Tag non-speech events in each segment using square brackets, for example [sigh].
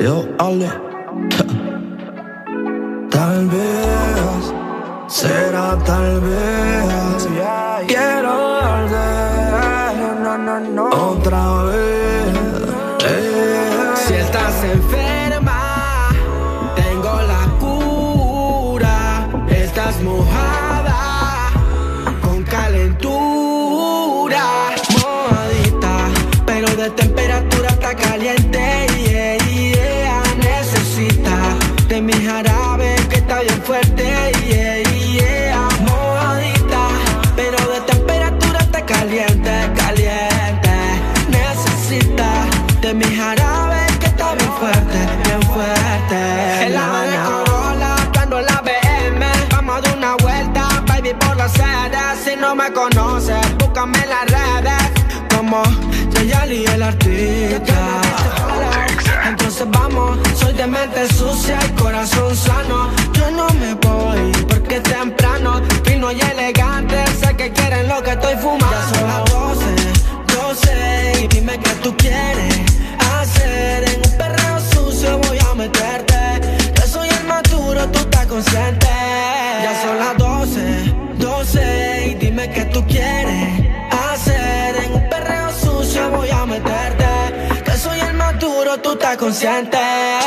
Yo, Ale. tal vez, será tal vez. Quiero volver, no, no, no. Otra vez. Si estás enferma, tengo la cura. Estás mojada con calentura. Mojadita, pero de temperatura está caliente. Mi jarabe que está bien fuerte. Yeah, yeah. Mojadita, pero de temperatura está caliente, caliente. Necesita de mi jarabe que está bien fuerte, bien fuerte. El ave de Corolla, cuando la BM. Vamos a dar una vuelta, baby, por la sede. Si no me conoces, búscame en las redes. Como Yayali el artista. Entonces vamos, soy de mente sucia y corazón sano. Yo no me voy porque es temprano, fino y elegante. Sé que quieren lo que estoy fumando. Ya son las 12, 12 y dime qué tú quieres hacer. En un perreo sucio voy a meterte. Que soy el maduro, tú estás consciente. Consciente.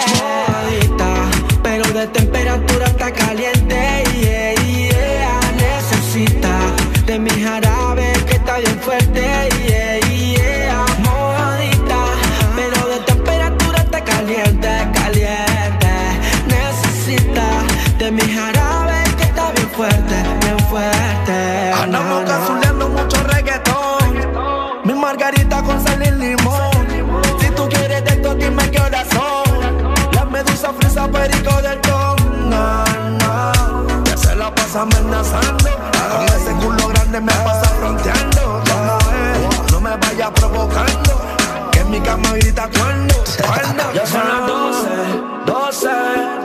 Pasa amenazando. Con ese culo grande me pasa fronteando. Eh, no me vaya provocando. Que en mi cama grita cuando, cuando. Ya son las 12, 12.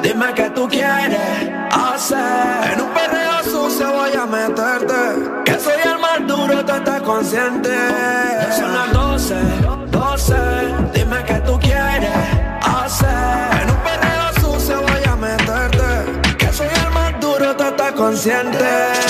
Dime qué tú quieres hacer. En un perreo sucio voy a meterte. Que soy el más duro, tú estás consciente. Ya son las 12, consciente.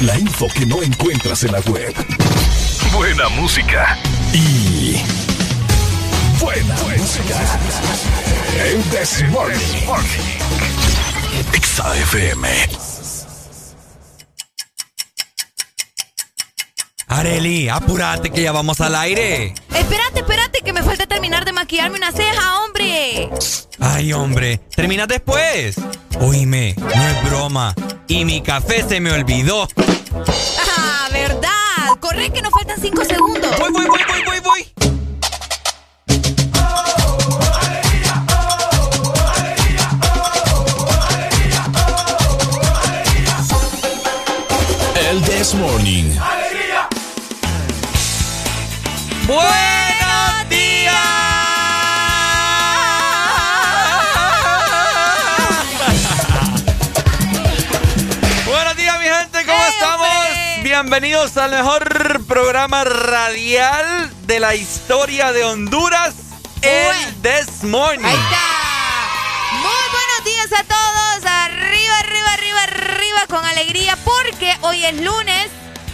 La info que no encuentras en la web. Buena música. Y. Buena, música. El Desmorning. XAFM. Areli, apúrate que ya vamos al aire. Espérate, espérate, que me falta terminar de maquillarme una ceja, hombre. Ay, hombre, termina después. Oíme, no es broma. Y mi café se me olvidó. Ah, verdad. Corre que nos faltan cinco segundos. Voy, voy, voy, voy, voy, voy. El This Morning. ¡Buenos Bienvenidos al mejor programa radial de la historia de Honduras, el. This Morning. Ahí está. Muy buenos días a todos. Arriba, arriba, arriba, arriba con alegría porque hoy es lunes.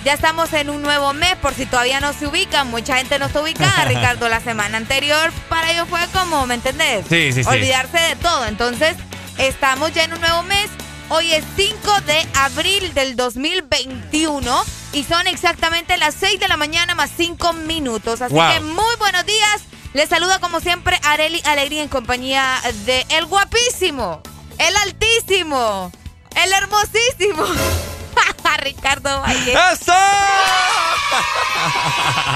Ya estamos en un nuevo mes, por si todavía no se ubican. Mucha gente no está ubicada, [laughs] Ricardo. La semana anterior para ellos fue como, ¿me entendés? Sí, sí, sí. Olvidarse de todo. Entonces, estamos ya en un nuevo mes. Hoy es 5 de abril del 2021 y son exactamente las 6 de la mañana más 5 minutos. Así Wow. que muy buenos días. Les saluda como siempre Areli Alegría en compañía de el guapísimo, el altísimo, el hermosísimo. [laughs] Ricardo Valle. ¡Eso!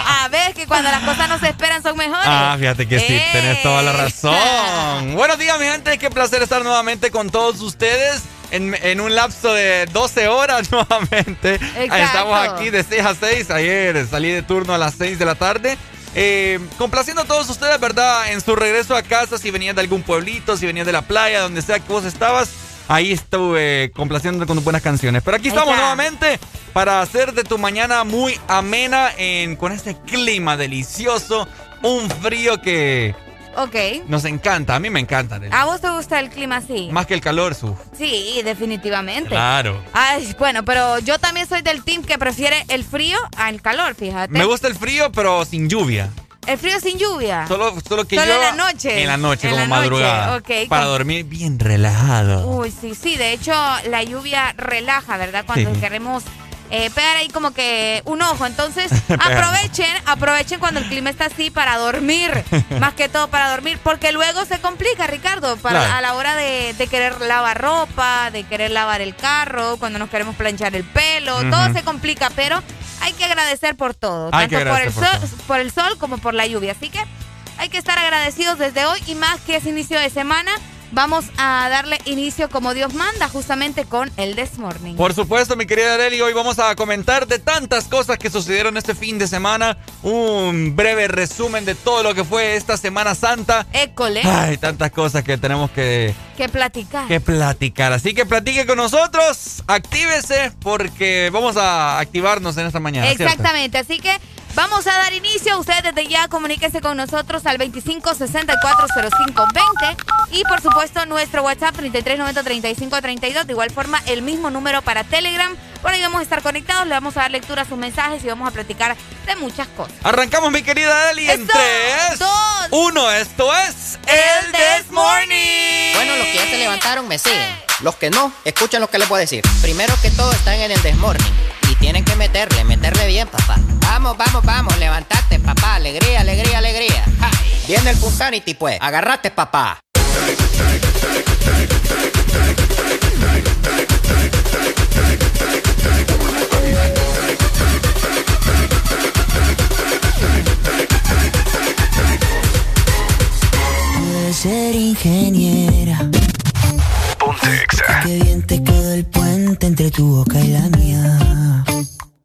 A ver que cuando las cosas no se esperan son mejores. Ah, fíjate que sí, Eh. tenés toda la razón. Buenos días, mi gente. Qué placer estar nuevamente con todos ustedes. En, en un lapso de 12 horas [laughs] nuevamente. Exacto. Estamos aquí de 6 a 6. Ayer salí de turno a las 6 de la tarde. Eh, complaciendo a todos ustedes, ¿verdad? En su regreso a casa, si venían de algún pueblito, si venían de la playa, donde sea que vos estabas. Ahí estuve complaciendo con buenas canciones. Pero aquí estamos nuevamente para hacer de tu mañana muy amena en, con este clima delicioso. Un frío que Ok. nos encanta. A mí me encanta. ¿A vos te gusta el clima así? Más que el calor, su. Sí, definitivamente. Claro. Ay, bueno, pero yo también soy del team que prefiere el frío al calor, fíjate. Me gusta el frío, pero sin lluvia. El frío sin lluvia. Solo, solo que Solo en la noche. En la noche, En como la noche, madrugada. ok, para con- dormir bien relajado. Uy, sí, sí. De hecho, la lluvia relaja, ¿verdad? Cuando Sí. queremos eh, pegar ahí como que un ojo. Entonces, [laughs] aprovechen, aprovechen cuando el clima está así para dormir. [laughs] más que todo para dormir. Porque luego se complica, Ricardo, para, Claro. a la hora de, de querer lavar ropa, de querer lavar el carro, cuando nos queremos planchar el pelo. Todo se complica, pero hay que agradecer por todo. Hay tanto por el, sol, por el sol como por la lluvia. Así que hay que estar agradecidos desde hoy y más que es inicio de semana. Vamos a darle inicio como Dios manda, justamente con el This Morning. Por supuesto, mi querida Areli, hoy vamos a comentar de tantas cosas que sucedieron este fin de semana. Un breve resumen de todo lo que fue esta Semana Santa. École, Ay, tantas cosas que tenemos que, que platicar. que platicar. Así que platique con nosotros, actívese, porque vamos a activarnos en esta mañana. ¿cierto? Exactamente, así que vamos a dar inicio. Usted desde ya comuníquese con nosotros al 25640520 y por supuesto nuestro WhatsApp 33903532. De igual forma, el mismo número para Telegram. Por ahí vamos a estar conectados, le vamos a dar lectura a sus mensajes y vamos a platicar de muchas cosas. Arrancamos, mi querida Eli, en Eso, 3, dos. 1. Esto es El This Morning. Bueno, los que ya se levantaron me siguen. Los que no, escuchen lo que les voy a decir. Primero que todo están en el tienen que meterle, meterle bien, papá. Vamos, vamos, vamos, levantate, papá. Alegría, alegría, alegría. Ja. Viene el Punsanity, pues. Agarrate, papá. Puedes ser ingeniera. Ponte. Qué bien te quedó el puente entre tu boca y la mía.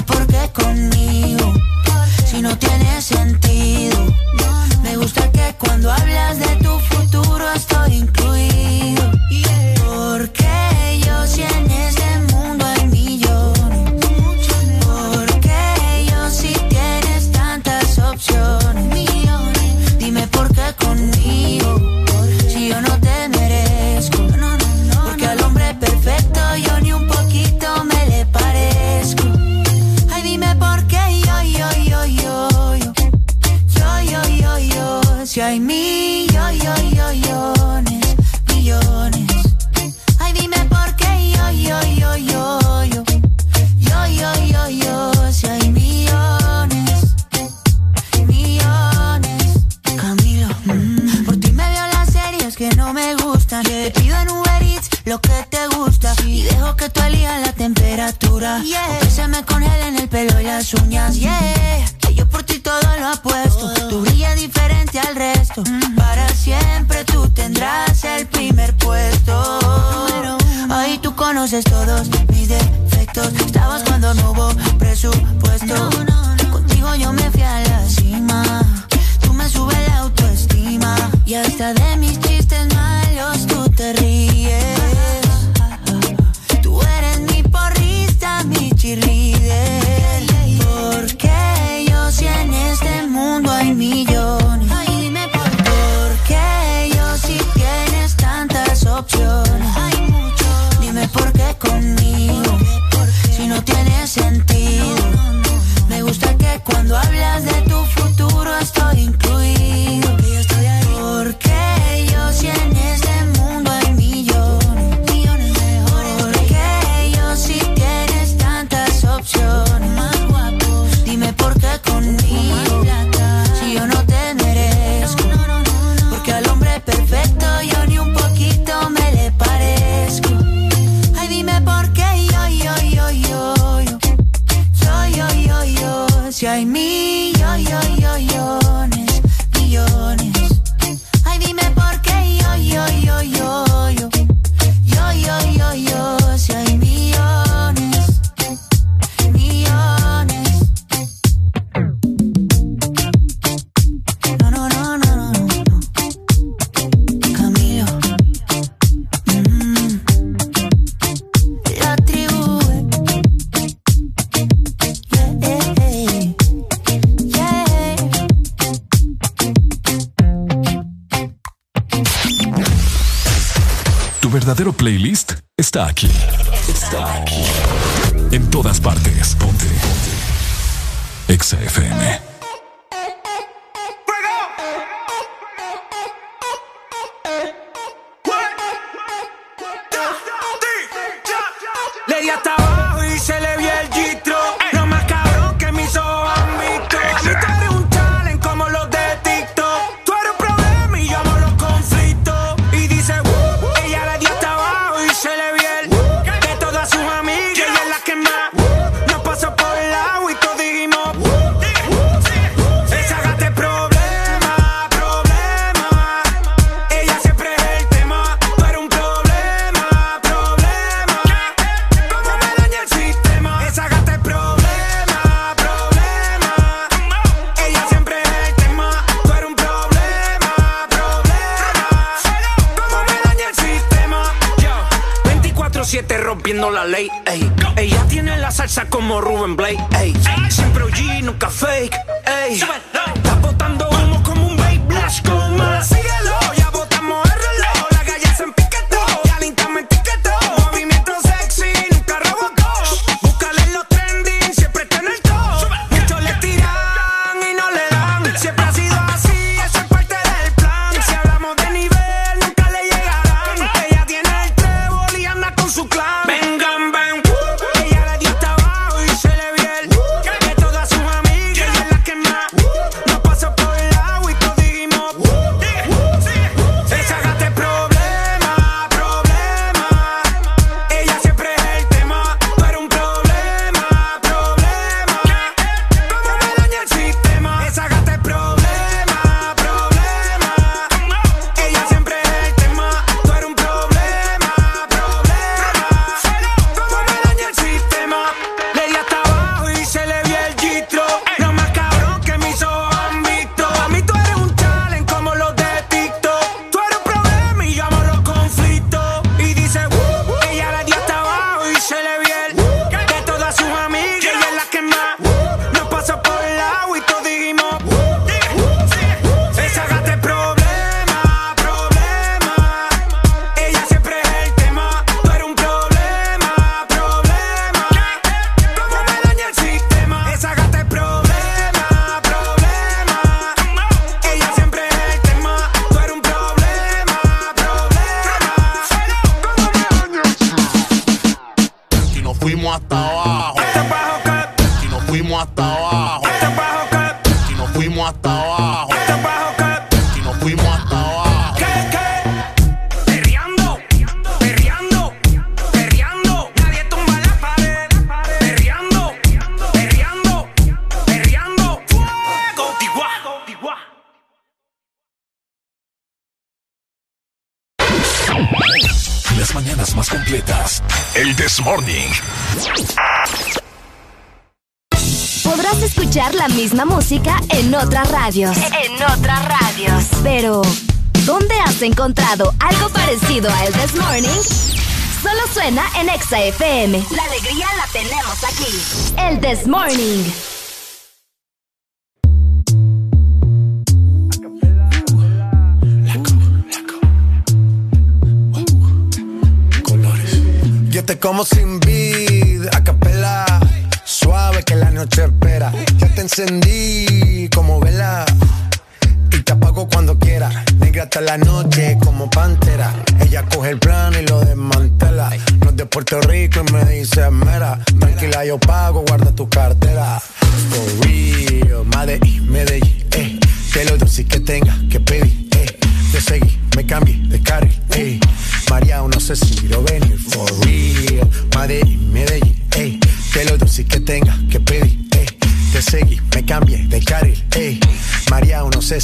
sé por qué conmigo. Si no tiene sentido. Me gusta que cuando hablas de tu futuro estoy incluido. Yeah. Se me congelen el pelo y las uñas. Yeah. Que yo por ti todo lo apuesto. Oh. Tu brilla diferente al resto. Para siempre tú tendrás el primer puesto. Ahí tú conoces todos mis defectos. Estabas cuando no hubo presupuesto. Contigo yo me fui a la cima. Tú me subes la autoestima. Y hasta de mi millones. Ay, dime por, ¿por qué yo si tienes tantas opciones. Hay mucho. Dime por qué conmigo, si no tiene sentido. Me gusta que cuando hablas de tu futuro estoy incluido. Encontrado algo parecido a El This Morning? Solo suena en Exa FM. La alegría la tenemos aquí. El This Morning. Yo te como sin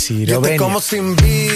Yo te como sin vid,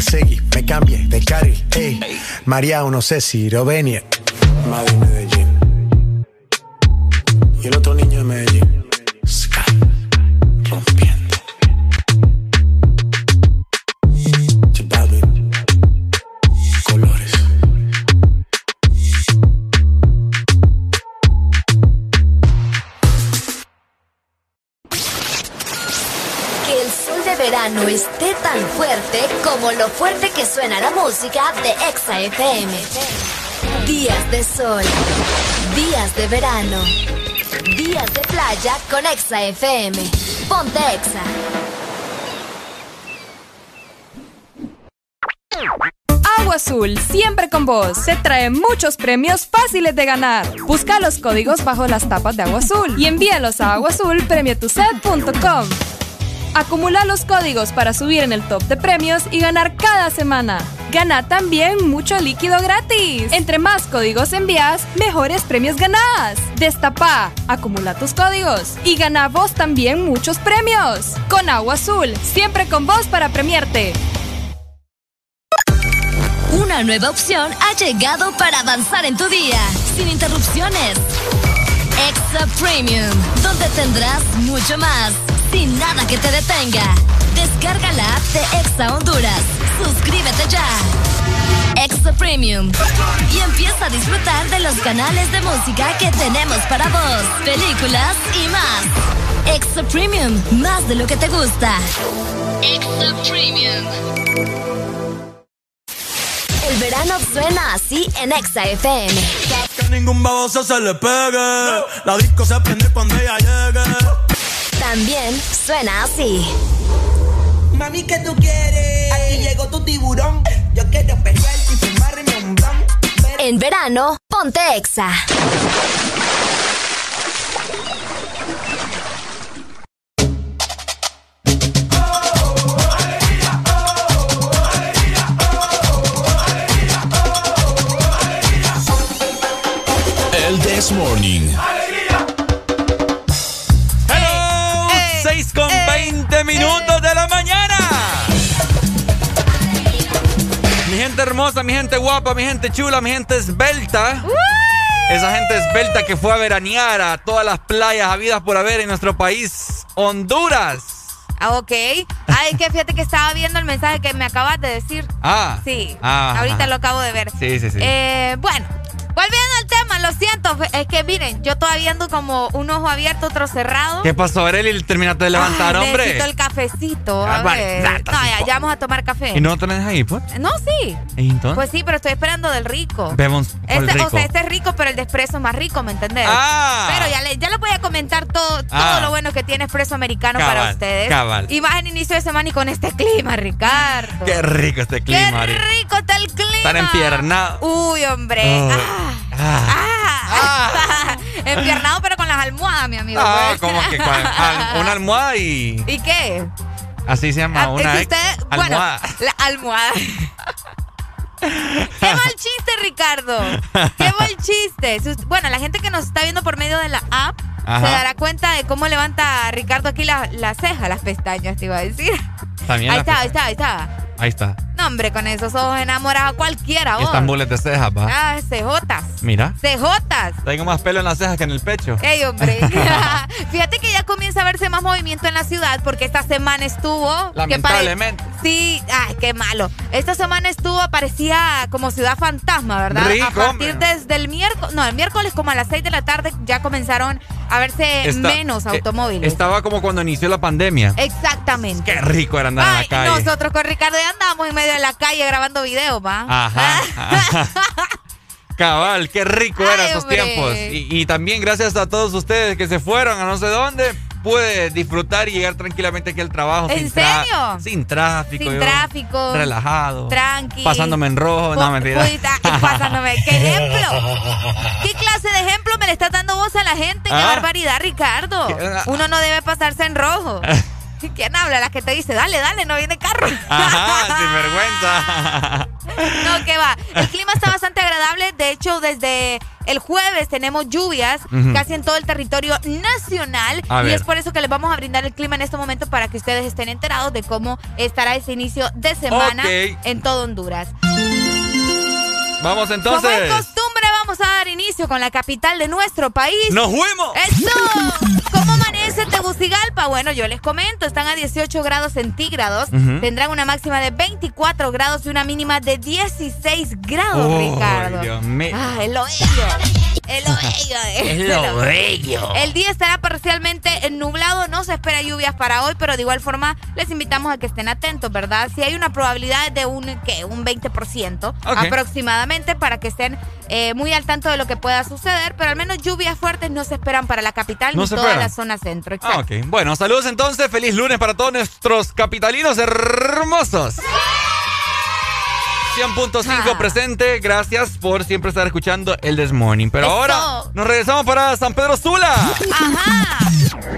Te seguí, me cambié de carril, eh. María, no sé si lo venir. Madrid, Medellín. Y el otro niño de Exa FM. Días de sol, días de verano, días de playa con Exa FM. Ponte Exa. Agua Azul, siempre con vos. Te trae muchos premios fáciles de ganar. Busca los códigos bajo las tapas de Agua Azul y envíalos a aguazulpremiotused.com. Acumula los códigos para subir en el top de premios y ganar cada semana. Gana también mucho líquido gratis. Entre más códigos envías, mejores premios ganás. Destapa, acumula tus códigos y gana vos también muchos premios. Con Agua Azul, siempre con vos para premiarte. Una nueva opción ha llegado para avanzar en tu día, sin interrupciones. Extra Premium, donde tendrás mucho más, sin nada que te detenga. Descarga la app de Exa Honduras. Suscríbete ya. Extra Premium. Y empieza a disfrutar de los canales de música que tenemos para vos, películas y más. Extra Premium, más de lo que te gusta. Extra Premium. El verano suena así en Exa FM. Que ningún baboso se le pegue. La disco se prende cuando ella llegue. También suena así. Mami, ¿qué tú quieres? Aquí llegó tu tiburón. Yo quiero pelear y fumarme un blunt. En verano, ponte exa. El This Morning. minutos de la mañana. Mi gente hermosa, mi gente guapa, mi gente chula, mi gente esbelta. Esa gente esbelta que fue a veranear a todas las playas habidas por haber en nuestro país, Honduras. Ah, ok. Ay, que fíjate que estaba viendo el mensaje que me acabas de decir. Ah. Sí. Ah, Ahorita lo acabo de ver. Sí, sí, sí. Eh, bueno, volviendo al tema, lo siento. Es que miren, yo todavía ando como un ojo abierto, otro cerrado. ¿Qué pasó, Arely? Terminaste de levantar, Ay, hombre. Necesito el cafecito. Ah, A ver. No, ya, vamos a tomar café. ¿Y no tenés ahí, pues? No, sí. ¿Y entonces? Pues sí, pero estoy esperando del rico. Vemos Este, rico. O sea, este es rico, pero el de expreso es más rico, ¿me entendés? Ah. Pero ya, le, ya les voy a comentar todo, todo Ah. lo bueno que tiene expreso americano para ustedes. cabal. Y más en inicio de semana y con este clima, Ricardo. Qué rico este clima, Qué rico está el clima. Estar empiernado. Uy, hombre. Oh. Ah, Ah. ah. Empiernado, pero con las almohadas, mi amigo. Ah, como que una almohada y ¿Y qué? así se llama, Ah, una usted- bueno, almohada. la almohada. Qué mal chiste, Ricardo. Qué mal chiste. Bueno, la gente que nos está viendo por medio de la app Ajá. se dará cuenta de cómo levanta Ricardo aquí la, la ceja, las pestañas, te iba a decir. También Ahí está, ahí pe- está, ahí está. Ahí está. No, hombre, con esos ojos enamorados a cualquiera, vos. Están bules de cejas, va. Ah, cejotas. Mira. Cejotas. Tengo más pelo en las cejas que en el pecho. Ey, hombre. [laughs] [laughs] Fíjate que ya comienza a verse más movimiento en la ciudad porque esta semana estuvo. que Lamentablemente. Sí, ay, qué malo. Esta semana estuvo, parecía como ciudad fantasma, ¿verdad? Rico, a partir desde el miércoles, no, el miércoles como a las 6 de la tarde ya comenzaron a verse Está- menos eh, automóviles. Estaba como cuando inició la pandemia. Exactamente. Qué rico era andar en Ay, la calle. nosotros con Ricardo ya andábamos en medio de la calle grabando videos, ¿va? Ajá. ajá. [laughs] Cabal, qué rico eran esos hombre. tiempos. Y, y también gracias a todos ustedes que se fueron a no sé dónde, pude disfrutar y llegar tranquilamente aquí al trabajo. ¿En sin serio? Sin tráfico. Sin yo tráfico. Relajado. Tranqui. Pasándome en rojo. No, mentira. pasándome. ¿Qué [laughs] ejemplo? ¿Qué clase de ejemplo me le estás dando vos a la gente? ¡Qué Ah. barbaridad, Ricardo! Uno no debe pasarse en rojo. [laughs] ¿Quién habla? La que te dice, dale, dale, no viene carro. [laughs] Ajá, sin vergüenza. [laughs] No, que va. El clima está bastante agradable. De hecho, desde el jueves tenemos lluvias casi en todo el territorio nacional. A y ver. es por eso que les vamos a brindar el clima en este momento para que ustedes estén enterados de cómo estará ese inicio de semana en todo Honduras. Vamos Como entonces. es costumbre, vamos a dar inicio con la capital de nuestro país. ¡Nos fuimos! ¡Eso! ¿Cómo amanece Tegucigalpa? Bueno, yo les comento, están a 18 grados centígrados, tendrán una máxima de 24 grados y una mínima de 16 grados, Uy, Ricardo. Dios mío. Ah, es lo bello. Es lo bello. [laughs] Es lo bello. El día estará parcialmente nublado, no se espera lluvias para hoy, pero de igual forma les invitamos a que estén atentos, ¿verdad? Si hay una probabilidad de un, ¿qué? un 20% Ok. aproximadamente para que estén eh, muy al tanto de lo que pueda suceder, pero al menos lluvias fuertes no se esperan para la capital No ni toda esperan. la zona centro. Ah, ok. Bueno, saludos entonces. Feliz lunes para todos nuestros capitalinos hermosos. 100.5 Ah. presente. Gracias por siempre estar escuchando el This Morning. Pero Eso. ahora nos regresamos para San Pedro Sula. Ajá.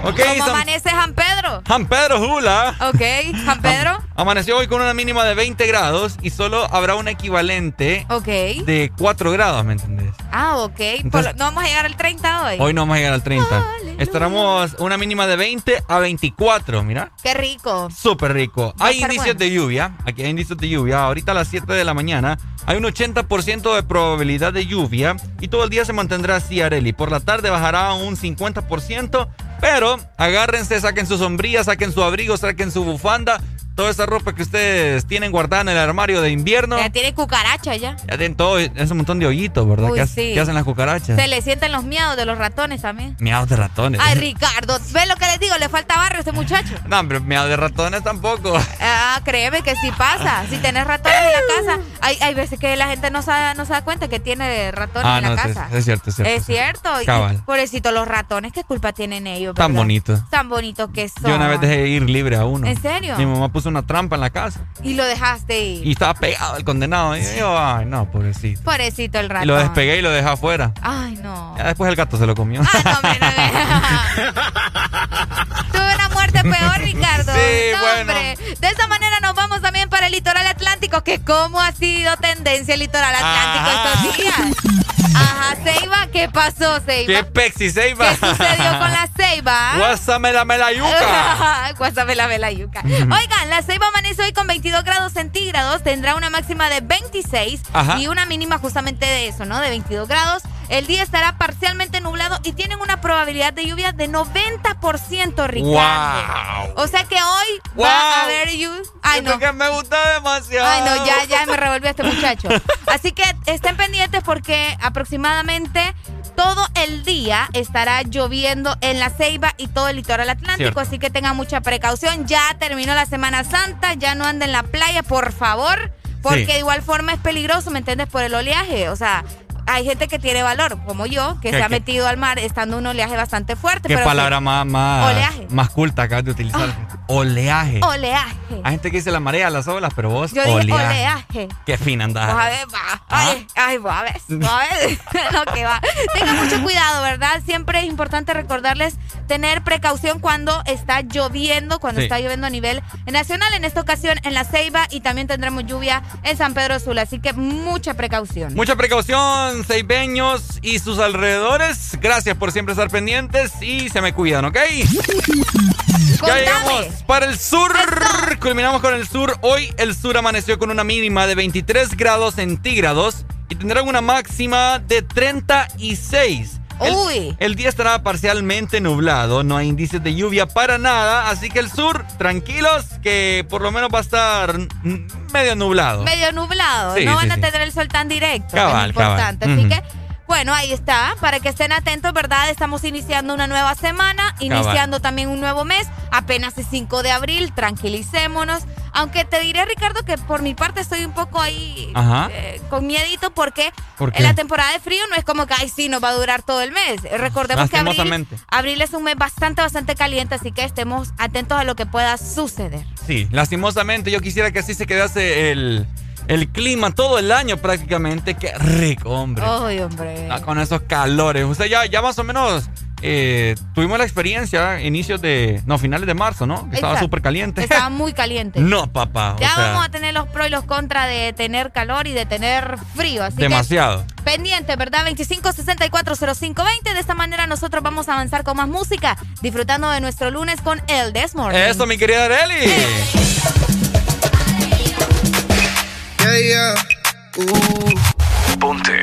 Ok, ¿Cómo San, amanece San Pedro? San Pedro Sula. Ok, San Pedro. Amaneció hoy con una mínima de 20 grados y solo habrá un equivalente Ok. de 4 grados, ¿me entendés? Ah, ok. Entonces- no vamos a llegar al 30 hoy. Hoy no vamos a llegar al 30. Estaremos una mínima de 20 a 24, mira. Qué rico. Súper rico. Va Hay indicios bueno. de lluvia. Aquí hay indicios de lluvia. Ahorita a las 7 de la mañana hay un 80% de probabilidad de lluvia y todo el día se mantendrá así, Areli. Por la tarde bajará un 50%, pero agárrense, saquen su sombría, saquen su abrigo, saquen su bufanda. Toda esa ropa que ustedes tienen guardada en el armario de invierno. Ya tiene cucaracha ya. Ya tienen todo, es un montón de hoyitos, ¿verdad? Uy, ¿Qué, sí. qué hacen las cucarachas? Se le sienten los miedos de los ratones también. Miados de ratones. Ay, [laughs] Ricardo, ¿ves lo que les digo? Le falta barrio a este muchacho. No, hombre, miados de ratones tampoco. [laughs] Ah, créeme que sí pasa. Si tenés ratones en la [laughs] casa, hay, hay veces que la gente no se, da- no se da cuenta que tiene ratones Ah, en la no, es, casa. es cierto, es cierto. Es cierto. Y, Cabal. pobrecito, los ratones, ¿qué culpa tienen ellos? Tan bonito. Tan bonitos que son. Yo una vez dejé ir libre a uno. ¿En serio? Mi mamá puso una trampa en la casa Y lo dejaste ir. y estaba pegado el condenado. Y yo, ay, no, pobrecito. Pobrecito el ratón. Y lo despegué y lo dejé afuera. Ay, no. Ya después el gato se lo comió. Ah, [laughs] Tuve una muerte peor, Ricardo. Sí, No, bueno. hombre. De esta manera nos vamos también para el litoral atlántico que cómo ha sido tendencia el litoral atlántico estos días. Ajá, Ceiba, ¿qué pasó, Ceiba? ¡Qué pexi, Seiba! ¿Qué sucedió con la Ceiba? Guásame la melayuca. [laughs] Guásame la melayuca. Oigan, la Ceiba amanece hoy con 22 grados centígrados, tendrá una máxima de 26 Ajá. y una mínima justamente de eso, ¿no? De 22 grados. El día estará parcialmente nublado y tienen una probabilidad de lluvia de 90%, Ricardo. O sea que hoy Wow. va a haber lluvia. Ay, no. que me gusta demasiado. Ay, no, ya, ya me revolvió este muchacho. Así que estén pendientes porque aproximadamente todo el día estará lloviendo en la Ceiba y todo el litoral atlántico. Cierto. Así que tengan mucha precaución. Ya terminó la Semana Santa, ya no anden en la playa, por favor. Porque Sí. de igual forma es peligroso, ¿me entiendes? Por el oleaje. O sea, hay gente que tiene valor, como yo, que ¿Qué- se ha qué? metido al mar estando un oleaje bastante fuerte. Qué pero palabra más, más, Oleaje. más culta acabas de utilizar. Oleaje. Oleaje. Hay gente que dice la marea, las olas, pero vos Yo dije oleaje. oleaje. Qué fina Pues a andás. ver, va. Ay, ay, va a ver. Va a ver. no, que [laughs] [laughs] va. Tengan mucho cuidado, ¿verdad? Siempre es importante recordarles tener precaución cuando está lloviendo, cuando Sí. está lloviendo a nivel nacional. En esta ocasión en La Ceiba y también tendremos lluvia en San Pedro Sula. Así que mucha precaución. Mucha precaución, seibeños y sus alrededores. Gracias por siempre estar pendientes y se me cuidan, ¿ok? Ya llegamos para el sur. Culminamos con el sur. Hoy el sur amaneció con una mínima de 23 grados centígrados y tendrán una máxima de 36. El, Uy. el día estará parcialmente nublado, no hay indicios de lluvia para nada, así que el sur, tranquilos, que por lo menos va a estar medio nublado. Medio nublado. Sí, no sí, van a tener el sol tan directo. Cabal, es importante. cabal. Así Ujú. que, bueno, ahí está. Para que estén atentos, ¿verdad? Estamos iniciando una nueva semana, iniciando también un nuevo mes. Apenas es 5 de abril, tranquilicémonos. Aunque te diré, Ricardo, que por mi parte estoy un poco ahí eh, con miedito porque ¿Por la temporada de frío no es como que, ay, sí, nos va a durar todo el mes. Recordemos que abril es un mes bastante, bastante caliente, así que estemos atentos a lo que pueda suceder. Sí, lastimosamente yo quisiera que así se quedase el, el clima todo el año prácticamente. Qué rico, hombre. Ay, hombre. Ah, con esos calores. Usted ya, ya más o menos eh, tuvimos la experiencia, inicios de, no, finales de marzo, ¿no? Que estaba súper caliente. Estaba [laughs] muy caliente. no, papá. o Ya sea, vamos a tener los pros y los contras de tener calor y de tener frío. Así demasiado. que pendiente, ¿verdad? 25640520. De esta manera nosotros vamos a avanzar con más música, disfrutando de nuestro lunes con El Desmorning. Eso, mi querida Areli. [laughs] Yeah, yeah. Uh. Ponte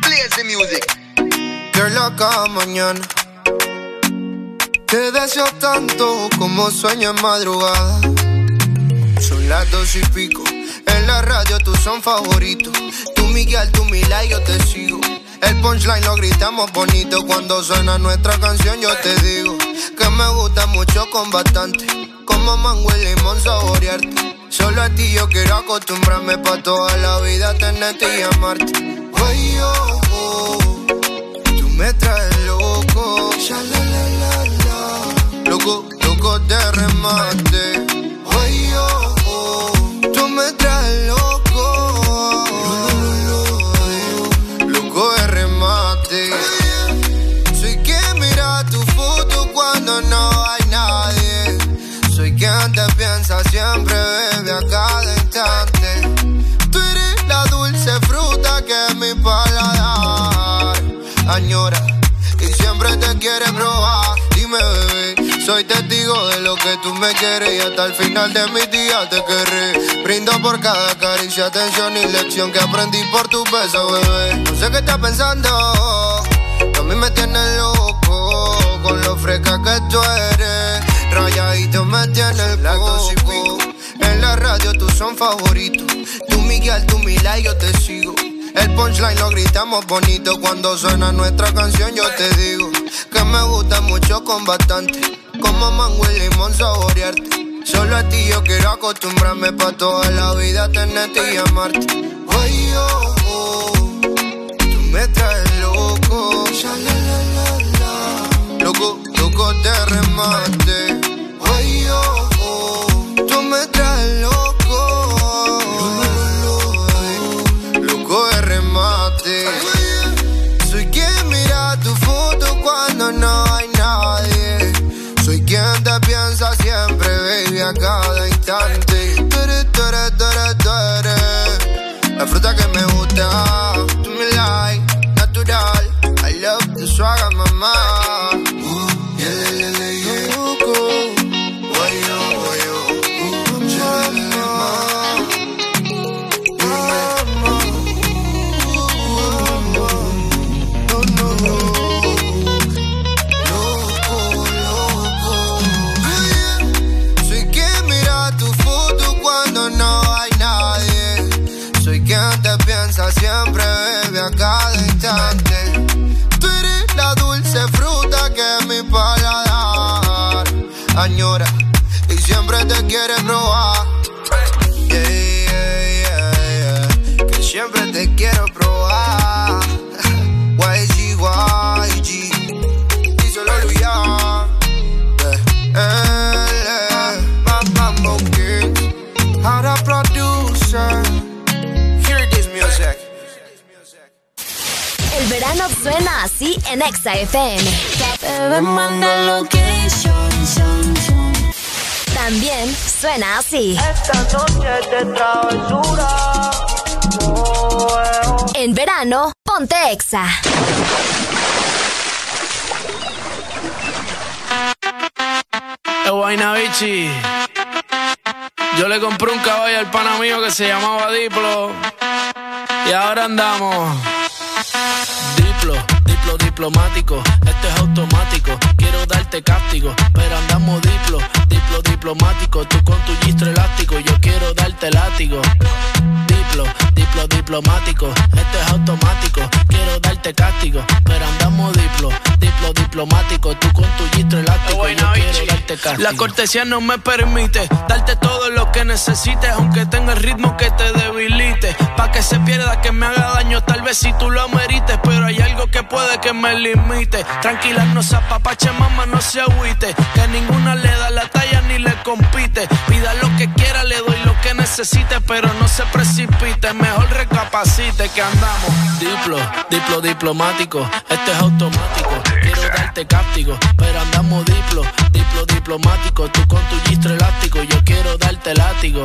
Play the music. You're loca mañana. Te deseo tanto como sueño en madrugada. Son las dos y pico. En la radio tú son favoritos. Tú Miguel, tú Mila y yo te sigo. El punchline lo gritamos bonito. Cuando suena nuestra canción yo te digo que me gusta mucho con bastante. Como mango y limón saborearte. Solo a ti yo quiero acostumbrarme pa' toda la vida tenerte y amarte. Ay, oh, oh, tú me traes loco. Sha, la, la, la. Loco, loco de remate. Ay, oh, oh, tú me traes loco. Te piensa siempre, bebe a cada instante. Tú eres la dulce fruta que mi paladar añora y siempre te quiere probar. Dime, bebé, soy testigo de lo que tú me quieres y hasta el final de mis días te querré. Brindo por cada caricia, atención y lección que aprendí por tu beso, bebé. No sé qué estás pensando, a mí me tienes loco con lo fresca que tú eres. Rayadito me tiene el coco. En la radio tú son favoritos. Tú Miguel, tú Mila y yo te sigo. El punchline lo gritamos bonito. Cuando suena nuestra canción yo te digo que me gusta mucho con bastante. Como mango y limón saborearte. Solo a ti yo quiero acostumbrarme pa' toda la vida tenerte y amarte. Ay, oh, oh, tú me traes loco. Sha, la, la, la, la. Loco, loco de remate. done. Suena así en Exa FM. También suena así. Esta noche de travesura. En verano, ponte Exa. Bichi. Yo le compré un caballo al pana mío que se llamaba Diplo. Y ahora andamos. Diplo, diplo diplomático, esto es automático. Quiero darte castigo, pero andamos diplo, diplo diplomático. Tú con tu gistro elástico, yo quiero darte látigo. Diplo, diplo diplomático, esto es automático. Quiero darte castigo, pero andamos diplo, diplo diplomático. Tú con tu gistro elástico, yo quiero darte castigo. La cortesía no me permite darte todo lo que necesites, aunque tenga el ritmo que te debilite. Pa' que se pierda, que me haga daño, tal vez si tú lo amerites, pero hay algo que puede que me limite. Tranquila, no se apapache, mamá, no se agüite. Que ninguna le da la ni le compite. Pida lo que quiera, le doy lo que necesite, pero no se precipite. Mejor recapacite que andamos. Diplo, diplo diplomático, esto es automático. Quiero darte castigo, pero andamos diplo, diplo diplomático. Tú con tu gistro elástico, yo quiero darte látigo.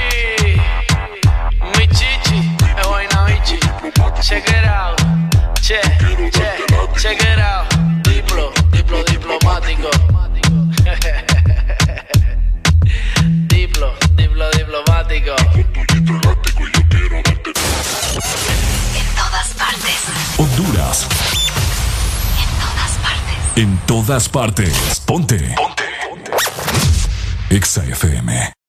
Check it out, che, che, check it out. Diplo, diplo diplomático. [laughs] diplo, diplo diplomático. En todas partes. Honduras. En todas partes. En todas partes. Ponte. Ponte. Exa FM.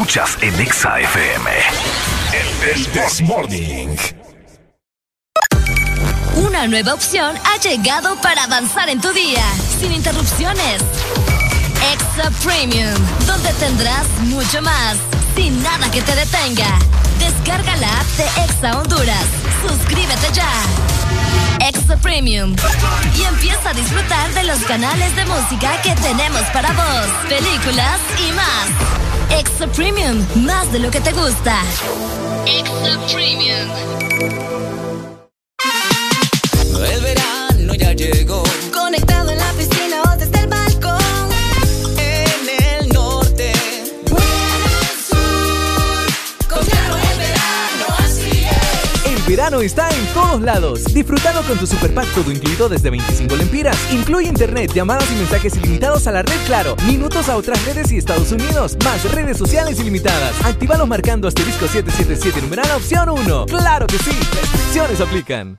Escuchas en Exa FM. El This Morning. Una nueva opción ha llegado para avanzar en tu día, sin interrupciones. Extra Premium, donde tendrás mucho más, sin nada que te detenga. Descarga la app de Exa Honduras. Suscríbete ya. Extra Premium. Y empieza a disfrutar de los canales de música que tenemos para vos, películas y más. Extra Premium, más de lo que te gusta. Extra Premium. El verano ya llegó. Conectado en la piscina verano está en todos lados. Disfrutando con tu super pack todo incluido desde 25 lempiras. Incluye internet, llamadas y mensajes ilimitados a la red Claro, minutos a otras redes y Estados Unidos, más redes sociales ilimitadas. Actívalos marcando asterisco 777 numeral opción 1. ¡Claro que sí! Restricciones aplican.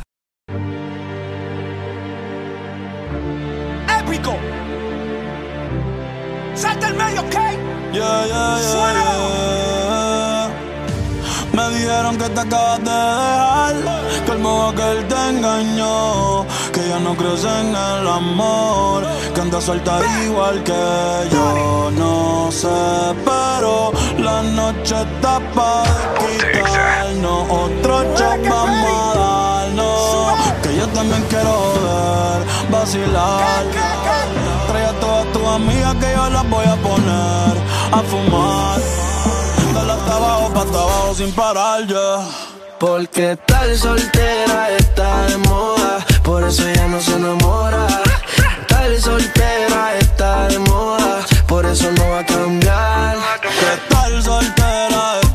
Salta el medio, ¿ok? Yeah, yeah, yeah, yeah. Me dijeron que te acabas de dejar, que el modo que él te engañó, que ya no crees en el amor, que andas suelta igual que yo. No sé, pero la noche está para quitarnos otro shot vamos a darnos, que yo también quiero ver vacilar. Amigas que yo las voy a poner a fumar. Dale hasta abajo, pa' hasta abajo sin parar ya. Porque tal soltera está de moda, por eso ya no se enamora. Tal soltera está de moda, por eso no va a cambiar. Que tal soltera está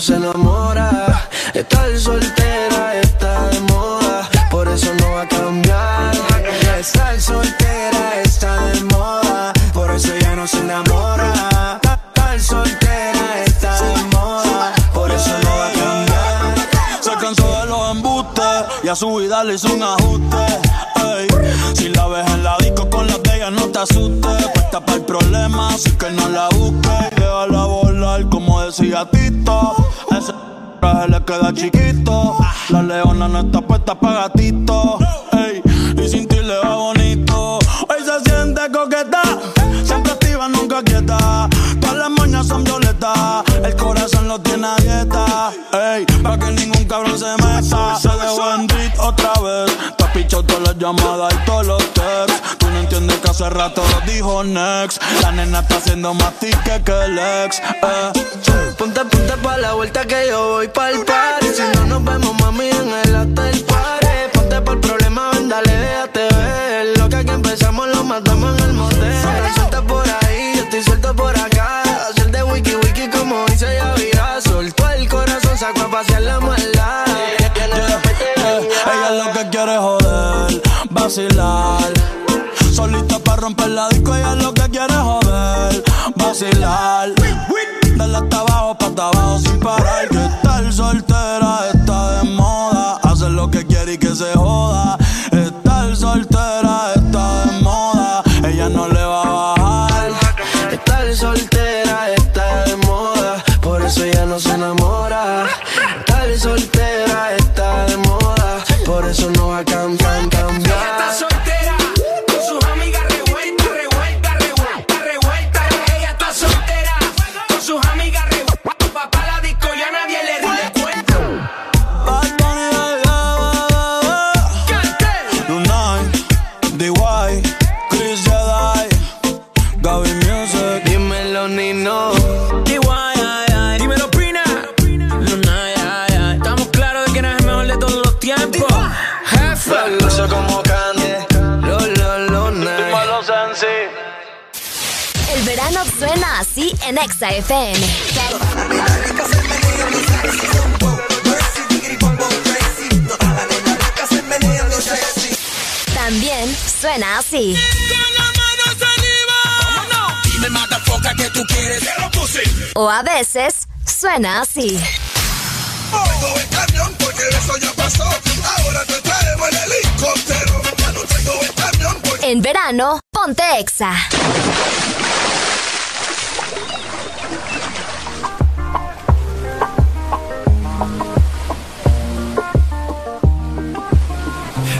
se enamora. Estar soltera está de moda, por eso no va a cambiar. Estar soltera está de moda, por eso ya no se enamora. Estar soltera está de moda, por eso no va a cambiar. Se cansó de los embustes y a su vida le hizo un ajuste. Ey, si la ves en la disco con las de ella, no te asustes. Puesta para el problema, así que no la busques. Déjala volar, como decía Tito. Ese traje le queda chiquito. La leona no está puesta para gatito. Y sin ti le va bonito. Hoy se siente coqueta, siempre activa, nunca quieta. Todas las moñas son violetas, el corazón lo tiene a dieta. Ey, para que ningún cabrón se meta. Se dejó en otra vez. Te pichado todas las llamadas y todos los hace rato lo dijo Next. La nena está haciendo más tique que el ex. Eh. Ponte, ponte pa' la vuelta que yo voy pa'l party Si no nos vemos, mami, en el hotel party Ponte por el problema, ven, dale, déjate ver Lo que aquí empezamos lo matamos en el motel Suelta por ahí, yo estoy suelto por acá Hacer de wiki wiki como dice Yavira Soltó el corazón, sacó a pasear la maldad Eh, ella lo que quiere es joder, vacilar. Romper la disco, ella lo que quiere es joder, vacilar. Dale hasta abajo, pa' hasta abajo sin parar. Que estar soltera está de moda. Hacer lo que quiere y que se joda. En Exa FM. También suena así. O a veces suena así. En verano, ponte exa.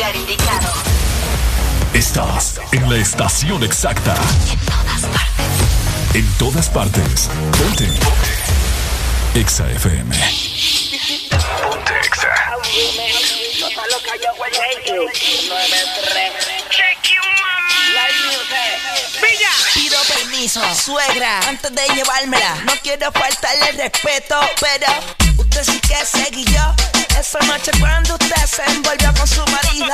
lugar indicado. Estás en la estación exacta. En todas partes. Ponte. Exa FM. Ponte Exa. Pido permiso, suegra, antes de llevármela. No quiero faltarle el respeto, pero usted sí que seguía esa noche cuando usted se envolvió con su marido.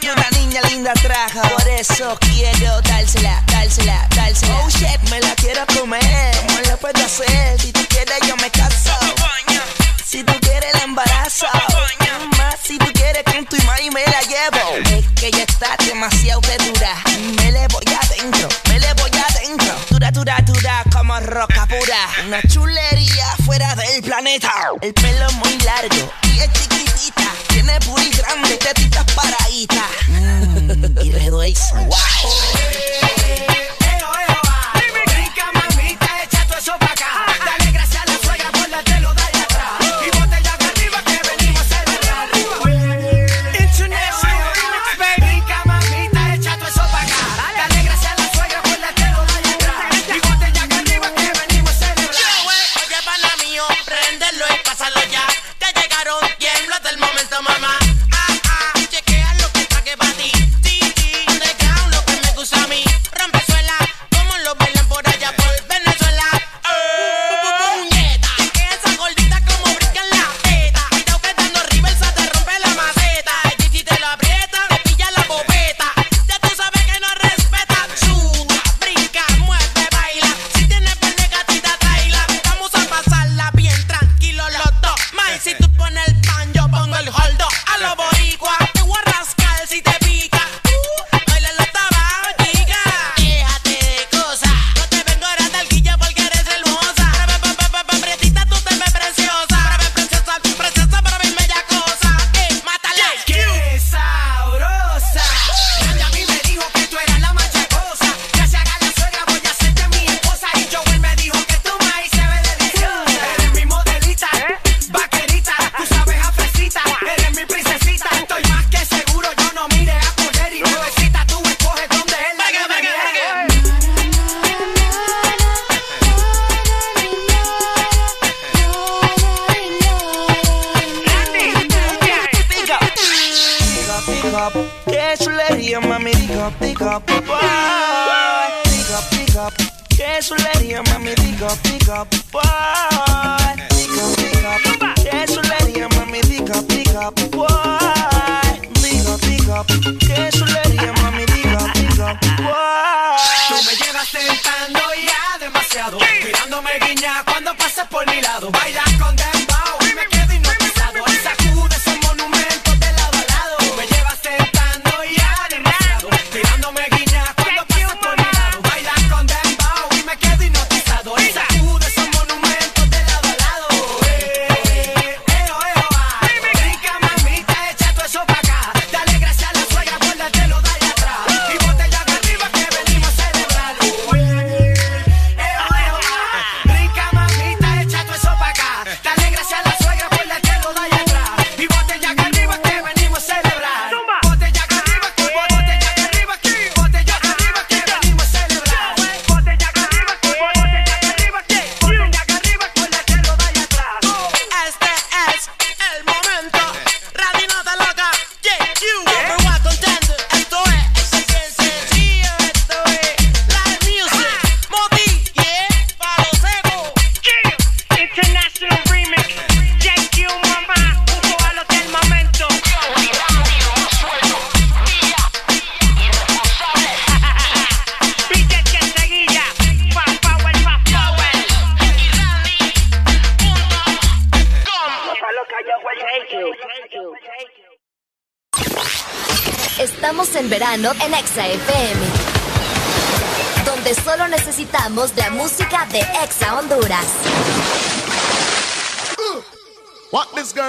Y una niña linda trajo, por eso quiero dársela, dársela, dársela. Oh shit, me la quiero comer. ¿Cómo le puedo hacer? Si tú quieres, yo me caso. Si tú quieres, el embarazo. Más si tú quieres, con tu imagen me la llevo. Es que ella está demasiado de dura. Me le voy adentro, me le voy adentro. Dura, dura, dura, como roca pura. Una chulería del planeta. El pelo muy largo y es chiquitita. Tiene puri grande, tetitas paraditas. Mm, y le.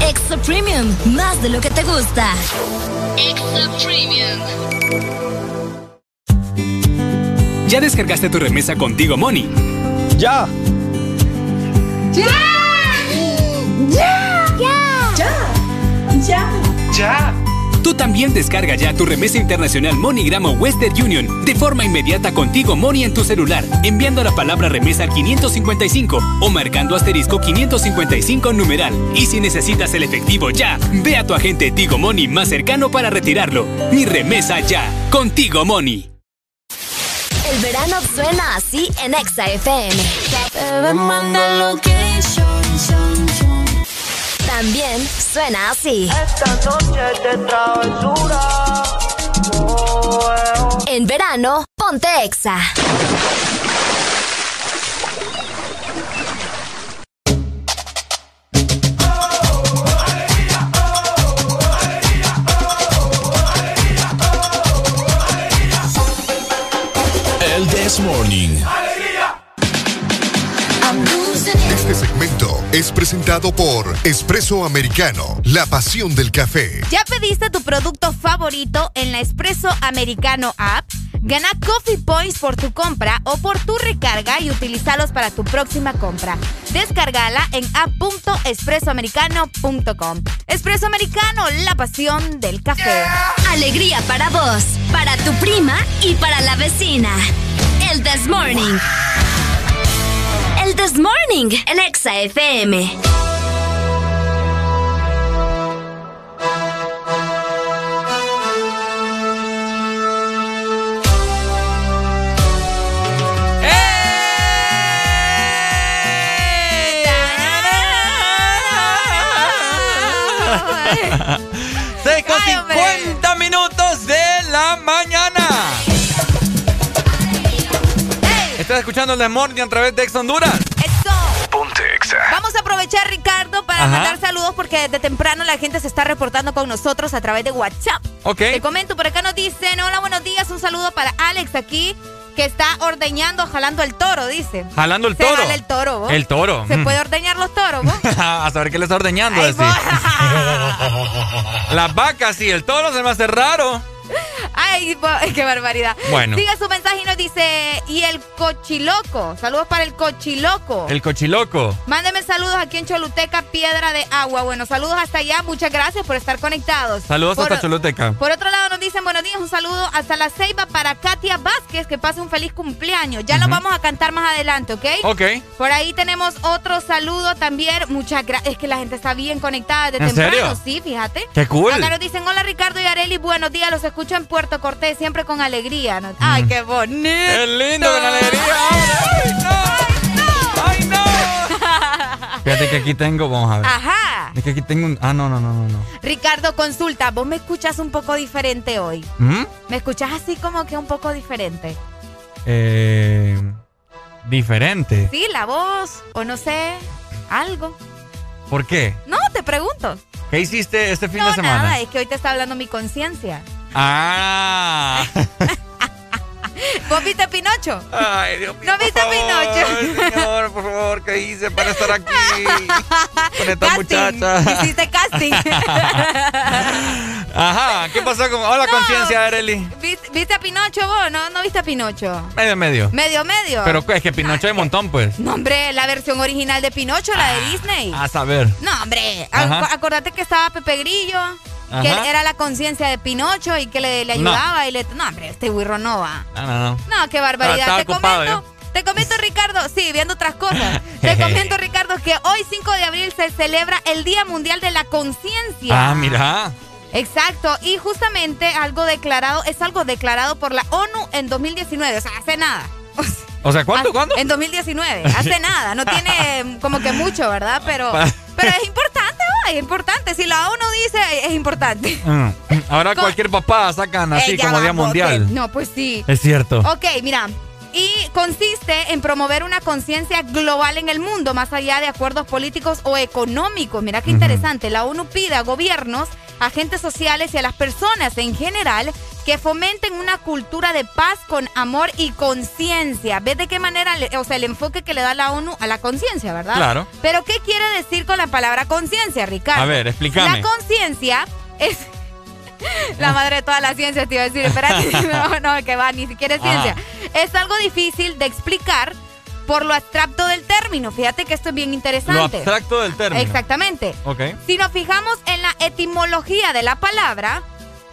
Exa Premium, más de lo que te gusta. Exa Premium. ¿Ya descargaste tu remesa contigo, Money? ¡Ya! ¡Ya! ¡Ya! ¡Ya! ¡Ya! ¡Ya! Tú también descarga ya tu remesa internacional MoneyGram o Western Union de forma inmediata contigo Money en tu celular, enviando la palabra remesa al 555 o marcando asterisco 555 numeral. Y si necesitas el efectivo ya, ve a tu agente Tigo Money más cercano para retirarlo. Mi remesa ya, contigo Money. El verano suena así en Exa FM. También suena así. Esta noche de travesura. En verano, ponte Exa. El This Morning. Es presentado por Espresso Americano, la pasión del café. ¿Ya pediste tu producto favorito en la Espresso Americano app? Gana Coffee Points por tu compra o por tu recarga y utilizalos para tu próxima compra. Descárgala en app.espressoamericano.com. Espresso Americano, la pasión del café. Alegría para vos, para tu prima y para la vecina. El This Morning. El This Morning en Exa FM. Seis con 50 minutos de Estás escuchando el The Morning a través de Ex Honduras. Ponte Exa. Vamos a aprovechar, Ricardo, para Ajá. mandar saludos porque desde temprano la gente se está reportando con nosotros a través de WhatsApp. Ok. Te comento, por acá nos dicen, hola, buenos días, un saludo para Alex aquí. que está ordeñando, jalando el toro, dice. Jalando el Se toro. jala el toro, vos. El toro. ¿Se mm. puede ordeñar los toros, vos? [laughs] a saber qué le está ordeñando. Ay, así. [laughs] Las vacas sí, el toro se me hace raro. Ay, [laughs] qué barbaridad. Bueno. Sigue su mensaje y nos dice, y el cochiloco. Saludos para el cochiloco. El cochiloco. Mándeme saludos aquí en Choluteca, Piedra de Agua. Bueno, saludos hasta allá. Muchas gracias por estar conectados. Saludos Por- hasta Choluteca. Por otro lado nos dicen buenos días, un saludo hasta la Ceiba para Katia Vázquez, que pase un feliz cumpleaños. Ya lo Ujú. vamos a cantar más adelante, ¿ok? Ok. Por ahí tenemos otro saludo también. Muchas gracias. Es que la gente está bien conectada de ¿En temprano, serio? sí, fíjate. Qué cool. Acá nos dicen, hola Ricardo y Areli, buenos días, los escucho en Puerto Cortés, siempre con alegría. ¿no? Ay, qué bonito. Qué lindo, con alegría. ¡Ay, no! [laughs] Fíjate que aquí tengo, vamos a ver. Ajá. Es que aquí tengo un. Ah, no, no, no, no. no. Ricardo, consulta, vos me escuchas un poco diferente hoy. ¿Mm? ¿Me escuchas así como que un poco diferente? Eh, diferente. Sí, la voz, o no sé, algo. ¿Por qué? No, te pregunto. ¿Qué hiciste este fin no, de semana? nada, es que hoy te está hablando mi conciencia. Ah. [laughs] ¿Vos viste Pinocho? Ay, Dios mío. ¿No viste Pinocho? Señor, por favor, ¿qué hice para estar aquí [laughs] con esta Casting. muchacha? Hiciste casting. [laughs] Ajá, ¿qué pasó con. Hola, No. conciencia, Areli. ¿Viste, viste a Pinocho vos? ¿No, ¿No viste a Pinocho? Medio, medio. Medio, medio. Pero es que Pinocho hay un montón, pues. No, hombre, la versión original de Pinocho, la de Disney. A saber. No, hombre. Ajá. Acordate que estaba Pepe Grillo, que él era la conciencia de Pinocho y que le, le No. ayudaba y le. No, hombre, este güirro no va. No, no, no. No, qué barbaridad. Te ocupado, comento. Te comento, Ricardo, sí, viendo otras cosas. Te [laughs] comento, Ricardo, que hoy 5 de abril se celebra el Día Mundial de la Conciencia. Ah, mira. Exacto, y justamente algo declarado, es algo declarado por la ONU en 2019, o sea, hace nada. O sea, ¿cuándo? ¿Cuándo? En 2019, [laughs] hace nada, no tiene como que mucho, ¿verdad? Pero, pero es importante, ¿no? es importante. Si la ONU dice, es importante. Mm. Ahora cualquier papá sacan así Eh, como Día Mundial. No, pues sí. Es cierto. Ok, mira. Y consiste en promover una conciencia global en el mundo, más allá de acuerdos políticos o económicos. Mira qué interesante. La ONU pide a gobiernos, agentes sociales y a las personas en general que fomenten una cultura de paz con amor y conciencia. ¿Ves de qué manera, o sea, el enfoque que le da la ONU a la conciencia, verdad? Claro. Pero ¿qué quiere decir con la palabra conciencia, Ricardo? A ver, explícame. La conciencia es [laughs] la madre de todas las ciencias, te iba a decir. Espérate, [laughs] no, no, que va, ni siquiera es Ajá. ciencia. Es algo difícil de explicar por lo abstracto del término. Fíjate que esto es bien Lo interesante. abstracto del término. Exactamente. Ok. Si nos fijamos en la etimología de la palabra,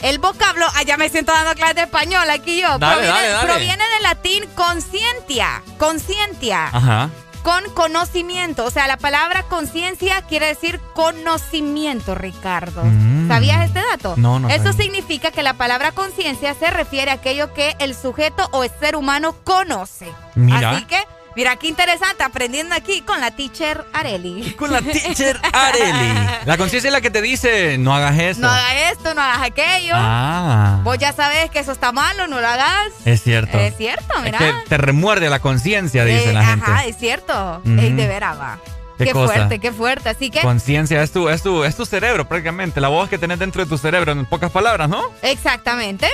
el vocablo, ah, ya me siento dando clases de español aquí yo, Dale, proviene, dale, dale. proviene del latín conscientia, conscientia, Ajá. con conocimiento. O sea, la palabra conciencia quiere decir conocimiento, Ricardo. Mm. ¿Sabías este dato? No, no Eso sabía. significa que la palabra conciencia se refiere a aquello que el sujeto o el ser humano conoce. Mira. Así que, mira qué interesante, aprendiendo aquí con la teacher Areli. [laughs] Con la teacher [laughs] Areli. La conciencia es la que te dice, no hagas eso. No hagas esto, no hagas aquello. Ah. Vos ya sabes que eso está malo, no lo hagas. Es cierto. Es cierto, Es mira. que te remuerde la conciencia, dice Eh, la gente. Ajá, es cierto. Ujú. Ey, de veras va. Qué fuerte, qué fuerte. Así que, Conciencia es tu, es, tu, es tu cerebro prácticamente, la voz que tenés dentro de tu cerebro, en pocas palabras, ¿no? exactamente.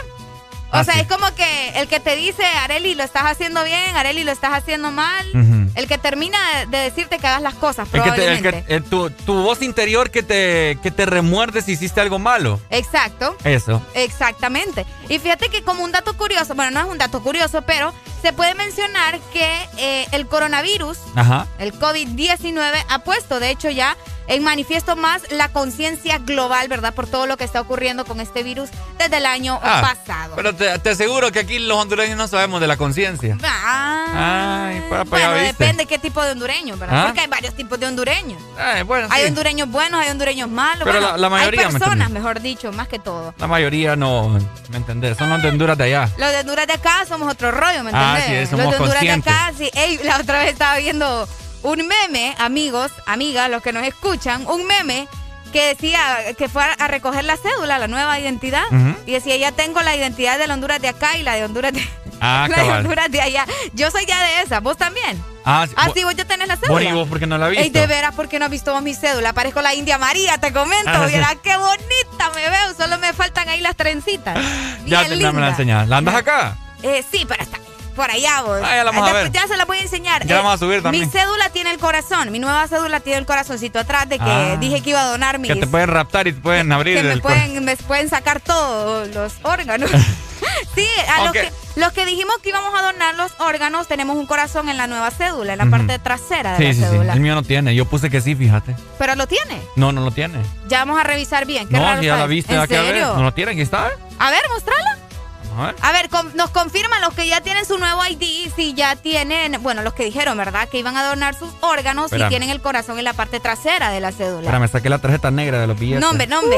O Ah, sea, sí. es como que el que te dice, Areli, lo estás haciendo bien, Areli, lo estás haciendo mal. El que termina de, de decirte que hagas las cosas, El que te- el probablemente. que- eh, tu, tu voz interior que te, que te remuerde si hiciste algo malo. Exacto. Eso. Exactamente. Y fíjate que como un dato curioso, bueno, no es un dato curioso, pero se puede mencionar que eh, el coronavirus, Ajá. el COVID-19, ha puesto, de hecho, ya en manifiesto más la conciencia global, ¿verdad? Por todo lo que está ocurriendo con este virus desde el año Ah, pasado. Pero te, te aseguro que aquí los hondureños no sabemos de la conciencia. Ah, Ay, papá, bueno, ya viste. depende qué tipo de hondureño, ¿verdad? ¿Ah? Porque hay varios tipos de hondureños. Ay, bueno, Hay sí. hondureños buenos, hay hondureños malos. Pero bueno, la- la mayoría, hay ¿me personas, mejor dicho, más que todo. La mayoría no, ¿me entendés? Son los de Honduras de allá. Los de Honduras de acá somos otro rollo, ¿me Ah, entendés? sí, somos Los de Honduras conscientes. de acá, sí. Ey, la otra vez estaba viendo un meme, amigos, amigas, los que nos escuchan, un meme que decía que fue a- recoger la cédula, la nueva identidad, y decía, ya tengo la identidad de la Honduras de acá y la de Honduras de, Ah, [laughs] la de cabal. Honduras de allá. Yo soy ya de esa, vos también. Ah, sí, Ah, sí, vos ya tenés la cédula. y vos, porque no la has Ey, de veras, ¿por qué no has visto vos mi cédula? Parezco la India María, te comento. Ah, sí. Mira qué bonita me veo. Solo me faltan ahí las trencitas. ya te, me la enseñas. ¿La andas acá? Eh, sí, pero está, por allá vos. Ah, ya la vamos a ver. Ya se la voy a enseñar. Ya la vamos a subir Mi también. cédula tiene el corazón, mi nueva cédula tiene el corazoncito atrás de que Ah. dije que iba a donar mis... Que te pueden raptar y te pueden abrir que me el pueden, me pueden sacar todos los órganos. [laughs] sí, a los, que, los que dijimos que íbamos a donar los órganos, tenemos un corazón en la nueva cédula, en la parte trasera de Sí, la sí, sí. cédula. El mío no tiene. Yo puse que sí, fíjate. Pero lo tiene. No, no lo tiene. Ya vamos a revisar bien. Qué No, raro si ya la viste, ¿En serio? No lo tiene, aquí está. A ver, mostrala. A ver. Nos confirman los que ya tienen su nuevo ID, si ya tienen, bueno, los que dijeron, ¿verdad? Que iban a donar sus órganos Espérame. y tienen el corazón en la parte trasera de la cédula. Espera, me saqué la tarjeta negra de los billetes. No, hombre, no, hombre.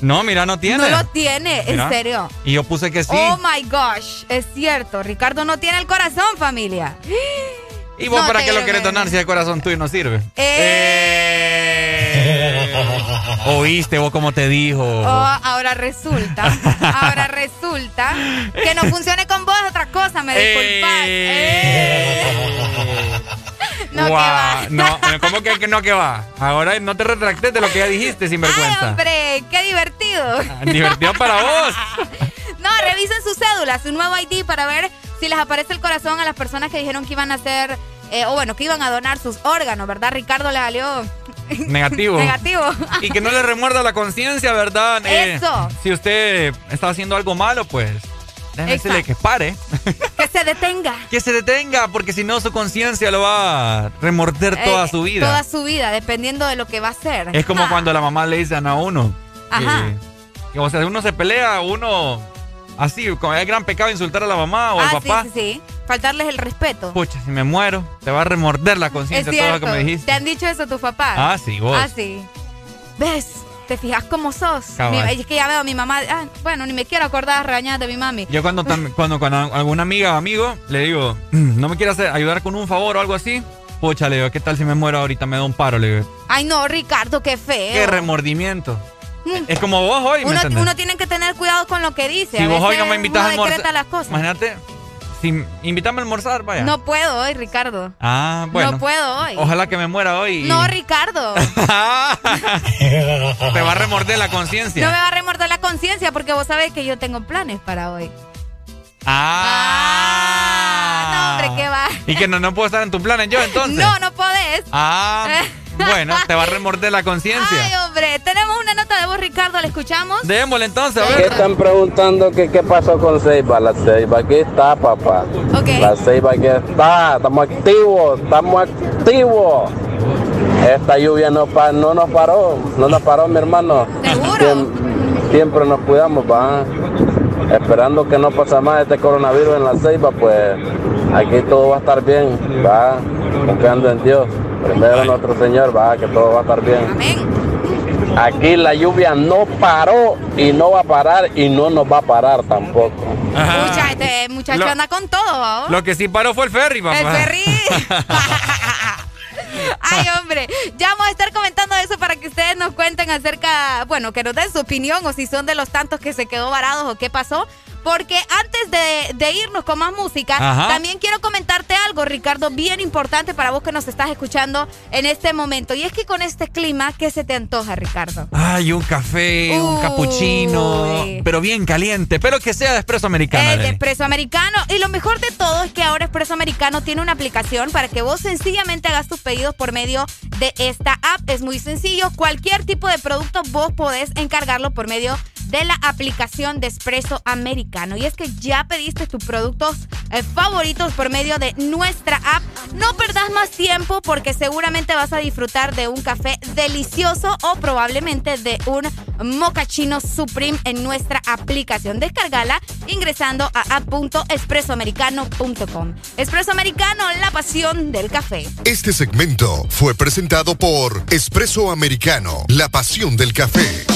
No, mira, no tiene. No lo tiene, en serio. Y yo puse que sí. Oh my gosh, es cierto. Ricardo no tiene el corazón, familia. ¿Y vos No para qué lo querés donar si el corazón tuyo no sirve? Eh. ¿Oíste vos cómo te dijo? Oh, ahora resulta, ahora resulta que no funcione con vos es otra cosa, me disculpas. Eh. [laughs] No, que Guau, va. No, ¿cómo que, que no que va? Ahora no te retractes de lo que ya dijiste, sin vergüenza. Hombre, qué divertido. Divertido para vos. [laughs] No, revisen su cédula, su nuevo ID para ver si les aparece el corazón a las personas que dijeron que iban a hacer, eh, o bueno, que iban a donar sus órganos, ¿verdad? Ricardo le salió [laughs] Negativo. negativo. Y que no le remuerda la conciencia, ¿verdad? Eh, Eso. si usted está haciendo algo malo, pues déjeme decirle que pare. [laughs] que se detenga. Que se detenga, porque si no su conciencia lo va a remorder toda Eh, su vida. Toda su vida, dependiendo de lo que va a hacer. Es como Ah, cuando la mamá le dicen a uno. Ajá. Que, que, o sea, uno se pelea, uno así, como es gran pecado insultar a la mamá o ah, al papá. sí, sí, sí. Faltarles el respeto. Pucha, si me muero, te va a remorder la conciencia todo lo que me dijiste. ¿Te han dicho eso tus papás? Ah, sí, vos. Ah, sí. ¿Ves? ¿Te fijas cómo sos? Mi- es que ya veo a mi mamá. ah, bueno, ni me quiero acordar regañadas de mi mami. Yo cuando, [laughs] cuando con alguna amiga o amigo le digo, "Mm, no me quieres hacer- ayudar con un favor o algo así, pucha, le digo, ¿qué tal si me muero ahorita? Me da un paro, le digo. Ay, no, Ricardo, qué feo. Qué remordimiento. [laughs] Es como vos hoy, ¿me Uno, entendés? uno tiene que tener cuidado con lo que dice. si a vos hoy no me invitas a almorzar, decreta las cosas. imagínate, si invítame a almorzar, vaya. No puedo hoy, Ricardo. Ah, bueno. No puedo hoy. Ojalá que me muera hoy. y- No, Ricardo. [laughs] Te va a remorder la No me conciencia. va a remorder la conciencia porque vos sabés que yo tengo planes para hoy. Ah. No, hombre, ¿qué va? Y que no, no puedo estar en tus planes yo [laughs] entonces. No, no podés. Ah, bueno, te va a remorder la Ay, conciencia. hombre, tenemos una nota de voz, Ricardo, ¿la escuchamos? Démosle entonces, a ¿Qué ver. están preguntando que qué pasó con Seiba? La Seiba aquí está, papá. La Seiba aquí está. Estamos activos, estamos activos. Esta lluvia no, pa- no nos paró, no nos paró, mi hermano. Siem- siempre nos cuidamos, va. Esperando que no pase más este coronavirus en la Ceiba, pues aquí todo va a estar bien, va. Confiando en Dios. Primero nuestro Señor, va, que todo va a estar bien. Aquí la lluvia no paró y no va a parar y no nos va a parar tampoco. Escucha, este muchacho Lo- anda con todo, ¿va? Lo que sí paró fue el ferry, papá. El ferry. [laughs] [laughs] Ay, hombre, ya vamos a estar comentando eso para que ustedes nos cuenten acerca, bueno, que nos den su opinión o si son de los tantos que se quedó varados o qué pasó. Porque antes de, de irnos con más música, Ajá. también quiero comentarte algo, Ricardo, bien importante para vos que nos estás escuchando en este momento. Y es que con este clima, ¿qué se te antoja, Ricardo? Ay, un café, un cappuccino, pero bien caliente, pero que sea de espresso americano. El de. Espresso Americano. Y lo mejor de todo es que ahora Espresso Americano tiene una aplicación para que vos sencillamente hagas tus pedidos por medio de esta app. Es muy sencillo. Cualquier tipo de producto vos podés encargarlo por medio de la aplicación de Espresso Americano. Y es que ya pediste tus productos eh, favoritos por medio de nuestra app. No perdás más tiempo porque seguramente vas a disfrutar de un café delicioso o probablemente de un mocachino supreme en nuestra aplicación. Descargala ingresando a app.espressoamericano.com. Espresso Americano, la pasión del café. Este segmento fue presentado por Espresso Americano, la pasión del café.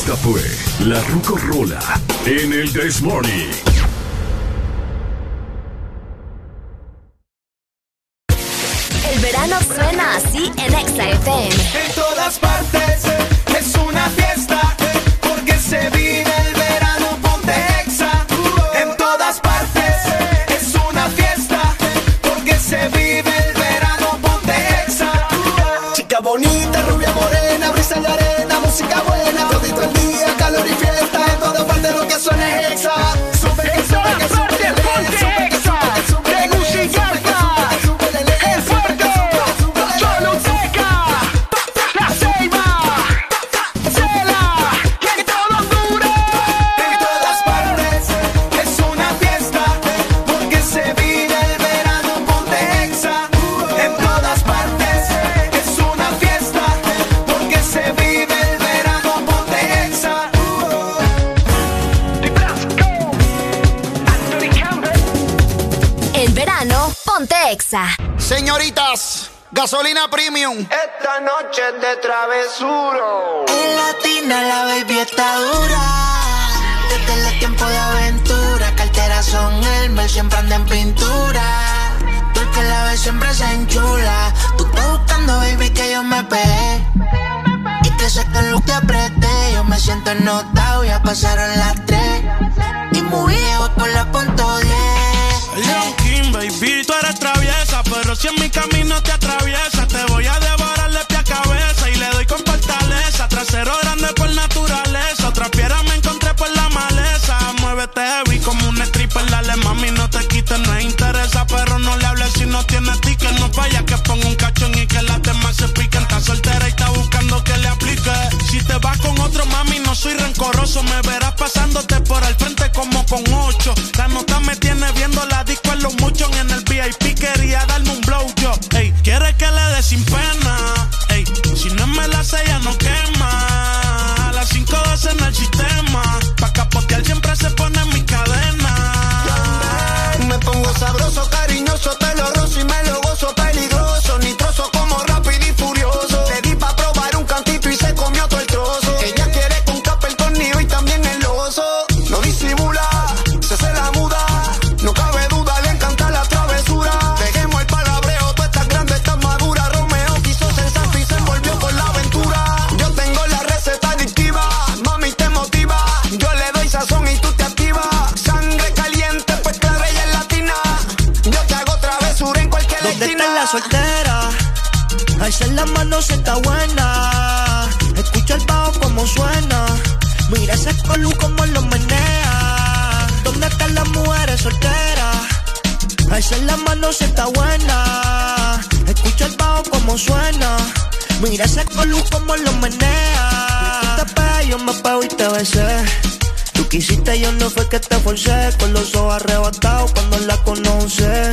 Esta fue la Rucorola en el This Morning. El verano suena así en Exa FM. En todas partes que suena Señoritas, gasolina premium. Esta noche es de travesuro. En latina la baby está dura. Desde el tiempo de aventura. Carteras son Elmer, siempre anda en pintura. Tú el que la ve siempre se enchula. Tú estás buscando, baby, que yo me pegué. Y que sé que lo que apreté. Yo me siento ennotado, ya pasaron las tres. Y muy viejo con la punto 10. Leon King, baby, tú eres traviesa, pero si en mi camino te atraviesa, te voy a devorar de pie a cabeza y le doy con fortaleza. Trasero grande por naturaleza, otra piedra me encontré por la maleza. Muévete heavy como un stripper, dale mami, no te quites, no interesa, pero no le hables si no tienes ticket. No vaya que ponga un cachón y que las demás se piquen. Está soltera y está buscando que le aplique. Si te vas con otro mami, no soy rencoroso, me verás pasándote por al frente como con ocho. La Colu como lo menea. Tú te yo me pego y te besé. Tú quisiste, yo no fue que te forcé. Con los ojos arrebatados cuando la conoce.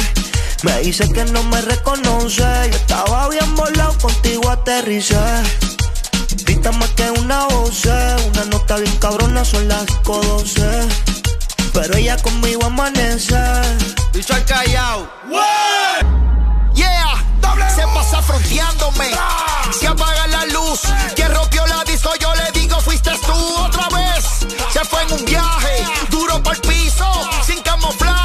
Me dice que no me reconoce. Yo estaba bien volado, contigo aterricé. Grita más que una voz, una nota bien cabrona, son las 5.12. Pero ella conmigo amanece. Bicho al callao. Yeah, se pasa fronteándome. Se apaga la luz. Quien rompió la disco, yo le digo, fuiste tú otra vez. Se fue en un viaje, duro por el piso, sin camuflaje,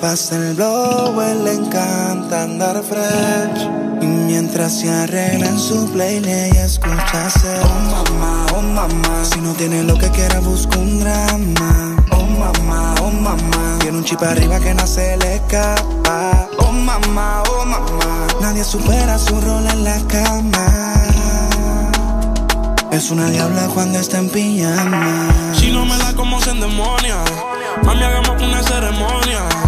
pasa el blow, le encanta andar fresh. Y mientras se arregla en su playlist y escucha hacer Oh mamá, oh mamá. Si no tiene lo que quiera, busca un drama. Oh mamá, oh mamá. Tiene un chip arriba que no se le escapa. Oh mamá, oh mamá. Nadie supera su rol en la cama. Es una diabla cuando está en pijama. Si no me da como se endemonia, mami, hagamos una ceremonia.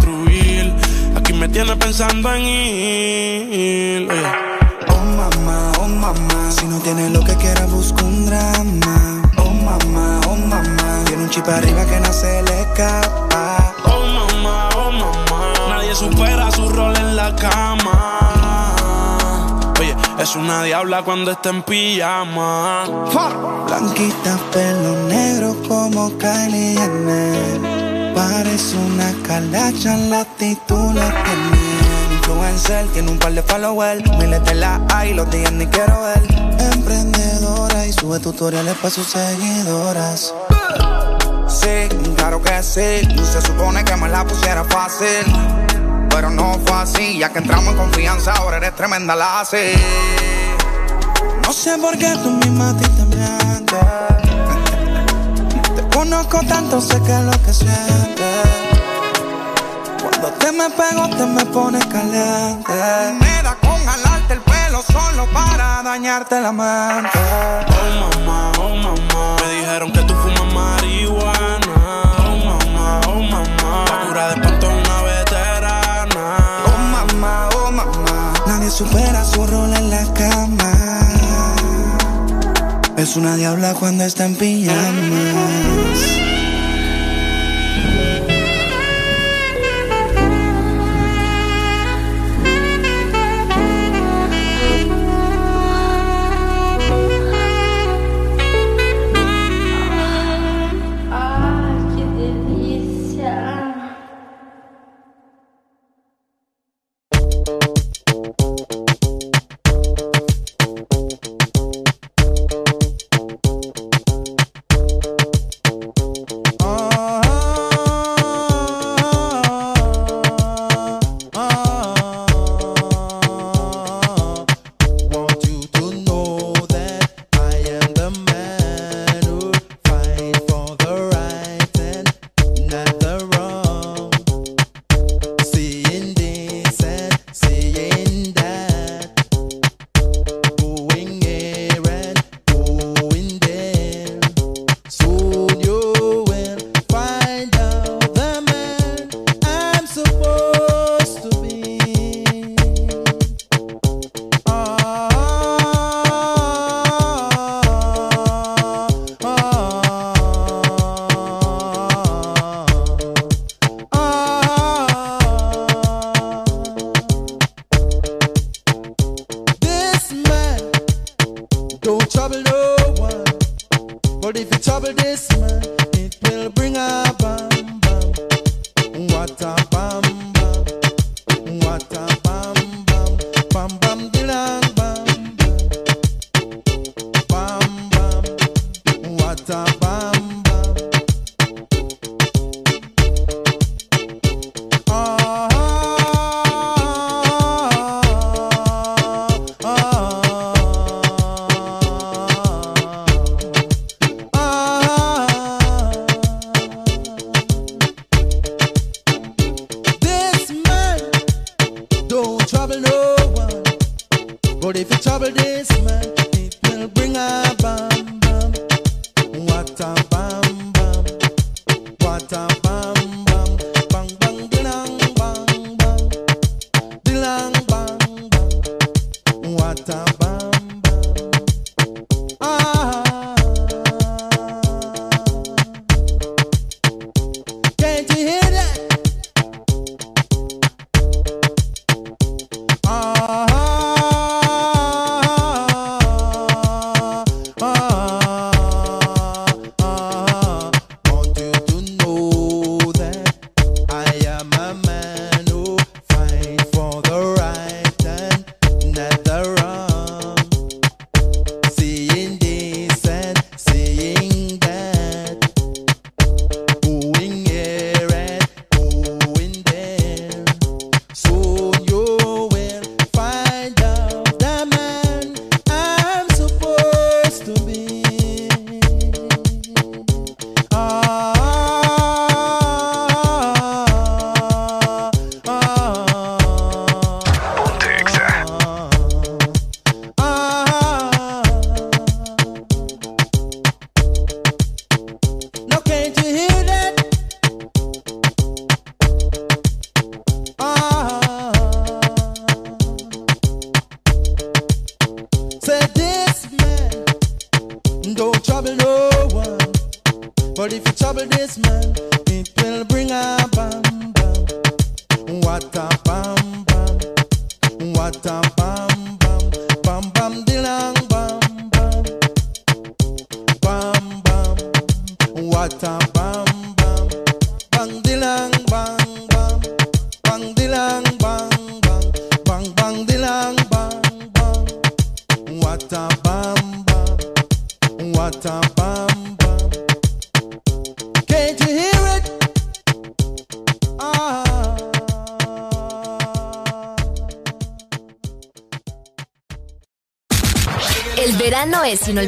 Me tienes pensando en ir. Oye. Oh mamá, oh mamá, si no tiene lo que quiera busca un drama. Oh mamá, oh mamá, tiene un chip arriba que no se le escapa. Oh mamá, oh mamá, nadie supera su rol en la cama. Oye, es una diabla cuando está en pijama. Blanquita, pelo negro como Kylie Jenner. Parece una calacha, la actitud la tiene. Influencer, tiene un par de followers. Miles de la hay, los días ni quiero ver. Emprendedora y sube tutoriales para sus seguidoras. Sí, claro que sí. Se supone que me la pusiera fácil. Pero no fue así, ya que entramos en confianza, ahora eres tremenda la así. No sé por qué tú misma a conozco tanto, sé que es lo que sientes. Cuando te me pego, te me pones caliente. Me da con jalarte el pelo solo para dañarte la mente. Oh mamá, oh mamá, me dijeron que tú fumas marihuana. Oh mamá, oh mamá, la cura de espanto es una veterana. Oh mamá, oh mamá, nadie supera su rol en la cama. Es una diabla cuando está en pijamas.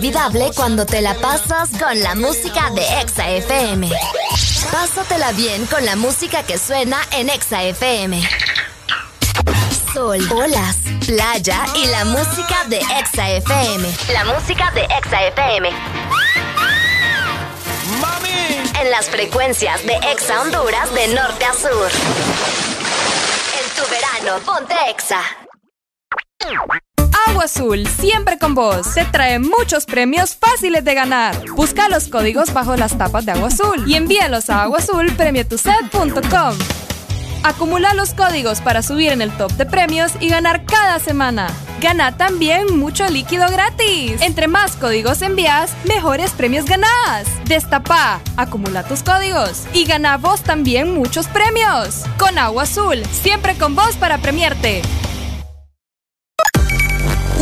Inolvidable cuando te la pasas con la música de Exa FM. Pásatela bien con la música que suena en Exa FM. Sol, olas, playa y la música de Exa FM. La música de Exa FM. ¡Mami! En las frecuencias de Exa Honduras de norte a sur. En tu verano, ponte Exa. Agua Azul, siempre con vos, te trae muchos premios fáciles de ganar. Busca los códigos bajo las tapas de Agua Azul y envíalos a aguazulpremietuset.com. Acumula los códigos para subir en el top de premios y ganar cada semana. Gana también mucho líquido gratis. Entre más códigos envías, mejores premios ganás. Destapa, acumula tus códigos y gana vos también muchos premios. Con Agua Azul, siempre con vos para premiarte.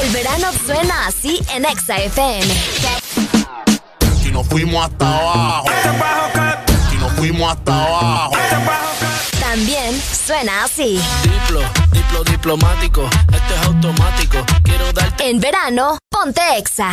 El verano suena así en Exa FM. Y nos fuimos hasta abajo. Y nos fuimos hasta abajo. También suena así. Diplo, diplo diplomático. Este es automático. Quiero darte. En verano, ponte Exa.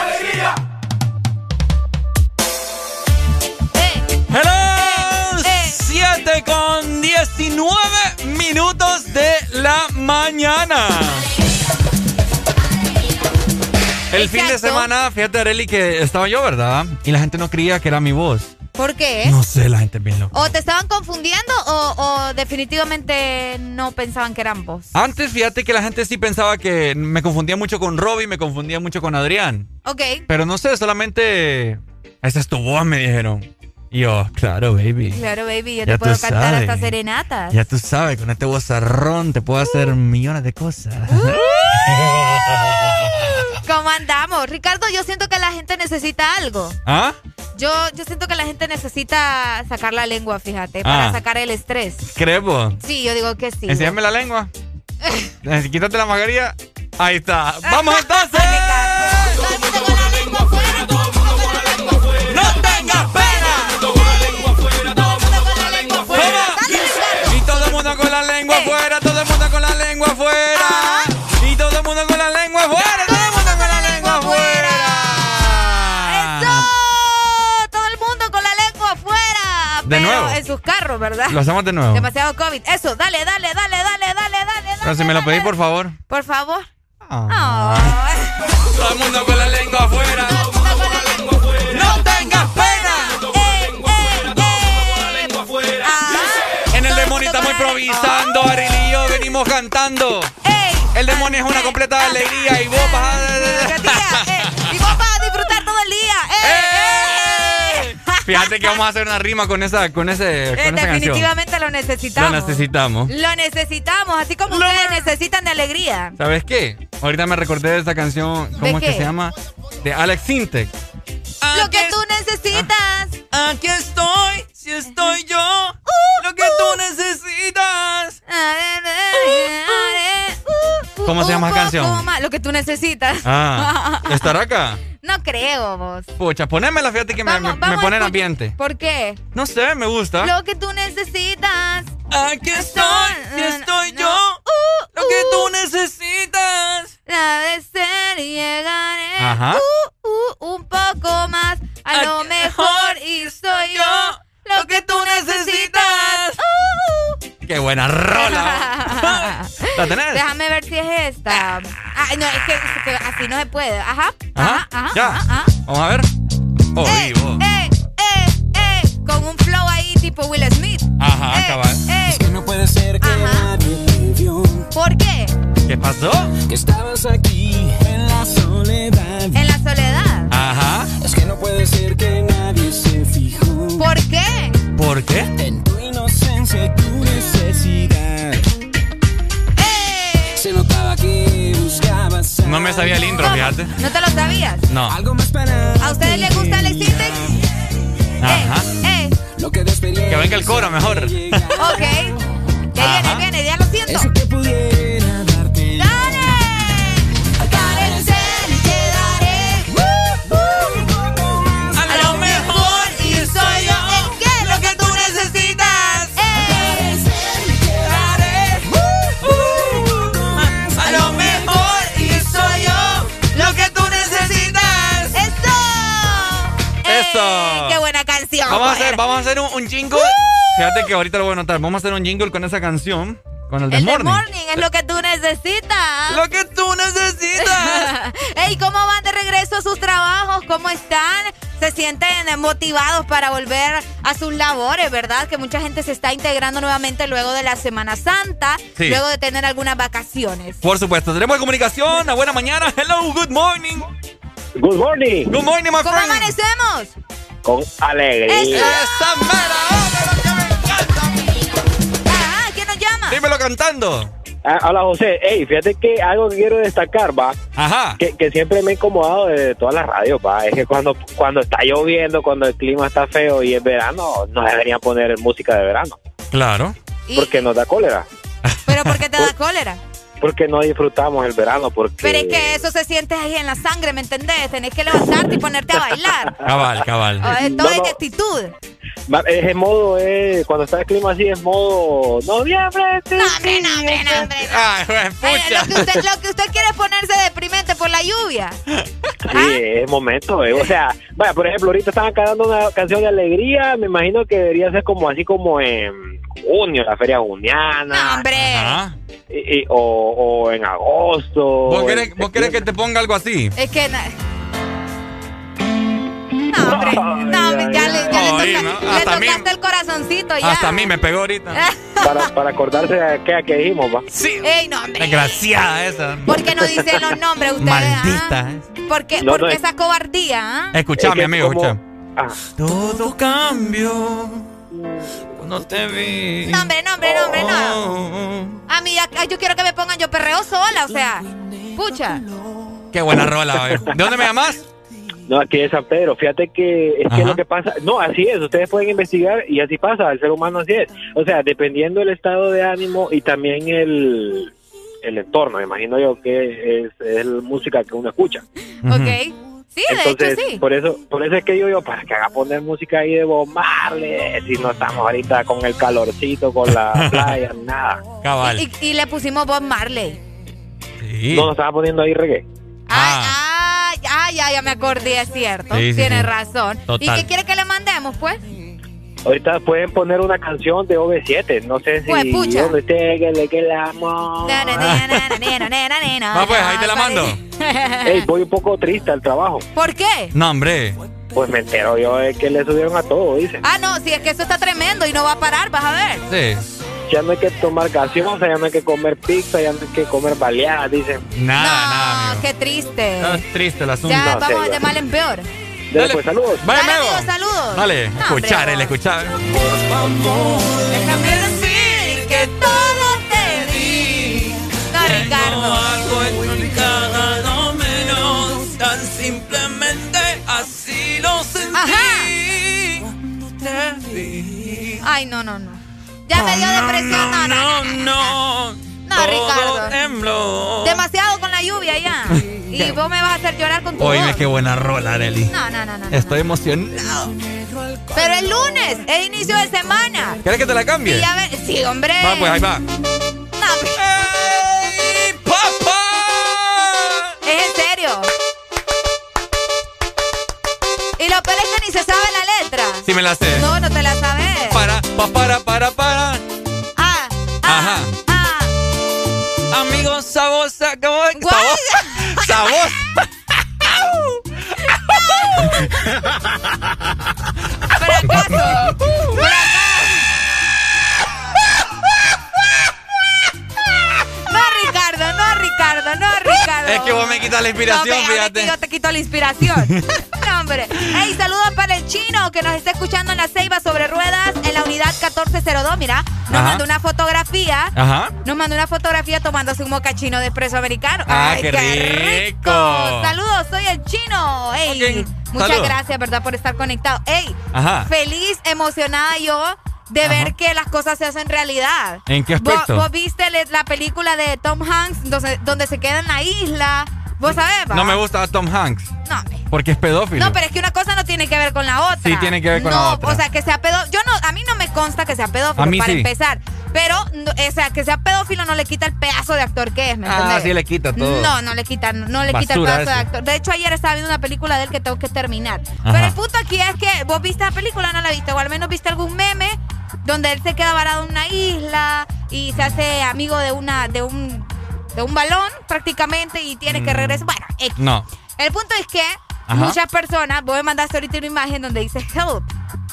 Mañana. El fin de semana, fíjate, Areli, que estaba yo, ¿verdad? Y la gente no creía que era mi voz. ¿Por qué? No sé, la gente es bien loca. ¿O te estaban confundiendo o, o definitivamente no pensaban que eran vos? Antes, fíjate que la gente sí pensaba que me confundía mucho con Robbie, me confundía mucho con Adrián. Ok. Pero no sé, solamente. Esa es tu voz, me dijeron. Yo, claro, baby. Claro, baby, yo Ya te puedo cantar sabes. hasta serenatas. Ya tú sabes, con este vozarrón te puedo hacer millones de cosas. ¿Cómo andamos? Ricardo, yo siento que la gente necesita algo. ¿Ah? Yo, yo siento que la gente necesita sacar la lengua, fíjate, para Ah. sacar el estrés. ¿Crees? Sí, yo digo que sí. Enséñame la lengua. [laughs] Quítate la mascarilla. Ahí está. [laughs] ¡Vamos entonces! Lengua afuera. Y todo el mundo con la lengua afuera, todo el mundo con la lengua afuera. ¡Eso! Todo el mundo con la lengua afuera. De pero nuevo. en sus carros, ¿verdad? Lo hacemos de nuevo. Demasiado COVID. Eso, dale, dale, dale, dale, dale, dale. Pero si me lo pedís, por favor. Por favor. Todo el mundo con la lengua afuera. ¡No tengas pena! En el demonio estamos improvisando, Cantando. El demonio es una completa alegría y vos vas Y vos vas a disfrutar todo el día. Fíjate que vamos a hacer una rima con esa, con ese, con esa canción. definitivamente lo Lo necesitamos. necesitamos. Lo necesitamos, así como ustedes necesitan de alegría. ¿Sabes qué? Ahorita me recordé de esa canción, ¿cómo es qué? que se llama? De Alex Sintek. Lo que tú necesitas. Aquí estoy, si estoy yo. Lo que tú necesitas. ¿Cómo se llama la canción? Lo que tú necesitas. Ah, ¿estará acá? [laughs] No creo, vos. Pucha, ponémela, fíjate que me- Vamos, me, vamos me a pone en ambiente. ¿Por qué? No sé, me gusta. Lo que tú necesitas. Aquí estoy, si estoy yo. Lo que tú necesitas. La de ser y llegaré. Ajá. Uh, uh, un poco más. A lo mejor y soy yo. Lo que tú necesitas. Qué buena rola. [laughs] ¿La tenés? Déjame ver si es esta. Ay, no, es que, es que así no se puede. Ajá. Ajá, ajá, ya. ajá, ajá. Vamos a ver. Oh, vivo. Eh, eh, eh. Con un flow ahí tipo Will Smith. Ajá, cabal. Eh. que no puede ser que nadie te vio. ¿Por qué? ¿Qué pasó? Que estabas aquí en la soledad. En la soledad. Ajá. Es que no puede ser que nadie se fijó. ¿Por qué? ¿Por qué? En tu inocencia y tu necesidad. Se notaba que buscabas. No me sabía el intro, fíjate. ¿No te lo sabías? No. Algo más para. ¿A ustedes les gusta Alex Sintek? Ajá. Eh, Lo que Que venga el coro mejor. ok. Que viene, viene, ya lo siento. Vamos a hacer, vamos a hacer un, un jingle. Fíjate que ahorita lo voy a notar. Vamos a hacer un jingle con esa canción. Con el de El de Morning. morning es lo que tú necesitas. Lo que tú necesitas. [laughs] Ey, ¿cómo van de regreso a sus trabajos? ¿Cómo están? Se sienten motivados para volver a sus labores, ¿verdad? Que mucha gente se está integrando nuevamente luego de la Semana Santa, Sí. luego de tener algunas vacaciones. Por supuesto, tenemos comunicación. A buena mañana. Hello, good morning. Good morning. Good morning, my ¿Cómo friend. amanecemos? Con alegría. Esa mera Ah, ¿quién nos llama? Dímelo cantando. Ah, hola José, hey, fíjate que algo que quiero destacar, va, Ajá. que, que siempre me ha incomodado de todas las radios, va, es que cuando, cuando está lloviendo, cuando el clima está feo y es verano, no deberían poner música de verano, Claro. porque nos da cólera, ¿Pero por qué te da [laughs] cólera? Porque no disfrutamos el verano, porque... Pero es que eso se siente ahí en la sangre, ¿me entendés? Tenés que levantarte y ponerte a bailar. [laughs] Cabal, cabal. Todo No, es no. actitud. Ese modo es, cuando está el clima así, es modo noviembre. No, hombre, no, hombre, no, hombre. Ay, güey, Ay, pucha. lo, que usted, lo que usted quiere es ponerse deprimente por la lluvia. Sí, es momento, eh. o sea, vaya, por ejemplo, ahorita están cantando una canción de alegría, me imagino que debería ser como así como en junio, la feria juniana. No, hombre. Ajá. Y- y- o, o en agosto. ¿Vos querés, en vos querés que te ponga algo así? Es que. No, hombre. No, hombre, ya le, ya le Oh, oí, ¿no? Le Hasta a mí, tocaste el corazoncito ya. hasta a mí me pegó ahorita. [laughs] Para, para acordarse de qué que dijimos, va. Sí. Ey, no, hombre. Desgraciada esa. ¿Por qué no dicen los nombres ustedes? ah? Maldita. ¿Por qué, No, por no, qué es- esa cobardía? ah? Escuchame, Es que amigo, como- escucha. Ah, Todo cambió cuando te vi. No, hombre, no, hombre, no, hombre, no. A mí, yo quiero que me pongan yo perreo sola, o sea. Pucha. Qué buena rola. ¿De dónde me llamas? no, aquí de San Pedro. Fíjate que es que lo que pasa, no, así es, ustedes pueden investigar y así pasa, el ser humano así es. O sea, dependiendo del estado de ánimo y también el, el entorno, me imagino yo que es, es la música que uno escucha. Ok. Sí, de Entonces, hecho sí. por eso, por eso es que yo digo, para que haga poner música ahí de Bob Marley, si no estamos ahorita con el calorcito, con la [laughs] playa, nada. Cabal. Y, y le pusimos Bob Marley. Sí. No nos estaba poniendo ahí reggae. Ah, ah, ya, ya me acordé, es cierto. Sí, sí, Tienes sí. razón. Total. ¿Y qué quiere que le mandemos, pues? Ahorita pueden poner una canción de OV7, no sé si... Huepucha. Donde esté, que le el amor... No, pues, ahí te la mando. [laughs] Ey, voy un poco triste al trabajo. ¿Por qué? No, hombre. Pues me entero yo de que le subieron a todo, dice. Ah, no, si es que eso está tremendo y no va a parar, vas a ver. Sí. Ya no hay que tomar gaseosa, ya no hay que comer pizza, ya no hay que comer baleadas, dicen. Nada, no, nada, amigo. qué triste. Está triste el asunto. Ya no, vamos sé, de mal en peor. Dale, pues saludos. Vaya, Dale, saludos. Dale, No, escuchar, hombre, el escuchar. Déjame decir que todo te di. No, Ricardo. algo explicada, no menos. Tan simplemente así lo sentí. Te vi. Ay, no, no, no. Ya me dio depresión. No, no, no. No, No, todo Ricardo. tembló. Demasiado con la lluvia ya. Y vos me vas a hacer llorar con tu Oíme, voz. qué buena rola, Arely. No, no, no, no. no. Estoy emocionado. Pero el lunes, es inicio de semana. ¿Quieres que te la cambie? Y ya ve- Sí, hombre. Va, pues ahí va. No, Es en serio. Y lo peor es que ni se sabe la letra. Sí me la sé. No, no te la sabes. Para, pa, para, para, para. Ah, Ajá. ah. Amigos, sabosa, ¿cómo es? esa voz. ¡Fracaso! Es que vos me quitas la inspiración, No, fíjate. yo te quito la inspiración. [laughs] no, hombre. Hey, saludos para el chino que nos está escuchando en la Ceiba sobre ruedas en la unidad 1402. Mira, nos Ajá. mandó una fotografía. Ajá. Nos mandó una fotografía tomándose un mocachino de espresso americano. Ah, Ay, qué rico. Saludos, soy el chino. Ey, muchas Saludos. gracias, ¿verdad? Por estar conectado. Ey, Ajá. feliz, emocionada yo de ver que las cosas se hacen realidad. ¿En qué ¿Vos, aspecto? vos viste la película de Tom Hanks donde, donde se queda en la isla? ¿Vos sabés? va? No me gusta Tom Hanks. No. Porque es pedófilo. No, pero es que una cosa no tiene que ver con la otra. Sí, tiene que ver con no, la otra. O sea, que sea pedófilo. Yo no, a mí no me consta que sea pedófilo, A mí para sí. empezar. Pero, o sea, que sea pedófilo no le quita el pedazo de actor que es, ¿me Ah, entendés? sí le quita todo. No, no le quita, no le quita el pedazo de actor. De hecho, ayer estaba viendo una película de él que tengo que terminar. Ajá. Pero el punto aquí es que vos viste la película, no la viste, o al menos viste algún meme donde él se queda varado en una isla y se hace amigo de una, de un, de un balón prácticamente y tiene que Mm. regresar. Bueno, X. No. El punto es que Ajá. muchas personas, vos me mandaste ahorita una imagen donde dice help.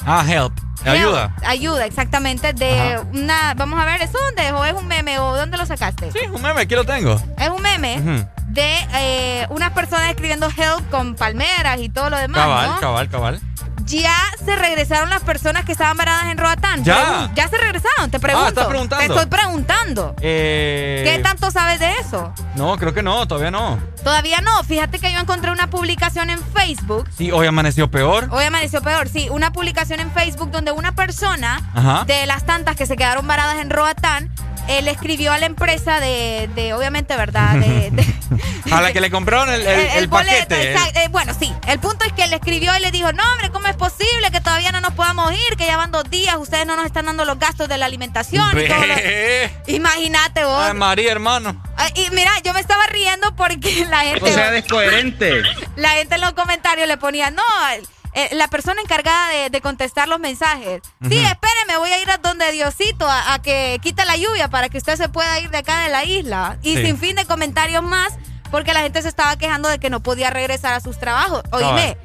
Ah, help. Ayuda. Help, ayuda, exactamente. De Ajá. una. Vamos a ver, ¿eso dónde es? ¿O es un meme? ¿O dónde lo sacaste? Sí, un meme, aquí lo tengo. Es un meme de eh, unas personas escribiendo help con palmeras y todo lo demás. Cabal, ¿no? cabal, cabal. Ya se regresaron las personas que estaban varadas en Roatán. Ya. Ya se regresaron, te pregunto. estás preguntando. Te estoy preguntando. Eh, ¿Qué tanto sabes de eso? No, creo que no, todavía no. Todavía no. Fíjate que yo encontré una publicación en Facebook Sí, hoy amaneció peor. Hoy amaneció peor, sí. Una publicación en Facebook donde una persona Ajá. de las tantas que se quedaron varadas en Roatán, él escribió a la empresa de, de obviamente, ¿verdad? De, [laughs] de- A la que le compraron el, el, el boleto. paquete. exacto. Eh, bueno, sí. El punto es que él escribió y le dijo, no, hombre, ¿cómo es posible que todavía no nos podamos ir? Que ya van dos días, ustedes no nos están dando los gastos de la alimentación. y todo lo-. Imagínate vos. Ay, María, hermano. Ay, Y mira, yo me estaba riendo porque la gente... descoherente. La gente en los comentarios le ponía, no, eh, la persona encargada de, de contestar los mensajes. Sí, Ujú. espéreme, voy a ir a donde Diosito a, a que quite la lluvia para que usted se pueda ir de acá de la isla. Y Sí. sin fin de comentarios más, porque la gente se estaba quejando de que no podía regresar a sus trabajos. Oíme,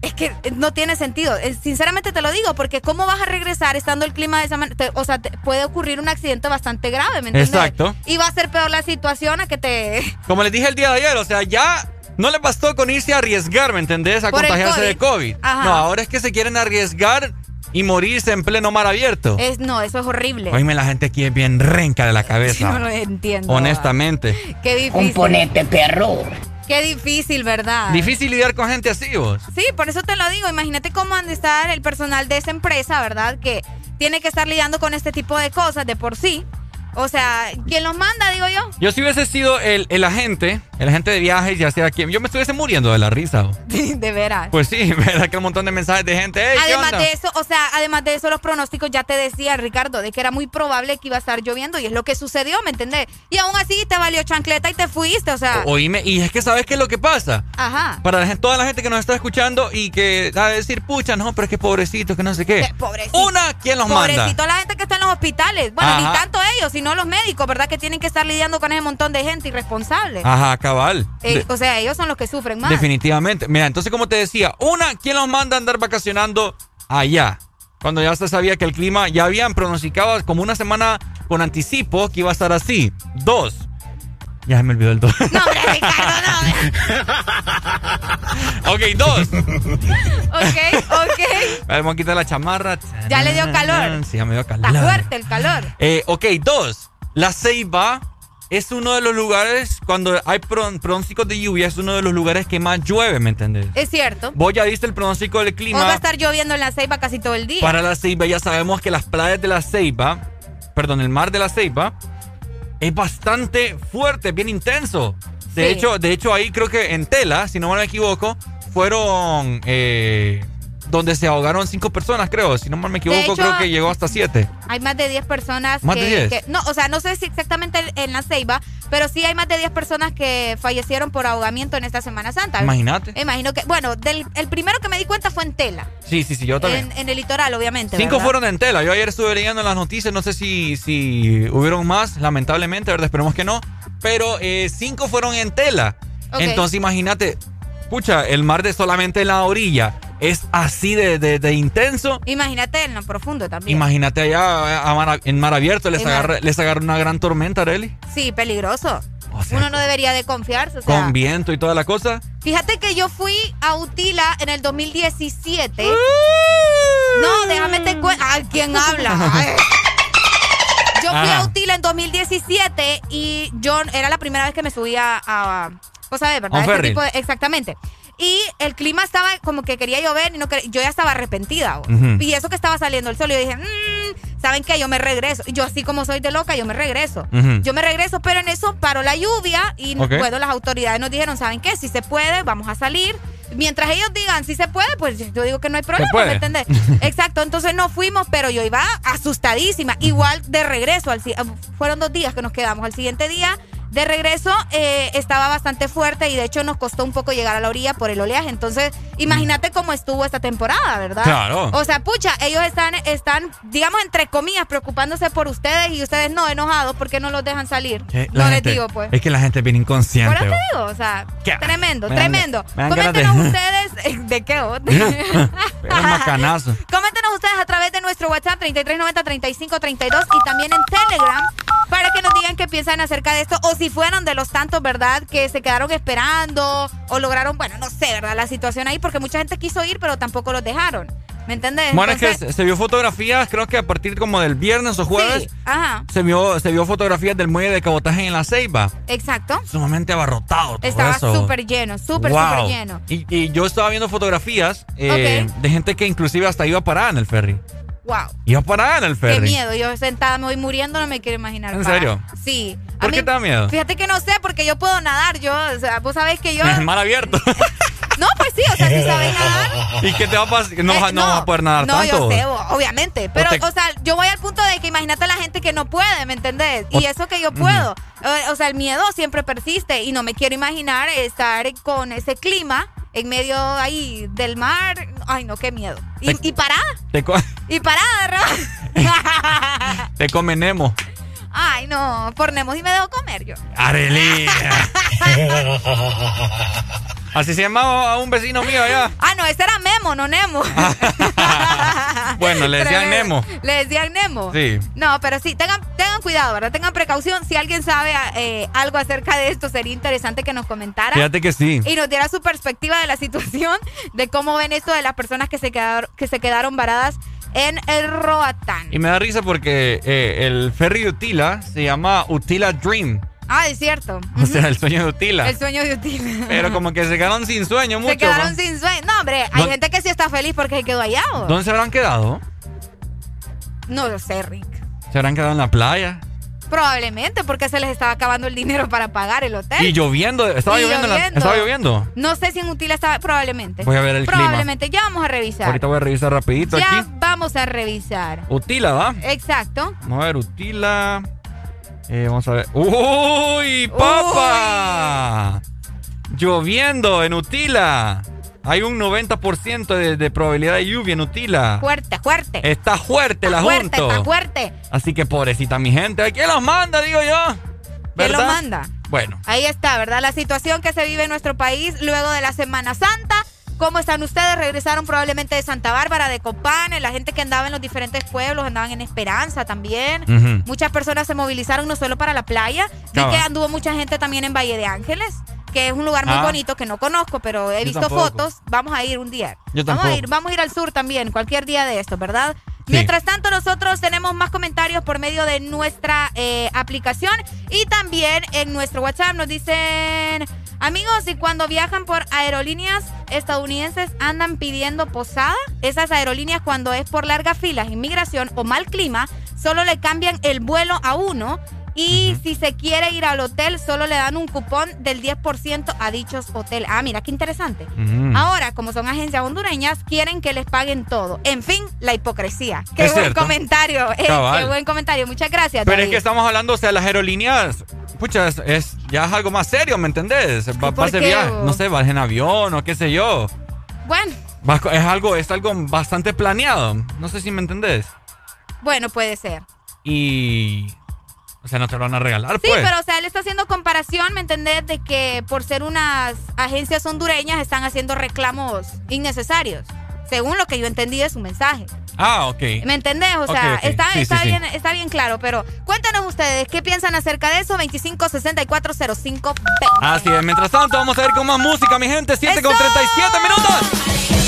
Es que no tiene sentido. Eh, sinceramente te lo digo, porque ¿cómo vas a regresar estando el clima de esa manera? O sea, te puede ocurrir un accidente bastante grave, ¿me entiendes? Exacto. Y va a ser peor la situación a que te... [laughs] Como les dije el día de ayer, o sea, ya no le bastó con irse a arriesgar, ¿me entendés? A Por contagiarse COVID. de COVID. Ajá. No, ahora es que se quieren arriesgar y morirse en pleno mar abierto. Es, no, eso es horrible. Oíme, la gente aquí es bien renca de la [laughs] Yo cabeza. no lo entiendo. honestamente. Qué difícil. Componente perro. Qué difícil, ¿verdad? Difícil lidiar con gente así, vos. Sí, por eso te lo digo. Imagínate cómo han de estar el personal de esa empresa, ¿verdad? Que tiene que estar lidiando con este tipo de cosas de por sí. O sea, ¿quién los manda, digo yo? Yo si hubiese sido el, el agente, el agente de viajes, ya sea quien, yo me estuviese muriendo de la risa. [laughs] de veras. Pues sí, [laughs] verdad que un montón de mensajes de gente. Hey, ¿qué Además onda? de eso, o sea, además de eso, los pronósticos ya te decía Ricardo de que era muy probable que iba a estar lloviendo y es lo que sucedió, ¿me entendés? Y aún así te valió chancleta y te fuiste, o sea. O- Oíme, y es que sabes qué es lo que pasa. Ajá. Para la toda la gente que nos está escuchando y que va a decir, pucha, no, pero es que pobrecito, que no sé qué. Pobrecito. Una, ¿quién los manda? Pobrecito la gente que está en los hospitales. Bueno, Ajá. ni tanto ellos, sino los médicos, ¿verdad? Que tienen que estar lidiando con ese montón de gente irresponsable. Ajá, cabal. Eh, De- o sea, ellos son los que sufren más. definitivamente. Mira, entonces como te decía, una, ¿quién los manda a andar vacacionando allá? Cuando ya se sabía que el clima ya habían pronosticado como una semana con anticipo que iba a estar así. Dos. Ya se me olvidó el dos. [laughs] No, hombre, Ricardo, no. [laughs] ok, dos. ok, ok. Vamos a quitar la chamarra. Ya le dio calor. Sí, ya me dio calor. Está fuerte el calor. Eh, ok, dos. La Ceiba es uno de los lugares, cuando hay pron- pronósticos de lluvia, es uno de los lugares que más llueve, ¿me entendés? Es cierto. Vos ya viste el pronóstico del Hoy clima. va a estar lloviendo en la ceiba casi todo el día. Para la Ceiba ya sabemos que las playas de la Ceiba, perdón, el mar de la Ceiba, es bastante fuerte, bien intenso. De, Sí. hecho, de hecho, ahí creo que en Tela, si no me equivoco, fueron eh, donde se ahogaron cinco personas, creo. Si no mal me equivoco, hecho- creo que llegó hasta siete. Hay más de 10 personas ¿Más que, de 10? que- No, o sea, no sé si exactamente en la ceiba, pero sí hay más de 10 personas que fallecieron por ahogamiento en esta Semana Santa. Imagínate. Imagino que. Bueno, del, el primero que me di cuenta fue en Tela. Sí, sí, sí, yo también. En, en el litoral, obviamente. Cinco ¿verdad? fueron en tela. Yo ayer estuve leyendo en las noticias, no sé si, si hubieron más, lamentablemente, ¿verdad? Esperemos que no. Pero eh, cinco fueron en tela. Entonces imagínate, pucha, el mar de solamente la orilla es así de, de- de intenso. Imagínate en lo profundo también. Imagínate allá a mar- en mar abierto, les En agarra, les agarra una gran tormenta, Areli. Sí, peligroso. Uno no debería de confiarse. O sea, Con viento y toda la cosa. Fíjate que yo fui a Utila en el 2017. No, déjame te cuento. Ay, ¿quién habla? [laughs] Ay. Yo fui Ajá. a Utila en 2017 y yo era la primera vez que me subía a. Vos sabés, ¿verdad? Este tipo de- exactamente. Y el clima estaba como que quería llover y no quería- yo ya estaba arrepentida. Y eso que estaba saliendo el sol, yo dije, "Mm, ¿saben qué? Yo me regreso. Y yo así como soy de loca, yo me regreso. Yo me regreso, pero en eso paró la lluvia y Ok. bueno, las autoridades nos dijeron, ¿saben qué? Si se puede, vamos a salir. Mientras ellos digan si se puede, pues yo digo que no hay problema. ¿me entendés? [laughs] Exacto, entonces no fuimos, pero yo iba asustadísima. Igual de regreso, al, fueron dos días que nos quedamos. Al siguiente día, de regreso, eh, estaba bastante fuerte y de hecho nos costó un poco llegar a la orilla por el oleaje. Entonces, imagínate cómo estuvo esta temporada, ¿verdad? Claro. O sea, pucha, ellos están, están, digamos, entre comillas, preocupándose por ustedes y ustedes no enojados porque no los dejan salir. Eh, no les digo, pues. Es que la gente es bien Por inconsciente. eso te digo, o sea, ¿Qué? tremendo, Me tremendo. me de- Coméntenos [laughs] ustedes, eh, ¿de qué? vos? [laughs] [laughs] Coméntenos ustedes a través de nuestro WhatsApp 3390-3532 y también en Telegram para que nos digan qué piensan acerca de esto o si fueron de los tantos, ¿verdad? Que se quedaron esperando o lograron, bueno, no sé, ¿verdad? La situación ahí porque mucha gente quiso ir pero tampoco los dejaron. ¿Me entendés? Bueno, es que se, vio fotografías, creo que a partir como del viernes o jueves, Sí, ajá, se vio se vio fotografías del muelle de cabotaje en la Ceiba. exacto. Sumamente abarrotado todo Estaba súper lleno, súper, Wow. súper lleno. Y, y yo estaba viendo fotografías eh, de gente que inclusive hasta iba parada en el ferry. Wow. Iba parada en el ferry. Qué miedo, yo sentada me voy muriendo, no me quiero imaginar. ¿En serio? Sí. A ¿Por mí- qué te da miedo? Fíjate que no sé, porque yo puedo nadar, yo, o sea, vos sabés que yo... En [laughs] mar abierto. [laughs] No, pues sí, o sea, si sabes nadar. [laughs] ¿Y qué te va a pasar? No, Eh, vas- no, vas a poder nadar no, tanto. yo sé, obviamente. Pero, te- o sea, yo voy al punto de que imagínate a la gente que no puede, ¿me entendés? Y O- eso que yo puedo. Eh, O sea, el miedo siempre persiste y no me quiero imaginar estar con ese clima en medio ahí del mar. Ay, no, qué miedo. Y, Te- y parada, Te, y parada, ¿verdad? [laughs] te come Nemo. Ay, no, por Nemo sí me dejo comer yo. Arely. [laughs] Así se llamaba a un vecino mío allá. Ah, no, ese era Memo, no Nemo. [laughs] bueno, le decían Nemo. Le decían Nemo. Sí. No, pero sí, tengan, tengan cuidado, ¿verdad? Tengan precaución. Si alguien sabe eh, algo acerca de esto, sería interesante que nos comentara. Fíjate que sí. Y nos diera su perspectiva de la situación, de cómo ven esto de las personas que se quedaron, que se quedaron varadas en el Roatán. Y me da risa porque eh, el ferry de Utila se llama Utila Dream. Ah, es cierto. O sea, el sueño de Utila. El sueño de Utila. Pero como que se quedaron sin sueño mucho. Se quedaron sin sueño. No, hombre, hay gente que sí está feliz porque se quedó allá. ¿o? ¿Dónde se habrán quedado? No lo sé, Rick. ¿Se habrán quedado en la playa? Probablemente, porque se les estaba acabando el dinero para pagar el hotel. Y lloviendo, estaba Y lloviendo, la- estaba lloviendo. No sé si en Utila estaba, probablemente. Voy a ver el clima. Probablemente, ya vamos a revisar. Ahorita voy a revisar rapidito ya aquí. vamos a revisar. Utila, ¿va? Exacto. Vamos a ver, Utila. Eh, vamos a ver. ¡Uy, papa! Lloviendo en Utila. Hay un 90% de, de probabilidad de lluvia en Utila. Fuerte, fuerte. Está fuerte el fuerte, asunto. está fuerte. Así que pobrecita mi gente. ¿Quién los manda, digo yo? ¿Quién lo ¿Verdad? manda? Bueno. Ahí está, ¿verdad? La situación que se vive en nuestro país luego de la Semana Santa. ¿Cómo están ustedes? Regresaron probablemente de Santa Bárbara, de Copán, la gente que andaba en los diferentes pueblos, andaban en Esperanza también. Muchas personas se movilizaron no solo para la playa, Cabal. que anduvo mucha gente también en Valle de Ángeles, que es un lugar muy Ah. bonito que no conozco, pero he Yo visto tampoco. fotos. Vamos a ir un día. Yo vamos a ir, vamos a ir al sur también, cualquier día de esto, ¿verdad? Mientras tanto, nosotros tenemos más comentarios por medio de nuestra eh, aplicación y también en nuestro WhatsApp nos dicen, amigos, y cuando viajan por aerolíneas estadounidenses andan pidiendo posada, esas aerolíneas cuando es por largas filas, inmigración o mal clima, solo le cambian el vuelo a uno. Y si se quiere ir al hotel, solo le dan un cupón del 10% a dichos hoteles. Ah, mira, qué interesante. Ahora, como son agencias hondureñas, quieren que les paguen todo. En fin, la hipocresía. Qué Es buen cierto. comentario. eh, qué buen comentario. Muchas gracias. Pero es que estamos hablando, o sea, las aerolíneas, pucha, es, es- ya es algo más serio, ¿me entendés? Va, por va a ser qué, viaje, vos? no sé, vas en avión o qué sé yo. Bueno, Vas es algo, es algo bastante planeado. No sé si me entendés. bueno, puede ser. Y. O sea, no te lo van a regalar, Sí, pues. pero o sea, él está haciendo comparación, ¿me entendés? De que por ser unas agencias hondureñas están haciendo reclamos innecesarios. Según lo que yo entendí de su mensaje. Ah, ok. ¿Me entendés? O sea, está, Sí, está sí, sí. bien, está bien claro, pero cuéntanos ustedes, ¿qué piensan acerca de eso? 256405 P. Así es. Mientras tanto, vamos a ir con más música, mi gente. 7 con ¡Eso! 37 minutos.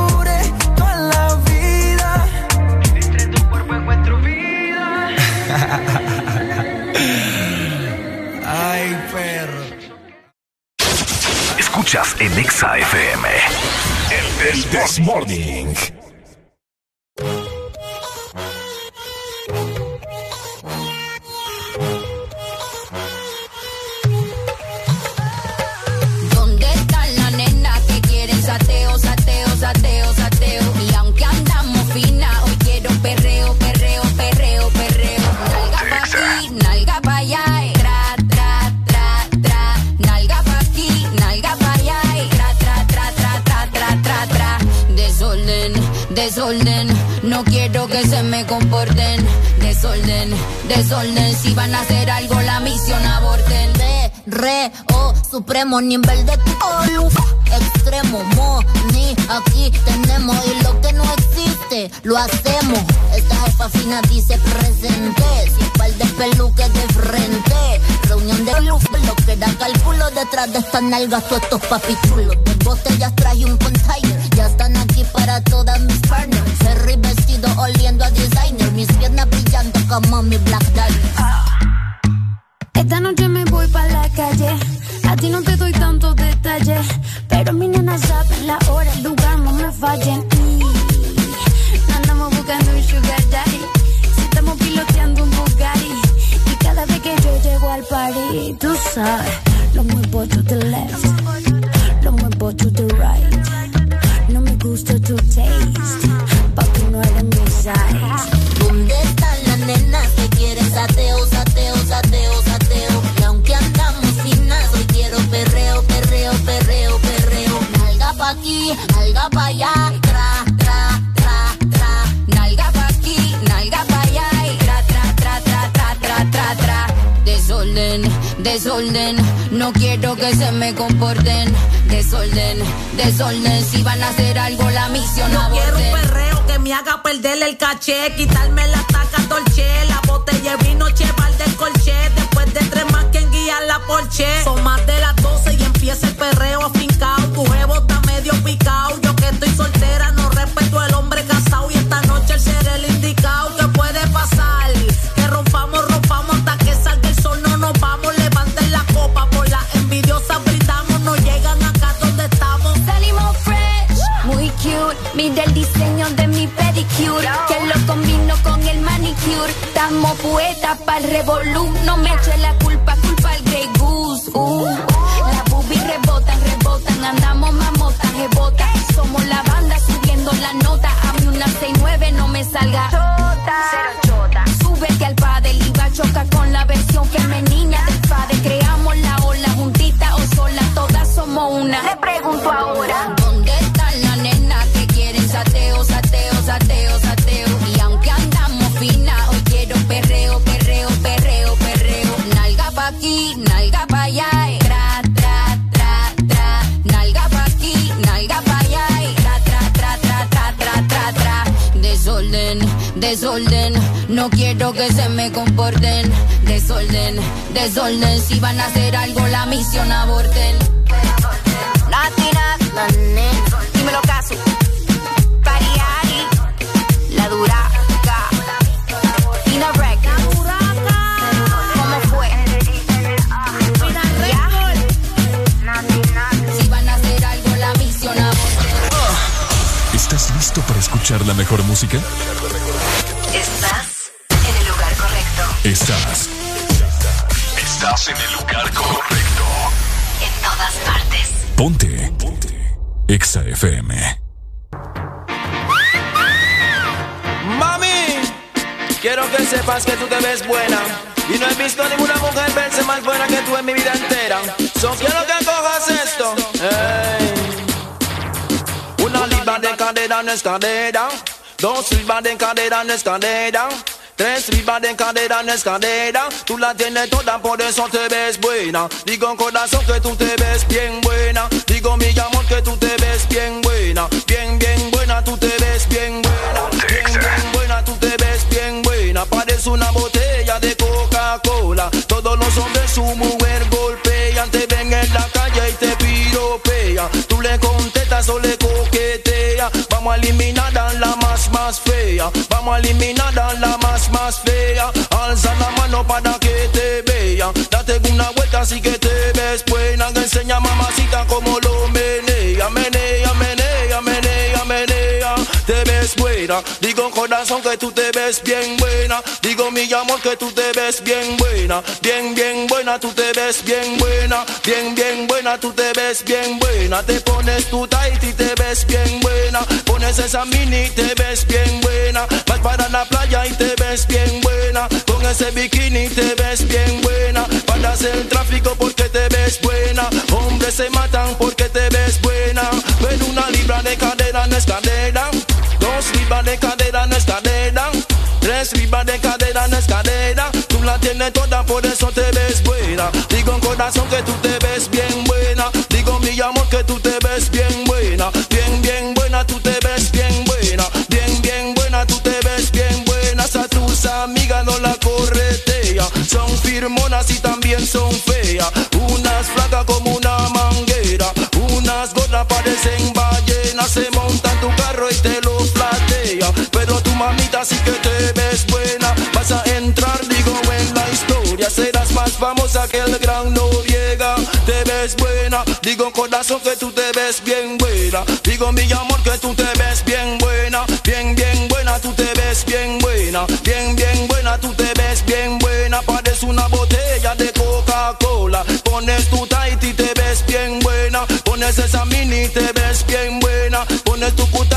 Escuchas en Exa FM. El This Morning. No quiero que se me comporten. Desorden, desorden, si van a hacer algo la misión aborten. De, re, o, supremo nivel de oh, extremo, mo, ni, aquí tenemos y lo que no existe, lo hacemos. Esta jefa fina dice presente, sin par de peluques de frente. Reunión de luz, lo que da cálculo detrás de estas nalgas, todos estos papichulos. Botellas traje un container, ya están aquí para todas mis partners. Oliendo a designer, mis piernas brillando como mi black diamond. Esta noche me voy pa' la calle. A ti no te doy tantos detalles. Pero mi nena sabe la hora, el lugar, no me fallen. Y andamos buscando un sugar daddy. Si estamos piloteando un Bugatti. Y cada vez que yo llego al party, tú sabes, lo muevo to the left. Desorden, no quiero que se me comporten. Desorden, desorden, si van a hacer algo la misión Yo quiero un perreo que me haga perder el caché, quitarme la taca dolce, la botella de vino cheval del colché, después de tres más quien guía la porche. Son más de es cadera. Tres riba de cadera no es cadera. Tú la tienes toda, por eso te ves buena. Digo corazón que tú te ves bien buena. Digo mi amor que tú te ves bien buena. Fea. Vamos a eliminar a la más, más fea. Alza la mano para que te vea. Date una vuelta así que te ves buena. Enseña mamacita como lo menea. Menea, menea, menea, menea. Te ves buena. Digo corazón que tú te ves bien buena. Digo mi amor que tú te ves bien buena. Bien, bien buena, tú te ves bien buena. Bien, bien buena, tú te ves bien buena. Te pones tight te ves bien buena. Pones esa mini y te ves bien buena. Vas para la playa y te ves bien buena. Con ese bikini te ves bien buena. Para hacer tráfico porque te ves buena. Hombres se matan porque te ves buena. Pero una libra de cadera no es cadera. Dos libras de cadera no es cadera. Tres libras de cadera no es cadera. Tú la tienes toda, por eso te son feas. Unas flacas como una manguera. Unas gordas parecen ballenas. Se montan tu carro y te lo platea. Pero tu mamita sí que te ves buena. Vas a entrar, digo, en la historia. Serás más famosa que el gran Noriega. Te ves buena. Digo, corazón, que tú te ves bien buena. Digo, mi amor, que tú te ves bien buena. Bien, bien buena, tú te ves bien buena. Bien, bien Pones esa mini te ves bien buena. Pones tu cutarra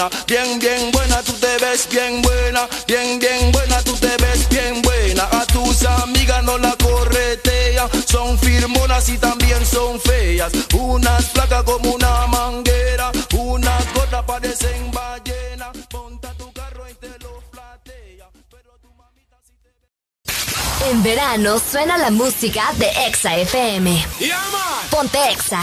buena. Bien, bien buena, tú te ves bien buena. Bien, bien buena, tú te ves bien buena. A tus amigas no la corretea. Son firmonas y también son feas. Unas flacas como una manguera. Unas gordas parecen ballenas. Monta tu carro y te lo platea. En verano suena la música de Exa FM. Ponte Exa.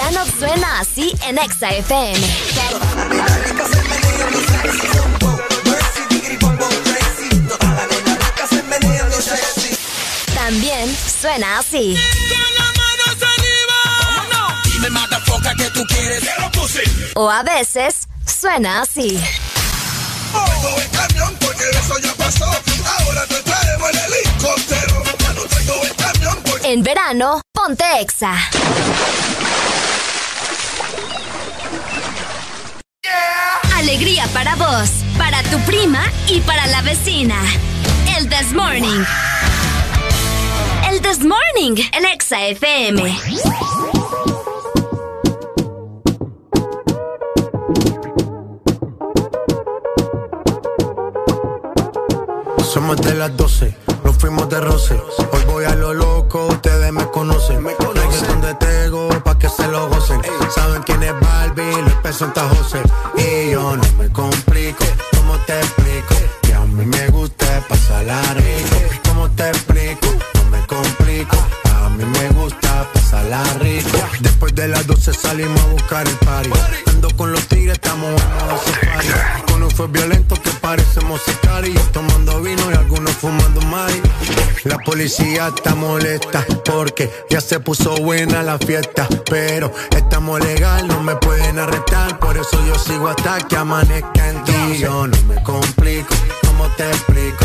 Verano suena así en Exa FM. También suena así. O a veces suena así. En verano, ponte Exa. Yeah. Alegría para vos, para tu prima y para la vecina. El This Morning. El This Morning, el Exa FM. Somos de las 12 fuimos de roce. Hoy voy a lo loco, ustedes me conocen. Me conocen de Tego, pa' que se lo gocen. Saben quién es Barbie, los pesos Santa José. Y yo no me complico, ¿cómo te explico? Que a mí me gusta pasarla rico. ¿Cómo te explico? No me complico. A mí me gusta Después de las 12 salimos a buscar el party. Ando con los tigres, estamos en. Con un fue violento que parecemos sicarios. Tomando vino y algunos fumando mai. La policía está molesta porque ya se puso buena la fiesta. Pero estamos legal, no me pueden arrestar. Por eso yo sigo hasta que amanezca en ti. Yo no me complico, ¿cómo te explico?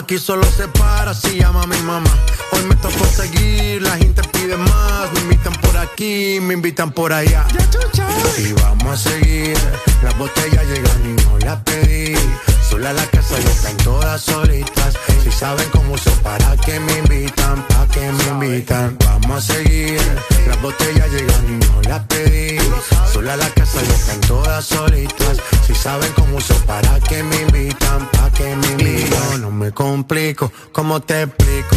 Aquí solo se para si llama mi mamá. Hoy me tocó seguir, la gente pide más. Me invitan por aquí, me invitan por allá. Y vamos a seguir. Las botellas llegan y no las pedí. Sola la casa y están todas solitas. Si saben cómo uso, para que me invitan, pa' que me invitan. Vamos a seguir. Las botellas llegan y no las pedí. Sola la casa y están todas solitas. Si saben cómo uso, para que me invitan, pa' que me invitan. No me complico, ¿cómo te explico?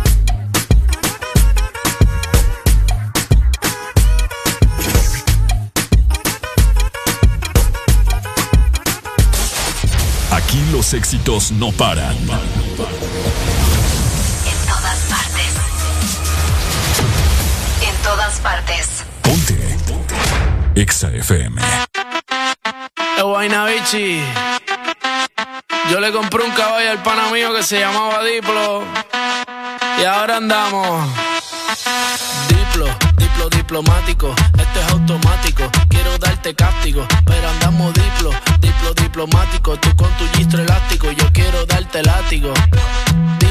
Aquí los éxitos no paran. En todas partes. En todas partes. Ponte. Exa FM. Eh, Bichi. Yo le compré un caballo al pana mío que se llamaba Diplo. Y ahora andamos. Diplo, diplo diplomático. Esto es automático. Darte castigo. Pero andamos diplo, diplo diplomático. Tú con tu gistro elástico. Yo quiero darte látigo.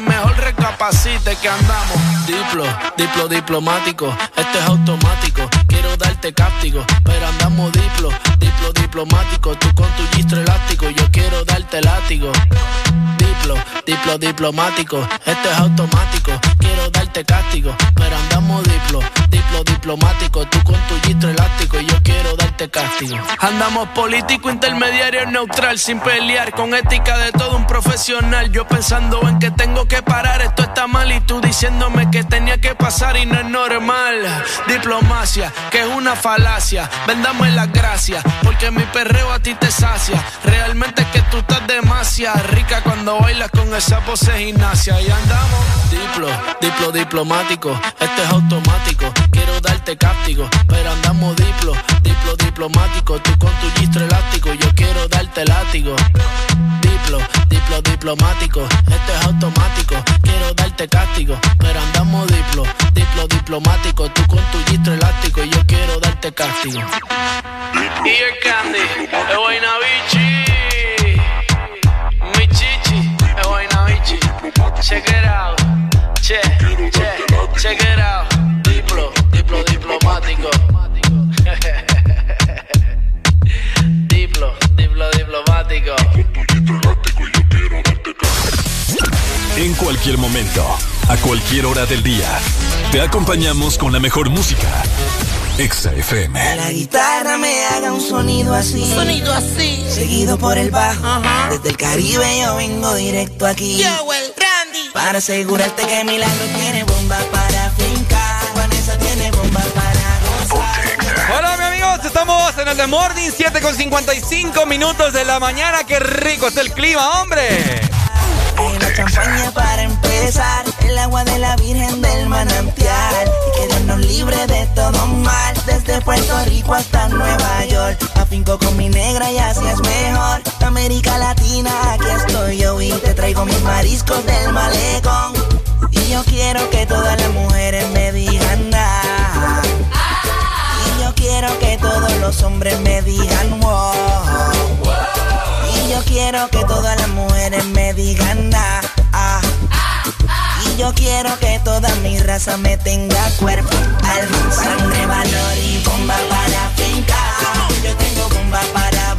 mejor recapacite que andamos. Diplo, diplo diplomático. Esto es automático. Quiero darte castigo. Pero andamos diplo, diplo diplomático. Tú con tu gistro elástico. Yo quiero darte látigo. Diplo, diplo diplomático. Esto es automático. Quiero darte castigo. Pero andamos diplo, diplo diplomático. Tú con tu gistro elástico. Yo quiero darte castigo. Andamos político, intermediario, neutral. Sin pelear. Con ética de todo un profesional. Yo pensando en que tengo que parar. Esto está mal. Y tú diciéndome que tenía que pasar y no es normal. Diplomacia, que es una falacia. Vendame las gracias. Porque mi perreo a ti te sacia. Realmente es que tú estás demasiado rica cuando bailas con esa pose gimnasia. Y andamos diplo, diplo diplomático. Esto es automático. Quiero darte castigo. Pero andamos diplo, diplo diplomático. Tú con tu gistro elástico. Yo quiero darte látigo. Diplo, diplo diplomático. Esto es automático. Quiero darte castigo. Pero andamos diplo, diplo diplomático. Tú con tu gistro elástico. Yo quiero darte castigo. Y el candy, el Guaynabichi. Mi chichi, el Guaynabichi. Check it out. Che, che, check it out. En cualquier momento, a cualquier hora del día. Te acompañamos con la mejor música. Exa FM. La guitarra me haga un sonido así. Sonido así. Seguido por el bajo. Desde el Caribe yo vengo directo aquí. Yo, el Randy. Para asegurarte que Milagro tiene bomba para fincar. Vanessa tiene bomba para gozar. Hola, mi amigos, estamos en el The Morning, 7 con 55 minutos de la mañana. Qué rico está el clima, hombre. Una champaña para empezar, el agua de la Virgen del Manantial. Y que Dios libre de todo mal, desde Puerto Rico hasta Nueva York. Afinco con mi negra y así es mejor. América Latina, aquí estoy yo y te traigo mis mariscos del malecón. Y yo quiero que todas las mujeres me digan nada. Y yo quiero que todos los hombres me digan wow. Yo quiero que todas las mujeres me digan na, ah. Y yo quiero que toda mi raza me tenga cuerpo, alma, sangre, valor y bomba para fincar. Yo tengo bomba para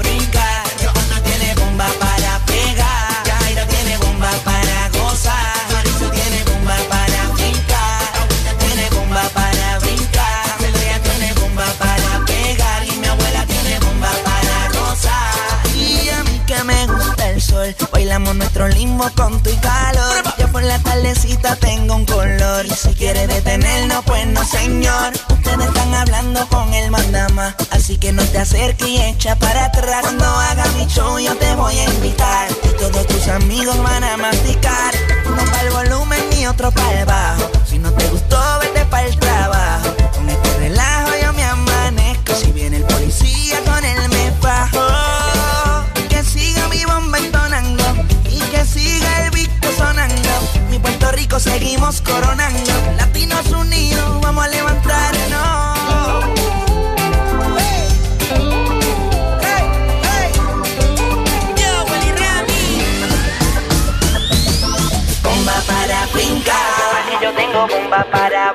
Nuestro limbo con tu calor. Ya por la tardecita tengo un color. Y si quiere detenernos, pues no, señor. Ustedes están hablando con el mandama. Así que no te acerques y echa para atrás. Cuando haga mi show, yo te voy a invitar. Y todos tus amigos van a masticar. Uno para el volumen y otro para el bajo. Si no te gustó, vete para el seguimos coronando. Latinos unidos, vamos a levantarnos. Yo, Willy Randy. Bomba para brincar. Yo tengo bomba para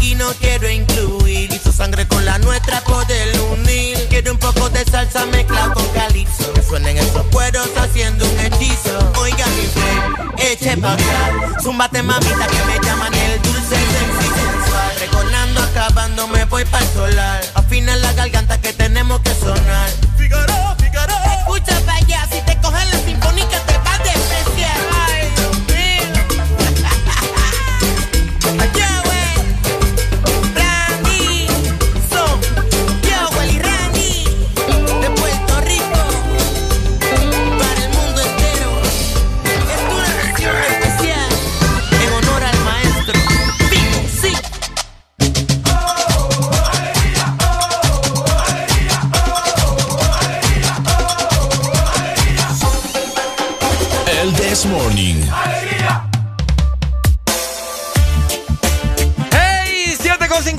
los jamaiquinos quiero incluir y su sangre con la nuestra poder unir. Quiero un poco de salsa mezclado con calipso, que suenen esos cueros haciendo un hechizo. Oiga mi fe, eche pa' acá, zumbate mamita que me llaman el dulce sexy sensual. Recordando, acabando, me voy para solar, afina la garganta que tenemos que sonar.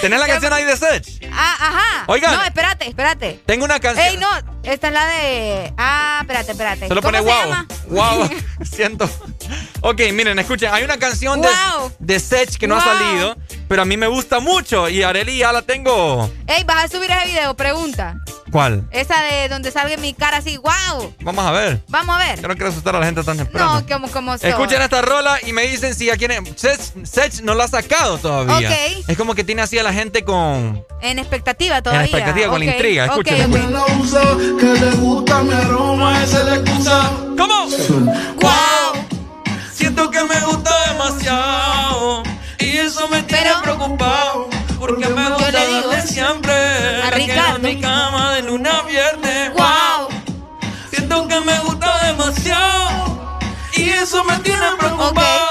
¿Tenés la canción ahí de Sech? Ah, ajá. Oigan. No, espérate, espérate. Tengo una canción. Ey, no, esta es la de. Ah, espérate, espérate. Se lo ¿Cómo pone wow. llama? Wow. [laughs] Siento. Ok, miren, escuchen. Hay una canción de, Wow. de Sech que no ha salido, pero a mí me gusta mucho. Y Areli ya la tengo. Ey, vas a subir ese video, pregunta. ¿Cuál? Esa de donde salga mi cara así, wow. Vamos a ver. Vamos a ver. Yo no quiero asustar a la gente tan temprano. No, como, como soy. Escuchen esta rola y me dicen si ya quieren. Sech, Sech no la ha sacado todavía. Ok. Es como que tiene así a la gente con. En expectativa todavía. expectativa, con la intriga. Escuchen, ok. escuchen. usa, que le gusta mi aroma, esa es la excusa. ¿Cómo? Wow. Siento que me gusta demasiado. Y eso me tiene Pero- preocupado. Porque me gusta digo darle siempre. a Ricardo. en mi cama de luna viernes. Wow. Siento que me gusta demasiado. Y eso me tiene preocupado.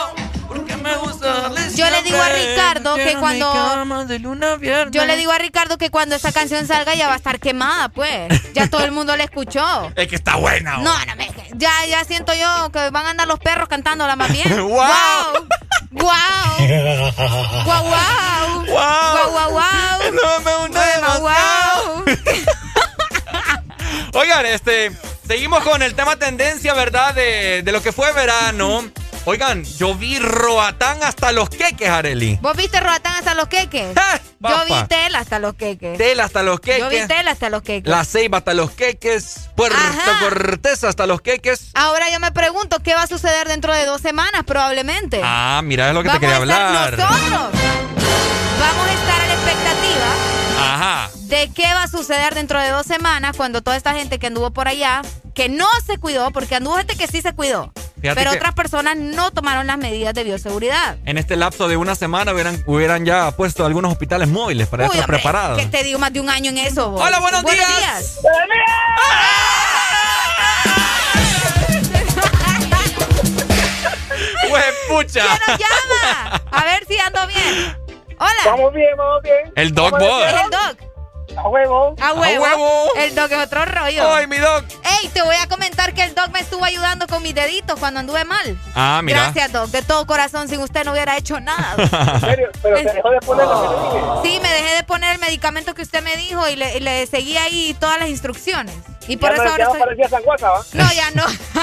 Ricardo que cuando. de Yo le digo a Ricardo que cuando esa canción salga ya va a estar quemada, pues. Ya todo el mundo la escuchó. [laughs] Es que está buena. No, no me. Ya, ya siento yo que van a andar los perros cantándola más bien. ¡Wow! ¡Wow! ¡Wow! ¡Wow, wow! ¡Wow, wow, wow! No me una demasiado. [laughs] Oigan, este, seguimos con el tema tendencia, ¿verdad? De, de lo que fue verano. Oigan, yo vi Roatán hasta los queques, Areli. ¿Vos viste Roatán hasta los queques? [laughs] yo vi Tel hasta los queques. Tel hasta los queques. Yo vi Tel hasta los queques. La Ceiba hasta los queques. Puerto Cortés hasta los queques. Ahora yo me pregunto, ¿qué va a suceder dentro de dos semanas probablemente? Ah, mira, es lo que te quería hablar. Nosotros vamos a estar a la expectativa Ajá. de qué va a suceder dentro de dos semanas cuando toda esta gente que anduvo por allá, que no se cuidó, porque anduvo gente que sí se cuidó. Fíjate pero que- otras personas no tomaron las medidas de bioseguridad. En este lapso de una semana hubieran, hubieran ya puesto algunos hospitales móviles para Uy, estar hombre, preparados. Que te digo más de un año en eso. vos. Hola, buenos días. [laughs] Pues pucha. ¿Quién nos llama? A ver si ando bien. Hola. Vamos bien, vamos bien. El Doc. Es el Doc. A huevo. A huevo. A huevo. El Doc es otro rollo. Ay, mi Doc. Ey, te voy a comentar que el Doc me estuvo ayudando con mis deditos cuando anduve mal. Ah, mira. Gracias, Doc. De todo corazón, sin usted no hubiera hecho nada. [laughs] ¿En serio? Pero te dejó de poner lo que te dije. Sí, me dejé de poner el medicamento que usted me dijo y le, y le seguí ahí todas las instrucciones. Y por Ya eso no- ahora ya no estoy... parecía Sanguaza, ¿va? No, ya no. [laughs]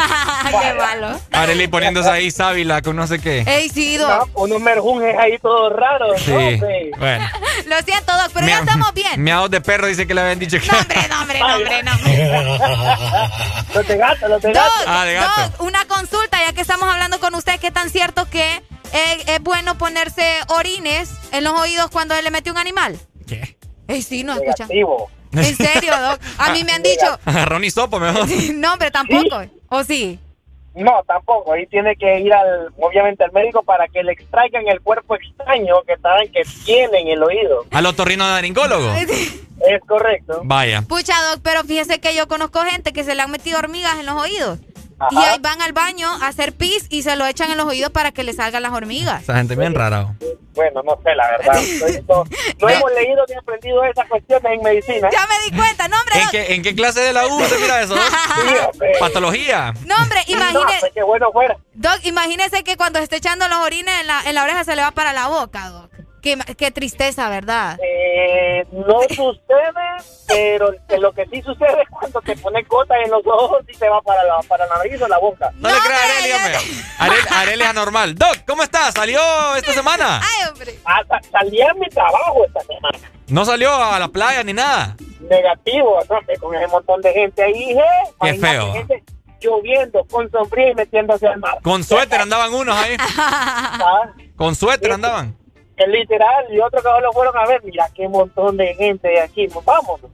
Qué malo. Arely poniéndose ahí sábila con no sé qué. Ey, sí, Doc. No, unos merjunjes ahí todos raros. Sí. ¿no? Sí. Bueno. Lo siento, Doc, pero ya estamos bien. Miados de perro dice que le habían dicho que. No, hombre, no, hombre, no, hombre, no. [laughs] Los de gato, los de Doc, gato. Ah, de gato. Doc, una consulta, ya que estamos hablando con usted, ¿qué tan cierto que es, es bueno ponerse orines en los oídos cuando le mete un animal? ¿Qué? Ey, sí, no escucha. Negativo. En serio, Doc. A mí me han dicho. [laughs] Y sopo mejor. [laughs] No, hombre, tampoco. ¿O sí? No, tampoco. Ahí tiene que ir al, obviamente, al médico para que le extraigan el cuerpo extraño que saben que tiene en el oído. Al otorrinolaringólogo. [laughs] Es correcto. Vaya. Pucha, Doc, pero fíjese que yo conozco gente que se le han metido hormigas en los oídos. Y ahí van al baño a hacer pis y se lo echan en los oídos para que le salgan las hormigas. Esa gente bien rara. Bueno, no sé, la verdad. [laughs] No, no hemos leído ni aprendido esas cuestiones en medicina. Ya me di cuenta, no, hombre. ¿En qué, ¿En qué clase de la U se mira eso? [laughs] Sí. Patología. No, hombre, [laughs] No, imagine, pues qué bueno fuera. Doc, imagínese que cuando esté echando los orines en la, en la oreja se le va para la boca, Doc. Qué, qué tristeza, ¿verdad? Eh, no sucede, pero lo que sí sucede es cuando te pones gotas en los ojos y te va para la, para la nariz o la boca. No, le creas a Arely, hombre. Arely, Arely es anormal. Doc, ¿cómo está? ¿Salió esta semana? [laughs] Ay, hombre. Ah, sa- salí a mi trabajo esta semana. No salió a la playa ni nada. Negativo. Hombre, con ese montón de gente ahí, ¿eh? Qué Imagínate, feo. gente lloviendo, con sombrilla y metiéndose al mar. Con suéter andaban unos ahí. [laughs] Ah, Con suéter andaban. Es literal, y otros que lo fueron a ver, mira qué montón de gente de aquí, vámonos.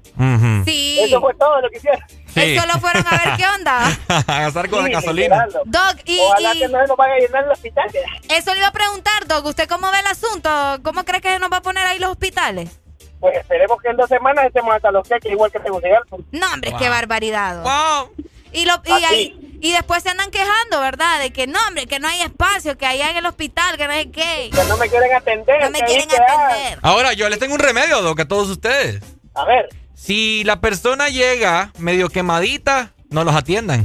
Sí. Eso fue todo lo que hicieron. Sí. Solo fueron a ver qué onda. [laughs] a gastar con Sí, la gasolina. Doc, y, Ojalá y que no se nos vaya a llenar el hospital. eso le iba a preguntar, Doc. ¿Usted cómo ve el asunto? ¿Cómo cree que se nos va a poner ahí los hospitales? Pues esperemos que en dos semanas estemos hasta los que igual que Tegucigalpa. No, hombre, Wow. qué barbaridad. Doc. Wow. Y, lo, y, ahí- y después se andan quejando, ¿verdad? De que no, hombre, que no hay espacio, que allá en el hospital, que no sé qué. Que no me quieren atender. No me que quieren que, atender. Ahora, yo les tengo un remedio, Doc, a todos ustedes. A ver, Si la persona llega medio quemadita, no los atiendan.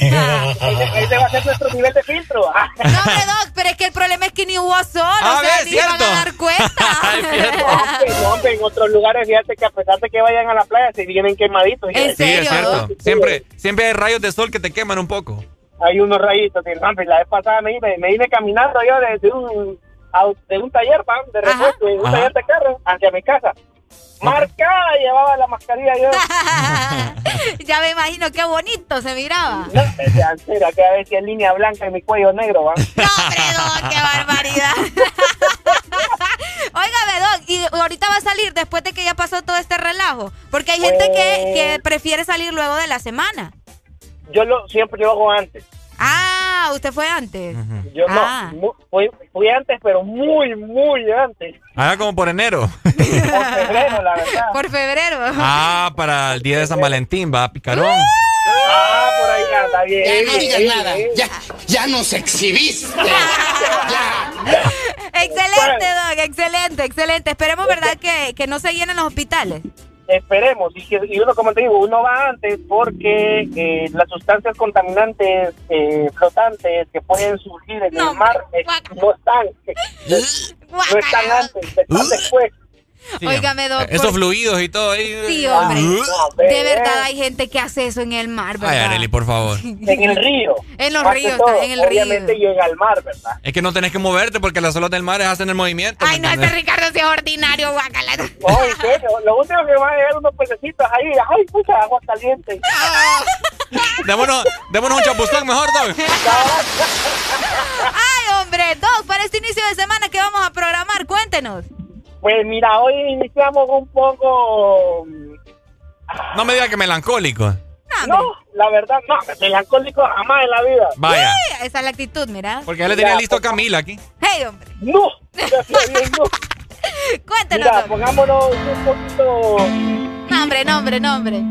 ahí, [laughs] ahí se va a hacer nuestro nivel de filtro. Ah, No, hombre, Doc, pero es que el problema es que ni hubo sol, Ah, o sea, ¿ves? ni se van a dar cuenta. [laughs] Es cierto. hombre, no, hombre, en otros lugares, fíjate que a pesar de que vayan a la playa, se vienen quemaditos. ¿En Sí, serio, es cierto. Siempre, siempre hay rayos de sol que te queman un poco. Hay unos rayitos. hombre, la vez pasada me vine, me vine caminando yo desde un, de un taller, pan, de repuesto, de un Ajá. taller de carro, hacia mi casa. Marcada llevaba la mascarilla yo. [laughs] ya me imagino qué bonito se miraba. No, ese ansera, que a veces línea blanca en mi cuello negro, ¿va? No, hombre, qué barbaridad. [laughs] Óigame, Doc, y ahorita va a salir después de que ya pasó todo este relajo. Porque hay gente que, que prefiere salir luego de la semana. Yo lo, siempre lo hago antes. Ah, usted fue antes. Yo Ah. no, mu- fui, fui antes, pero muy, muy antes. Ahora como por enero. Por febrero, la verdad. Por febrero. Ah, para el día de San Valentín, va, picarón. Ah, por ahí anda bien. Ya no digas nada. bien. Ya, ya nos exhibiste. Ya. [laughs] Excelente, Doc. excelente, excelente. Esperemos, ¿verdad? Que, que no se llenen los hospitales. Esperemos, y, que- y uno, como te digo, uno va antes porque eh, las sustancias contaminantes eh, flotantes que pueden surgir en el mar eh, no están, [laughs] no están antes, están después. Sí, Óigame, doc, Esos por- fluidos y todo ahí. Sí, hombre. Uh. De verdad hay gente que hace eso en el mar, Ay, ¿verdad? Arely, por favor. En el río. En los ríos, todo, está en el río. Obviamente llega al mar, ¿verdad? Es que no tenés que moverte porque las olas del mar hacen el movimiento. Ay, no, ¿me este? Ricardo sí es ordinario, guacala. En serio, lo único que va a llegar unos pececitos ahí, ay, mucha agua caliente. Démonos, démonos un chapuzón mejor, Doc. Ay, hombre, Doc, para este inicio de semana, ¿qué vamos a programar? Cuéntenos. Pues mira, hoy iniciamos un poco... No me digas que melancólico. No, la verdad, no, melancólico jamás en la vida. Vaya. Ay, esa es la actitud, mira. Porque ya le tenía listo a Camila aquí. Hey, hombre. No, no. [laughs] Cuéntenos, Mira, pongámonos un poquito... Nombre, nombre, nombre.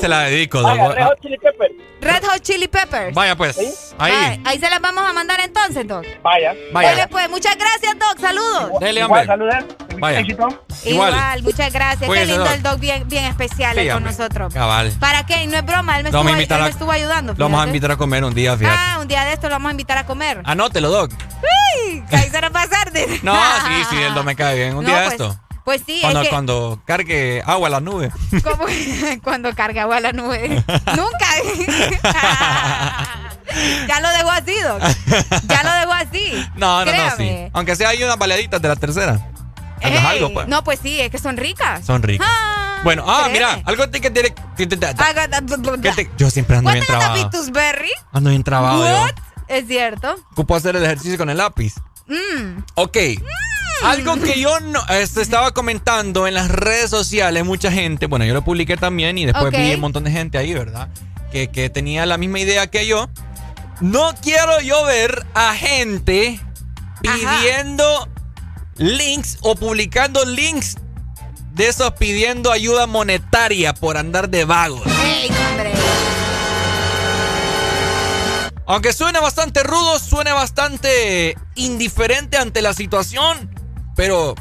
Se la dedico, Vaya, Doc. Red Hot Chili Peppers. Red Hot Chili Peppers. Vaya, pues. Ahí. ahí se las vamos a mandar entonces, Doc. Vaya. Vaya. Dale, pues, muchas gracias, Doc. Saludos. Dele, Igual, hombre. saludos. Vaya. Éxito. Igual. Igual, muchas gracias. Qué lindo Doc. el Doc, bien, bien especial Sí, con hombre. nosotros. Cabal. ¿Para qué? No es broma, él me, estuvo, a él me a- estuvo ayudando. Lo vamos a invitar a comer un día, fíjate. Ah, un día de esto lo vamos a invitar a comer. Anótelo, Doc. ¡Ay! Que ahí se va a pasar. de- No, sí, sí, el Doc me cae bien. Un [laughs] No, día de pues, esto. Pues sí, Cuando, es que cuando cargue agua a la nube. como [laughs] cuando carga agua a la nube. [laughs] Nunca. [laughs] ya lo dejo así, Doc. Ya lo dejo así. No, no, no, Créame. sí. Aunque sea hay unas baleaditas de la tercera. Algo, Ey, algo, pues. No, pues sí, es que son ricas. Son ricas. Ah, Bueno, ah, créeme. mira, algo que tiene. Yo siempre ando bien ¿Cuántas trabado. Ando bien trabado. Es cierto. Ocupo hacer el ejercicio con el lápiz. Mm. Ok. Algo que yo no, este, estaba comentando en las redes sociales, mucha gente, bueno, yo lo publiqué también y después vi un montón de gente ahí, ¿verdad? Que, que tenía la misma idea que yo. No quiero yo ver a gente pidiendo links o publicando links de esos pidiendo ayuda monetaria por andar de vagos. Hombre. Aunque suene bastante rudo, suene bastante indiferente ante la situación, pero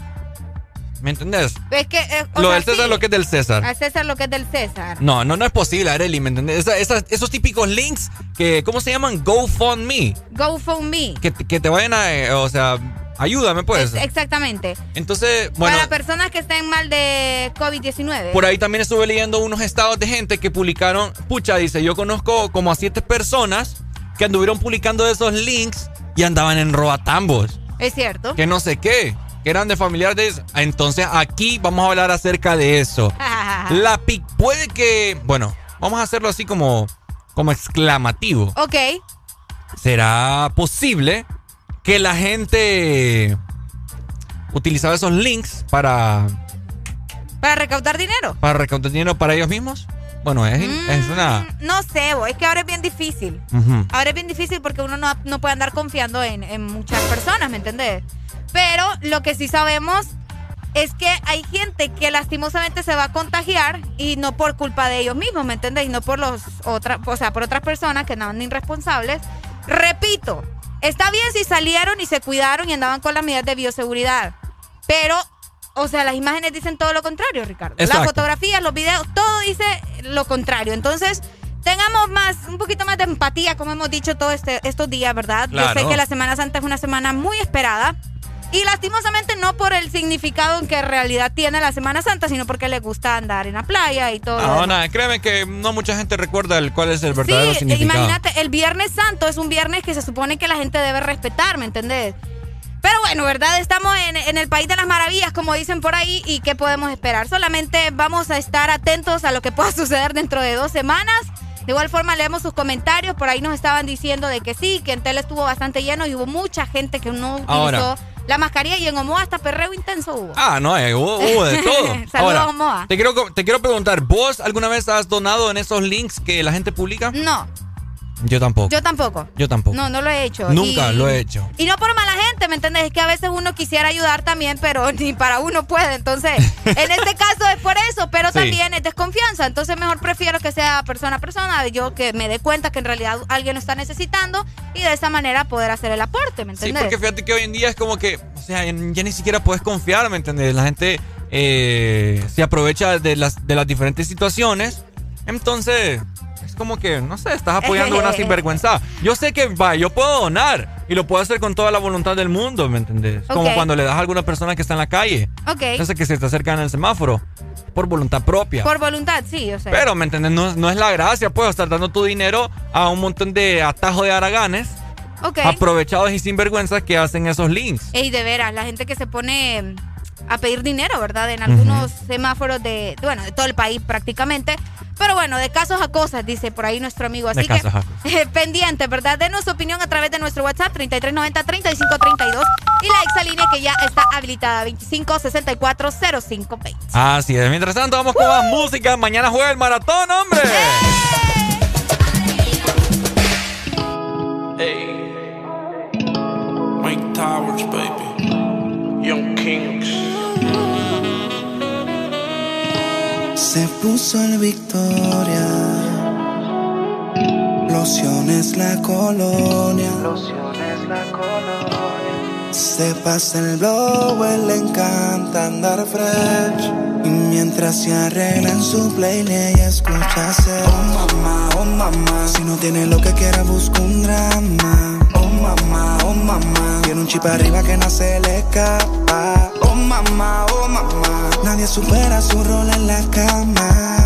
¿me entendés? Es que. eh, Lo sea, del César, sí. lo que es del César. A César lo que es del César. No, no, no es posible, Areli, ¿me entendés? Esa- esas- esos típicos links que, ¿cómo se llaman? GoFundMe. GoFundMe. Que, que te vayan a, eh, o sea, ayúdame pues. Es- exactamente. Entonces, bueno, Para personas que estén mal de COVID-19. por ahí también estuve leyendo unos estados de gente que publicaron, pucha, dice, yo conozco como a siete personas que anduvieron publicando esos links y andaban en robatambos. Es cierto. que no sé qué, que eran de familiares. Entonces aquí vamos a hablar acerca de eso. [laughs] La pic puede que, bueno, vamos a hacerlo así como, como exclamativo. ok. ¿Será posible que la gente utilizaba esos links para, Para recaudar dinero. para recaudar dinero para ellos mismos? Bueno, es, es una... No sé, bo, es que ahora es bien difícil. Ahora es bien difícil porque uno no, no puede andar confiando en, en muchas personas, ¿me entendés? Pero lo que sí sabemos es que hay gente que lastimosamente se va a contagiar y no por culpa de ellos mismos, ¿me entendés? Y no por los otras, o sea, por otras personas que andaban irresponsables. Repito, está bien si salieron y se cuidaron y andaban con las medidas de bioseguridad, pero o sea, las imágenes dicen todo lo contrario, Ricardo. Exacto. Las fotografías, los videos, todo dice lo contrario. Entonces, tengamos más, un poquito más de empatía, como hemos dicho todos este, estos días, ¿verdad? Yo sé Claro. que la Semana Santa es una semana muy esperada. Y lastimosamente no por el significado en que en realidad tiene la Semana Santa, sino porque le gusta andar en la playa y todo. No, nada, créeme que no mucha gente recuerda el, cuál es el verdadero Sí, significado. imagínate, el Viernes Santo es un viernes que se supone que la gente debe respetar, ¿me entendés? Pero bueno, ¿verdad? Estamos en, en el país de las maravillas, como dicen por ahí, y ¿qué podemos esperar? Solamente vamos a estar atentos a lo que pueda [laughs] suceder dentro de dos semanas. De igual forma, leemos sus comentarios. Por ahí nos estaban diciendo de que sí, que en Tele estuvo bastante lleno y hubo mucha gente que no utilizó Ahora. La mascarilla y en Omoa hasta perreo intenso hubo. Ah, no, eh, hubo, hubo de [laughs] todo. Saludos, Ahora, Momoa. Te quiero, te quiero preguntar, ¿vos alguna vez has donado en esos links que la gente publica? No, Yo tampoco. yo tampoco. Yo tampoco. No, no lo he hecho. Nunca Y- lo he hecho. Y no por mala gente, ¿me entiendes? Es que a veces uno quisiera ayudar también, pero [laughs] ni para uno puede. Entonces, [laughs] en este caso es por eso, pero Sí. también es desconfianza. Entonces, mejor prefiero que sea persona a persona, yo que me dé cuenta que en realidad alguien lo está necesitando y de esa manera poder hacer el aporte, ¿me Sí, entiendes? porque fíjate que hoy en día es como que sea, ya ni siquiera puedes confiar, ¿me entiendes? La gente eh, se aprovecha de las, de las diferentes situaciones. Entonces, es como que, no sé, estás apoyando una [laughs] sinvergüenza. Yo sé que, va, yo puedo donar y lo puedo hacer con toda la voluntad del mundo, ¿me entendés? Como Ok. cuando le das a alguna persona que está en la calle. Ok. No sé, que se te acerca en el semáforo. Por voluntad propia. Por voluntad, sí, yo sé. Pero, ¿me entiendes? No, no es la gracia, pues, estar dando tu dinero a un montón de atajos de haraganes. Ok. Aprovechados y sinvergüenzas que hacen esos links. Ey, de veras, la gente que se pone a pedir dinero, ¿verdad? En algunos semáforos de, bueno, de todo el país prácticamente. Pero bueno, de casos a cosas, dice por ahí nuestro amigo. Así De que, eh, [laughs] pendiente, ¿verdad? Denos su opinión a través de nuestro WhatsApp 3390-3532 y la exalínea que ya está habilitada 25640520. Así es. Mientras tanto, vamos con más música. Mañana juega el maratón, hombre. Mike Towers, baby. Young Kings. Se puso el Victoria. Lociones la colonia. la colonia. Se pasa el blow, él le encanta andar fresh. Y mientras se arregla en su playlist, ella escucha. Oh mamá, oh mamá. Si no tiene lo que quiera, busca un drama. Oh mamá, oh mamá. Tiene un chip arriba que no se le escapa. Mamá, oh mamá. Nadie supera su rol en la cama.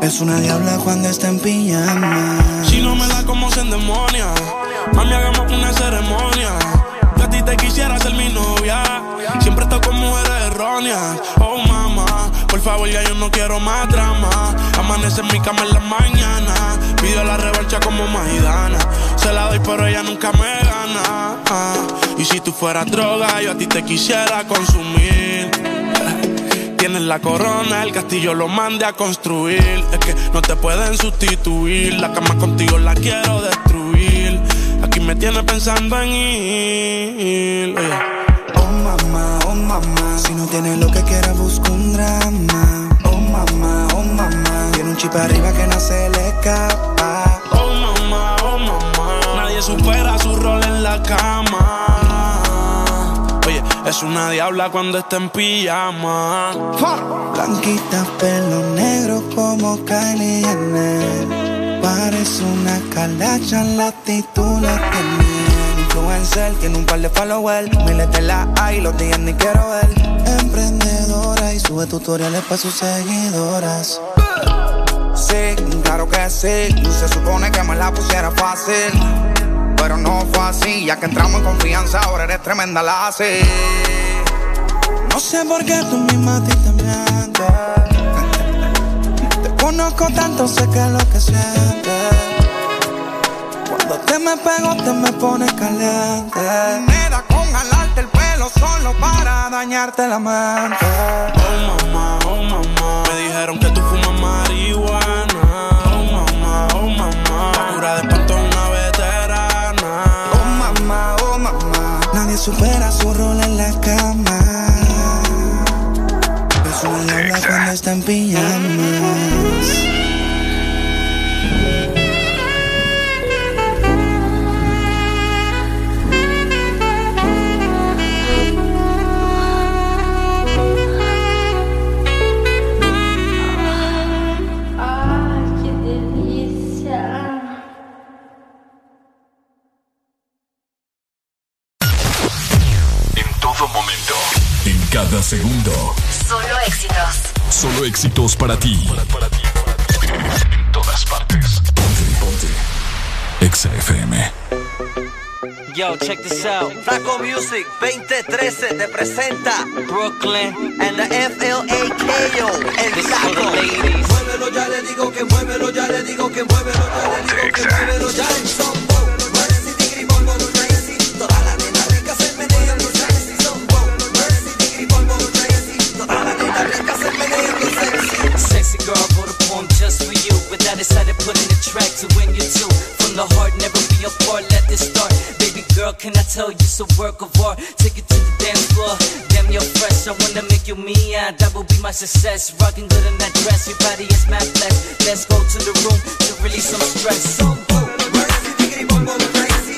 Es una diabla cuando está en pijama. Si no me da como se endemonia, mami, hagamos una ceremonia. Yo a ti te quisiera ser mi novia. Siempre estoy con mujeres erróneas. Oh, mamá, por favor, ya yo no quiero más drama. Amanece en mi cama en la mañana. Pido la revancha como Maidana. Se la doy, pero ella nunca me gana. Ah, Y si tú fueras droga, yo a ti te quisiera consumir. [laughs] Tienes la corona, el castillo lo mande a construir. Es que no te pueden sustituir. La cama contigo la quiero destruir. Aquí me tiene pensando en ir. Oh mamá, oh mamá. Si no tiene lo que quiera, busca un drama. Chip arriba que no se le escapa. Oh mamá, oh mamá. Nadie supera su rol en la cama. Oye, es una diabla cuando está en pijama. Blanquita, pelo negro como Kylie Jenner. Parece una calacha, la actitud la tiene. Influencer, tiene un par de followers. Miles de la hay, los días ni quiero ver. Emprendedora y sube tutoriales para sus seguidoras. Claro que sí. Se supone que me la pusiera fácil. Pero no fue así, ya que entramos en confianza, ahora eres tremenda la así. No sé por qué tú misma a ti te mientes. Te conozco tanto, sé que es lo que sientes. Cuando te me pego, te me pones caliente. Me da con jalarte el pelo solo para dañarte la mente. Oh mamá. Supera su rol en la cama. Es una diabla cuando está en pijamas. Segundo. Solo éxitos. Solo éxitos para ti. En todas partes. Ponte, ponte. Exa FM. Yo, check this out. Flaco Music 2013 te presenta Brooklyn and the FLAKO. El Flaco. Muévelo, ya le digo que muévelo, ya le digo que muévelo, ya le digo que muévelo, ya en son. Girl, wrote a poem just for you. With that, I decided to put in a track to win you too. From the heart, never be apart, let this start. Baby girl, can I tell you it's a work of art? Take it to the dance floor. Damn, you're fresh. I wanna make you mine. That will be my success. Rocking good in that dress. Your body is mad flesh. Let's go to the room to release some stress. So, Todas las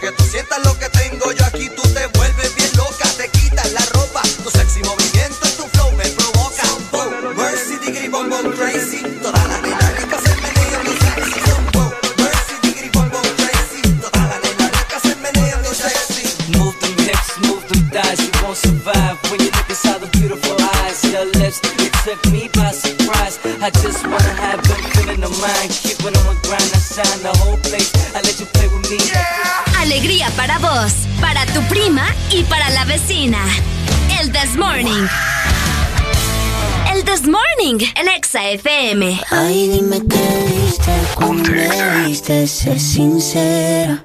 que tú sientas lo que tengo yo aquí. Tú te vuelves bien loca, te quitas la ropa. Tu sexy movimiento y tu flow me provoca. Oh, mercy, diggity, bom, bom, crazy. Toda la nena rica se menea mi sexy. Oh, mercy, diggity, bom, bom, crazy. Toda la nena rica se menea mi sexy. Move them hips, move them thighs. You won't survive when you look inside the beautiful eyes. Your lips, it took me by surprise. I just wanna have them feeling the mind. Y para la vecina. El This Morning. El This Morning, el Exa FM. Ay, dime qué viste cuando me viste, sé sincera.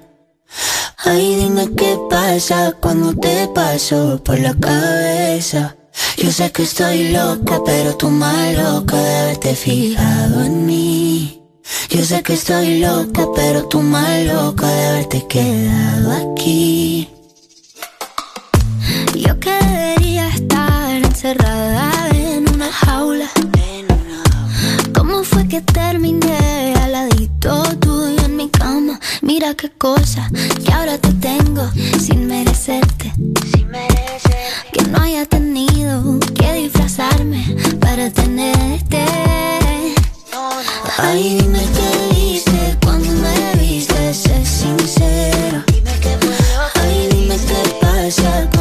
Ay, dime qué pasa cuando te paso por la cabeza. Yo sé que estoy loca, pero tú más loca de haberte fijado en mí. Yo sé que estoy loca, pero tú más loca de haberte quedado aquí. Yo que debería estar encerrada en una jaula. ¿Cómo fue que terminé al ladito tuyo en mi cama? Mira qué cosa que ahora te tengo sin merecerte. Que no haya tenido que disfrazarme para tenerte. Ay, dime qué viste cuando me viste, sé sincera. Ay, dime qué pasa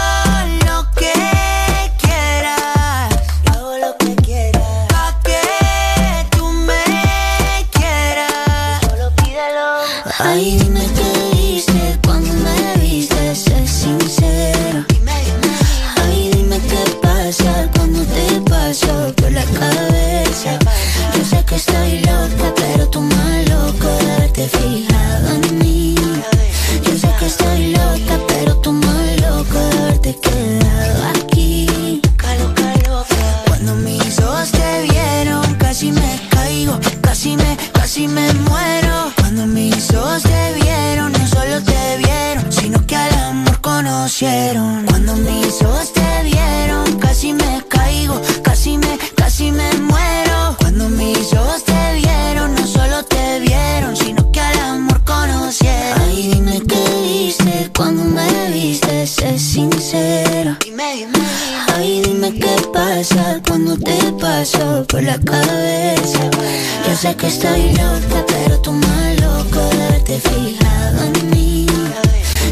Yo sé que estoy loca, pero tú más loco haberte fijado en mí.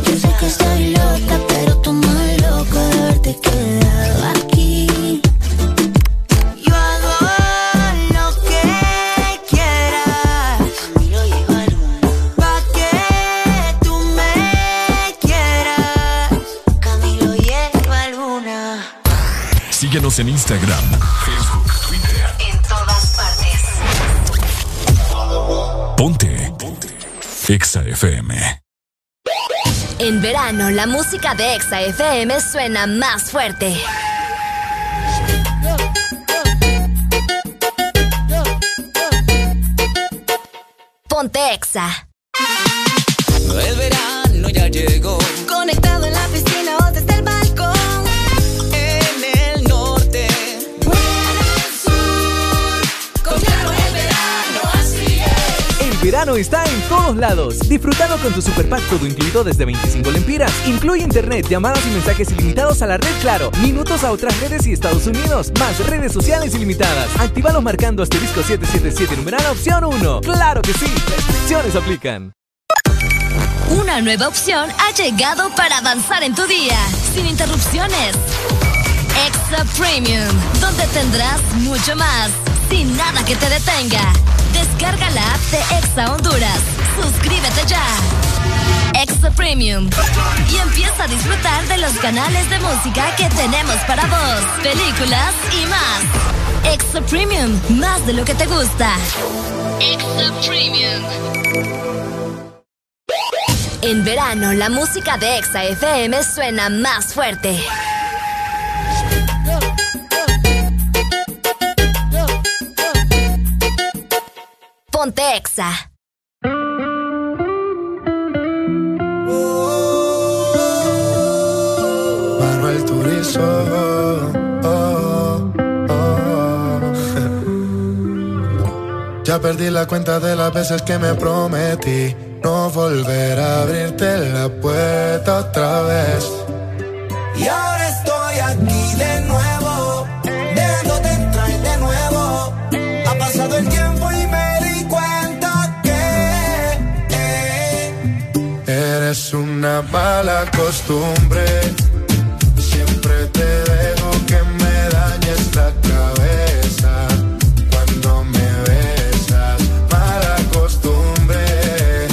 Yo sé que estoy loca, pero tú más loco haberte quedado aquí. Yo hago lo que quieras. Pa' que tú me quieras. Camilo lleva luna. Síguenos en Instagram, FM. En verano, la música de Exa FM suena más fuerte. Ponte Exa. El verano ya llegó. Conectado en la piscina verano está en todos lados. Disfrutando con tu super pack todo incluido desde 25 lempiras. Incluye internet, llamadas y mensajes ilimitados a la red Claro, minutos a otras redes y Estados Unidos, más redes sociales ilimitadas. Actívalos marcando asterisco 777 numeral opción 1. ¡Claro que sí! Restricciones aplican. Una nueva opción ha llegado para avanzar en tu día, sin interrupciones. Extra Premium, donde tendrás mucho más, sin nada que te detenga. Descarga la app de Exa Honduras. Suscríbete ya. Exa Premium. Y empieza a disfrutar de los canales de música que tenemos para vos, películas y más. Exa Premium, más de lo que te gusta. Exa Premium. En verano, la música de Exa FM suena más fuerte. Pontexa. Manuel [laughs] ya perdí la cuenta de las veces que me prometí no volver a abrirte la puerta otra vez una mala costumbre. Siempre te dejo que me dañes la cabeza cuando me besas. Mala costumbre.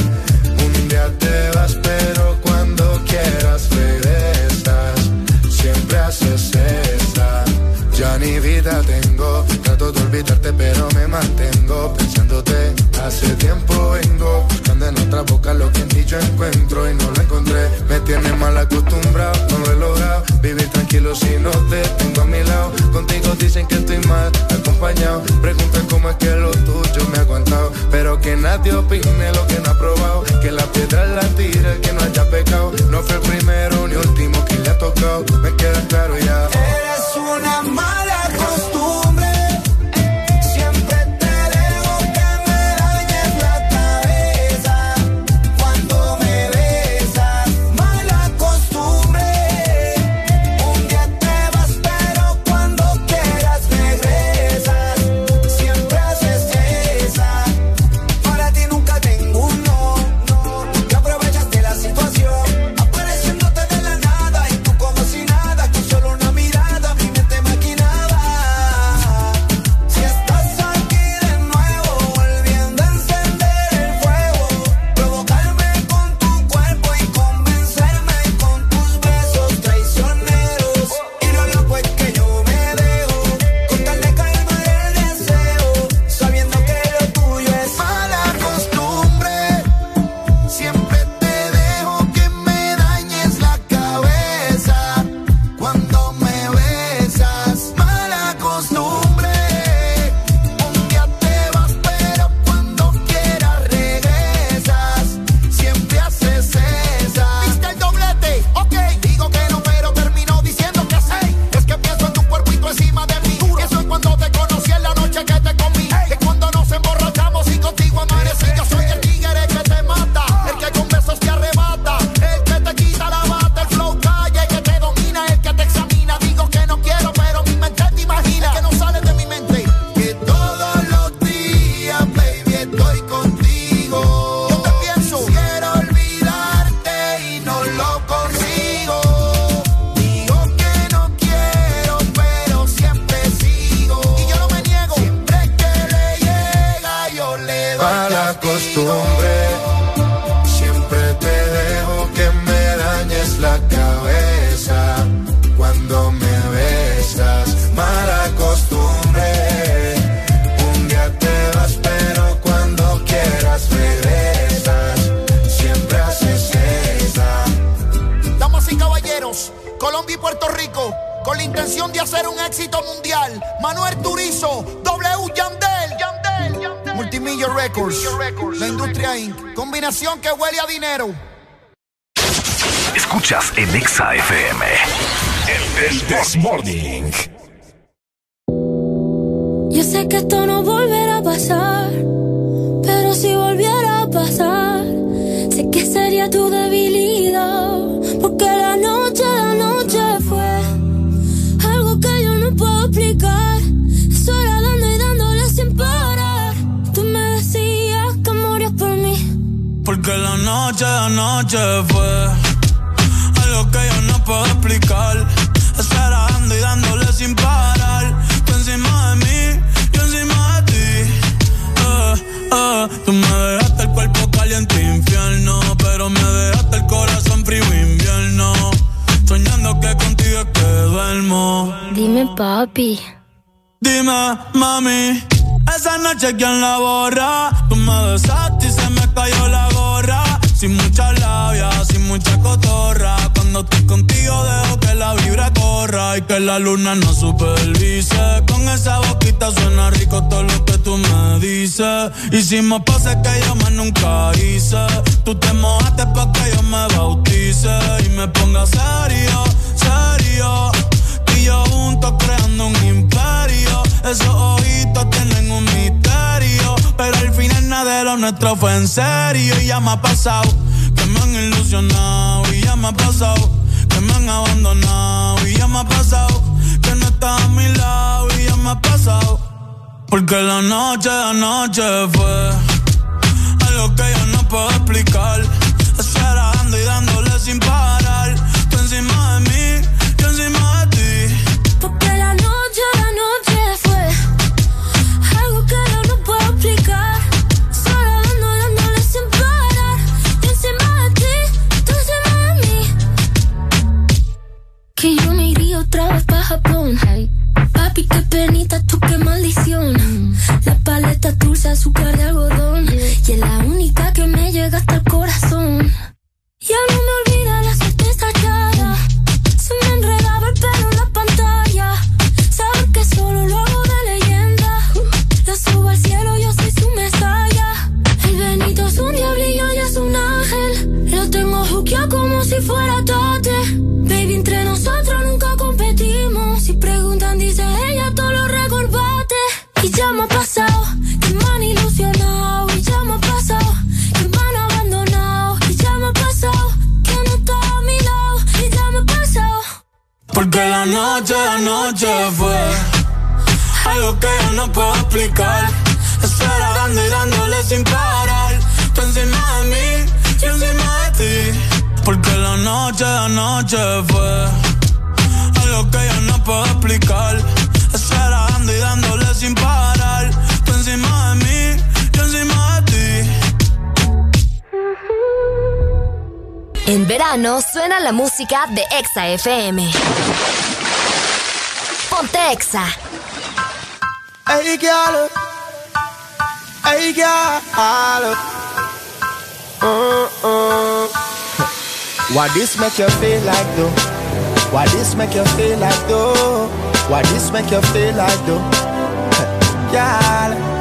Un día te vas, pero cuando quieras regresas. Siempre haces esa. Ya ni vida tengo. Trato de olvidarte, pero me mantengo pensándote. Hace tiempo vengo buscando en otra boca lo que en ti yo encuentro y no tiene mal acostumbrado, no lo he logrado. Vivir tranquilo si no te tengo a mi lado. Contigo dicen que estoy mal acompañado. Preguntan cómo es que lo tuyo me ha aguantado. Pero que nadie opine lo que no ha probado. Que la piedra la tira que no haya pecado. No fue el primero ni último que le ha tocado. Me queda claro ya. Eres una mala costumbre. Me ha pasado que me han ilusionado y ya me ha pasado que me han abandonado y ya me ha pasado que no está a mi lado y ya me ha pasado. Porque la noche de anoche fue la música de Exa FM. Ponte Exa. Hey, girl. Hey, girl. Uh-uh. What this make you feel like though? What this make you feel like though? What this make you feel like though? [laughs] Girl.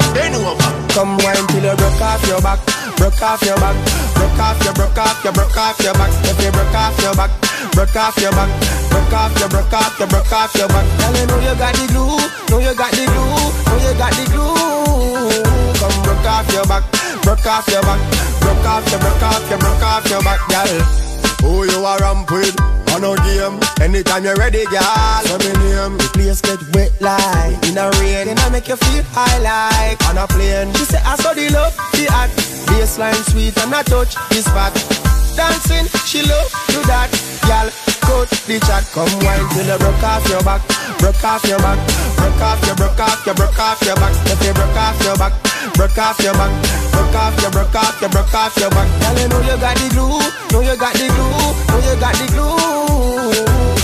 Come wine till you broke off your back, broke off your back, broke off your, broke off your, broke off your back. If you broke off your back, broke off your back, broke off your, broke off your, broke off your back. Girl, you know you got the glue, know you got the glue, know you got the glue. Come broke off your back, broke off your back, broke off your, broke off your, broke off your back, girl. Who you a ramp with? On a game. Anytime you're ready, girl. Let me name. The place get wet like in a rain. Then I make you feel high like on a plane. She say I saw the love, the act. Baseline sweet and I touch this spot. Dancing, she love do that, girl. Coach the chat, come wine till you broke off your back, broke off your back, broke off your, broke off your, broke off your back. If you broke off your back, broke off your back, broke off your, broke off your, broke off your back. Girl, you know you got the glue, know you got the glue, know you got the glue.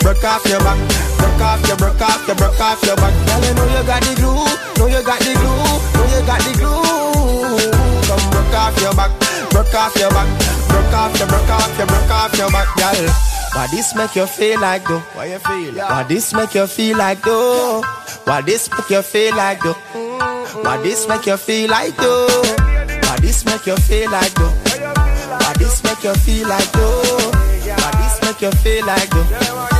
broke off your back, broke off your, broke off your, broke off your back. Girl, you know you got the glue, know you got the glue, know you got the glue. Come broke off your back, broke off your back, broke off your, broke off your, broke off your back, girl. Why this make you feel like though? Why you feel? Why this make you feel like though? Why this make you feel like though? Why this make you feel like though? Why this make you feel like though? Why this make you feel like though? Why this make you feel like though?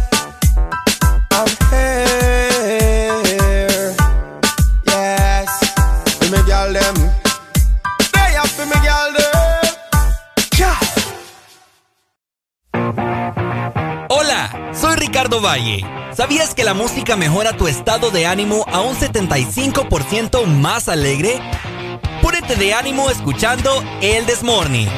Valle. ¿Sabías que la música mejora tu estado de ánimo a un 75% más alegre? Púrete de ánimo escuchando El Desmorning.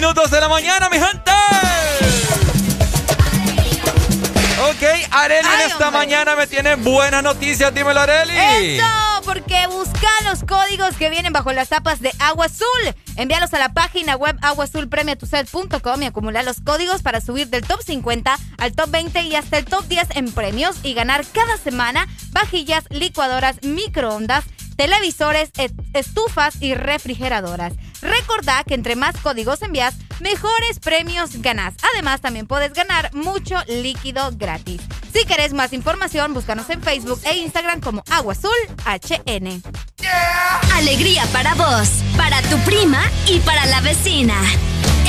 Minutos de la mañana, mi gente. Ok, Areli en esta mañana me tiene buenas noticias. Dímelo, Areli. Eso, porque busca los códigos que vienen bajo las tapas de Agua Azul. Envíalos a la página web aguazulpremiatuset.com y acumula los códigos para subir del top 50 al top 20 y hasta el top 10 en premios y ganar cada semana vajillas, licuadoras, microondas, televisores, et- estufas y refrigeradoras. Recordá que entre más códigos envías, mejores premios ganas. Además, también puedes ganar mucho líquido gratis. Si querés más información, búscanos en Facebook e Instagram como Agua Azul HN. Alegría para vos, para tu prima y para la vecina.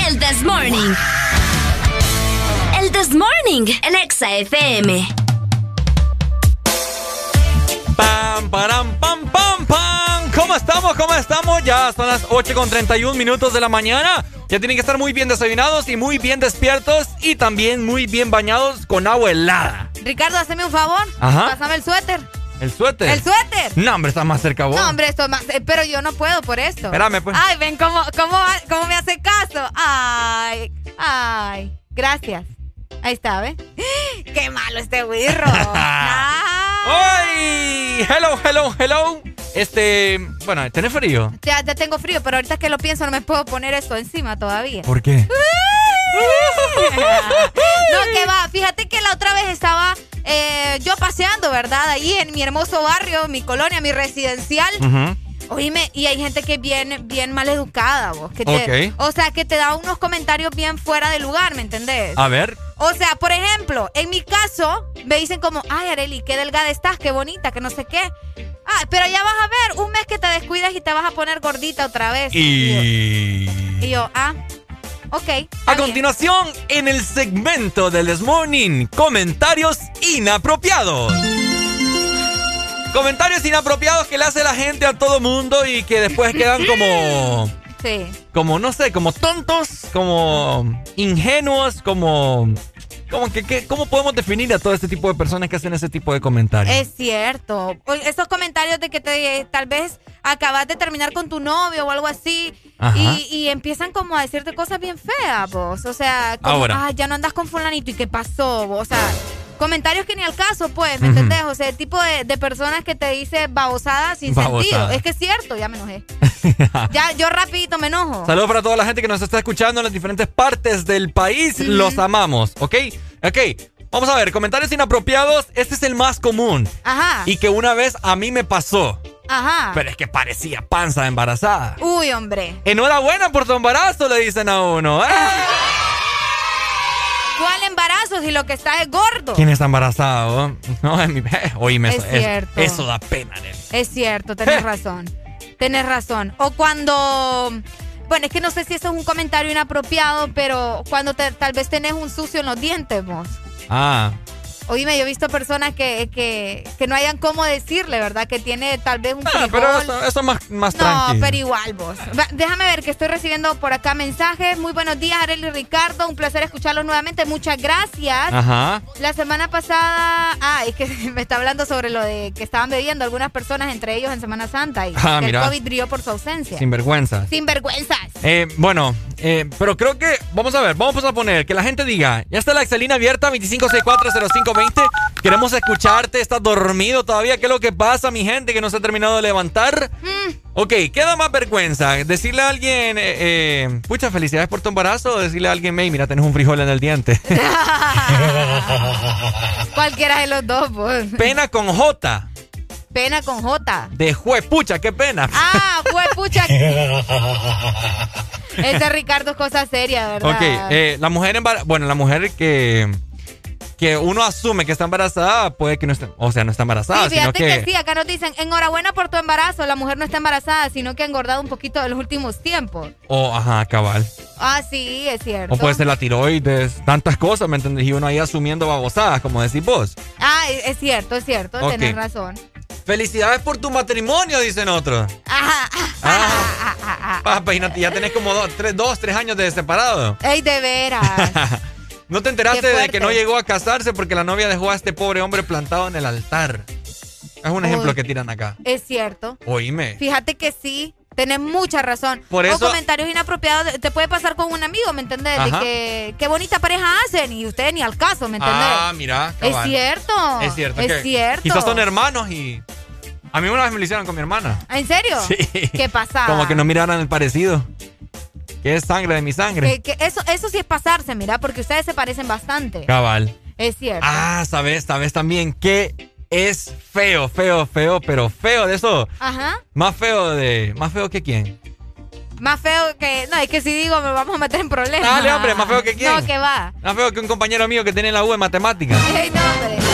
El This Morning. El This Morning, el Exa FM. Pam, param, pam, pam, pam. ¿Cómo estamos? ¿Cómo estamos? Ya son las 8 con 31 minutos de la mañana. Ya tienen que estar muy bien desayunados y muy bien despiertos y también muy bien bañados con agua helada. Ricardo, hazme un favor. Ajá. Pásame el suéter. ¿El suéter? ¡El suéter! No, hombre, está más cerca vos. No, hombre, esto es más. eh, Pero yo no puedo por esto. Espérame, pues. Ay, ven cómo, cómo, cómo me hace caso. Ay, ay. Gracias. Ahí está, ¿ves? [gasps] ¡Qué malo este birro! [laughs] ¡Ay! Hello, hello, hello. Este, bueno, ¿tenés frío? Ya, ya tengo frío, pero ahorita que lo pienso no me puedo poner esto encima todavía. ¿Por qué? [laughs] No, que va. Fíjate que la otra vez estaba eh, yo paseando, ¿verdad? Ahí en mi hermoso barrio, mi colonia, mi residencial. Oíme, y hay gente que es bien, bien mal educada, vos. Que te. O sea, que te da unos comentarios bien fuera de lugar, ¿me entendés? A ver. O sea, por ejemplo, en mi caso, me dicen como, ay, Areli, qué delgada estás, qué bonita, que no sé qué. Ah, pero ya vas a ver, un mes que te descuidas y te vas a poner gordita otra vez. Y... Y yo, ah, ok. A continuación, en el segmento del This Morning, comentarios inapropiados. Comentarios inapropiados que le hace la gente a todo mundo y que después quedan como, [laughs] Sí. como no sé, como tontos, como ingenuos, como, como que, que- ¿cómo podemos definir a todo este tipo de personas que hacen ese tipo de comentarios? Es cierto. O Esos comentarios de que te, tal vez acabas de terminar con tu novio o algo así y, y empiezan como a decirte cosas bien feas, vos. O sea, como, Ahora. ah, ya no andas con fulanito y qué pasó, vos. O sea, comentarios que ni al caso, pues, ¿me entendés? O sea, el tipo de, de personas que te dice babosada sin Babosada. sentido. Es que es cierto, ya me enojé. [laughs] ya, yo rapidito me enojo. Saludos para toda la gente que nos está escuchando en las diferentes partes del país. Los amamos, ¿ok? Ok, vamos a ver, comentarios inapropiados. Este es el más común. Ajá. Y que una vez a mí me pasó. Ajá. Pero es que parecía panza embarazada. Uy, hombre. Enhorabuena por tu embarazo, le dicen a uno. ¡Eh! [laughs] ¿Cuál embarazo si lo que está es gordo? ¿Quién está embarazado? [laughs] No, es mi... Oíme, Es eso, eso- da pena, nene. Es cierto, tenés [laughs] razón. Tenés razón. O cuando. Bueno, es que no sé si eso es un comentario inapropiado, pero cuando te- tal vez tenés un sucio en los dientes, vos. Ah, Oíme, yo he visto personas que, que, que no hayan cómo decirle, ¿verdad? Que tiene tal vez un Ah, frijol. pero eso, eso es más, más No, tranquilo. pero igual vos. Va, déjame ver que estoy recibiendo por acá mensajes. Muy buenos días, Arely y Ricardo. Un placer escucharlos nuevamente. Muchas gracias. Ajá. La semana pasada, ah, es que [laughs] me está hablando sobre lo de que estaban bebiendo algunas personas, entre ellos en Semana Santa, y Ah, que mira. el COVID brilló por su ausencia. Sin vergüenza. Sin vergüenzas. Eh, bueno, eh, pero creo que, vamos a ver, vamos a poner que la gente diga, ya está la Excelina abierta, 25640520, queremos escucharte, estás dormido todavía, ¿qué es lo que pasa, mi gente, que no se ha terminado de levantar? Ok, ¿qué da más vergüenza? Decirle a alguien, eh, eh, pucha, felicidades por tu embarazo, o decirle a alguien, hey, mira, tenés un frijol en el diente. [laughs] [laughs] Cualquiera de los dos, pues. Pena con J. Pena con J. De juepucha, qué pena. Ah, juepucha. [laughs] Ese Ricardo es cosa seria, ¿verdad? Ok, eh, la mujer embarazada, bueno, la mujer que que uno asume que está embarazada, puede que no esté, o sea, no está embarazada, sí, fíjate sino que... sí, acá nos dicen, enhorabuena por tu embarazo, la mujer no está embarazada, sino que ha engordado un poquito en los últimos tiempos. O, ajá, cabal. Ah, sí, es cierto. O puede ser la tiroides, tantas cosas, ¿me entendés? Y uno ahí asumiendo babosadas, como decís vos. Ah, es cierto, es cierto, Ok. tenés razón. Felicidades por tu matrimonio, dicen otros. Ajá, Ah, [laughs] Papá, y no- ya tenés como dos, tres, dos, tres años de separado. Ey, de veras. [laughs] ¿No te enteraste de que no llegó a casarse porque la novia dejó a este pobre hombre plantado en el altar? Es un ejemplo Uy. que tiran acá. es cierto. Oíme. Fíjate que sí, tenés mucha razón. Por O eso- comentarios inapropiados, te puede pasar con un amigo, ¿me entendés? De que qué bonita pareja hacen y ustedes ni al caso, ¿me entendés? Ah, mira. es cabal. cierto. Es cierto. Es cierto. Quizás son hermanos y. A mí una vez me lo hicieron con mi hermana. ¿En serio? Sí. ¿Qué pasa? Como que no miraran el parecido. Que es sangre de mi sangre. Que- que eso, eso sí es pasarse, mira, porque ustedes se parecen bastante. Cabal. Es cierto. Ah, sabes, sabes también que es feo, feo, feo, pero feo de eso. Ajá. Más feo de. ¿Más feo que quién? Más feo que. No, es que si digo me vamos a meter en problemas. Dale, hombre, más feo que quién. No, que va. Más feo que un compañero mío que tiene la U en matemáticas. Ey, no, hombre.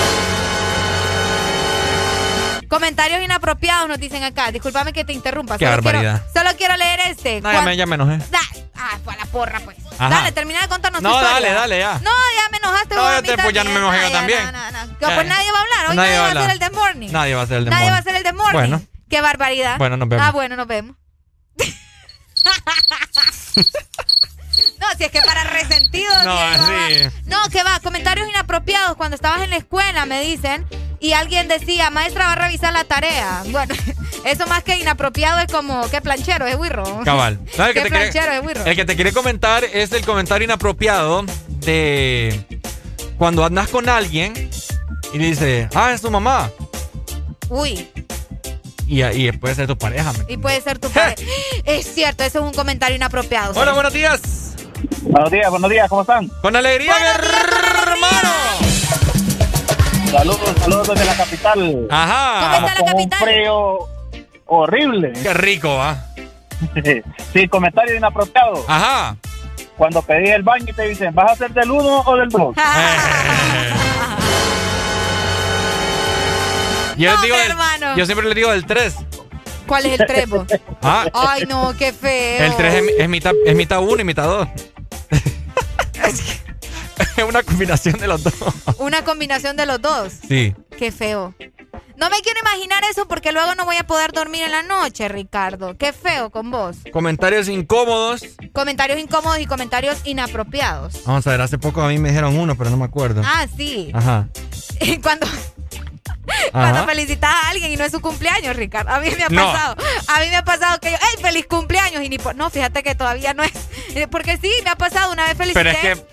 Comentarios inapropiados nos dicen acá. Discúlpame que te interrumpa. Qué solo quiero- barbaridad. solo quiero leer este. No, ya me, ya me enojé. Da- Ah, fue a la porra, pues. Ajá. Dale, termina de contarnos No, tu historia. dale, dale, ya. No, ya me enojaste No, mí te- pues ya también. me enojé yo también. no, no, no. Pues nadie va a hablar. Hoy Nadie nadie, va a va a hacer el The Morning. Nadie va a hacer el de Nadie va a morning. hacer el The Morning. Bueno. Qué barbaridad. Bueno, nos vemos. Ah, bueno, nos vemos. [laughs] No, si es que para resentidos. No, sí. No, que va, comentarios inapropiados cuando estabas en la escuela, me dicen, y alguien decía, maestra va a revisar la tarea. Bueno, [laughs] eso más que inapropiado es como, qué planchero, es wirro. Cabal. [laughs] ¿Sabes Qué que te quiere- planchero es wirro. el que te quiere comentar es el comentario inapropiado de cuando andas con alguien y le dice, ah, es tu mamá. Uy, Y, y puede ser tu pareja. ¿me y puede ser tu [laughs] padre. es cierto, eso es un comentario inapropiado. Hola, buenos días. Buenos días, buenos días, ¿cómo están? Con alegría, hermano. Saludos, saludos desde la capital. Ajá. ¿Cómo está la Con capital? Un frío horrible. Qué rico, va. [laughs] sí, comentario inapropiado. Ajá. Cuando pedí el baño y te dicen, ¿vas a ser del 1 o del 2? [laughs] Yo, No, digo hermano. yo siempre le digo del 3. ¿Cuál es el trepo? [laughs] Ah, Ay, no, qué feo. el 3 es, es mitad, es mitad 1 y mitad 2. Es [laughs] una combinación de los dos. Una combinación de los dos. Sí. Qué feo. No me quiero imaginar eso porque luego no voy a poder dormir en la noche, Ricardo. Qué feo con vos. Comentarios incómodos. Comentarios incómodos y comentarios inapropiados. Vamos a ver, hace poco a mí me dijeron uno, pero no me acuerdo. Ah, sí. Ajá. [laughs] Cuando, cuando Ajá. felicitas a alguien y no es su cumpleaños, Ricardo. A mí me ha No. pasado. A mí me ha pasado que yo, ¡hey, feliz cumpleaños! Y ni por- No, fíjate que todavía no es. Porque sí, me ha pasado. Una vez felicité. Pero es que,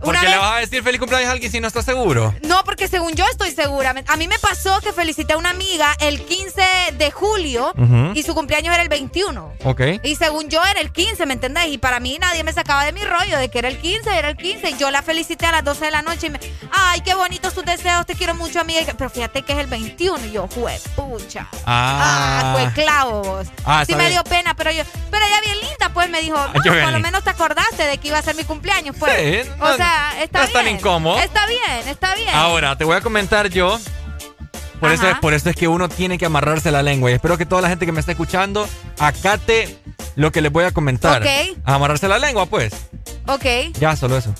¿por una qué le vez- vas a decir feliz cumpleaños a alguien si no estás seguro? No, porque según yo estoy segura. A mí me pasó que felicité a una amiga el 15 de julio y su cumpleaños era el 21. Ok. Y según yo era el 15, ¿me entendés? Y para mí nadie me sacaba de mi rollo de que era el 15, era el 15. Y yo la felicité a las 12 de la noche y me, ay, qué bonitos tus deseos, te quiero mucho, amiga. Pero fíjate que es el 21. Y yo, jue, pucha. Ah, fue clavo vos. Ah, sí me bien. dio pena, pero yo, pero ella bien linda, pues me dijo, no, yo bien por lo menos te acordaste de que iba a ser mi cumpleaños, pues. Sí, o no- sea, está no es bien. tan incómodo. Está bien, está bien. Ahora, te voy a comentar yo. Por eso, por eso es que uno tiene que amarrarse la lengua. Y espero que toda la gente que me está escuchando acate lo que les voy a comentar. Ok. Amarrarse la lengua, pues. Ok. Ya, solo eso.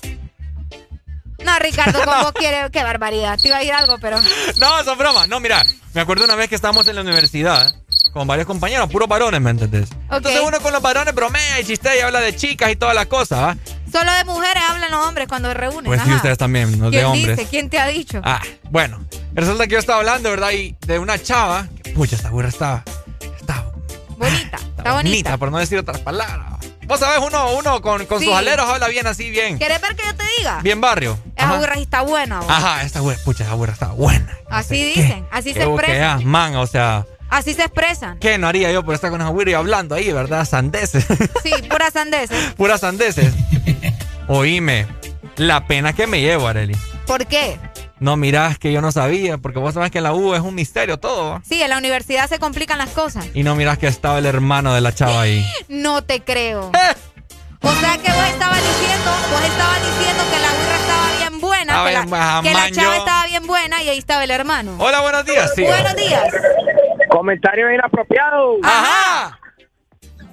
No, Ricardo, [laughs] como quiere, qué barbaridad. Te iba a ir algo, pero. [laughs] No, son bromas. No, mira, me acuerdo una vez que estábamos en la universidad con varios compañeros, puros varones, ¿me entendés? Entonces uno con los varones bromea y chistea y habla de chicas y todas las cosas, ¿ah? Solo de mujeres hablan los hombres cuando se reúnen. Pues sí, ustedes también, no de ¿Quién hombres. dice? ¿Quién te ha dicho? Ah, bueno. Resulta que yo estaba hablando, ¿verdad? Y de una chava. que, Pucha, esta burra estaba. Bonita, está bonita. por no decir otras palabras. Vos sabés, uno, uno con, con Sí. sus aleros habla bien así, bien. ¿Quieres ver que yo te diga? Bien barrio. Esa burra está buena. vos. Ajá, esta burra, pucha, esa burra está buena. Así dicen, así se Qué boquea, expresan. man, o sea, Así se expresan. ¿qué no haría yo por estar con esa y hablando ahí, verdad? Sandeces. [laughs] Sí, puras sandeces. Puras sandeces. Oíme, la pena que me llevo, Areli. ¿Por qué? No, mirás que yo no sabía, porque vos sabés que la U es un misterio todo. Sí, en la universidad se complican las cosas. Y no mirás que estaba el hermano de la chava ahí. [gasps] No te creo. Eh. O sea que vos estabas diciendo, vos estabas diciendo que la burra estaba bien buena, que, la, que la, chava estaba bien buena y ahí estaba el hermano. Hola, buenos días. Sí. Buenos días. Comentario inapropiado. Ajá.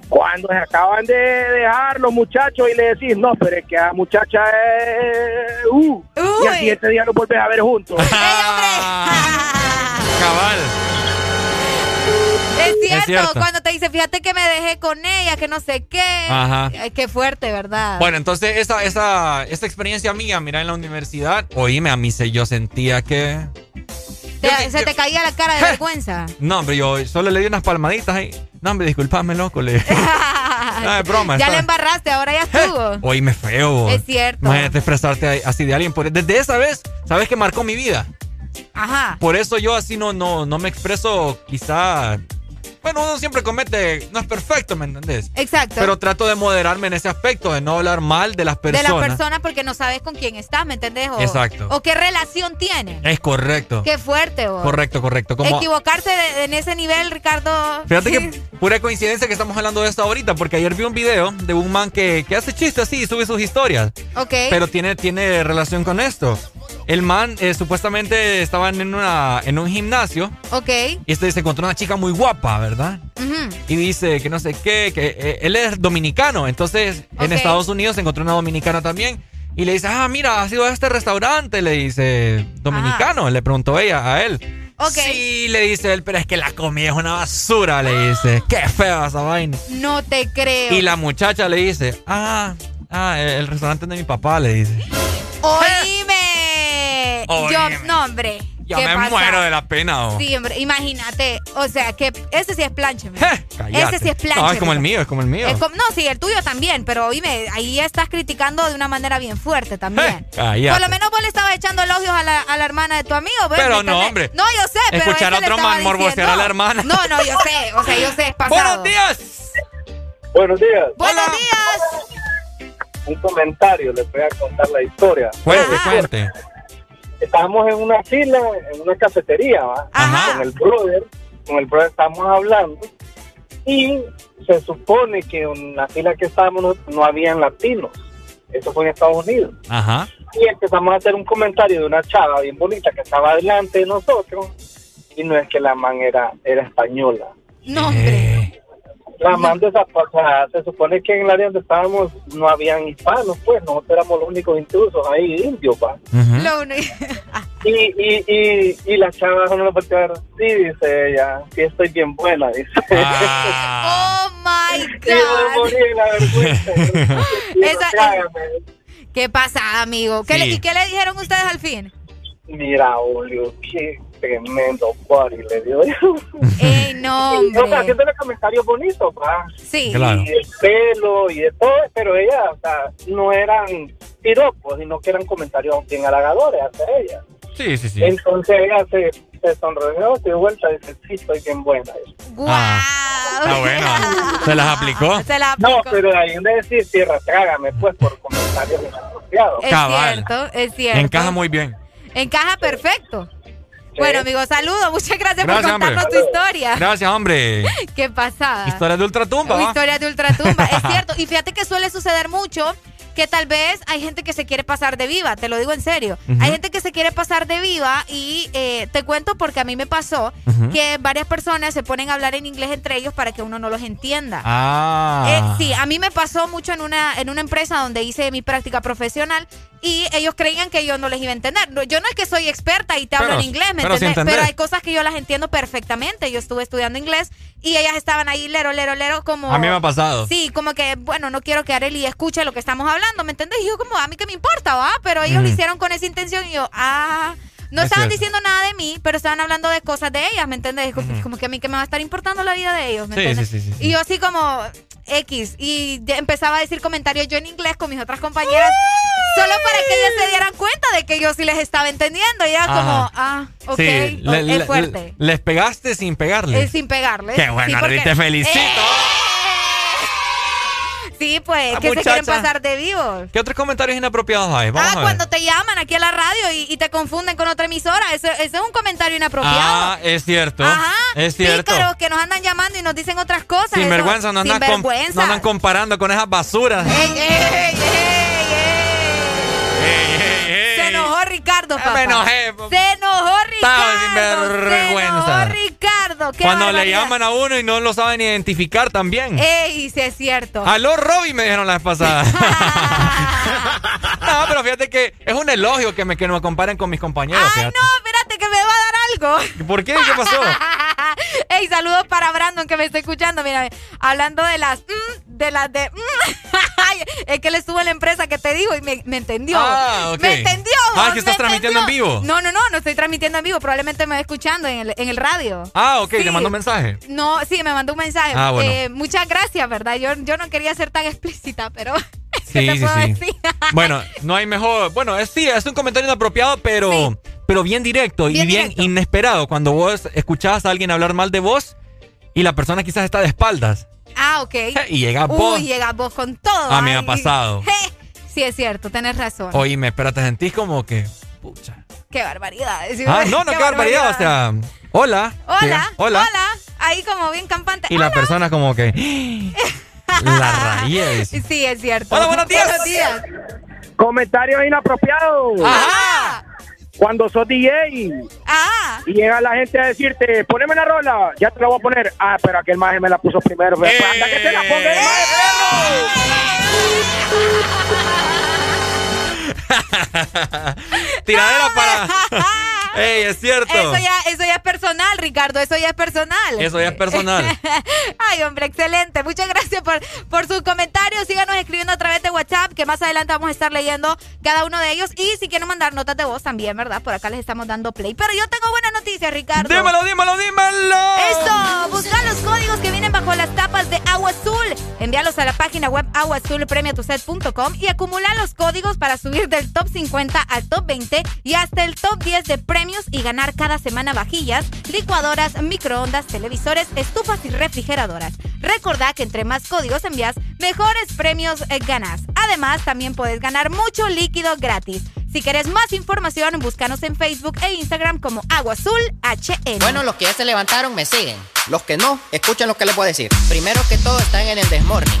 Cuando se acaban de dejar los muchachos y le decís, no, pero es que a muchacha es... Uh, y al siguiente día lo vuelves a ver juntos. [laughs] Cabal. Es cierto, cuando te dice, fíjate que me dejé con ella, que no sé qué. Ajá. qué fuerte, ¿verdad? Bueno, entonces esa, esa, esa experiencia mía, mira, en la universidad, oíme, a mí se, yo sentía que... ¿Se te caía la cara de [laughs] vergüenza? No, hombre, yo solo le di unas palmaditas ahí. No, hombre, disculpame, loco. Le... [laughs] no, es broma. Ya le embarraste, ahora ya estuvo. Oíme feo. Es cierto. Imagínate expresarte así de alguien. Desde esa vez, ¿sabes que marcó mi vida? Ajá. Por eso yo así no, no, no me expreso quizá bueno, uno siempre comete, no es perfecto, ¿me entendés? Exacto. Pero trato de moderarme en ese aspecto, de no hablar mal de las personas. De las personas porque no sabes con quién estás, ¿me entendés? Exacto. O qué relación tiene. Es correcto. Qué fuerte, vos. Correcto, correcto. Como... Equivocarse en ese nivel, Ricardo. Fíjate que [laughs] pura coincidencia que estamos hablando de esto ahorita, porque ayer vi un video de un man que, que hace chistes así y sube sus historias. Ok. Pero tiene, tiene relación con esto. El man eh, supuestamente estaban en, una, en un gimnasio. Ok. Y este se encontró una chica muy guapa, ¿verdad? Y dice que no sé qué, que eh, él es dominicano. Entonces en Estados Unidos se encontró una dominicana también. Y le dice, ah, mira, ha sido a este restaurante. Le dice, dominicano. Le preguntó ella a él. Sí, le dice él, pero es que la comida es una basura, le dice. Qué fea esa vaina. No te creo. Y la muchacha le dice, ah, ah, el restaurante de mi papá, le dice. Oíme. Yo, no, hombre. Ya me muero de la pena. Oh. Sí, hombre, imagínate. O sea, que ese sí es planche. ese sí es planche. No, es como el mío, es como el mío. no, sí, el tuyo también, pero oíme, ahí estás criticando de una manera bien fuerte también. Por lo menos vos le estabas echando elogios a la, a la hermana de tu amigo. Pero no, hombre. No, yo sé, pero Escuchar a otro man morbosear a la hermana. No, no, yo sé. O sea, yo sé, es ¡Buenos días! Buenos días. ¡Buenos días! Un comentario, les voy a contar la historia. Cuente, cuente estábamos en una fila, en una cafetería, ¿va? Con el brother, con el brother estábamos hablando y se supone que en la fila que estábamos no, habían latinos. Eso fue en Estados Unidos. Ajá. Y empezamos a hacer un comentario de una chava bien bonita que estaba delante de nosotros y no es que la man era, era española. No, hombre. La man de esa, se supone que en el área donde estábamos no habían hispanos, pues nosotros éramos los únicos intrusos ahí, indios, pa. y, y, y, y la chava no lo puede ver, sí, dice ella, sí estoy bien buena, dice. [laughs] oh my God. Y la vergüenza. [laughs] Esa, ¿Qué pasa, amigo? ¿Qué le, ¿Y qué le dijeron ustedes al fin? Mira, Julio, qué tremendo party le dio. [laughs] ¡Ey, no, hombre! O sea, haciéndole comentarios bonitos, pa. Sí. Claro. Y el pelo y de todo, pero ella, o sea, no eran piropos, sino que eran comentarios bien halagadores hacia ella. Sí, sí, sí. Entonces ella se, se sonrió, se dio vuelta y dice, sí, estoy bien buena. ¡Guau! Ah, está bueno. ¿Se las aplicó? Se las aplicó. No, pero ahí de decir, tierra, trágame, pues, por comentarios inapropiados. Es Cabal. cierto, es cierto. Encaja muy bien. Encaja perfecto. Bueno, amigo, saludos. Muchas gracias, por contarnos tu historia. Gracias, hombre. [laughs] Qué pasada. Historia de ultratumba. Historia de ultratumba. es cierto. Y fíjate que suele suceder mucho que tal vez hay gente que se quiere pasar de viva, te lo digo en serio. Hay gente que se quiere pasar de viva y eh, te cuento porque a mí me pasó que varias personas se ponen a hablar en inglés entre ellos para que uno no los entienda. Ah. Eh, sí, a mí me pasó mucho en una, en una empresa donde hice mi práctica profesional y ellos creían que yo no les iba a entender. Yo no es que soy experta y te hablo en inglés, ¿me pero entender. Pero hay cosas que yo las entiendo perfectamente. Yo estuve estudiando inglés y ellas estaban ahí lero, lero, lero como... A mí me ha pasado. Sí, como que, bueno, no quiero que Areli escuche lo que estamos hablando, ¿me entiendes? Y yo como, a mí que me importa, ¿va? Pero ellos lo Ujú. hicieron con esa intención y yo, ah... No Es estaban cierto. diciendo nada de mí, pero estaban hablando de cosas de ellas, ¿me entiendes? Como, como que a mí que me va a estar importando la vida de ellos, ¿me Sí, entiendes? sí, sí. Y yo así como X, y empezaba a decir comentarios yo en inglés con mis otras compañeras, solo para que ellas se dieran cuenta de que yo sí les estaba entendiendo. Y era como, Ajá. ah, ok, Sí, le- es le- fuerte. les pegaste sin pegarles. Es sin pegarles. Qué bueno, Sí, porque- te felicito. ¡Eh! Sí, pues, que se quieren pasar de vivos. ¿Qué otros comentarios inapropiados hay? ah, cuando te llaman aquí a la radio y, te confunden con otra emisora. Ese, es un comentario inapropiado. Ah, es cierto. Ajá. Es cierto. Pícaros que nos andan llamando y nos dicen otras cosas. Sin vergüenza, no andan, no andan comparando con esas basuras. ¡Ey, ey, ey! Se enojó Ricardo, papá. Me enojé. Se enojó Ricardo. vergüenza. Ricardo. Cuando le llaman a uno y no lo saben identificar también. Ey, sí es cierto. Aló, Robby, me dijeron la vez pasada. [laughs] [laughs] no, pero fíjate que es un elogio que me, que me comparen con mis compañeros. Ay, no, espérate que me va a dar algo. ¿Por qué? ¿Qué pasó? [laughs] Ey, saludos para Brandon que me está escuchando. Mira, hablando de las mm, de las de mm, [laughs] es que le estuvo en la empresa que te digo y me, entendió. Ah, Me entendió. Ah, que estás transmitiendo en vivo. No, no, no, no estoy transmitiendo en vivo. Probablemente me va escuchando en el, en el radio. Ah, ok, le mandó un mensaje. No, sí, me mandó un mensaje. Ah, bueno. Eh, muchas gracias, ¿verdad? Yo, yo no quería ser tan explícita, pero. [laughs] Sí, sí, sí. [laughs] bueno, no hay mejor. Bueno, es, sí, es un comentario inapropiado, pero, pero bien directo y bien inesperado. Cuando vos escuchabas a alguien hablar mal de vos y la persona quizás está de espaldas. Ah, ok. Y llega vos. Uy, llega vos con todo. A mí me ha pasado. [laughs] Sí, es cierto, tenés razón. Oye, me espera, te sentís como que. Pucha. Qué barbaridad. Ah, no, no, qué, barbaridad. O sea, hola. Hola. Hola. Ahí como bien campante. Y la persona como que. [laughs] la raíz. Sí, es cierto. Hola, buenos días. Buenos días. Comentarios inapropiados. Ajá. Cuando sos DJ ah. y llega la gente a decirte, poneme la rola, ya te la voy a poner. Ah, pero aquel maje me la puso primero. Pues, anda que te la ponga el [laughs] Tiradera para. [laughs] [laughs] ¡Ey, es cierto! Eso ya, eso ya es personal, Ricardo, eso ya es personal. Eso ya es personal. [laughs] Ay, hombre, excelente. Muchas gracias por, por sus comentarios. Síganos escribiendo a través de WhatsApp, que más adelante vamos a estar leyendo cada uno de ellos. Y si quieren mandar notas de voz también, ¿verdad? Por acá les estamos dando play. Pero yo tengo buenas noticias, Ricardo. Dímelo, dímelo, dímelo. Esto, busca los códigos que vienen bajo las tapas de Agua Azul. Envíalos a la página web aguazulpremiatuset.com y acumula los códigos para subir del top 50 al top 20 y hasta el top 10 de premios y ganar cada semana vajillas, licuadoras, microondas, televisores, estufas y refrigeradoras. Recordá que entre más códigos envías, mejores premios eh, ganas. Además, también puedes ganar mucho líquido gratis. Si quieres más información, búscanos en Facebook e Instagram como Agua Azul HN. Bueno, los que ya se levantaron me siguen. Los que no, escuchen lo que les voy a decir. Primero que todo, están en el Desmorning.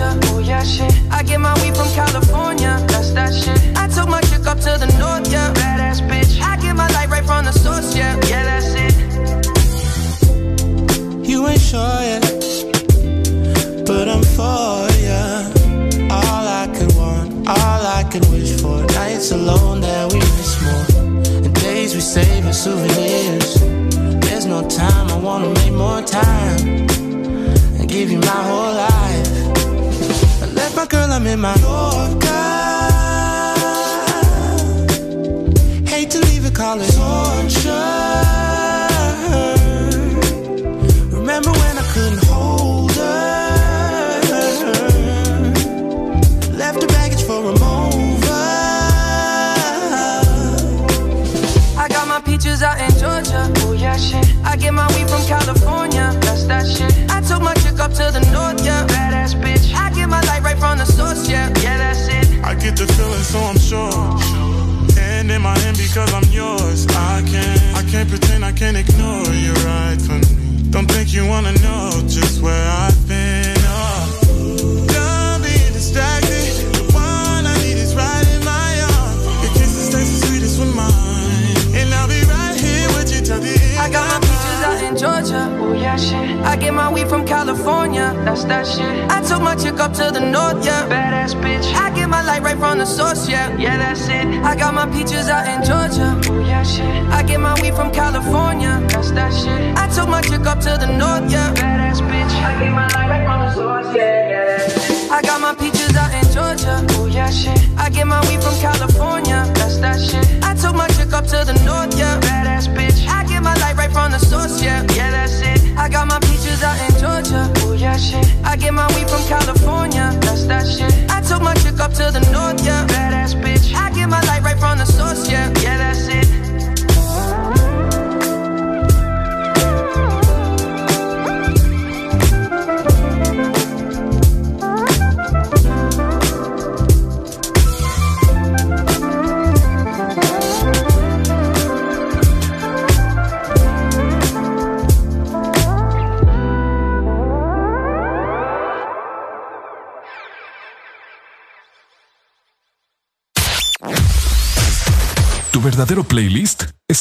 in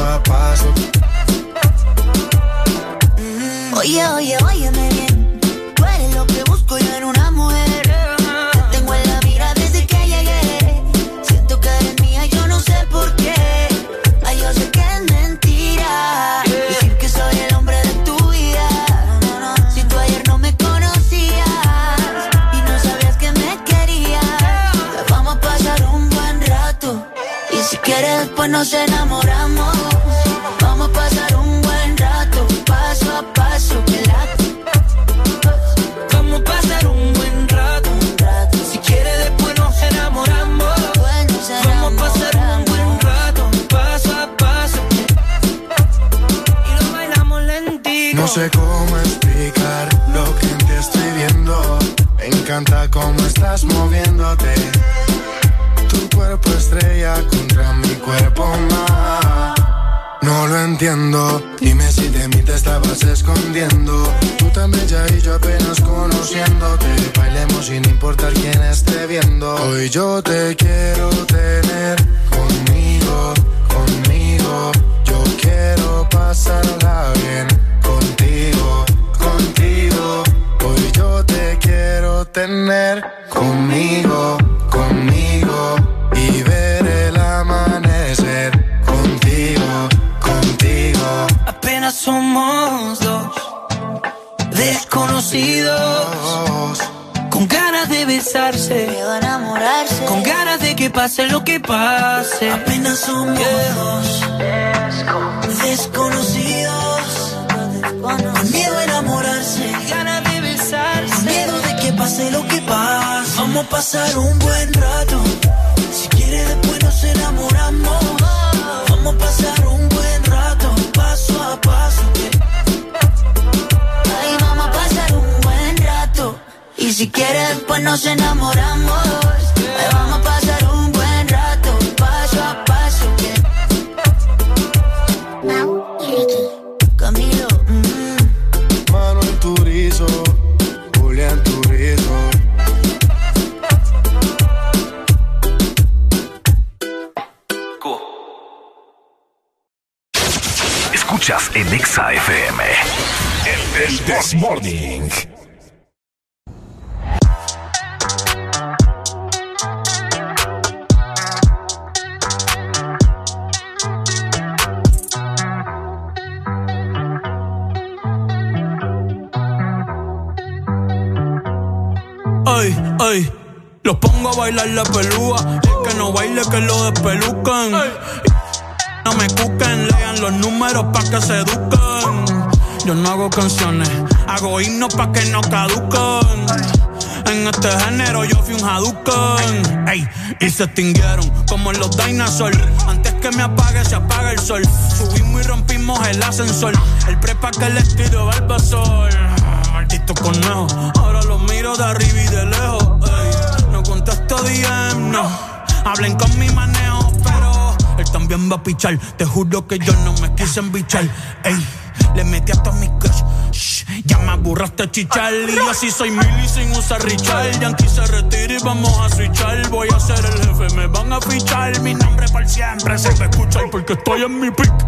paso. Oye, oye, óyeme bien. Tú eres lo que busco yo en una mujer. Te tengo en la mira desde que llegué. Siento que eres mía, y yo no sé por qué. Ay, yo sé que es mentira. Decir que soy el hombre de tu vida. Si tú ayer no me conocías y no sabías que me querías, vamos a pasar un buen rato. Y si quieres, pues no cenamos. Se extinguieron como los dinosaurs. Antes que me apague, se apaga el sol. Subimos y rompimos el ascensor. El prepa que le tiro sol. Maldito conejo, ahora lo miro de arriba y de lejos. Ey, no contesto DM, no. Hablen con mi manejo, pero él también va a pichar. Te juro que yo no me quise embichar. Chichar. Y así soy mili sin usar Richard. Yankee se retira y vamos a switchar. Voy a ser el jefe, me van a fichar. Mi nombre por siempre se me escucha porque estoy en mi pick.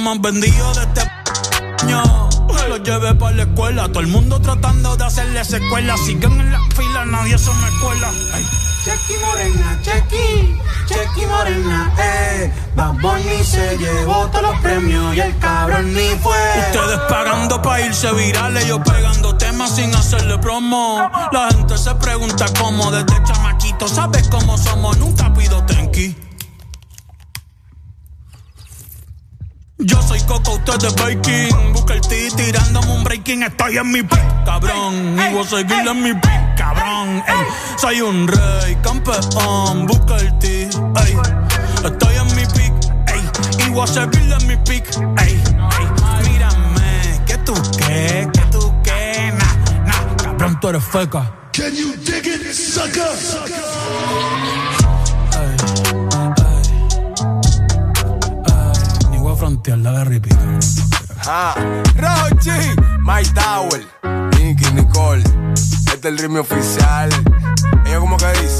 Más vendido de este año. Lo llevé para la escuela, todo el mundo tratando de hacerle secuela. Siguen en la fila, nadie se me cuela. Ay. Chequi Morena, Chequi, Chequi Morena, eh. Bad Bunny se llevó todos los premios y el cabrón ni fue. Ustedes pagando pa' irse virales, yo pegando temas sin hacerle promo. La gente se pregunta cómo, desde chamaquito, ¿sabes cómo somos? Nunca pido usted es Baking. Busca el T tirándome un breaking. Estoy en mi pick, cabrón. Y voy a seguir en mi pick, cabrón. Ey, soy un rey, campeón. Busca el T, ey. Estoy en mi pick, ey. Y voy a seguir en mi pick, ey. ey. Mírame, que tú qué, que tú qué, nah, nah. Cabrón, tú eres feca. Can you dig it, sucker? Ni frontear, dale repeat. Ah, Rochi, My Tower, Nicky Nicole. Este es el ritmo oficial. Ella como que dice.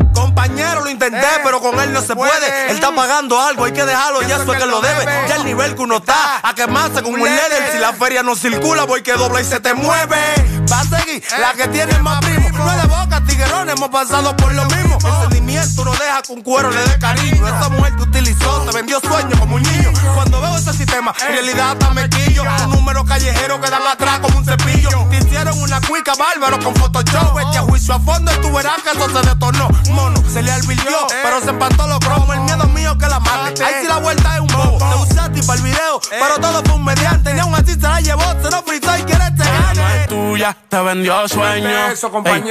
Compañero, lo intenté, pero con él no se puede. Él está pagando algo, hay que dejarlo, ya eso es que lo debe. Ya el nivel que uno está, a quemarse con un líder. Si la feria no circula, voy que dobla y se te mueve. Va a seguir la que tiene más primo. No es de boca, tiguerones, hemos pasado por lo mismo. El sentimiento no deja que un cuero le dé cariño. Esa mujer te utilizó, te vendió sueños como un niño. Cuando veo ese sistema, en realidad está mequillo. Un número callejero que dan atrás como un cepillo. Te hicieron una cuica bárbaro con Photoshop. Vete a juicio a fondo y tú verás que eso se detonó. Mono, se le alvirtió, pero se empató los cromos. El miedo mío que la mate. Ahí sí la vuelta es un bobo. Te usaste para el video, pero todo fue un mediante. Ni aún así se la llevó, se lo fritó y quiere este no es tuya, te vendió sueño. Eso, compañero,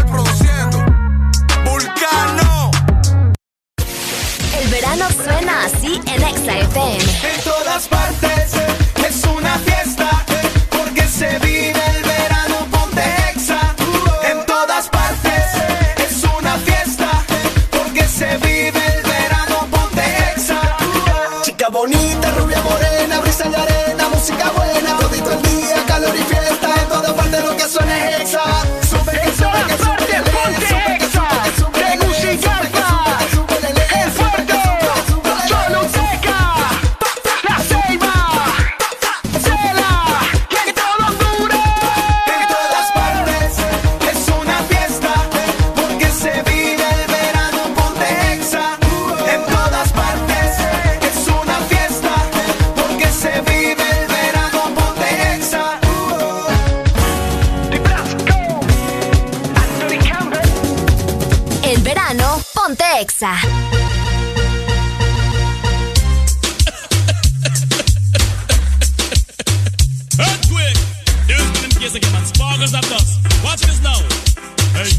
verano suena así en Exa FM. En todas partes es una fiesta porque se vive el verano ponte Exa. En todas partes es una fiesta porque se vive el verano ponte Exa. Chica bonita, rubia morena, brisa de arena, música buena, todito el día, calor y fiesta, en todas partes lo que suena es Exa. Exa. Earthquake! In case. Sparkles of. Watch this now. Hey,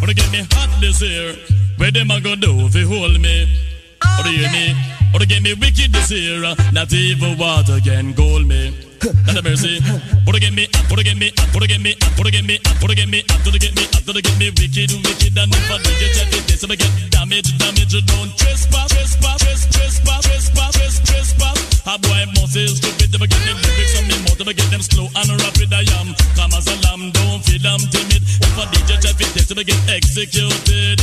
wanna get me hot this year? Where them a go do if hold me? Or do you me? Or to get me wicked this year? Not even water can gold me. Not a mercy. To get me, to get me, to get me, to get me, to get me, or to get me, or to get me wicked, wicked, and if I do you check it, this I get damage, damage, don't trespass, trespass, trespass, trespass, trespass, trespass. A boy must is stupid, never get them lyrics on me mouth, never get them slow and rapid. I am calm as a lamb, don't feel I'm timid. If I DJ check it, this I get executed.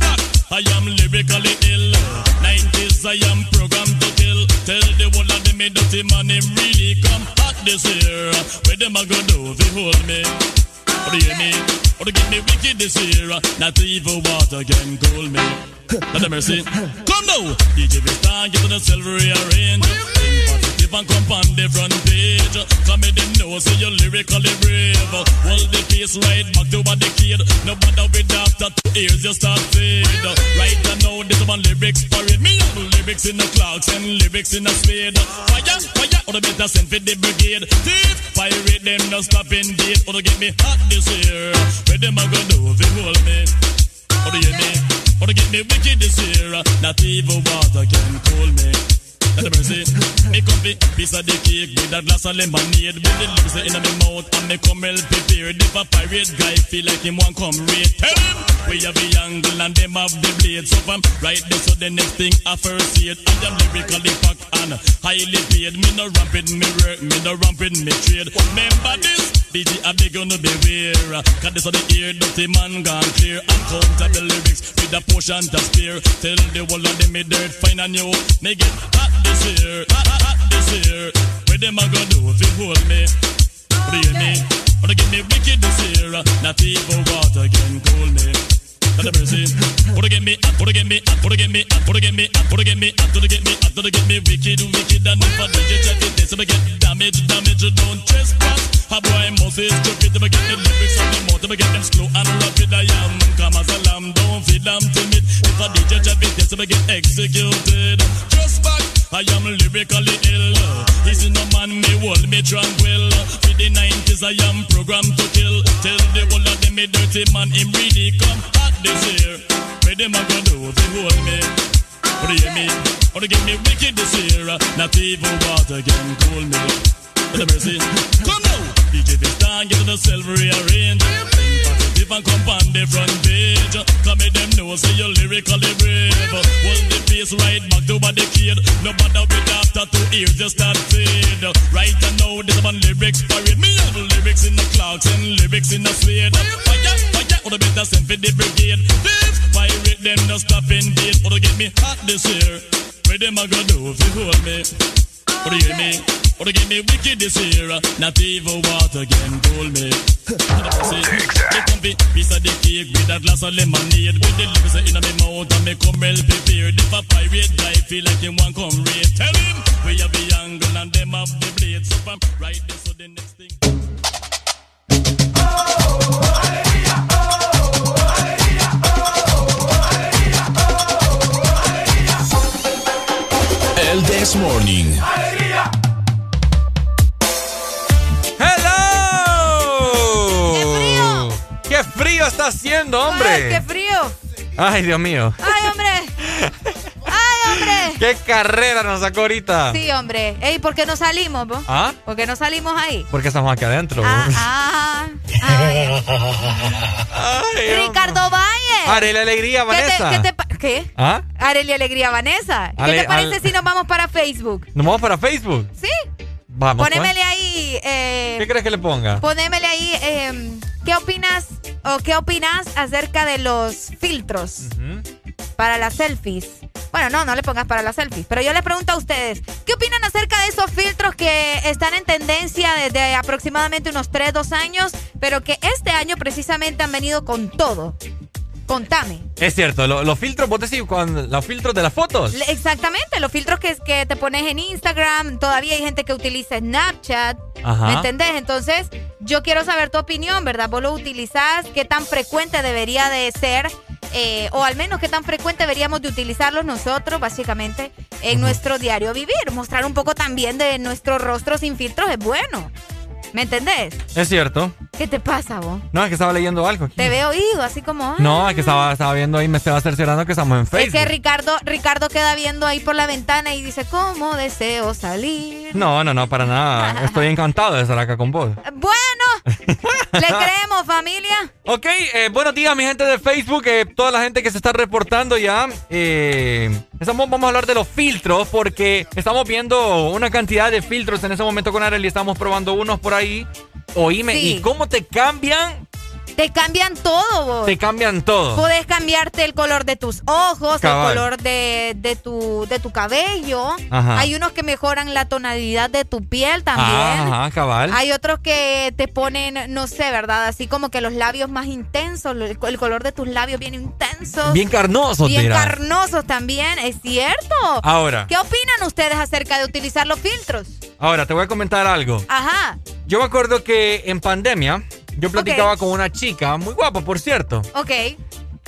Back, I am lyrically ill. 90s, I am programmed to kill. Tell the world of them, me dirty man, him really come hot this year. Where them a go do if hold me? Or do you hear me? Or to get me wicked this year? Not even water can cool me. Not a mercy. Come now, DJ Vistar, get to the silver rearrange. And come on the front page. Come me them know, say you're lyrically brave. Hold the face right back to what the kid. No bother with after two ears, you start fade. Right now, this one lyrics parade. Me have lyrics in the clocks and lyrics in the spade. Fire, fire, or the better send for the brigade. Thief, pirate them, no stopping date. Or to get me hot this year. Where them a go do if you hold me? Or do you hear me? Or to get me wicked this year. Not even water can cool me. Not a mercy. Me come be piece of the cake with a glass of lemonade. With the lips in my mouth and me come well prepared. If a pirate guy feel like him want come raid, tell him we have the angle and them have the blade. So from right there, so the next thing I first see it. I am lyrically packed and highly paid. Me no ramping me work, me no ramping me trade. Remember this? DJ I beg you no beware. Cause this are the ear dirty man gone clear. Uncountable lyrics with a portion to spare. Tell the whole of them me dirt fine and new. Me get hot this year, hot, hot, hot this year. Where them a go do if you hold me? What do you hear me? Or to get me wicked this year. Not even water can cool me. Not a mercy. Or to get me, or to get me, or to get me, or to get me, or to get me, or to get me, or to get me wicked, wicked. And if I do you check it, this I get damage, damage. Don't trespass. A boy must is stupid. Never get the lyrics on the mouth. Never get them slow and rapid. I am calm as a lamb. Don't feel I'm timid. If I DJ check it, this I get executed. Just back. I am lyrically ill. This is no man me hold me tranquil. For the 90s I am programmed to kill. Tell the whole of them me dirty man him really come hot this year. Where them a go do they hold me? Or do you hear me? Or to get me wicked this year? Not even water can cool me. Let the mercy. Come now, DJ Vistar, get to the silver rearrange. Think positive and come on the front page. Come me them know say you're lyrically brave. Hold the right back to what they kid. No matter with after two ears just start fade. Right now, this one lyrics parade. Me have lyrics in the clocks and lyrics in the suede. Fire, fire, or the better send for the brigade. This pirate them no stop indeed. Or to get me hot this year. Where them a go do if you hold me? Or to get me? Or to get me wicked this year? Not even water can cool me. See, they come be piece of the cake with a glass of lemonade. With the lips in my mouth and me come well prepared. If a pirate guy feel like him want come raid, tell him we have the angle and them have the blade. So from right there, so the next thing. El This Morning. Está haciendo, hombre! Ay, qué frío. Ay, Dios mío. Ay, hombre. Ay, hombre. [laughs] ¡Qué carrera nos sacó ahorita! Sí, hombre. Ey, ¿por qué no salimos, vos? ¿Ah? ¿Por qué no salimos ahí? Porque estamos aquí adentro. Ah, ah. Ay. Ricardo Valle. Arele Alegría, ¿Qué te- Vanessa. ¿Qué? te ¿Qué? ¿Ah? Areli Alegría Vanessa. ¿Qué Ale- te parece al- si nos vamos para Facebook? ¿Nos vamos para Facebook? Sí. Vamos. pues. Ponémele ahí. Eh, ¿Qué crees que le ponga? Ponémele ahí. eh, ¿Qué opinas o qué opinas acerca de los filtros para las selfies? Bueno, no, no le pongas para las selfies. Pero yo les pregunto a ustedes, ¿qué opinan acerca de esos filtros que están en tendencia desde aproximadamente unos 3, 2 años, pero que este año precisamente han venido con todo? Contame. Es cierto, lo- los filtros, vos decís, con los filtros de las fotos. Exactamente, los filtros que, que te pones en Instagram, todavía hay gente que utiliza Snapchat, Ajá. ¿me entendés? Entonces, yo quiero saber tu opinión, ¿verdad? ¿Vos lo utilizás? ¿Qué tan frecuente debería de ser? Eh, o al menos qué tan frecuente deberíamos de utilizarlos nosotros, básicamente, en nuestro diario vivir. Mostrar un poco también de nuestro rostro sin filtros es bueno. ¿Me entendés? Es cierto. ¿Qué te pasa, vos? No, es que estaba leyendo algo. aquí. Te veo oído, así como... ah. No, es que estaba, estaba viendo ahí, me estaba cerciorando que estamos en Es Facebook. que Ricardo, Ricardo queda viendo ahí por la ventana y dice, ¿cómo deseo salir? No, no, no, para nada. [laughs] Estoy encantado de estar acá con vos. Bueno, [laughs] le creemos, familia. Ok, eh, buenos días, mi gente de Facebook, eh, toda la gente que se está reportando ya. Eh, estamos, vamos a hablar de los filtros porque estamos viendo una cantidad de filtros en ese momento con Arely. Estamos probando unos por ahí. Oíme, Sí. ¿y cómo te cambian? Te cambian todo, vos. Te cambian todo. Puedes cambiarte el color de tus ojos, Cabal. el color de, de tu, de tu cabello. Ajá. Hay unos que mejoran la tonalidad de tu piel también. Ajá, cabal. Hay otros que te ponen, no sé, ¿verdad? Así como que los labios más intensos, el, el color de tus labios bien intensos. Bien carnosos, Bien dirás. carnosos también, es cierto. Ahora. ¿Qué opinan ustedes acerca de utilizar los filtros? Ahora, te voy a comentar algo. Ajá, Yo me acuerdo que en pandemia yo platicaba con una chica, muy guapa, por cierto. ok.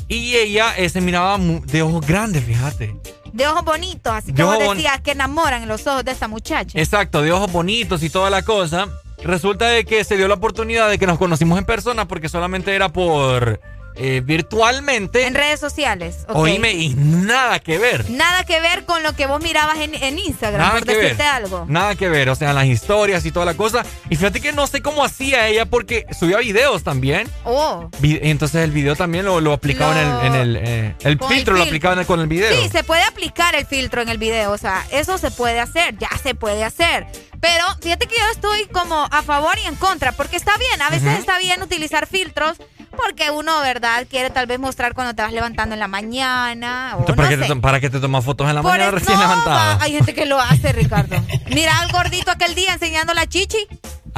Y ella eh, se miraba de ojos grandes, fíjate. De ojos bonitos, así De bon- decías que enamoran en los ojos de esta muchacha. Exacto, de ojos bonitos y toda la cosa. Resulta de que se dio la oportunidad de que nos conocimos en persona porque solamente era por eh, virtualmente. En redes sociales. ok. Oíme, y nada que ver. Nada que ver con lo que vos mirabas en, en Instagram, Nada por que ver. decirte algo. Nada que ver, o sea, las historias y toda la cosa. Y fíjate que no sé cómo hacía ella porque subía videos también. Oh. Entonces el video también lo, lo aplicaba en el, en el, eh, el filtro, lo filtro. aplicaba en el- con el video. Sí, se puede aplicar el filtro en el video, o sea, eso se puede hacer, ya se puede hacer. Pero fíjate que yo estoy como a favor y en contra, porque está bien, a veces está bien utilizar filtros, porque uno, ¿verdad? Quiere tal vez mostrar cuando te vas levantando en la mañana, o Entonces, no ¿para, qué sé. te, ¿Para qué te tomas fotos en la Por mañana recién no, levantada? va, Hay gente que lo hace, Ricardo. Mira al gordito aquel día enseñando la chichi.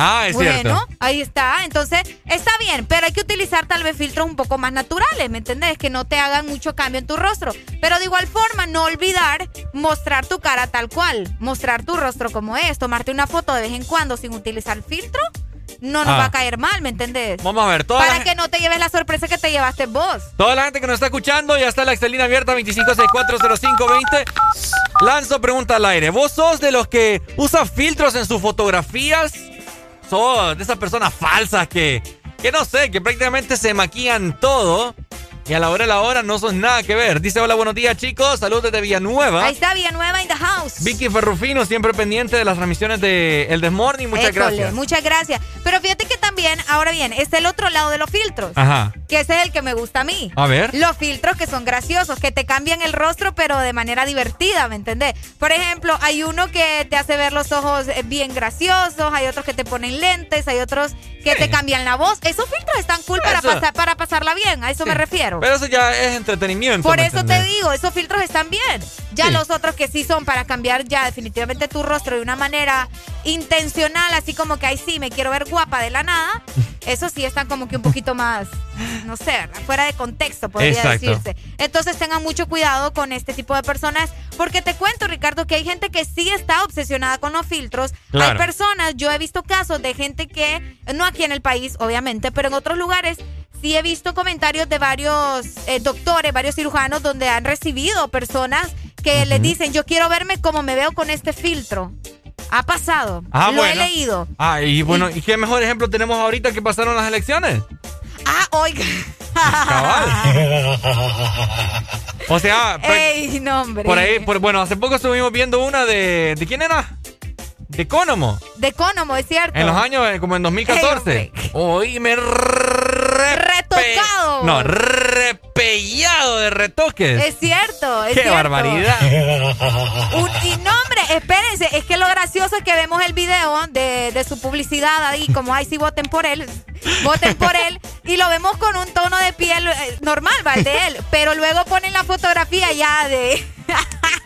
Ah, es bueno, cierto. ahí está. Entonces, está bien, pero hay que utilizar tal vez filtros un poco más naturales, ¿me entendés? Que no te hagan mucho cambio en tu rostro. Pero de igual forma, no olvidar mostrar tu cara tal cual, mostrar tu rostro como es, tomarte una foto de vez en cuando sin utilizar filtro. No nos Ah. va a caer mal, ¿me entendés? Vamos a ver, toda Para que no te lleves la sorpresa que te llevaste vos. toda la gente que nos está escuchando, ya está la Excelina abierta 25640520. Lanzo pregunta al aire. ¿Vos sos de los que usa filtros en sus fotografías? ¿Sos de esas personas falsas que, que no sé, que prácticamente se maquillan todo? Y a la hora de la hora no son nada que ver. Dice, hola, buenos días, chicos. Saludos desde Villanueva. Ahí está Villanueva in the house. Vicky Ferrufino, siempre pendiente de las transmisiones de El Desmorning. Muchas École, gracias. Muchas gracias. Pero fíjate que también, ahora bien, está el otro lado de los filtros. Ajá. Que ese es el que me gusta a mí. A ver. Los filtros que son graciosos, que te cambian el rostro, pero de manera divertida, ¿me entendés? Por ejemplo, hay uno que te hace ver los ojos eh, bien graciosos, hay otros que te ponen lentes, hay otros que te cambian la voz. Esos filtros están cool para, pasar, para pasarla bien, a eso me refiero. Pero eso ya es entretenimiento. Por ¿me eso te digo, esos filtros están bien. Ya Sí. los otros que sí son para cambiar ya definitivamente tu rostro de una manera intencional, así como que ahí sí me quiero ver guapa de la nada, [laughs] esos sí están como que un poquito más, no sé, fuera de contexto, podría Exacto. decirse. Entonces tengan mucho cuidado con este tipo de personas, porque te cuento, Ricardo, que hay gente que sí está obsesionada con los filtros. Claro. Hay personas, yo he visto casos de gente que, no aquí en el país, obviamente, pero en otros lugares sí he visto comentarios de varios eh, doctores, varios cirujanos, donde han recibido personas que les dicen, yo quiero verme como me veo con este filtro. Ha pasado. Ah, Lo he leído. Ah, y bueno, ¿y qué mejor ejemplo tenemos ahorita que pasaron las elecciones? Ah, oiga. [laughs] O sea, pra- Ey, no, hombre. por ahí, por, bueno, hace poco estuvimos viendo una de. ¿De quién era? De Economo. De Economo, es cierto. En los años, eh, como en 2014. Hoy me Retocado. No, repellado de retoques. Es cierto, es ¡Qué cierto. barbaridad! [laughs] Un- y no, hombre, espérense, es que lo gracioso es que vemos el video de, de su publicidad ahí, como, ay, sí, voten por él, voten por él, y lo vemos con un tono de piel eh, normal, ¿va? De él, pero luego ponen la fotografía ya de,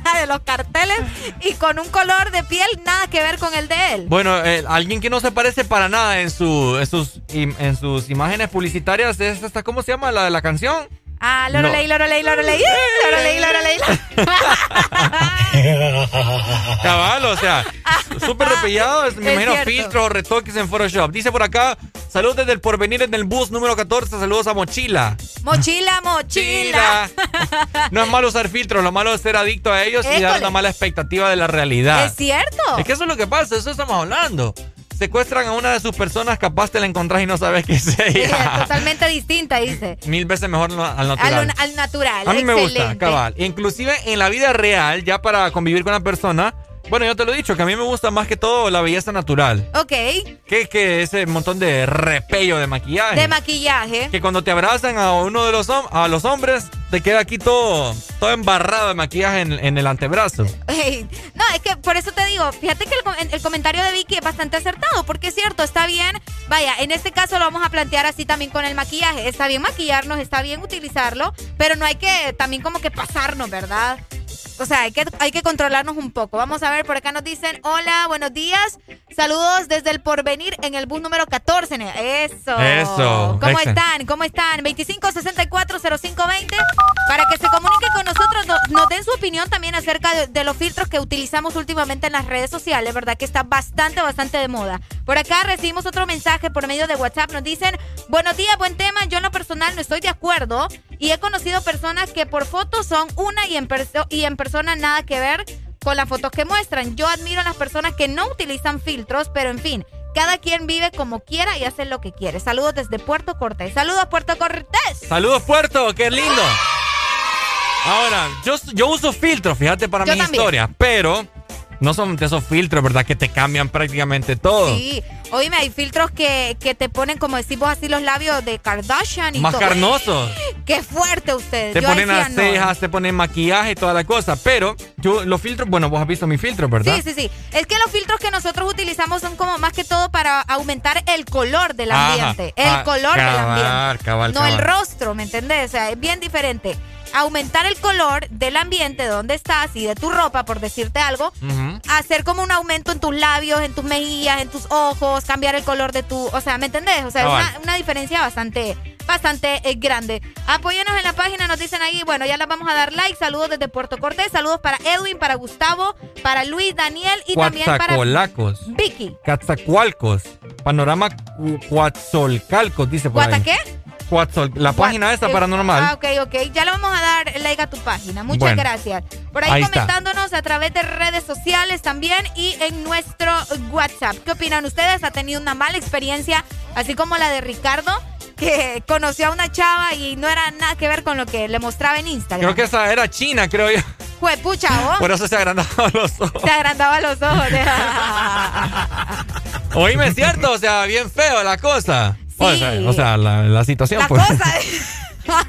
[laughs] de los carteles y con un color de piel nada que ver con el de él. Bueno, eh, alguien que no se parece para nada en, en, sus, en sus imágenes publicitarias es esta, ¿cómo se llama la de la canción? Ah, Lorelei, Lorelei, Lorelei, Lorelei, Lorelei. [laughs] Cabal, o sea, [laughs] súper repellado, me imagino filtros o retoques en Photoshop. Dice por acá, saludos desde el porvenir en el bus número 14, saludos a Mochila. Mochila, mochila. No es malo usar filtros, lo malo es ser adicto a ellos y dar una mala expectativa de la realidad. Es cierto. Es que eso es lo que pasa, eso estamos hablando. Secuestran a una de sus personas, capaz te la encontrás y no sabes qué es [laughs] Sí, es ella. totalmente distinta, dice. Mil veces mejor al Al, natural. al natural. A mí me gusta, cabal. Inclusive en la vida real, ya para convivir con una persona, bueno, yo te lo he dicho, que a mí me gusta más que todo la belleza natural. Ok. Que, que ese montón de repello de maquillaje. De maquillaje. que cuando te abrazan a uno de los, a los hombres, te queda aquí todo, todo embarrado de maquillaje en, en el antebrazo. Ey, No, es que por eso te digo, fíjate que el, el comentario de Vicky es bastante acertado, porque es cierto, está bien, vaya, en este caso lo vamos a plantear así también con el maquillaje, está bien maquillarnos, está bien utilizarlo, pero no hay que también como que pasarnos, ¿verdad? O sea, hay que, hay que controlarnos un poco. Vamos a ver, por acá nos dicen, hola, buenos días, saludos desde el porvenir en el bus número 14. Eso. Eso. ¿Cómo están? ¿Cómo están? 25640520 para que se comunique con nosotros, no- nos den su opinión también acerca de, de los filtros que utilizamos últimamente en las redes sociales, ¿verdad? Que está bastante, bastante de moda. Por acá recibimos otro mensaje por medio de WhatsApp. Nos dicen, buenos días, buen tema. Yo en lo personal no estoy de acuerdo y he conocido personas que por fotos son una y en, perso- y en persona nada que ver con las fotos que muestran. Yo admiro a las personas que no utilizan filtros, pero en fin. Cada quien vive como quiera y hace lo que quiere. Saludos desde Puerto Cortés. Saludos, Puerto Cortés. Saludos, Puerto, qué lindo. Ahora, yo, yo uso filtros, fíjate, para Yo mi también. historia, pero no son de esos filtros, ¿verdad? Que te cambian prácticamente todo. Sí, oíme, hay filtros que, que te ponen, como decimos así, los labios de Kardashian y Más todo. carnosos. [laughs] Qué fuerte ustedes. Te Yo ponen las no. cejas, te ponen maquillaje y toda la cosa. Pero yo, los filtros, bueno, vos has visto mis filtros, ¿verdad? Sí, sí, sí. Es que los filtros que nosotros utilizamos son como más que todo para aumentar el color del Ajá. ambiente. El Ah, color del ambiente. cabal, no el rostro, ¿me entendés? O sea, es bien diferente. Aumentar el color del ambiente de donde estás y de tu ropa, por decirte algo. Hacer como un aumento en tus labios, en tus mejillas, en tus ojos, cambiar el color de tu. O sea, ¿me entendés? O sea, Cabal. es una, una diferencia bastante, bastante eh, grande. Apóyenos en la página, nos dicen ahí. Bueno, ya las vamos a dar like. Saludos desde Puerto Cortés. Saludos para Edwin, para Gustavo, para Luis, Daniel y también para. Vicky. Catzacualcos. Panorama cu- Cuatzolcalcos, dice por ¿Guata ahí. qué? La página What? esta es, paranormal. Ah, ok, ok. Ya le vamos a dar like a tu página. Muchas gracias. Por ahí, comentándonos a través de redes sociales también y en nuestro WhatsApp. ¿Qué opinan ustedes? ¿Ha tenido una mala experiencia, así como la de Ricardo? que conoció a una chava y no era nada que ver con lo que le mostraba en Instagram. Creo que esa era china, creo yo. Fue pucha, ¿o? Por eso se agrandaba los ojos. Se agrandaba los ojos. [laughs] Oíme, ¿cierto? O sea, bien feo la cosa. Sí. O sea, la, la, situación. La pues. cosa. [laughs]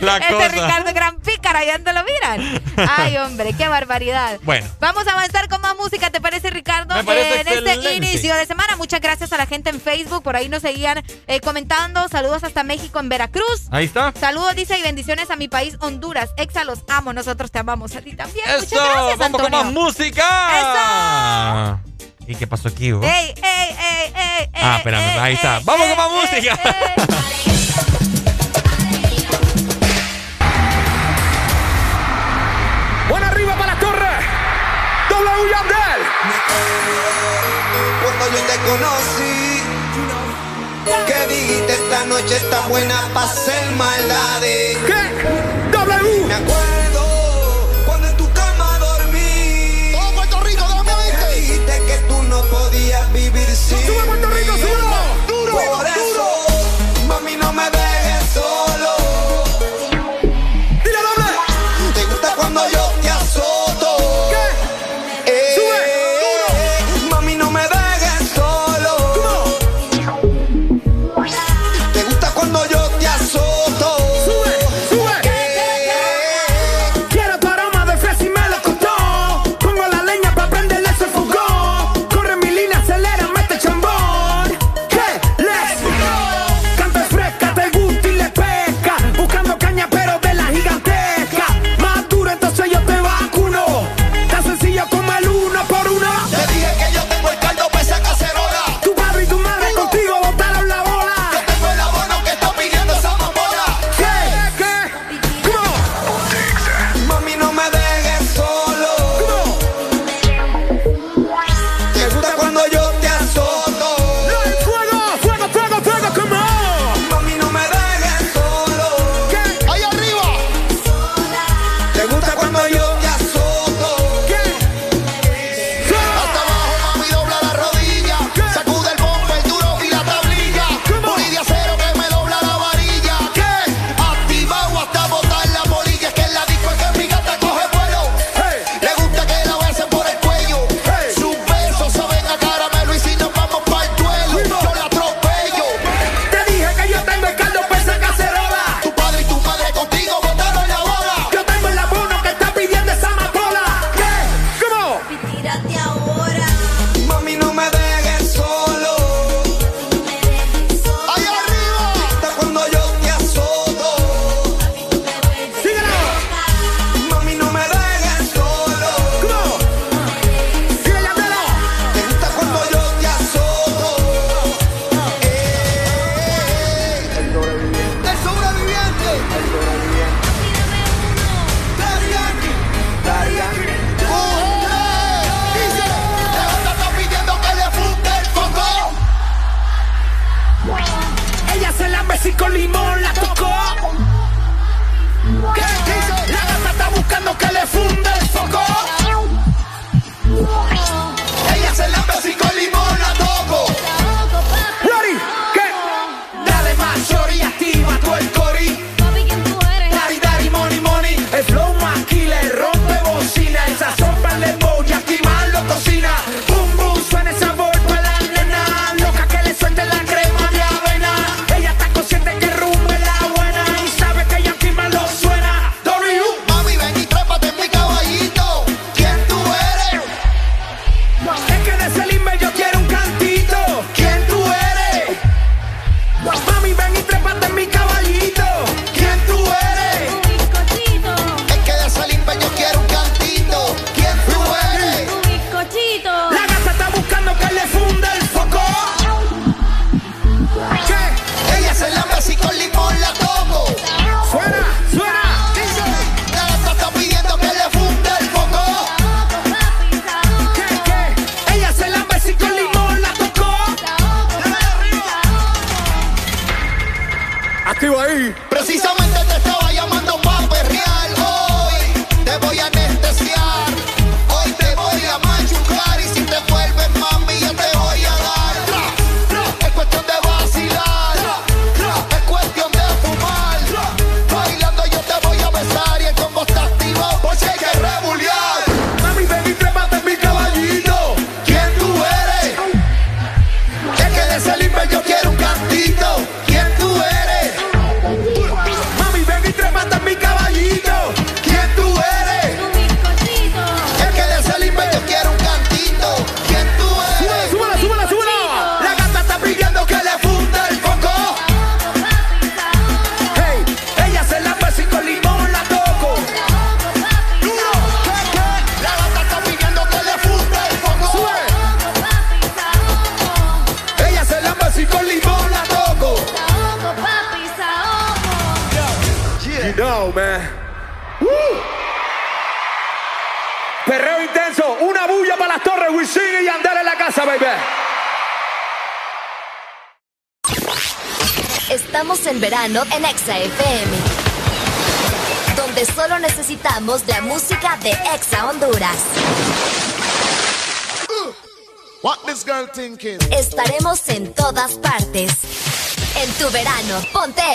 la este. Ricardo Gran Pícara, ya te lo miran. [laughs] Ay, hombre, qué barbaridad. Bueno. Vamos a avanzar con más música, ¿te parece, Ricardo? Eh, en este inicio de semana, muchas gracias a la gente en Facebook, por ahí nos seguían eh, comentando. Saludos hasta México en Veracruz. Ahí está. Saludos, dice, y bendiciones a mi país, Honduras. Exa, los amo, nosotros te amamos a ti también. Eso, muchas gracias, vamos Antonio. Con más música. Eso. ¿Y qué pasó aquí, vos? ¡Ey, ey, ey, ey! Ah, espérame, ahí está. ¡Vamos con más música! ¡Buena arriba para la torre! ¡W Yandel! Cuando yo te conocí Que dijiste esta noche está buena para hacer maldades ¿Qué?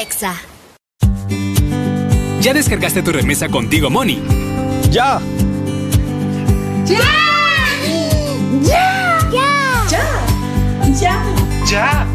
Exa. ¿Ya descargaste tu remesa contigo, Moni? Ya. ¡Ya! ¡Ya! ¡Ya! ¡Ya! ¡Ya!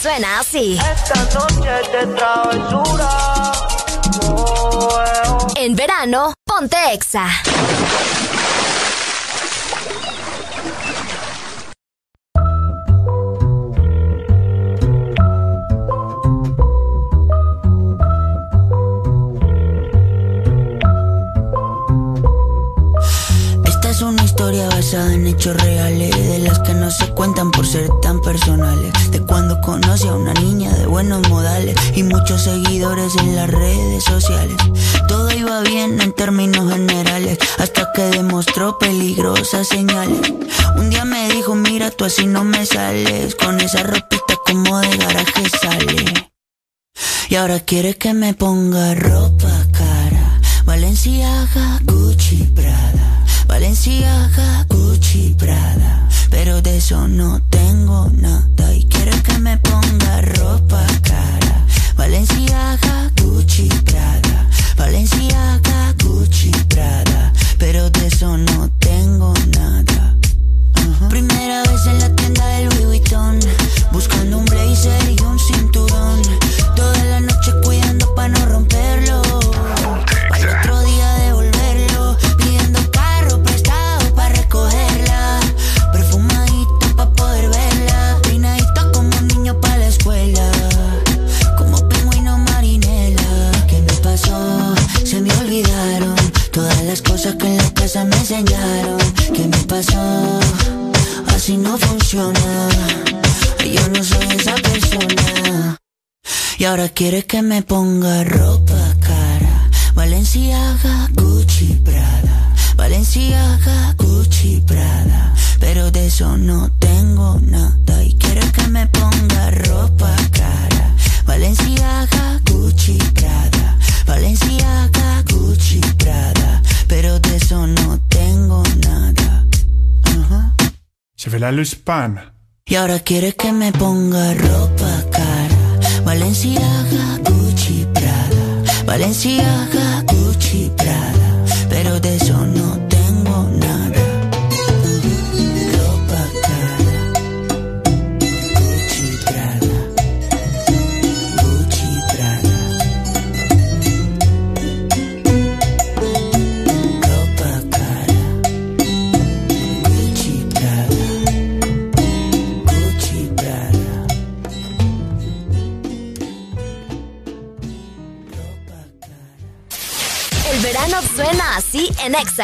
suena así. Esta noche de travesura. En verano, ponte Exa. Quiere que me ponga ropa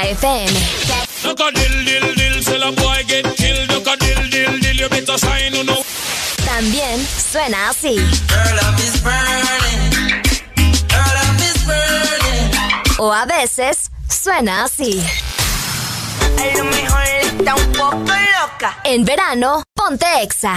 FM. Look a dill, dill, dill, till a boy get killed. Look a dill, dill, dill, you better sign on no. También suena así. O a veces suena así. A lo mejor está un poco loca. En verano, ponte Exa.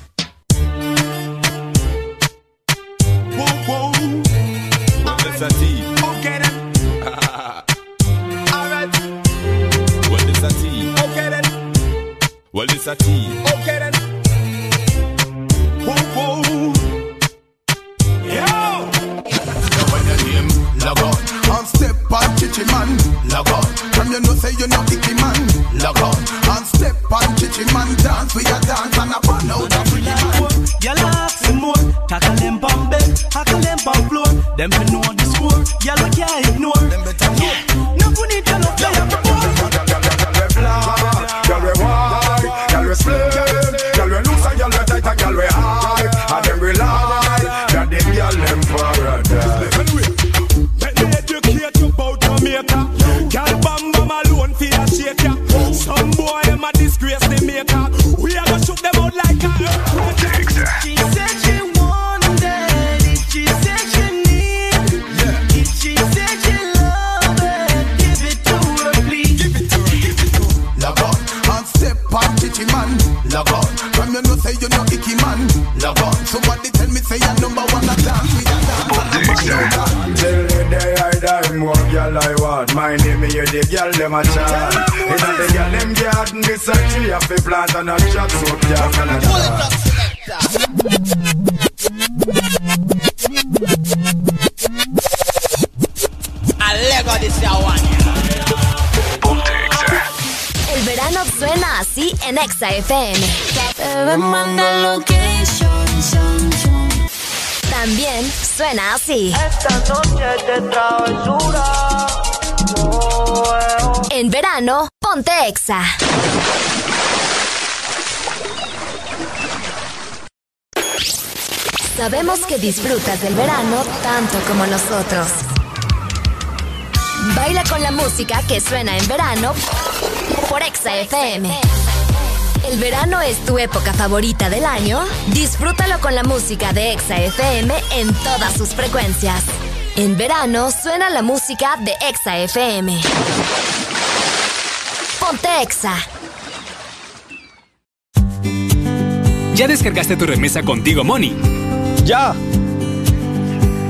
Así. Esta noche de travesura. En verano, ponte Exa. Sabemos que disfrutas del verano tanto como nosotros. Baila con la música que suena en verano por Exa FM. ¿El verano es tu época favorita del año? Disfrútalo con la música de Exa FM en todas sus frecuencias. En verano suena la música de Exa FM. Ponte Exa. ¿Ya descargaste tu remesa contigo, Money? ¡Ya!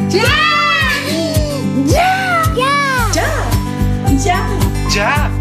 ¡Ya! ¡Ya! ¡Ya! ¡Ya! ¡Ya!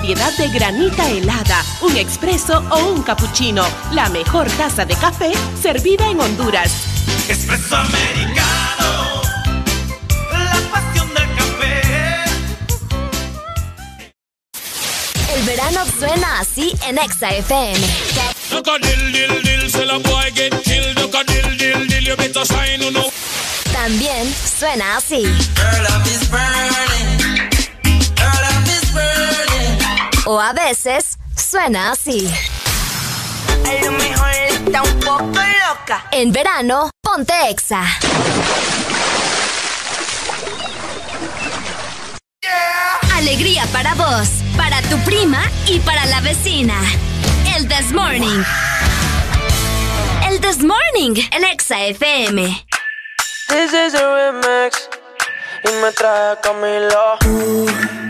Variedad de granita helada, un expreso o un cappuccino. La mejor taza de café servida en Honduras. Espresso americano. La pasión del café. El verano suena así en Exa FM. También suena así. O a veces suena así. A lo mejor está un poco loca. En verano, ponte exa. Alegría para vos, para tu prima y para la vecina. El This Morning. El This Morning, el Exa FM. This is a remix. Y me trae Camilo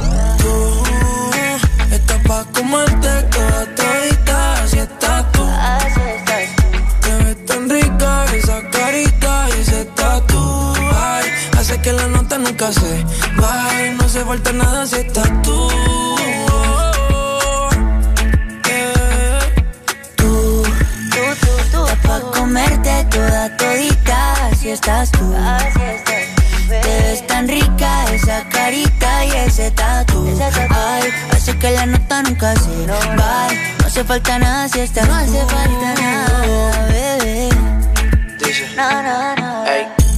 Nunca se va. No se falta nada si estás tú. Tú, tú, tú, pa' comerte toda todita, si estás tú. Así estás Te ves tan rica esa carita y ese tatu. Ay, hace que la nota nunca se va. No hace falta nada si estás No hace falta nada, bebé. No, no, no.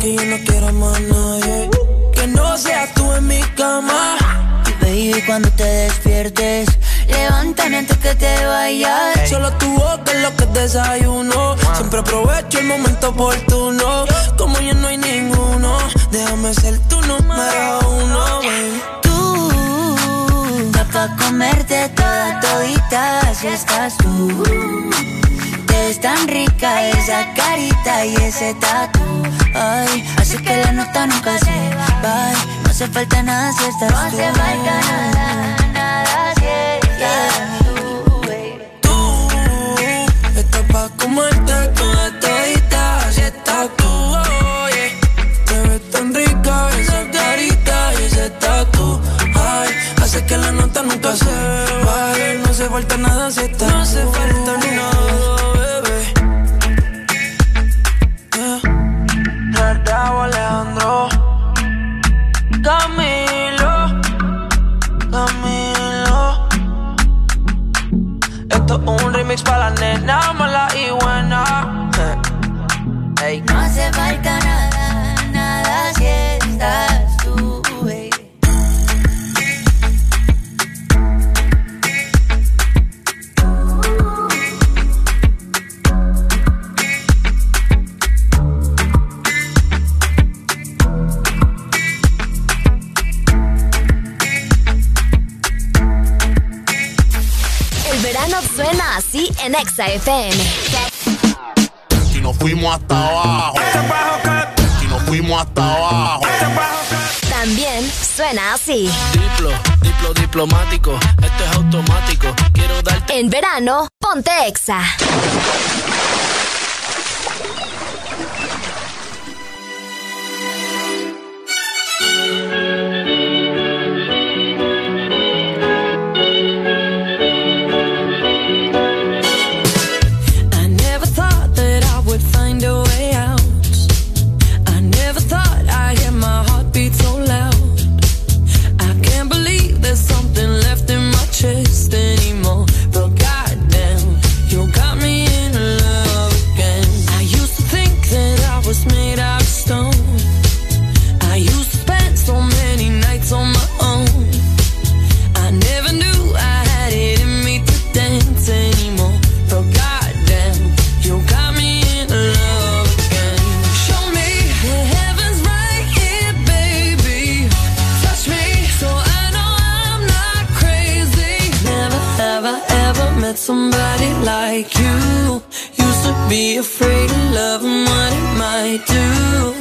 Que yo no quiero más nadie. Que no seas tú en mi cama. Y baby, cuando te despiertes, levántame antes que te vayas. Solo tu boca es lo que desayuno. Siempre aprovecho el momento oportuno. Como ya no hay ninguno, déjame ser tu número uno, baby. Tú, pa' comerte toda todita si estás tú. Ves tan rica esa carita y ese tatu. Ay, así que la nota nunca se va. No hace falta nada si estás no tú. No hace falta nada, nada si estás tú, Tú, estás pa' comerte toda todita si estás tú. Te ves tan rica esa carita y ese tatu. Ay, hace que la nota nunca se va. No hace falta nada si estás No hace falta nada, Un remix para la nena mala y buena. [laughs] Hey. No hace falta Esto Exa FM. Y nos fuimos hasta abajo. Y nos fuimos hasta abajo. También suena así. Diplo, diplo diplomático, esto es automático. Quiero darte. En verano, ponte Exa. Be afraid of love and what it might do.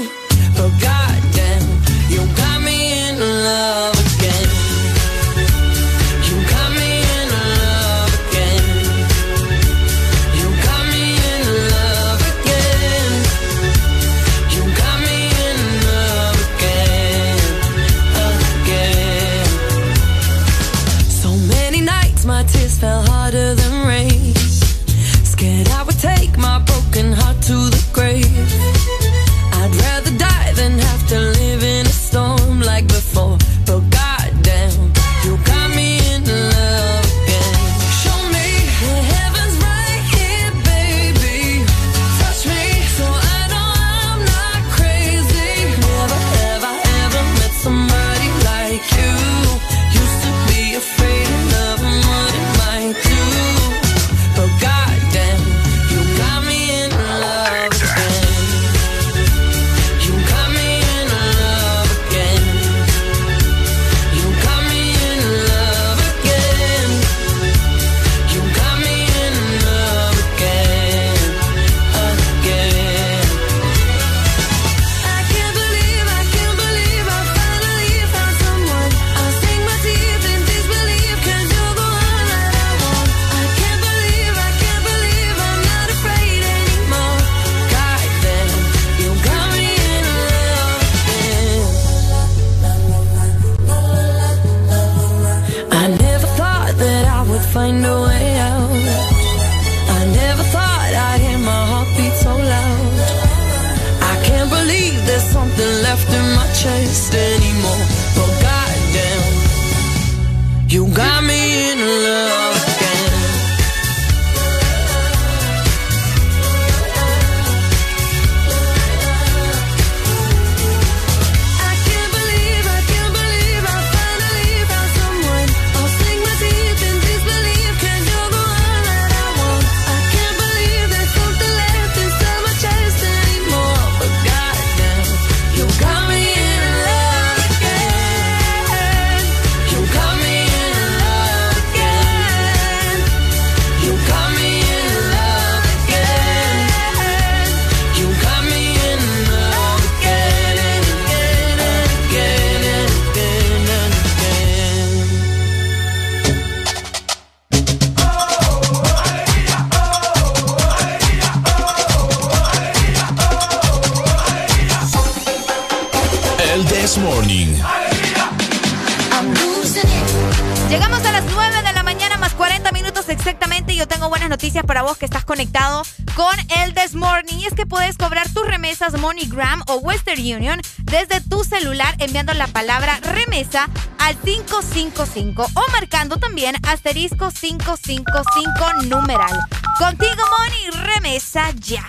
MoneyGram o Western Union desde tu celular enviando la palabra remesa al 555 o marcando también asterisco 555 numeral. Contigo Money, remesa ya.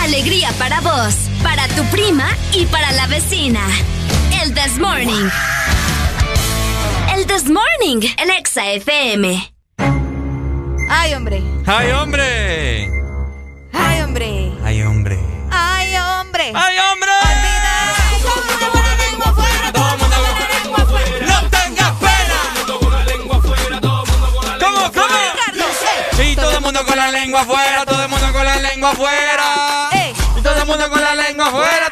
Alegría para vos, para tu prima y para la vecina. El This Morning. El This Morning, el Exa FM. Ay, hombre. Ay, hombre. Lengua afuera, todo el mundo con la lengua afuera. ¡Ey! Todo el mundo con la lengua afuera,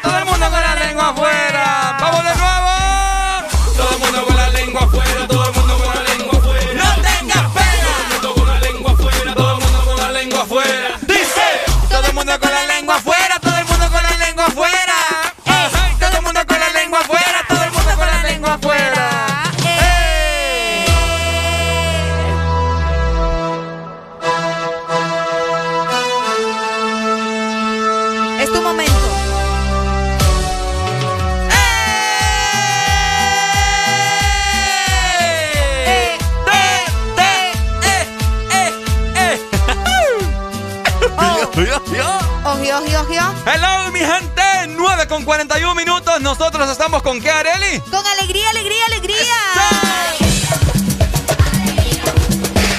Nosotros estamos con qué, Areli? Con alegría, alegría, alegría.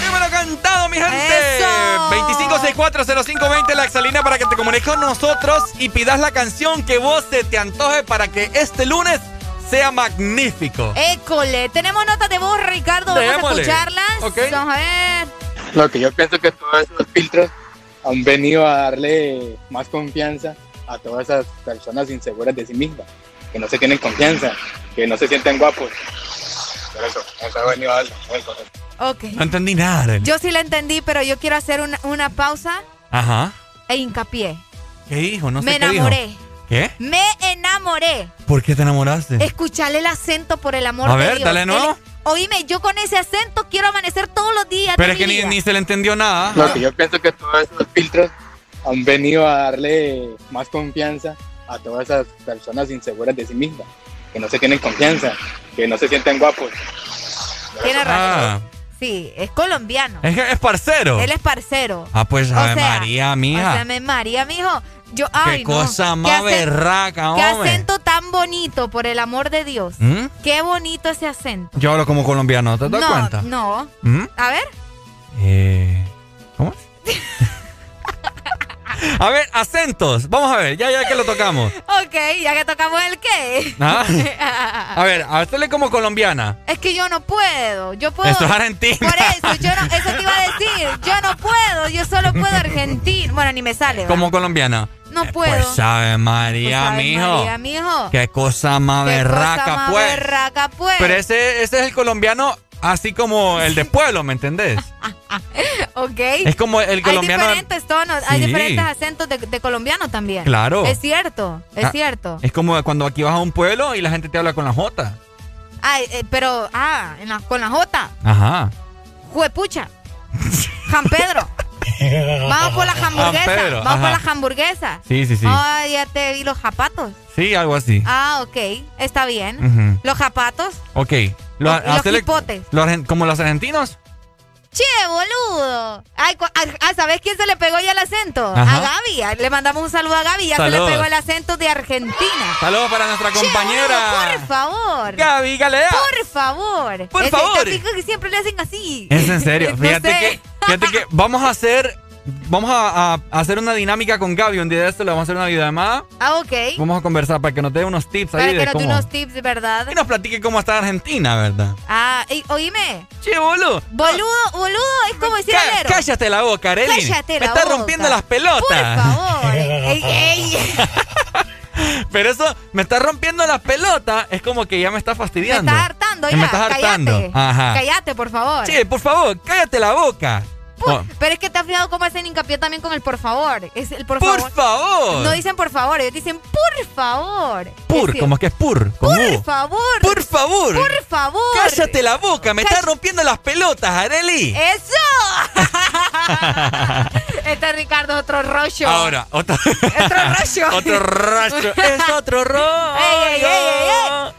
Dímelo cantado, mi gente. Eso. 25640520 la exalina para que te comuniques con nosotros y pidas la canción que vos se te antoje para que este lunes sea magnífico. École, tenemos notas de voz, Ricardo. Vamos Démosle. a escucharlas. Ok. Vamos a ver. Lo que yo pienso que todos esos filtros han venido a darle más confianza a todas esas personas inseguras de sí mismas, que no se tienen confianza, que no se sienten guapos. Por eso, eso ha venido a darle. eso. Ok. No entendí nada. Yo sí la entendí, pero yo quiero hacer una, una pausa Ajá. e hincapié. ¿Qué dijo? No sé Me qué dijo. enamoré. ¿Qué? Me enamoré. ¿Por qué te enamoraste? Escucharle el acento por el amor A de ver, Dios. dale nuevo. El- oíme, yo con ese acento quiero amanecer todos los días. Pero de es que mi ni, vida. ni se le entendió nada. Lo que yo pienso que todos esos filtros han venido a darle más confianza a todas esas personas inseguras de sí mismas, que no se tienen confianza, que no se sienten guapos. Tiene razón. Ah, Sí, es colombiano. es que es parcero. Él es parcero. Ah, pues O Ave sea, María, O mija. sea, me María, mijo. Yo, ay, qué no. cosa Qué más berraca, Qué hombre. acento tan bonito, por el amor de Dios. ¿Mm? Qué bonito ese acento. Yo hablo como colombiano, ¿te das no, cuenta? no. ¿Mm? A ver. Eh, ¿Cómo es? [laughs] a ver, acentos. Vamos a ver, ya, ya que lo tocamos. Ok, ya que tocamos el qué. Ah. [laughs] A ver, hazle como colombiana. Es que yo no puedo. Yo puedo. Esto es Argentina. Por eso, yo no, eso te iba a decir. Yo no puedo. Yo solo puedo argentino. Bueno, ni me sale. ¿va? Como colombiana. No puedo. Pues Ave María, Pues, Ave mijo. María, mijo. Qué cosa más Qué berraca, cosa más pues. berraca, pues. Pero ese, ese es el colombiano así como el de pueblo, ¿me entendés? [laughs] Ok. Es como el colombiano- Hay diferentes tonos, hay diferentes acentos de, de colombiano también. Claro. Es cierto, es Ah, cierto. Es como cuando aquí vas a un pueblo y la gente te habla con la J. Ay, eh, pero, ah, en la- con la J. Ajá. Juepucha. San Pedro. [laughs] Vamos por la hamburguesa. Pedro, Vamos por la hamburguesa. Sí, sí, sí. Ay, ya te vi los zapatos. Sí, algo así. Ah, ok. Está bien. Los zapatos. Ok. Lo- Los- hipotes. como los argentinos. Che, boludo. Ay, ah, ah, ¿sabes quién se le pegó ya el acento? Ajá. A Gaby. Ah, Le mandamos un saludo a Gaby. Ya se le pegó el acento de Argentina. Saludos para nuestra compañera. Che, boludo, por favor. Gaby Galea. Por favor. Por Ese favor. que siempre le hacen así. Es en serio. [laughs] No Fíjate sé. que, fíjate que vamos a hacer, vamos a, hacer una dinámica con Gaby. Un día de esto le vamos a hacer una videollamada. Ah, ok. Vamos a conversar para que nos dé unos tips Para ahí que de nos dé unos tips, ¿verdad? Y nos platique cómo está Argentina, ¿verdad? Ah, y, oíme. Che, boludo. Boludo, boludo, es como decir Cá- cállate la boca, Arely. Cállate Me la está boca. rompiendo las pelotas. Por favor. Ey, ey. [laughs] Pero eso, me está rompiendo las pelotas. Es como que ya me está Me fastidiando. estás hartando ya. Me estás hartando. Cállate. Ajá. Cállate, por favor. Che, por favor, cállate la boca. Oh, Pero es que te has fijado cómo hacen hincapié también con el por favor. Es el por, Por favor. favor. No dicen por favor, ellos dicen por favor. pur, Es como que es pur. Por U. favor. Por favor. Por favor. Cállate la boca, me está rompiendo las pelotas, Areli. ¡Eso! [laughs] este Ricardo es otro rollo. Ahora, otro, [laughs] Otro rollo. [laughs] otro rollo. Es otro rollo. Ey, ey, ey, ey, ey. Ah,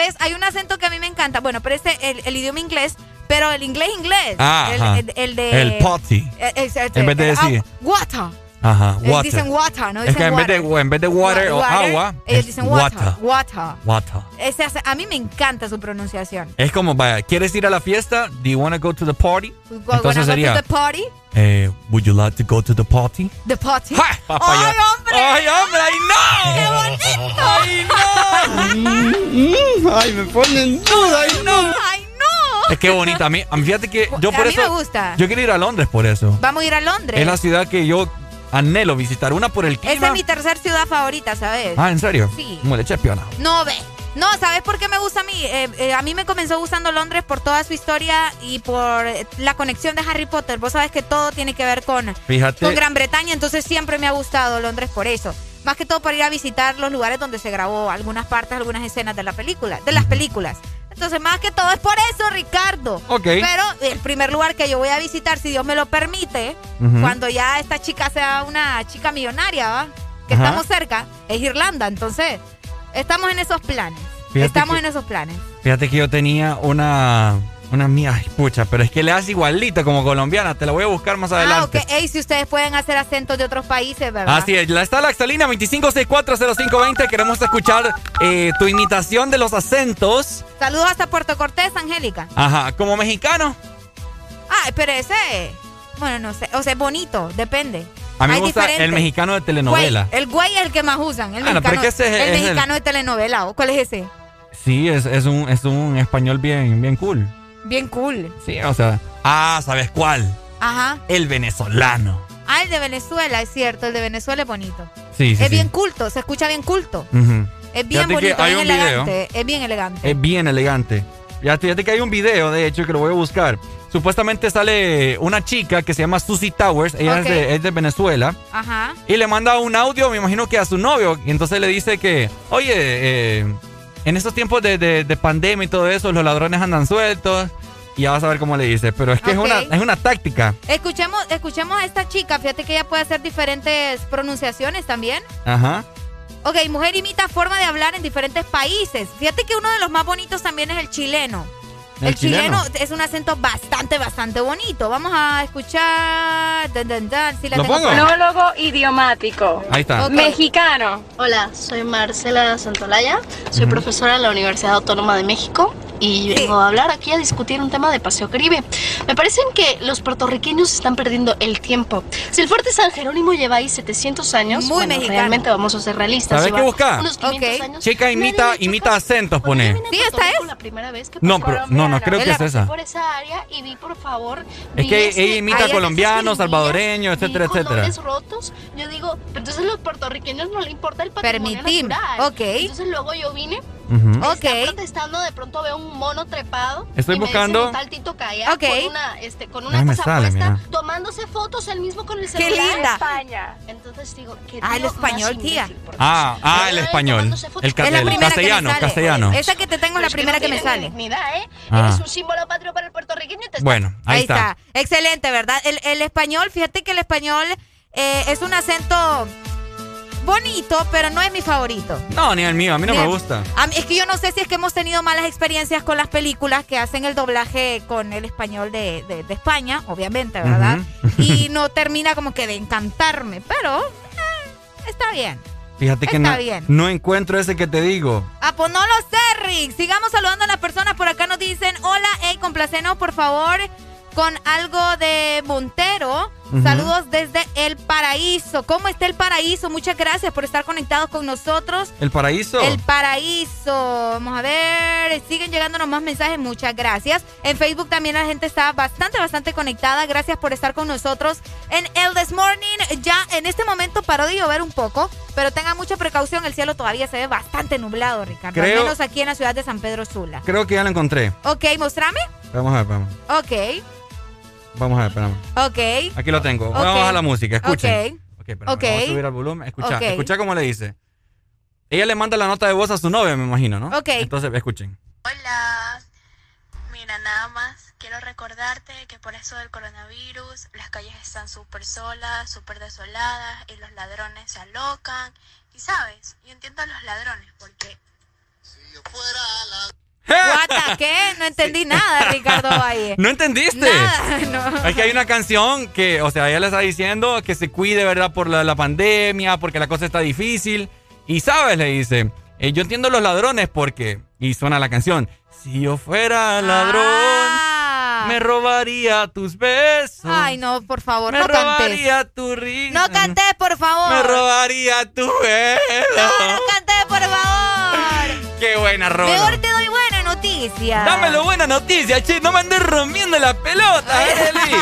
¿sabes? Hay un acento que a mí me encanta. Bueno, pero este, el, el idioma inglés, pero el inglés inglés. Ah, el, ajá. el- el de... El potty. Eh, En vez de eh, decir- ah, water. Ajá, Ellos water. dicen water, no es que en vez, de, water. en vez de water, o Water, agua, ellos dicen water. Water. Water. A mí me encanta su pronunciación. Es como, vaya, ¿quieres ir a la fiesta? Do you want to go to the party? Go- Entonces go sería, to the party, eh, would you like to go to the party? the party. ¡Ay, hombre! ¡Ay, hombre! ¡Ay, no! ¡Qué bonito! ¡Ay, no! Ay, me ponen duda, ay, no. ¡Ay, no! Es que bonita. A mí, a mí fíjate que yo por a mí eso. me gusta. Yo quiero ir a Londres por eso. Vamos a ir a Londres. Es la ciudad que yo anhelo visitar. Una por el clima. Esa es mi tercer ciudad favorita, ¿sabes? Ah, ¿en serio? Sí. Mole chepiona. No, ve. No, ¿sabes por qué me gusta a mí? Eh, eh, a mí me comenzó gustando Londres por toda su historia y por la conexión de Harry Potter. Vos sabes que todo tiene que ver con, Fíjate. con Gran Bretaña, entonces siempre me ha gustado Londres por eso. Más que todo para ir a visitar los lugares donde se grabó algunas partes, algunas escenas de la película, de las películas. Entonces, más que todo es por eso, Ricardo. Ok. Pero el primer lugar que yo voy a visitar, si Dios me lo permite, cuando ya esta chica sea una chica millonaria, ¿va? Que Ajá. estamos cerca, es Irlanda. Entonces, estamos en esos planes. Fíjate estamos que- en esos planes. Fíjate que yo tenía una. Una mía, ay, pucha, pero es que le hace igualito como colombiana. Te la voy a buscar más Ah, adelante. ok. Ey, si ustedes pueden hacer acentos de otros países, ¿verdad? Así es, la está la Exalina 25640520. Queremos escuchar eh, tu imitación de los acentos. Saludos hasta Puerto Cortés, Angélica. Ajá, como mexicano. Ah, pero ese. Bueno, no sé. O sea, bonito, depende. A mí me gusta diferentes. el mexicano de telenovela. Güey, el güey es el que más usan. El Ah, no, pero mexicano, es que ese es- el es el- mexicano de telenovela. ¿o ¿Cuál es ese? Sí, es, es, un, es un español bien, bien cool. Bien cool. Sí, o sea. Ah, ¿sabes cuál? Ajá. El venezolano. Ah, el de Venezuela, es cierto. El de Venezuela es bonito. Sí, sí, es sí. bien culto, se escucha bien culto. Ujú. Es bien Fíjate bonito, hay bien un video. elegante. Es bien elegante. Es bien elegante. Ya fíjate que hay un video, de hecho, que lo voy a buscar. Supuestamente sale una chica que se llama Susie Towers. Ella es, de, es de Venezuela. Ajá. Y le manda un audio, me imagino que a su novio. Y entonces le dice que, oye, eh, en estos tiempos de, de- de pandemia y todo eso, los ladrones andan sueltos. Y ya vas a ver cómo le dice. Pero es que es, una, es una táctica. Escuchemos, escuchemos a esta chica. Fíjate que ella puede hacer diferentes pronunciaciones también. Ajá. Ok, mujer imita forma de hablar en diferentes países. Fíjate que uno de los más bonitos también es el chileno. El El, chileno. chileno. es un acento bastante, bastante bonito. Vamos a escuchar. Dan, dan, dan, sí la ¿Lo tengo pongo? por acá. Monólogo idiomático. Ahí está. Mexicano. Hola, soy Marcela Santolaya, soy profesora en la Universidad Autónoma de México y vengo a hablar aquí a discutir un tema de Paseo Caribe. Me parecen que los puertorriqueños están perdiendo el tiempo. Si el fuerte San Jerónimo lleva ahí 700 años, Muy bueno, mexicano. realmente vamos a ser realistas. ¿Sabes qué busca? Unos 500 Ok. años. Chica imita, imita acentos, pone. Sí, esta es. La primera vez que No, pero, no, no creo que es esa. por esa área y vi, por favor, Es que ella imita salvadoreños, vi etcétera, etcétera. rotos. Yo digo, pero entonces a los puertorriqueños no le importa el patrimonio Permitim, natural. ok. Entonces luego yo vine, Me protestando, de pronto veo un mono trepado. Estoy y me buscando- dicen un tal Tito Calla Ok. con una, este, con una Ahí me cosa sale, puesta, mira. tomándose fotos él mismo con el Qué celular. linda. España. Entonces digo, ¿qué Ah, el español, más tía. Ah, ah, el español. El, ca- Es el me castellano. Esa que te tengo es la primera no que me sale. dignidad, ¿eh? Ah. Eres un símbolo patrio para el puertorriqueño y te Bueno, ahí, Ahí está. Excelente, ¿verdad? El, el español, fíjate que el español eh, es un acento bonito, pero no es mi favorito. No, ni el mío, a mí no me gusta. A mí- es que yo no sé si es que hemos tenido malas experiencias con las películas que hacen el doblaje con el español de, de- de España, obviamente, ¿verdad? [laughs] Y no termina como que de encantarme, pero eh, está bien. Fíjate que Está no, bien. no encuentro ese que te digo. Ah, pues no lo sé, Rick. Sigamos saludando a las personas. Por acá nos dicen, hola, hey, complacenos, por favor, con algo de Montero. Saludos desde El Paraíso. ¿Cómo está El Paraíso? Muchas gracias por estar conectados con nosotros. ¿El paraíso? El Paraíso. Vamos a ver. Siguen llegándonos más mensajes. Muchas gracias. En Facebook también la gente está bastante, bastante conectada. Gracias por estar con nosotros en El This Morning. Ya en este momento paró de llover un poco, pero tenga mucha precaución. El cielo todavía se ve bastante nublado, Ricardo. Creo- Al menos aquí en la ciudad de San Pedro Sula. Creo que ya lo encontré. Ok, mostrame. Vamos a ver, vamos. Ok, Vamos a ver, espérame. ok. Aquí lo tengo. Ok. Vamos a bajar la música, escuchen. Ok. Ok, espérame, Ok. Vamos a subir al volumen. Escucha, Ok. escucha cómo le dice. Ella le manda la nota de voz a su novia, me imagino, ¿no? Ok. Entonces, escuchen. Hola, mira nada más, quiero recordarte que por eso del coronavirus las calles están súper solas, súper desoladas y los ladrones se alocan. Y sabes, yo entiendo a los ladrones porque... Guata, [laughs] ¿qué? No entendí nada, Ricardo Valle. [laughs] ¿No entendiste? Nada, [laughs] no. Es que hay una canción que, o sea, ella le está diciendo que se cuide, ¿verdad? Por la, la pandemia, porque la cosa está difícil. Y sabes, le dice, eh, yo entiendo los ladrones porque, y suena la canción, si yo fuera ladrón, Ah. me robaría tus besos. Ay, no, por favor, me no cantes. robaría tu risa. No cantes, por favor. Me robaría tu pelo. No, no cantes, por favor. Qué buena rola. Mejor te doy noticia. Dámelo buena noticia, che. No me andes rompiendo la pelota, [laughs] Eli.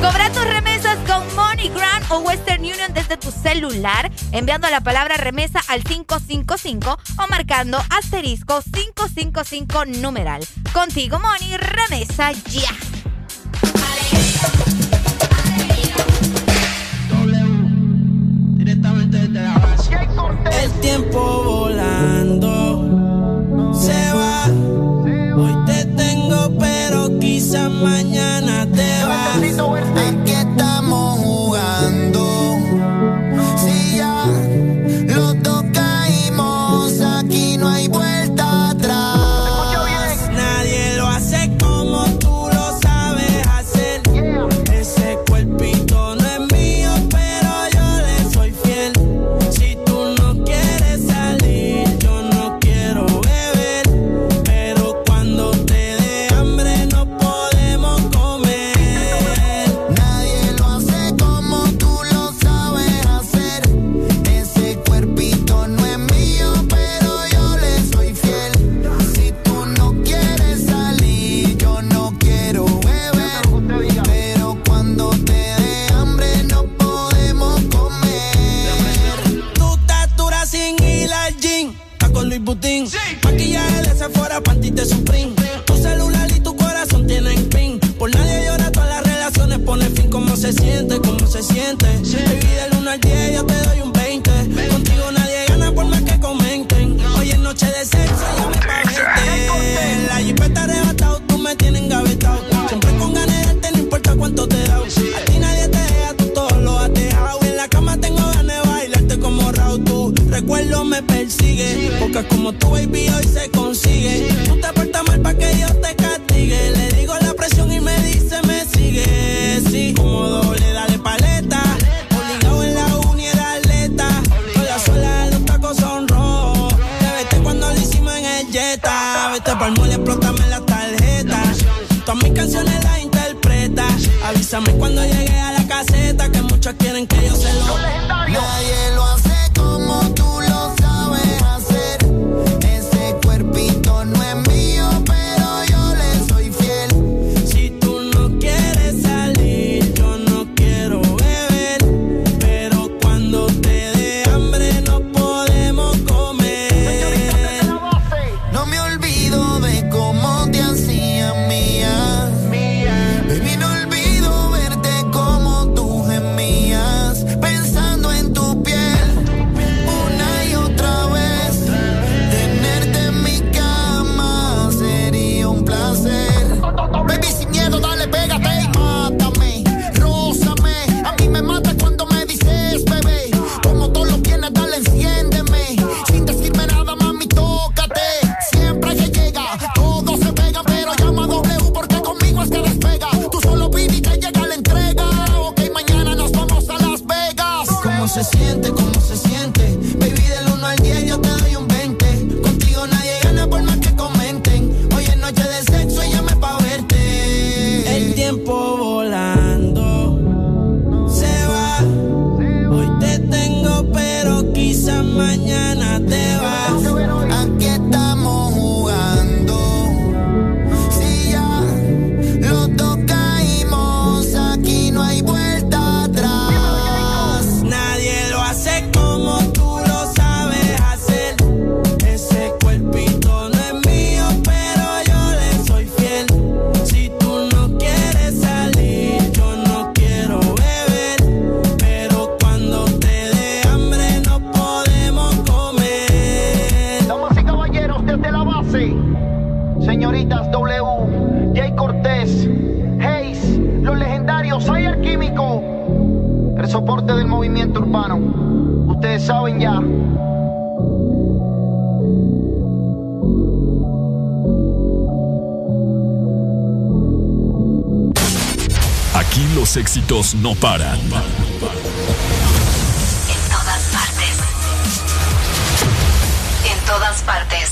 Cobra tus remesas con MoneyGram o Western Union desde tu celular, enviando la palabra remesa al 555 o marcando asterisco 555 numeral. Contigo, Money, remesa ya. El tiempo volando mañana te vas. Tu celular y tu corazón tienen pin. Por nadie llora, todas las relaciones pone fin. ¿Cómo se siente? ¿Cómo se siente? Recuerdo me persigue. Porque como tu baby hoy se consigue. Tú te portas mal pa' que yo te castigue. Le digo la presión y me dice me sigue. Sí, como doble, dale paleta. Obligado en la uni era atleta. Con la suela de los tacos son rojos. Te vete cuando lo hicimos en el Jetta. Vete pa'l mole, explótame la tarjeta. Todas mis canciones las interpreta. Avísame cuando llegue a la caseta. Que muchos quieren que yo se lo. Nadie lo hace Aquí éxitos no paran. En todas partes. En todas partes.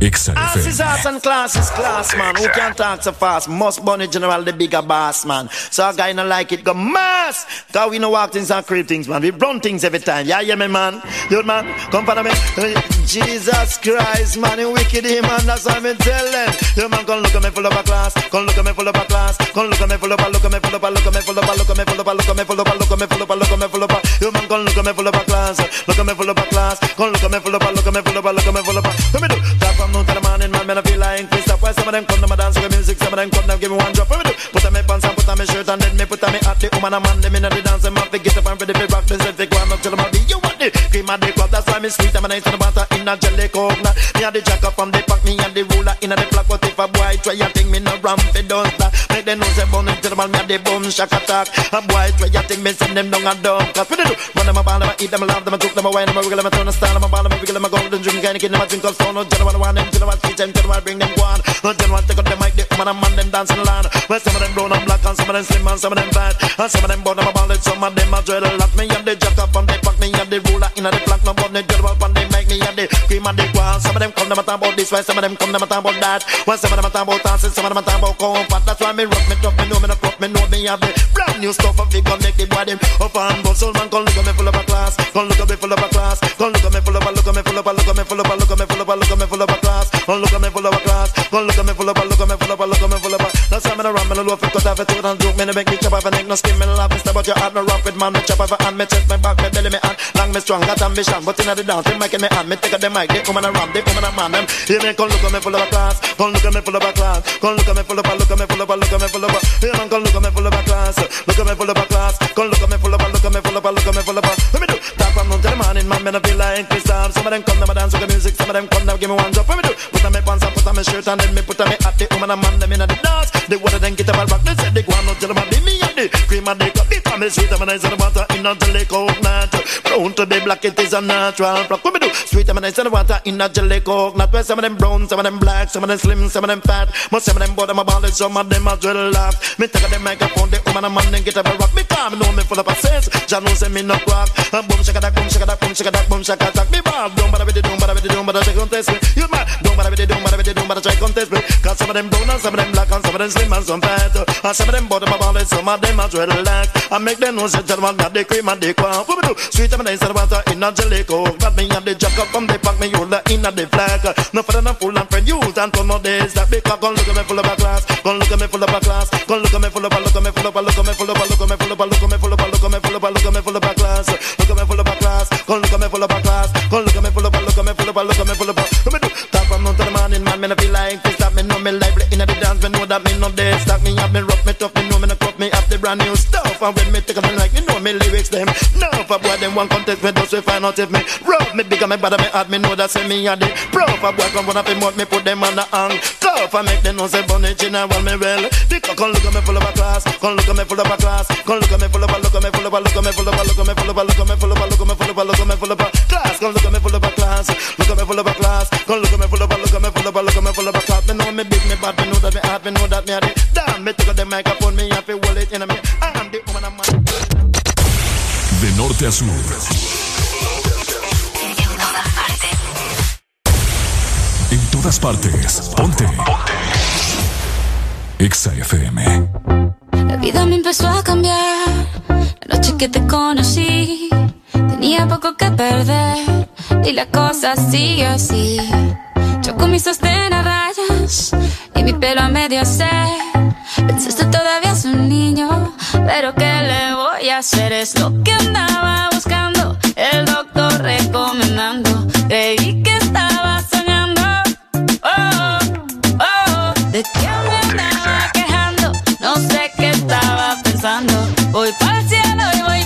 Exa ah, Asses, FM. arts and classes, class man. Who can talk so fast? Must bunny general, the bigger boss man. So a guy not like it, go mass. Cause we no walk things and creep things, man. We run things every time. Yeah, yeah, me man. Dude, man, come for me. Jesus Christ, man, you wicked him, man, that's what I'm telling. Your man come look at me full of a class, come look at me full of a class, come look at me full of a, look at me full of a, look at me full of a, look at me full of a, look at me full of a, look at me full of a, look at me full of a. Your man come look at me full of a class, look at me full of a class, come look at me full of a, look at me full of a, look at me full of a. Let me do that from noon to the morning, man, man, I feel like Christoph. Why some of them come to my dance with music, some of them come to give me one drop. Let me do put on me pants and put on me shirt and then me put on me hat. The woman and man, them in the dance, them have to get up and ready for rock. Them say they go on up till them have the you want the cream of the crop. That's why me sweet and me nice and the butter in a jelly coconut. Me and the jacker from the pack, me and the ruler in a the flock. But if a boy try a thing, me no ramp it don't stop. Make them know say into the man, me and the boom shack attack. A boy try a thing, me send them down a dumb. Cause what they do? Run them a ball, them a eat them, a laugh them, a cook them, a wine them, a wiggle them, a turn a style them, a ball them, a wiggle them, a golden drink, kind of kid them, a drink of stone. No general one, them general teach them, general bring them one. No general take out the mic, the woman and man them dancing land. Well, some of them brown and black, and some of them slim, and some of them fat, and some of them bottom a ball, some of them a dreadlock. Me and the jacker from the pack, me and the ruler in a the flock, no but the general from the mic, me and the cream and the guan. Some of them come them talk about this way, some of them come them talk about that. Well, some of them talk about dancing, some of them talk about comfort. That's why me rock me tough, me know me no crop, me know me have the brand new stuff of it, gonna make the body up and bust. Soul man, come look at me full of a class, come look at me full of a class, come look at me full of a, look at me full of a, look at me full of a, look at me full of a, look at me full of a class, come look at me full of a class, come look at me full of a, look at me full of a, look at me full of a. That's why me no run, me no loaf, it cut off it, and joke, me no make me chop off a neck, no skin, me no laugh, me step out your heart, me rock with man, me chop off a hand, me chest, me back, me belly, me hand, long me strong, got ambition, but inna the dance, they making me hand, me take out the mic, they come a ram, they come a man, them. Hear me, come look at me full of a class, come look at me full of a class, come look at me full of a, look at me full of a, look at me full of a. Hear me, come look at me full of a class, look at me full of a class, come look at me full of a, look at me full of a, look at me full of a. Let me do that from noon to the morning, man, me no feel like Christoph. Some of them come, them a dance with the music, some of them come, them give me one drop. Let me do put on me pants and put on me shirt and then me put on me hat. The woman and man, them inna the dance. The water then get up and rock. They say they go on them a be me and the cream and the cup. The family sweet and and the water in until they coconut. Brown to the black, it is a natural block. Let me do sweet and nice and the water in a jelly coconut. Where some of them brown, some of them black, some of them slim, some of them fat. But some of them bottom of ballad, some of them a drill laugh. Me take a the microphone, the woman and man then get up and rock. Me calm, know me full of a sense. Jah know me no crack. And boom shaka that, boom shaka that, boom shaka that, boom shaka that. Me ball, don't bother with the don't bother with the don't bother try contest me. You mad? Don't bother with the don't bother with the don't bother try contest me. Cause some of them brown and some of them black and some of them slim and some fat. And some of them bottom of ballad, some of them a drill laugh. I make them know say gentleman got the cream and the quaff. What me do? Sweet and nice and water in a jelly. Got me and the jack up from the pack me hold in a the flag. No for them full and friend use and turn no days that big cock. Come look at me full of a class. Come look at me full of a class. Come look at me full of a look at me full of a look at me full of a look at me full of a look at me full of a look at me full of a look at me full of a class. Look at me full of a class. Come look at me full of a class. Come look at me full of a look at me full of a look at me full of a. Let me do top from noon to the morning, man. Me no feel like this. That me know me lively in the dance. Me know that me no dead. Stack me up, me rough, me tough. Me know me no the brand new stuff. And when me take me like, me know me lyrics them. No, for boy them one contest me just to find out if me rough. Me bigger, me better, me hard. Me know that say me a the pro. For boy come one up in mouth, me put them on the hang. Tough, I make them know say bunny general me well. The cock come look at me full of a class. Come look at me full of a class. Come look at me full of a look at me full of a look at me full of a look at me full of a look at me full of a look at me full of a look at me full of a class. Come look at me full of a class. Look at me full of a class. Come look at me full of a look at me full of a look at me full of a class. Me know me big, me bad, me know that me hard, me know that me a the damn. Me take the microphone, me have to hold it in De norte a sur. En todas partes. Ponte. Exa FM. La vida me empezó a cambiar. La noche que te conocí, tenía poco que perder. Y la cosa sigue así. Yo con mi sostén a rayas y mi pelo a medio hacer. Pensaste todavía es un niño, pero ¿qué le voy a hacer? Es lo que andaba buscando, el doctor recomendando. Creí que estaba soñando. Oh, oh, ¿de qué me andaba quejando? No sé qué estaba pensando. Voy para el cielo y voy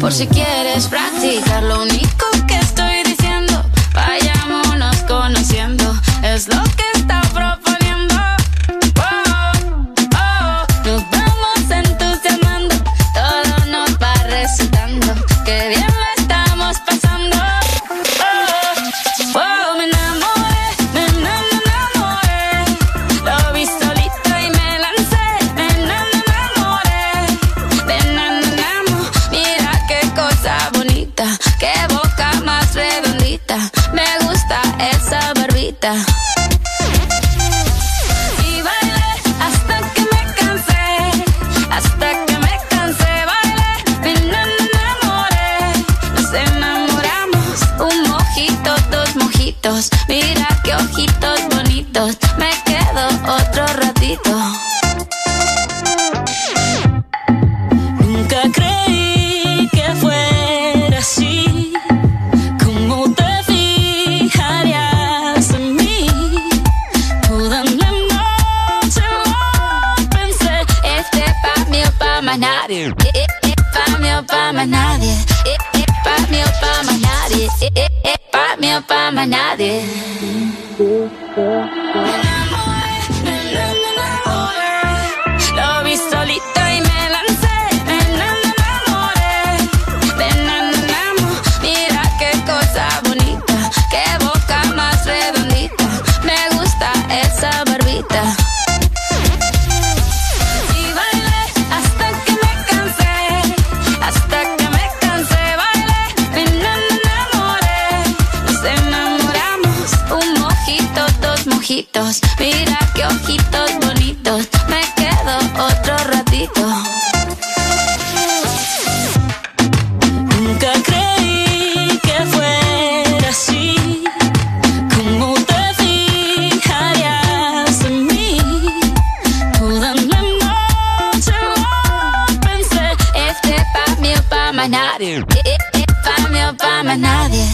por si quieres practicar. Lo único que estoy Y bailé hasta que me cansé, hasta que me cansé. Bailé, me enam- enamoré. Nos enamoramos, un mojito, dos mojitos. Mira qué ojitos bonitos. Más nadie. Eh, eh, eh, Pa' mí o pa' más nadie. Pa' mí o pa' más nadie. Pa' mí o pa' nadie. Mira qué ojitos bonitos. Me quedo otro ratito. Nunca creí que fuera así. ¿Cómo te fijarías en mí? Toda la noche lo pensé. Este pa' mí o pa' más nadie. Eh, Pa' mí o pa' más nadie.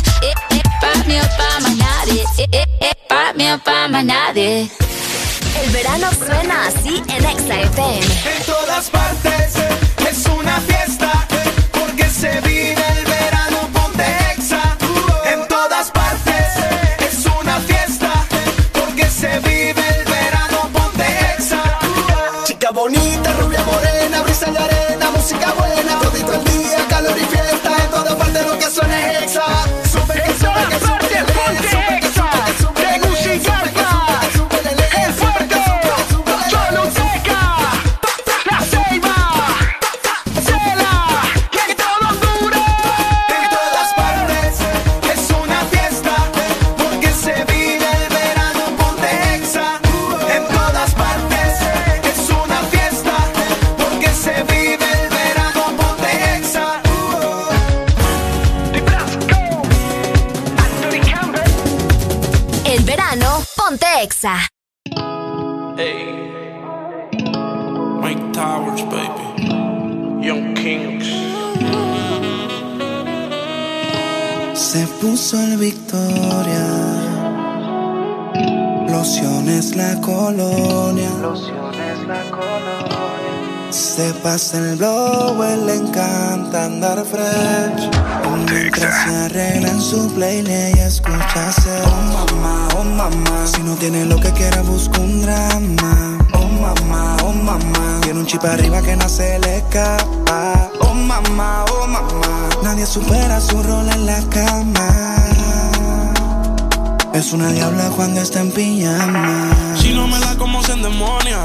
Pa' más nadie. El verano suena así en Exa FM. En todas partes es una fiesta porque se vive el verano ponte exa. En todas partes es una fiesta porque se vive el verano ponte exa. Chica bonita, rubia morena, brisa en la arena, música buena, El verano ponte Exa. Mike Towers, baby. Young Kings. Se puso el Victoria. Lociones la colonia. Se pasa el blow, él le encanta andar fresh. Mientras se arregla en su playlist y escucha Oh mamá, oh mamá. Si no tiene lo que quiera, busca un drama. Oh mamá, oh mamá. Tiene un chip arriba que no se le escapa. Oh mamá, oh mamá. Nadie supera su rol en la cama. Es una diabla cuando está en pijama. Si no me la como se endemonia.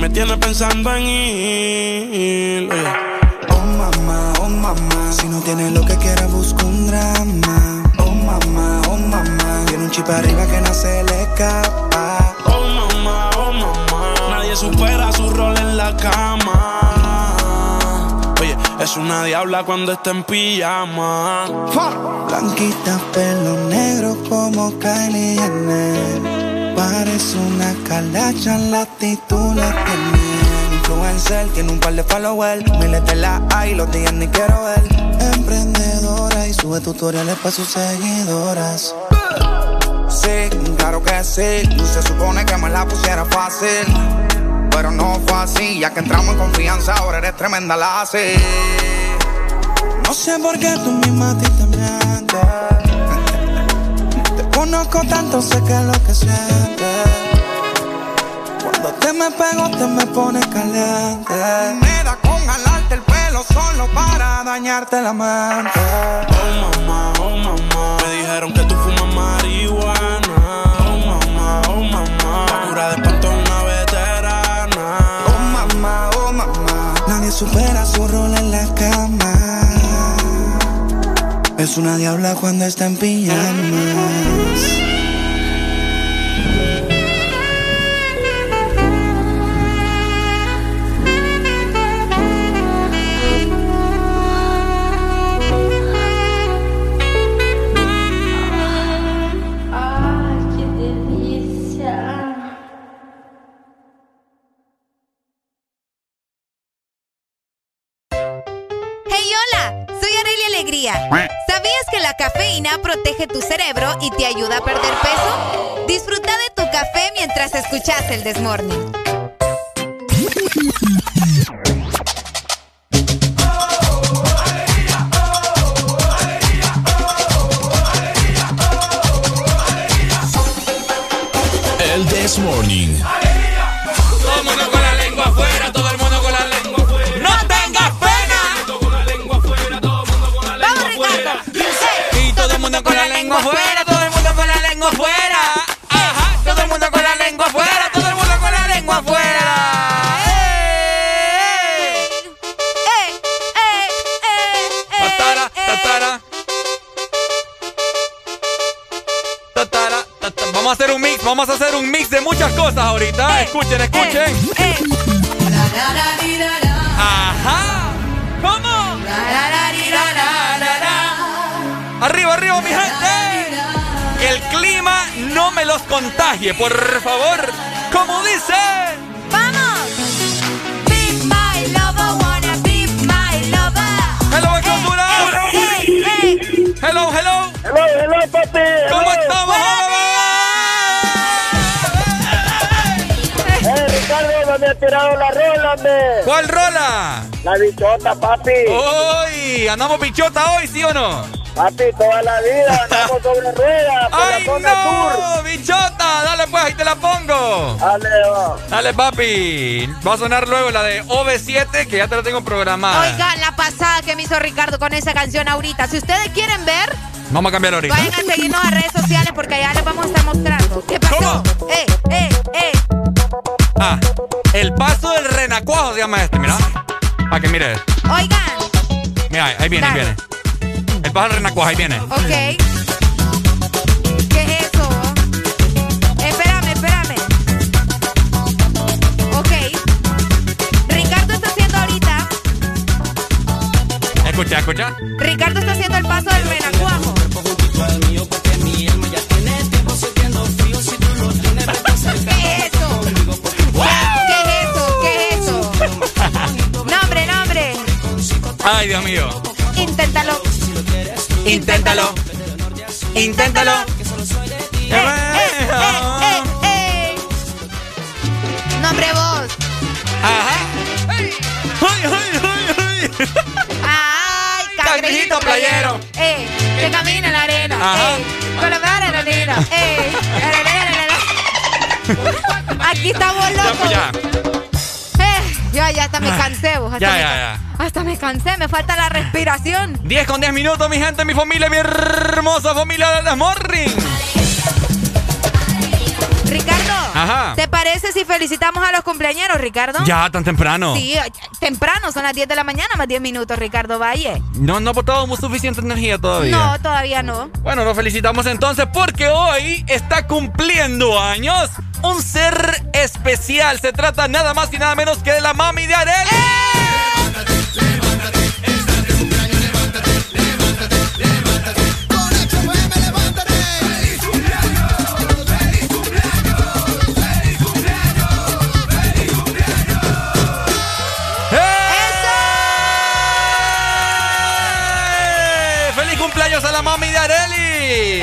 Me tienes pensando en ir. Oye. Oh mamá, oh mamá. Si no tiene lo que quiera, busca un drama. Oh mamá, oh mamá. Tiene un chip arriba que no se le escapa. Oh mamá, oh mamá. Nadie supera su rol en la cama. Oye, Es una diabla cuando está en pijama. Blanquita, pelo negro como Kylie Jenner. Parece una calacha, la actitud la tiene. Influencer, tiene un par de followers. Miles de la hay, los días ni quiero ver. Emprendedora y sube tutoriales para sus seguidoras. Sí, claro que sí. Se supone que me la pusiera fácil. Pero no fue así, ya que entramos en confianza, ahora eres tremenda la así. No sé por qué tú misma a ti te. Conozco tanto, sé que es lo que sientes. Cuando te me pego, te me pones caliente. Me da con jalarte el pelo solo para dañarte la mente. Oh mamá, oh mamá. Me dijeron que tú fumas marihuana. Oh mamá, oh mamá. La cura de espanto es una veterana. Oh mamá, oh mamá. Nadie supera su rol en la cama. Es una diabla cuando está en pijamas. Protege tu cerebro y te ayuda a perder peso? Disfruta de tu café mientras escuchas el Desmorning. El This Vamos a hacer un mix, vamos a hacer un mix de muchas cosas ahorita. Escuchen, escuchen. Ajá. ¿Cómo? Arriba, arriba, mi gente. Que el clima no me los contagie, por favor. Como dice. ¡Vamos! Be my lover, wanna be my lover. Hello, aquí Honduras. Hey, hey. Hello, hello. Hello, hello, papi. ¿Cómo estamos, tirado la rola, hombre. ¿Cuál rola? La bichota, papi. Hoy, andamos bichota hoy, ¿sí o no? Papi, toda la vida [laughs] andamos sobre ruedas por ¡Ay, la zona sur. no! ¡Bichota! Dale pues, ahí te la pongo. Dale, va. Dale, papi. Va a sonar luego la de OV7, que ya te la tengo programada. Oigan, la pasada que me hizo Ricardo con esa canción ahorita. Si ustedes quieren ver, Vamos a cambiar ahorita. vayan a seguirnos a redes sociales porque allá les vamos a estar mostrando. ¿Qué pasó? ¡Eh, eh, eh! Ah, el paso del renacuajo se llama este, mira. Para que mire. Oigan, Mira, ahí viene, ahí viene. El paso del renacuajo, ahí viene. ok. ¿Qué es eso? Espérame, espérame. Ok. Ricardo está haciendo ahorita. Escucha, escucha. Ricardo está haciendo el paso del renacuajo. Ay, Dios mío. Inténtalo. Inténtalo. Inténtalo. Eh, eh, eh. Nombre vos. Ajá. ¡Ay, ay, ay, ay! Ay, Cangrejito playero. Eh, que camina en la arena. Ajá. Eh, con la mano en la arena. Eh, la, la, la, la, la. [laughs] Aquí estamos Ya, locos. pues ya. Yo ya hasta me cansé, vos. Hasta Ya, me ya, ya. Hasta me cansé, me falta la respiración. 10 con 10 minutos, mi gente, mi familia, mi hermosa familia de las Morning. Ajá. ¿te parece si felicitamos a los cumpleañeros, Ricardo? Ya, tan temprano. Sí, temprano, son las 10 de la mañana, más 10 minutos, Ricardo Valle. No, no aportamos suficiente energía todavía. No, todavía no. Bueno, lo felicitamos entonces porque hoy está cumpliendo años un ser especial. Se trata nada más y nada menos que de la mami de Arely.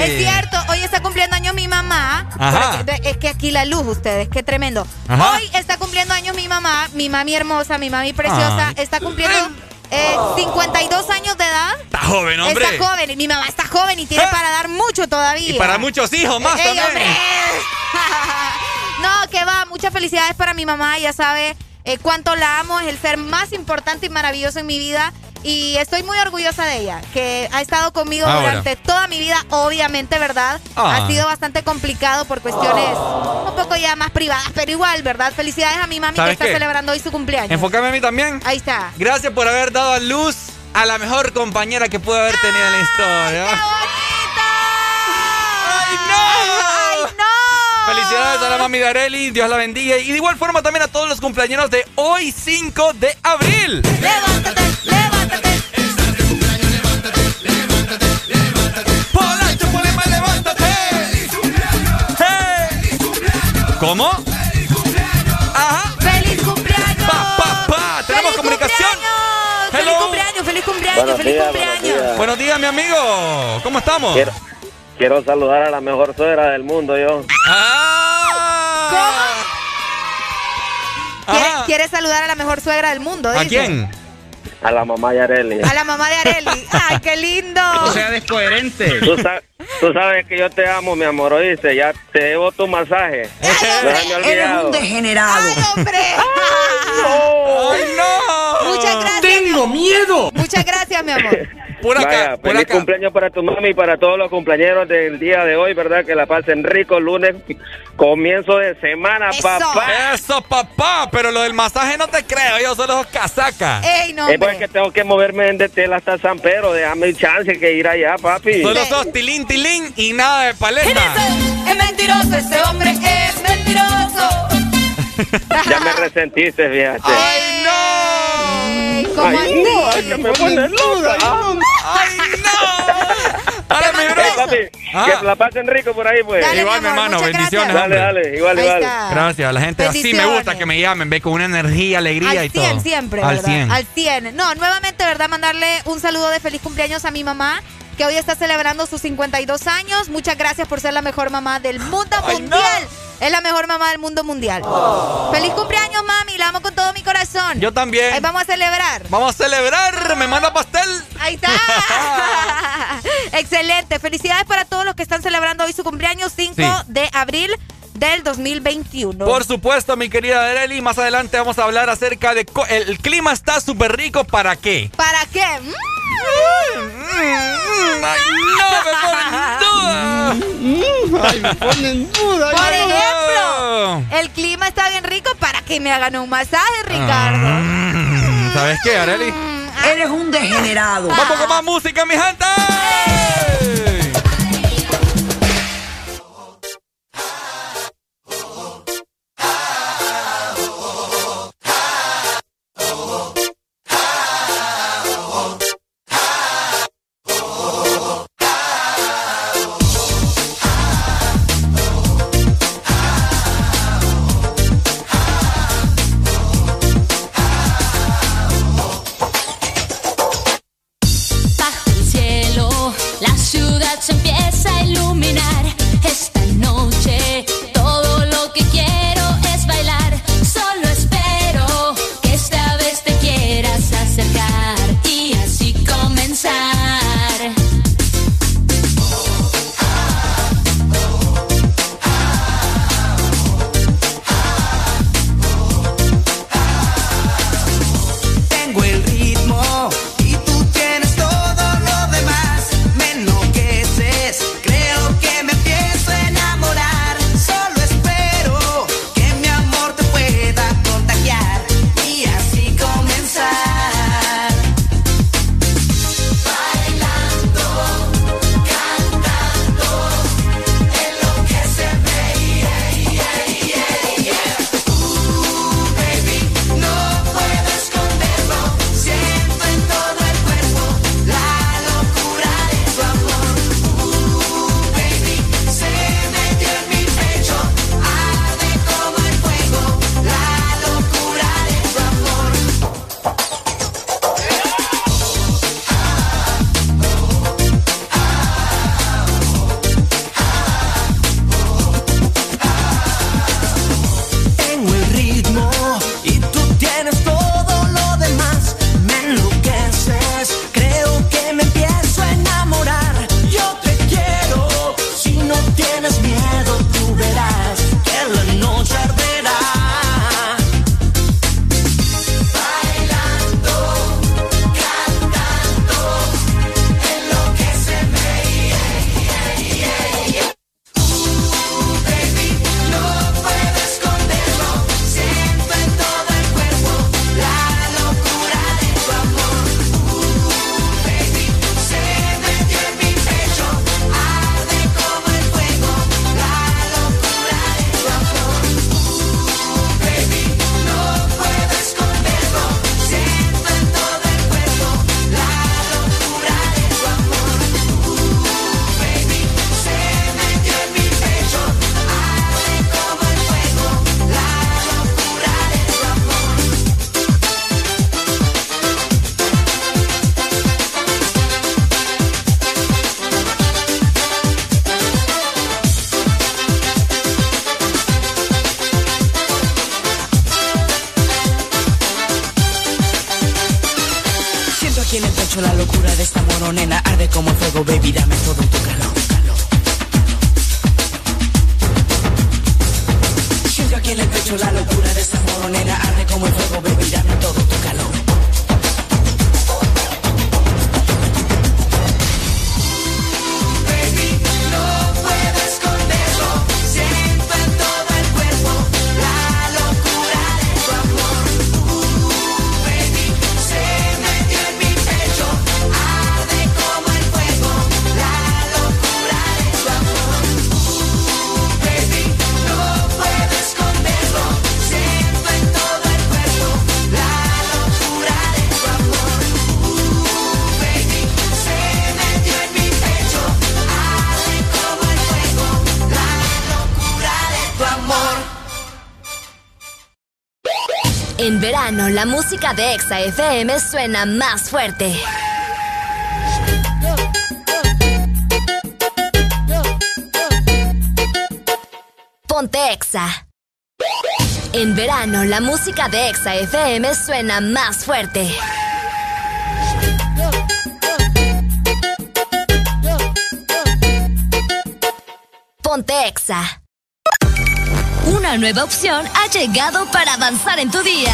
Es cierto, hoy está cumpliendo años mi mamá. Ajá. Es que aquí la luz, ustedes, qué tremendo. Ajá. Hoy está cumpliendo años mi mamá, mi mami hermosa, mi mami preciosa. Ay. Está cumpliendo eh, 52 años de edad. Está joven, hombre. Está joven, y mi mamá está joven y tiene ¿Eh? para dar mucho todavía. Y para muchos hijos más Ey, también. hombre. [laughs] no, que va, muchas felicidades para mi mamá, ya sabe eh, cuánto la amo, es el ser más importante y maravilloso en mi vida. Y estoy muy orgullosa de ella, que ha estado conmigo Ahora. durante toda mi vida, obviamente, ¿verdad? Ah. Ha sido bastante complicado por cuestiones un poco ya más privadas, pero igual, ¿verdad? Felicidades a mi mami que ¿Sabes está qué? celebrando hoy su cumpleaños. Enfócame a mí también. Ahí está. Gracias por haber dado a luz a la mejor compañera que pude haber tenido en la historia. ¡Ay, no! ¡Ay, no! Felicidades a la mami de Areli, Dios la bendiga. Y de igual forma también a todos los cumpleaños de hoy, 5 de abril. ¡Levántate, levántate! ¡Polacho, Polema, levántate! ¡Hey! ¿Cómo? Ajá. ¡Feliz cumpleaños! Pa, pa, pa. Tenemos ¡Feliz comunicación. cumpleaños! ¡Feliz cumpleaños, feliz cumpleaños, Buenos feliz días, cumpleaños! buenos días. Buenos días, mi amigo. ¿Cómo estamos? Quiero, quiero saludar a la mejor suegra del mundo, yo. Ah. ¿Quiere, Ajá. quiere saludar a la mejor suegra del mundo? ¿A dice. quién? A la mamá de Areli. A la mamá de Areli. [laughs] ¡Ay, qué lindo! descoherente. Tú, sa- tú sabes que yo te amo, mi amor, oíste. Ya te debo tu masaje. [laughs] No se me ha olvidado. degenerado. ¡Ay, hombre! [laughs] ¡Ay, no! Muchas gracias. ¡Tengo miedo! Muchas gracias, mi amor. Por acá, Vaya, por feliz acá. cumpleaños para tu mami y para todos los cumpleaños del día de hoy, ¿verdad? Que la pasen rico lunes, comienzo de semana, Eso. papá. Eso, papá. Pero lo del masaje no te creo. Yo solo es casaca. ¡Ey, no, Es porque hombre! tengo que moverme de tela hasta San Pedro. Déjame chance que ir allá, papi. Solo sos tilín, tilín y nada de paleta. Es mentiroso, ese hombre es mentiroso. [laughs] Ya me resentiste, fíjate. ¡Ay, no! Ey, ¿Cómo Ay, no, ay, que me pone loca. ¡Ay, no! Ahora, mi bro. Hey, papi, Ah. que la pasen rico por ahí, pues. Dale, Igual, mi hermano, bendiciones. Dale, dale, igual, Ahí igual. está. Gracias, la gente así me gusta que me llamen, ve con una energía, alegría y Al todo. 100 siempre, Al ¿verdad? 100. Al 100. No, nuevamente, ¿verdad? Mandarle un saludo de feliz cumpleaños a mi mamá, que hoy está celebrando sus 52 años. Muchas gracias por ser la mejor mamá del mundo Ay, mundial. Es la mejor mamá del mundo mundial. Feliz cumpleaños, mami. La amo con todo mi corazón. Yo también. Ahí vamos a celebrar. Vamos a celebrar. Me manda pastel. Ahí está. [laughs] Excelente. Felicidades para todos los que están celebrando hoy su cumpleaños 5 Sí. de abril del 2021. Por supuesto, mi querida Areli, más adelante vamos a hablar acerca de... El clima está súper rico, ¿para qué? ¿Para qué? Mm. ¡Ay, no! Me ponen en [laughs] duda. Por ejemplo, el clima está bien rico para que me hagan un masaje, Ricardo. Mm, ¿Sabes qué, Areli? Eres un degenerado. Vamos con más música, mi gente. La música de Exa FM suena más fuerte. Ponte Exa. En verano, la música de Exa FM suena más fuerte. Ponte Exa. Una nueva opción ha llegado para avanzar en tu día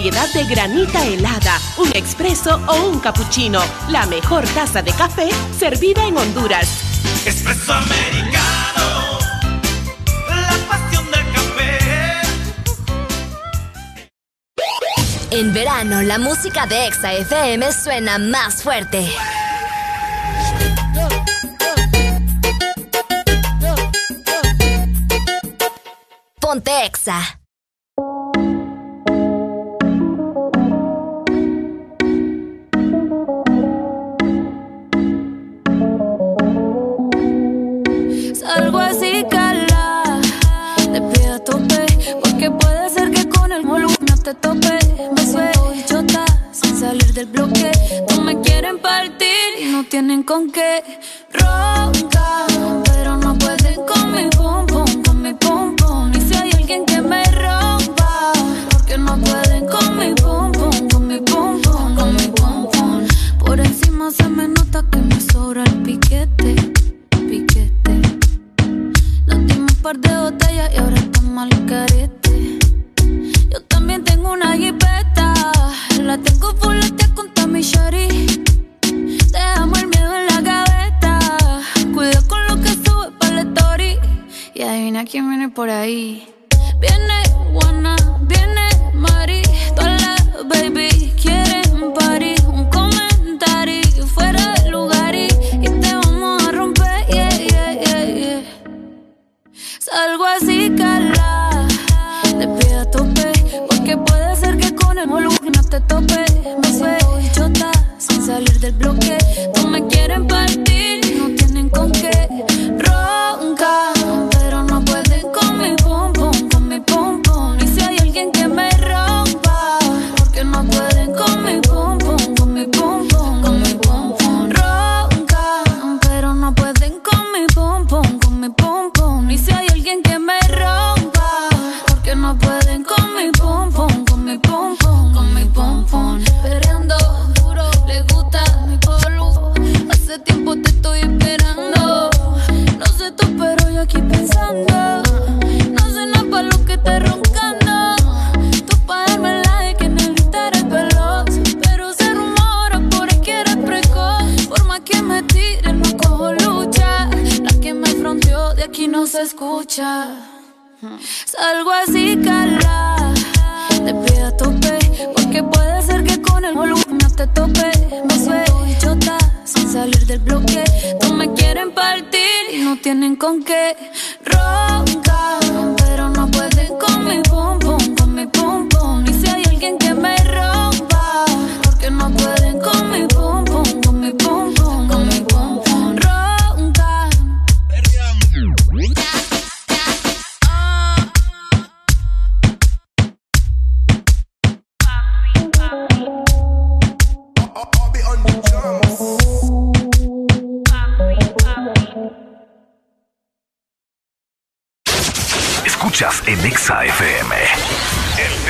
variedad de granita helada, un expreso o un cappuccino. La mejor taza de café servida en Honduras. Expreso americano. La pasión del café. En verano, la música de Exa FM suena más fuerte. Ponte Exa. Escuchas en Exa FM.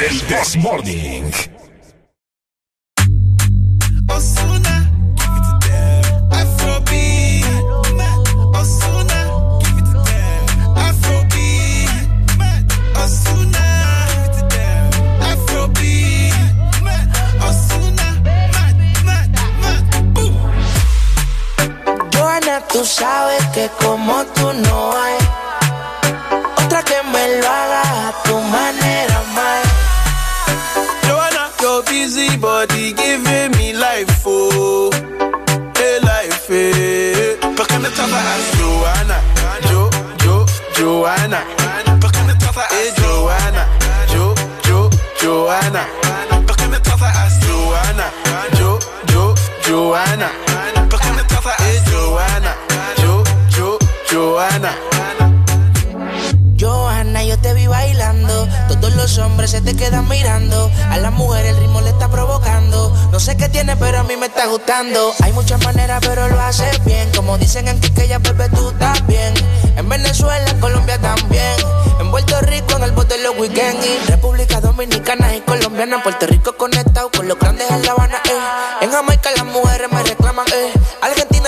El This Morning. Osuna, give it to them. Afrobeat, Osuna, give it to them. Afrobeat, Osuna, tú sabes que como tú no hay otra que me lo haga a tu manera, más. Joanna, your busy body giving me life, oh, hey life, eh. ¿Por qué me trata as Joanna? Jo, Jo, Joanna. ¿Por qué me trata as Joanna? Jo, Jo, Joanna. ¿Por qué me trata as Joanna? Jo, Jo, Joanna. ¿Por qué me trata as Joanna? Jo, Jo, Joanna. Yo te vi bailando. Todos los hombres se te quedan mirando. A la mujer el ritmo le está provocando. No sé qué tiene, pero a mí me está gustando. Hay muchas maneras, pero lo haces bien. Como dicen en Quiqueya, bebé, tú estás bien. En Venezuela, Colombia también. En Puerto Rico, en el bote los weekends. Y República Dominicana y Colombiana. Puerto Rico conectado con los grandes en La Habana, eh. En Jamaica las mujeres me reclaman, eh.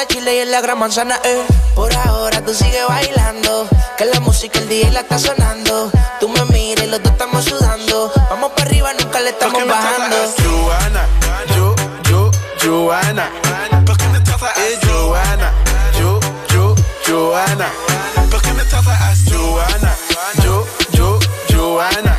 Argentina, Chile y en la Gran Manzana, eh. Por ahora tú sigues bailando. Que la música el día la está sonando. Tú me miras y los dos estamos sudando. Vamos para arriba, nunca le estamos ¿Por qué me bajando. as Joanna? Jo, Jo, Joanna. ¿Por qué me trata as Joanna? Jo, Jo, Joanna. ¿Por qué me trata as Joanna? Jo, Jo, Joanna.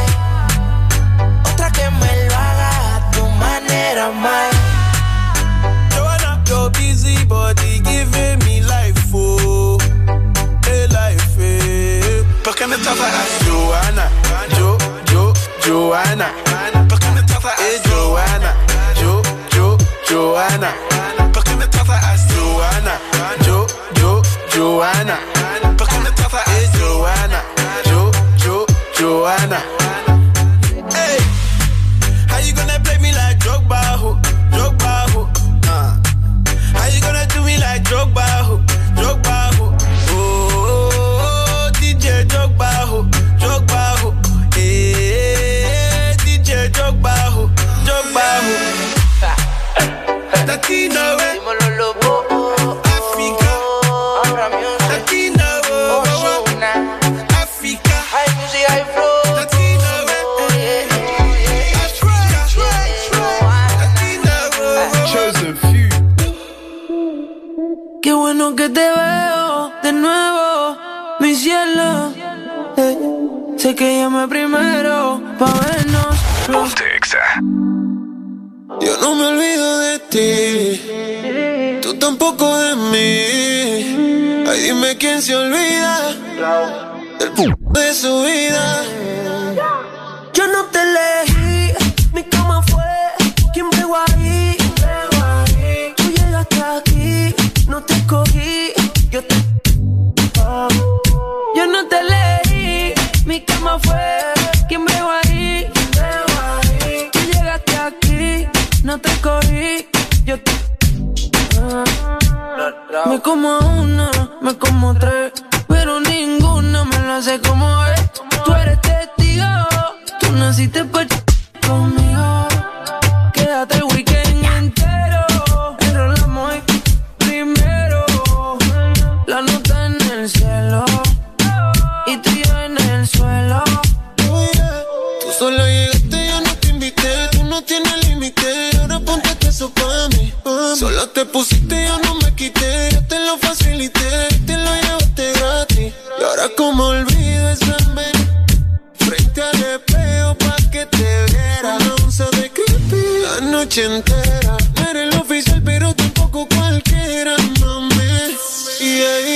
¿Por qué me trata as Joanna? Jo, Jo, Joanna. ¿Por qué me trata as Joanna? Jo, Jo, Joanna. ¿Por qué me trata as Joanna? Jo, Jo, Joanna. ¿Por qué me trata as Joanna? Jo, Jo, Joanna. Bueno que te veo de nuevo, mi cielo. Eh, sé que llamé primero pa' vernos. Yo no me olvido de ti, tú tampoco de mí. Ay, dime quién se olvida del p de su vida. Yo no te elegí, mi cama fue quien pegó ahí. Tú llegaste aquí, no te escogí, yo te. Ah. Me como una, me como tres, pero ninguna me lo hace como es. Tú eres testigo, tú naciste pa' conmigo. Solo te pusiste, yo no me quité. Yo te lo facilité. Te lo llevaste gratis. Y ahora, como olvido esa frente al espejo pa' que te viera. Una onza de creepy la noche entera. No eres el oficial, pero tampoco cualquiera, mami. Yeah, yeah.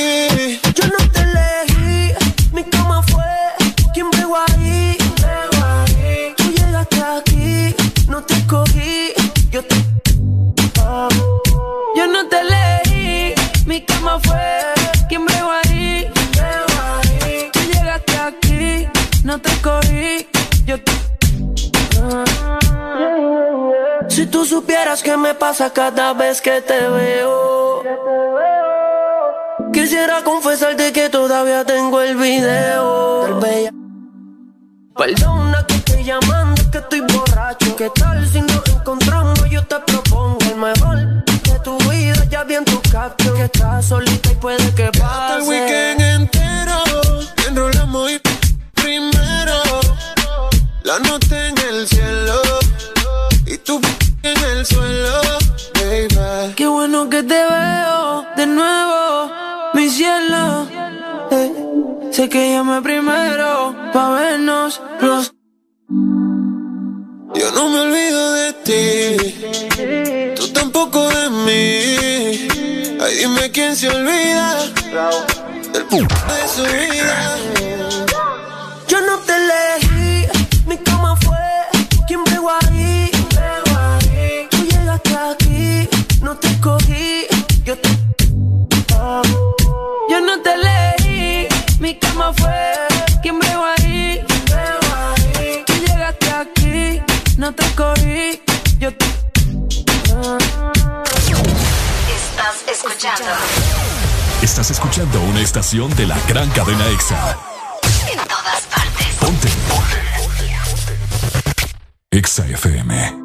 Si tú supieras qué me pasa cada vez que te veo. Quisiera confesarte que todavía tengo el video. Del Perdona que estoy llamando, que estoy borracho. ¿Qué tal si nos encontramos? Yo te propongo el mejor de tu vida. Ya vi en tu caption que estás solita y puede que pase. el weekend entero enrolamos y primero la noche el suelo, baby. Qué bueno que te veo de nuevo, mi cielo. Eh, sé que llamé primero pa' vernos los. Yo no me olvido de ti, tú tampoco de mí. Ay, dime quién se olvida del p de su vida. Yo no te elegí, mi cama fue no te escogí, yo te amo. Yo no te elegí, mi cama fue quien pegó ahí. Tú llegaste aquí, no te escogí, yo te. Estás escuchando Estás escuchando una estación de la gran cadena EXA. en todas partes. Ponte. EXA FM.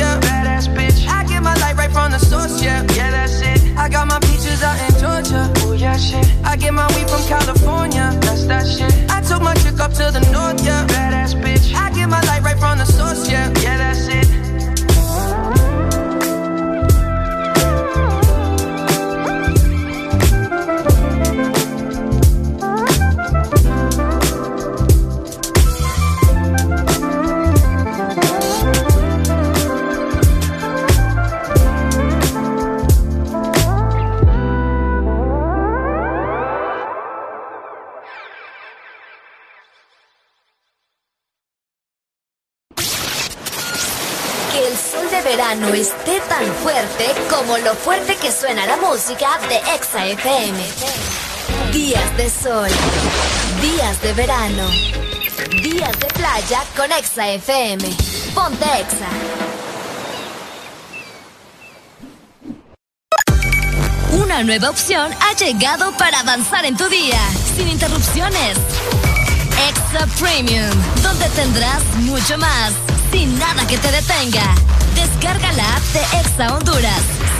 shit. I get my weed from California, that's that shit. I took my chick up to the north, yeah. Lo fuerte que suena la música de Exa FM. Días de sol, días de verano, días de playa con Exa FM. Ponte Exa. Una nueva opción ha llegado para avanzar en tu día, sin interrupciones. Extra Premium, donde tendrás mucho más, sin nada que te detenga. Descarga la app de Exa Honduras.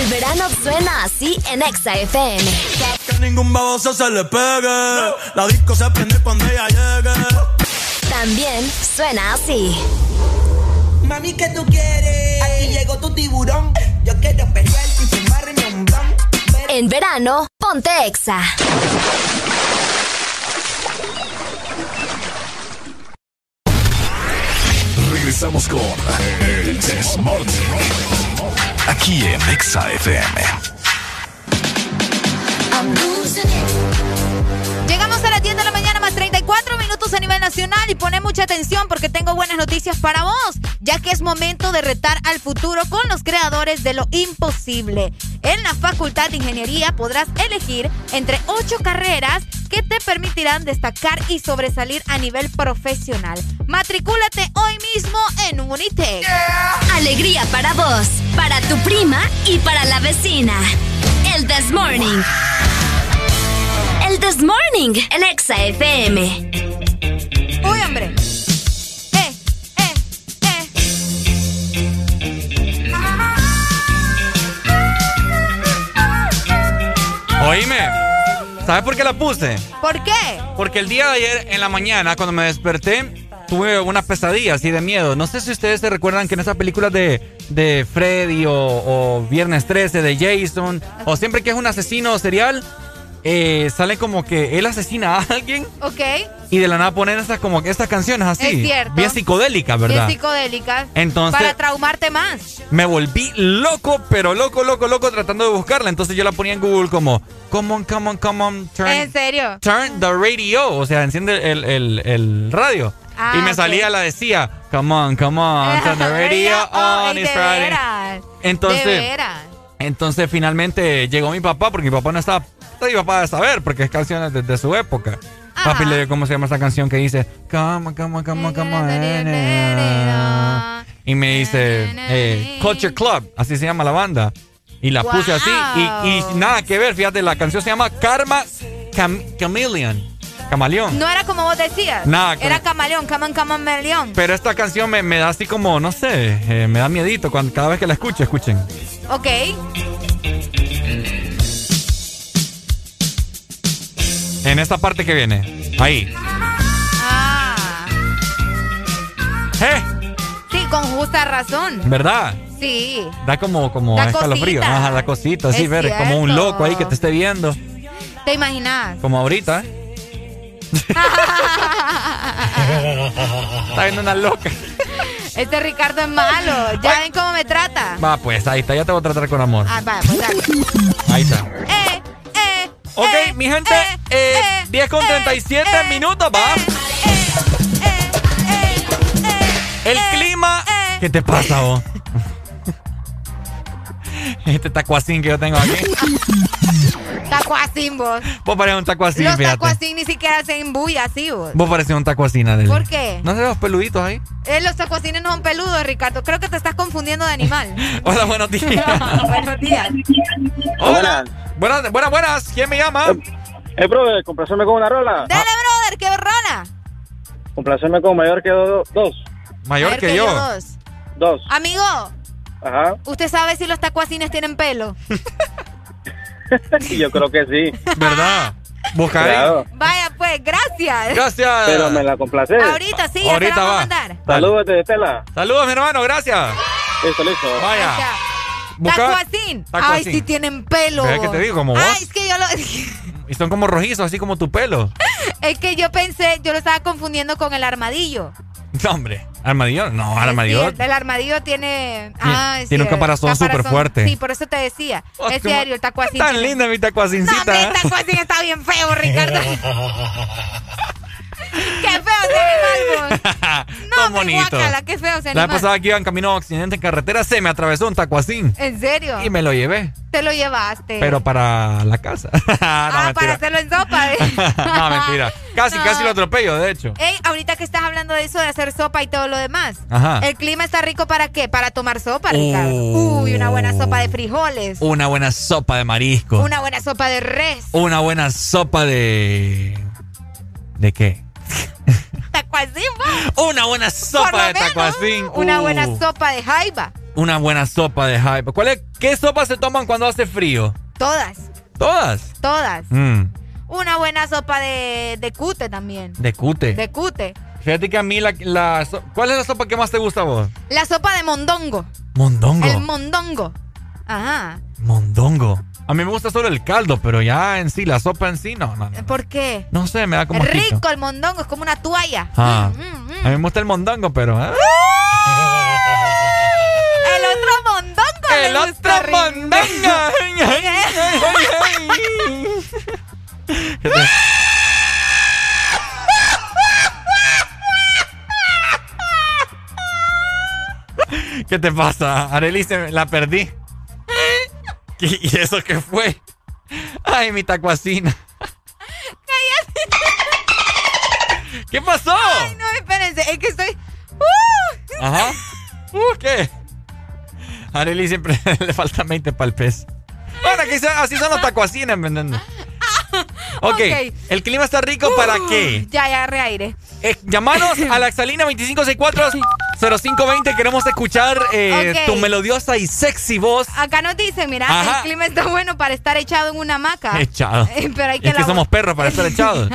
El verano suena así en Exa FM. Que ningún baboso se le pegue. La disco se prende cuando ella llegue. También suena así. Mami, ¿qué tú quieres? Aquí llegó tu tiburón. Yo quiero pelear y fumarme un blon. En verano, ponte Exa. Regresamos con El Desmorning. Aquí en Exa FM. 34 minutos a nivel nacional y pone mucha atención porque tengo buenas noticias para vos, ya que es momento de retar al futuro con los creadores de lo imposible. En la Facultad de Ingeniería podrás elegir entre 8 carreras que te permitirán destacar y sobresalir a nivel profesional. Matricúlate hoy mismo en Unitec. Alegría para vos, para tu prima y para la vecina. El This Morning. El This Morning, el Exa FM. Uy, hombre. Eh, eh, Oíme, ¿sabes por qué la puse? ¿Por qué? Porque el día de ayer en la mañana, cuando me desperté, tuve una pesadilla así de miedo. No sé si ustedes se recuerdan que en esas películas de, de Freddy o, o Viernes 13, de Jason, o siempre que es un asesino serial, eh, sale como que él asesina a alguien Ok. y de la nada ponen estas como que estas canciones así. Es cierto. Bien psicodélicas, ¿verdad? Bien psicodélicas. Entonces- Para traumarte más. me volví loco, pero loco, loco, loco tratando de buscarla. Entonces yo la ponía en Google como, come on, come on, come on, turn, ¿En serio? turn the radio. O sea, enciende el, el, el radio. Ah, y me salía la decía, come on, come on, turn the [laughs] radio on, it's Friday. Entonces, entonces finalmente llegó mi papá, porque mi papá no estaba, mi papá debe saber, porque es canciones de, de su época. Papi le dio cómo se llama esa canción que dice, come on, come on. Y me dice, eh, Culture Club, así se llama la banda. Y la puse así. Y, y nada que ver, fíjate, la canción se llama Karma Cam- Chameleon. Camaleón. No era como vos decías. Nada, Era camaleón, caman, meleón. Pero esta canción me, me da así como, no sé, eh, me da miedito cuando, cada vez que la escucho, escuchen. Ok. En esta parte que viene. Ahí. Ah. ¿Eh? Sí, con justa razón. ¿Verdad? Sí. Da como, como Da escalofrío. cosita. Ajá, da cosita, sí, ver, como un loco ahí que te esté viendo. ¿Te imaginas? Como ahorita, ¿eh? Está viendo una loca. Este Ricardo es malo. Ya ven cómo me trata. Va, pues, ahí está, ya te voy a tratar con amor. Ah, va, pues dale. Ahí está. Eh, eh. Ok, mi gente, eh, 10 con 37 minutos, va. El clima. ¿Qué te pasa, vos? [laughs] Este tacuacín que yo tengo aquí. [laughs] Tacuacín, vos. Vos pareces un tacuacín, Los fíjate. tacuacín ni siquiera hacen bulla así, vos. Vos pareces un tacuacín, Adele. ¿Por qué? ¿No se los peluditos ahí? Eh, los tacuacines no son peludos, Ricardo. Creo que te estás confundiendo de animal. [laughs] Hola, buenos días. Buenos días. Hola. Buenas, buenas, buenas. ¿Quién me llama? Eh, bro, complacerme con una rola. Dale, brother, qué rana. Complacerme con mayor que do- dos. Mayor que yo. dos. Dos. Amigo, Ajá. ¿usted sabe si los tacuacines tienen pelo? [laughs] Yo creo que sí. ¿Verdad? Busca Claro. Vaya, pues, gracias. Gracias. Pero me la complace. Ahorita sí, ya Ahorita te la vamos va. a mandar. Saludos de Estela. Saludos, mi hermano, gracias. Listo, listo. Vaya. Ya. Tacuacín. Ay, sí tienen pelo. Que te digo, como vos. Ay, es que yo lo... [laughs] Y son como rojizos, así como tu pelo. Es que yo pensé, yo lo estaba confundiendo con el armadillo. No, hombre. ¿Armadillo? No, armadillo. el, el armadillo tiene. Ah, tiene un caparazón súper fuerte. Sí, por eso te decía. Oh, es serio, el tacuacín. Tan tiene- linda mi No, tacuacincita. hombre, el tacuacín está bien feo, Ricardo. [laughs] [laughs] qué feo ese animal. [laughs] No, Tan bonito. guácala, qué feo ese La vez pasada que iba en camino a accidente en carretera, se me atravesó un tacuacín. ¿En serio? Y me lo llevé. Te lo llevaste. Pero para la casa. [laughs] no, ah, para hacerlo en sopa. ¿eh? no, mentira. Casi, No. casi lo atropello, de hecho. Ey, ahorita que estás hablando de eso, de hacer sopa y todo lo demás. Ajá. El clima está rico para qué? Para tomar sopa, Ricardo. Uh. Uy, una buena sopa de frijoles. Una buena sopa de marisco. Una buena sopa de res. Una buena sopa de. ¿De qué? [laughs] Tacuacín, va. Una buena sopa de menos, tacuacín. Una Uh, buena sopa de jaiba. Una buena sopa de hype. ¿Cuál es, ¿Qué sopa se toman cuando hace frío? Todas, ¿Todas? todas. Mm, Una buena sopa de, de cute también. de cute. De cute. Fíjate que a mí la, la ¿Cuál es la sopa que más te gusta a vos? La sopa de mondongo. Mondongo. El mondongo. Ajá. Mondongo. A mí me gusta solo el caldo, pero ya en sí, la sopa en sí, no, no. No, ¿Por qué? No sé, me da como Es rico el mondongo, es como una toalla. Ah, Mm, mm, mm. A mí me gusta el mondongo, pero... ¿eh? El otro mondongo. El le otro gusta, Rick. mondongo. ¿Qué te- ¿Qué te pasa? Arely la perdí. ¿Y eso qué fue? Ay, mi tacuacina. ¿Qué pasó? Ay, no, espérense, es que estoy. ¡Uh! Ajá. Uh, ¿qué? A Arely siempre [laughs] le falta 20 para el pez. Bueno, aquí son- así son los tacuacines, ¿me entiendes? [laughs] Ok, Ok. el clima está rico para qué? Ya, ya, agarré aire. Eh, llamanos [laughs] a la Exalina 2564-0520. Queremos escuchar eh, tu melodiosa y sexy voz. Acá nos dicen, mira, Ajá. el clima está bueno para estar echado en una hamaca. Echado. Eh, [laughs] Pero hay que es que somos perros para estar echados.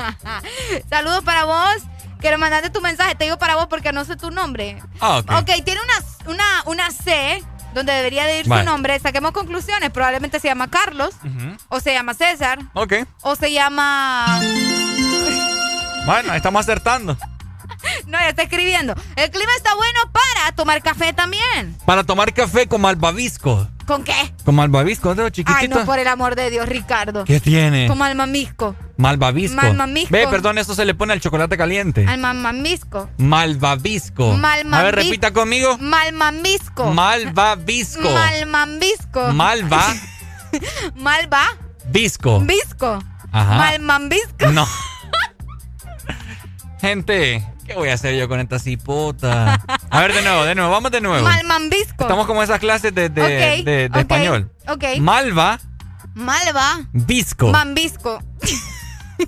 [laughs] Saludos para vos. Quiero mandarte tu mensaje. Te digo para vos porque no sé tu nombre. Ah, ok. Ok, tiene una, una, una C donde debería de ir Vale. su nombre. Saquemos conclusiones. Probablemente se llama Carlos. O se llama César. Ok. O se llama... Bueno, estamos acertando. [laughs] No, ya está escribiendo. El clima está bueno para tomar café también. Para tomar café con malvavisco. ¿Con qué? Con malvavisco, de los Ay, no, por el amor de Dios, Ricardo. ¿Qué tiene? Como al mamisco. Malvavisco. Malvavisco. Ve, perdón, eso se le pone al chocolate caliente. Al mamamisco. Malvavisco. Malmavisco. A ver, repita conmigo. Malmamisco. Malvavisco. Malmambisco. Malva. [laughs] Malva. Visco. Visco. Ajá. Malmambisco. No. [laughs] Gente, ¿qué voy a hacer yo con esta cipota? A ver, de nuevo, de nuevo, vamos de nuevo. Malmambisco. Estamos como esas clases de, de, español. ok. Malva, Malva. visco. Mambisco. [laughs]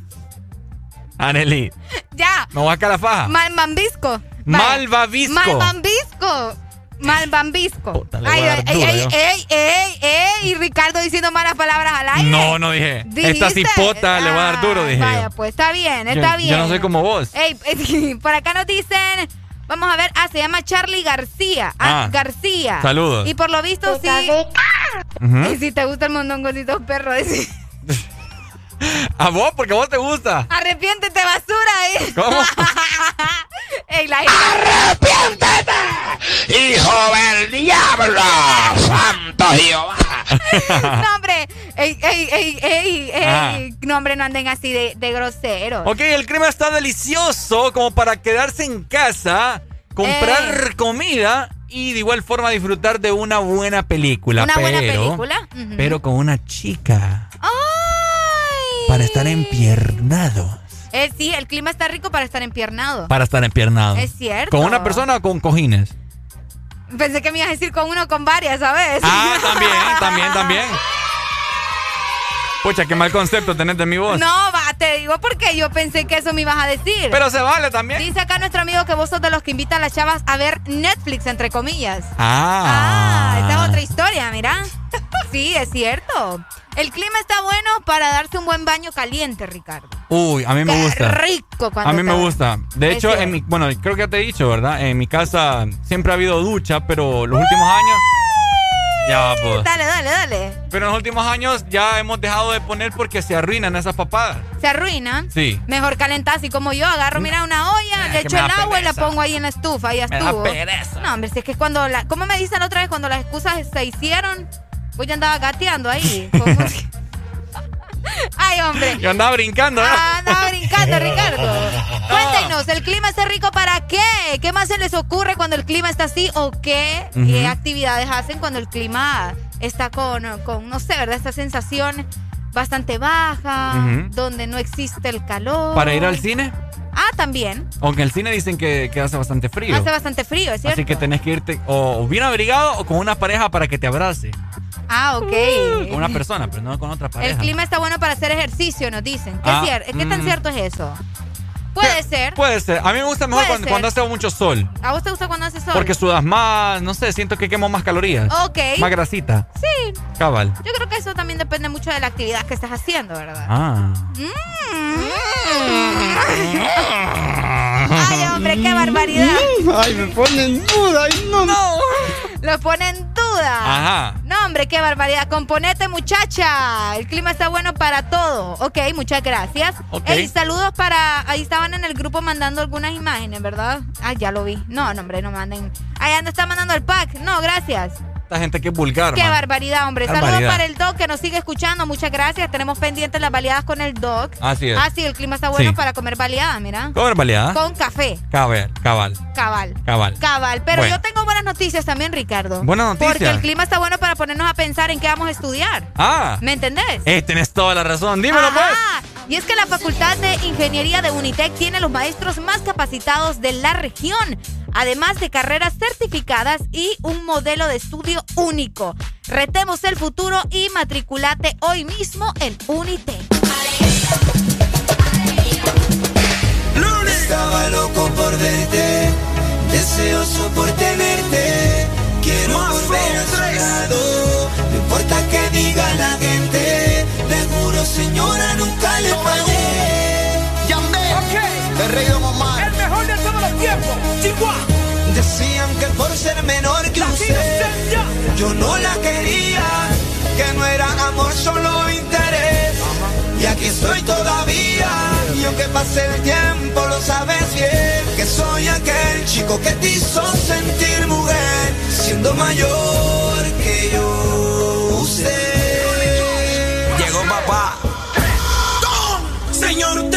Arely, Ya. me voy a la faja. Malmambisco. Malvavisco. Malmambisco. Malmambisco. le voy Ay, ay, duro ay, yo. ey, ey, ey. Y Ricardo diciendo malas palabras al aire. No, no dije. Esta ¿Dijiste? cipota le voy a dar duro, dije Vaya, yo. pues está bien, Yo- está bien. Yo no soy como vos. Ey, [laughs] por acá nos dicen. Vamos a ver, ah, se llama Charlie García. Ah, Ah, García. saludos. Y por lo visto sí. Ujú. [laughs] Y si te gusta el mondongoncito perro, [laughs] decí- [laughs] A vos, porque a vos te gusta. arrepiéntete basura, eh. ¿Cómo? [laughs] Ey, la ¡Arrepiéntete, hijo del diablo! ¡Santo Jehová! [laughs] No, hombre. Ey, ey, ey, ey, ey. No, hombre, no anden así de, de groseros. Ok, el clima está delicioso como para quedarse en casa, comprar Eh. comida y de igual forma disfrutar de una buena película. Una pero, buena película. Pero con una chica. ¡Ay! Para estar empiernado. Eh, sí, el clima está rico para estar empiernado. Para estar empiernado. Es cierto. ¿Con una persona o con cojines? Pensé que me ibas a decir con uno o con varias, ¿sabes? Ah, también, también, también. [laughs] Pucha, qué mal concepto tenés de mi voz. No, te digo porque yo pensé que eso me ibas a decir. Pero se vale también. Dice acá nuestro amigo que vos sos de los que invitan a las chavas a ver Netflix, entre comillas. Ah. Ah, esa es otra historia, mira. [laughs] Sí, es cierto. El clima está bueno para darse un buen baño caliente, Ricardo. Uy, a mí me Qué gusta. rico cuando A mí me gusta. De Es hecho, cierto. en mi, bueno, creo que ya te he dicho, ¿verdad? En mi casa siempre ha habido ducha, pero los últimos años. Ya, pues. Dale, dale, dale. Pero en los últimos años ya hemos dejado de poner porque se arruinan esas papadas. Se arruinan. Sí. Mejor calentar así como yo. Agarro, mira, una olla, Eh, le echo el da agua y la pongo ahí en la estufa. Ahí Me da estuvo. pereza. No, hombre, si es que cuando la. ¿Cómo me dicen otra vez? Cuando las excusas se hicieron, pues yo andaba gateando ahí. [laughs] [laughs] Ay, hombre. Yo andaba brincando, ¿eh? Ah, andaba brincando, Ricardo. [laughs] Cuéntenos, ¿el clima está rico para qué? ¿Qué más se les ocurre cuando el clima está así? ¿O qué actividades hacen cuando el clima está con, con, no sé, ¿verdad? Esta sensación bastante baja, donde no existe el calor. Para ir al cine, Ah, también. aunque el cine dicen que, que hace bastante frío. Hace bastante frío, ¿es cierto? Así que tenés que irte o bien abrigado o con una pareja para que te abrace. Ah, ok. Con una persona, pero no con otra pareja. El clima está bueno para hacer ejercicio, nos dicen. ¿Qué, Ah, ¿qué tan mm. cierto es eso? Puede ser. Puede ser. A mí me gusta mejor cuando, hace mucho sol. ¿A vos te gusta cuando hace sol? Porque sudas más, no sé, siento que quemo más calorías. Ok. Más grasita. Sí. Cabal. Yo creo que eso también depende mucho de la actividad que estás haciendo, ¿verdad? Ah. [laughs] Ay, hombre, qué barbaridad. Ay, me pone en duda. Ay, no. No. Lo pone en duda. Ajá. No, hombre, qué barbaridad. Componete, muchacha. El clima está bueno para todo. Ok, muchas gracias. Ok. Ey, saludos para. Ahí estaban en el grupo mandando algunas imágenes, ¿verdad? Ah, ya lo vi. No, no, hombre, no manden. Ahí anda, está mandando el pack. No, gracias. Esta gente que es vulgar, Qué man. barbaridad, hombre. Saludos para el Doc que nos sigue escuchando. Muchas gracias. Tenemos pendientes las baleadas con el Doc. Así es. Ah, sí, el clima está bueno Sí. para comer baleada, mira. Comer baleada. Con café. Cabal, cabal, Cabal. cabal. Cabal. Pero Bueno. yo tengo buenas noticias también, Ricardo. Buenas noticias. Porque el clima está bueno para ponernos a pensar en qué vamos a estudiar. Ah. ¿Me entendés? Eh, tenés toda la razón. Dímelo, pues. Y es que la Facultad de Ingeniería de Unitec tiene los maestros más capacitados de la región, además de carreras certificadas y un modelo de estudio único. Retemos el futuro y matriculate hoy mismo en Unitec. Estaba loco por verte, deseoso por tenerte. Quiero volver a lado, no importa que diga la gente. Señora, nunca le fallé. El rey de Omar. El mejor de todos los tiempos, Chihuahua. Decían que por ser menor que usted, yo no la quería. Que no era amor, solo interés. Y aquí estoy todavía. Y aunque pase el tiempo, lo sabes bien. Que soy aquel chico que te hizo sentir mujer. Siendo mayor que yo. Usted. Llegó papá. Señor,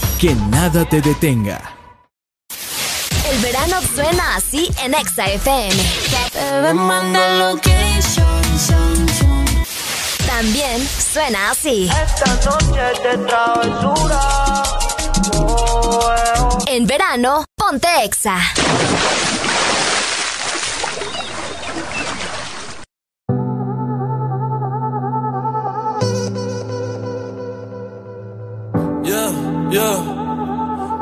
que nada te detenga. El verano suena así en Exa FM. También suena así. Esta noche de travesura. En verano, ponte Exa. Yeah, yeah,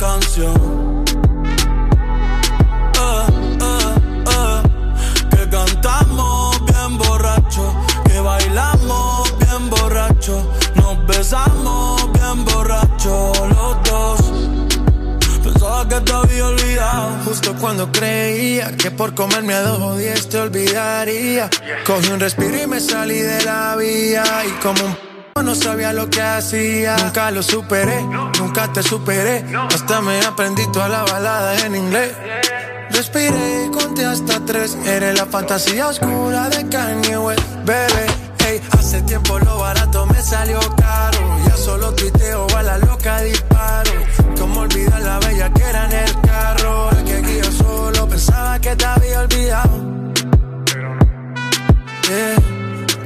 canción. Eh, eh, eh, que cantamos bien borracho, que bailamos bien borracho, nos besamos bien borracho los dos. Pensaba que te había olvidado. Justo cuando creía que por comerme a dos diez te olvidaría. Cogí un respiro y me salí de la vía. Y como un no sabía lo que hacía. Nunca lo superé, nunca te superé. Hasta me aprendí toda la balada en inglés. Respiré y conté hasta tres. Eres la fantasía oscura de Kanye West, bebé. Ey, hace tiempo lo barato me salió caro. Ya solo tuiteo a la loca disparo. Como olvidar la bella que era en el carro. El que guía solo pensaba que te había olvidado. Yeah.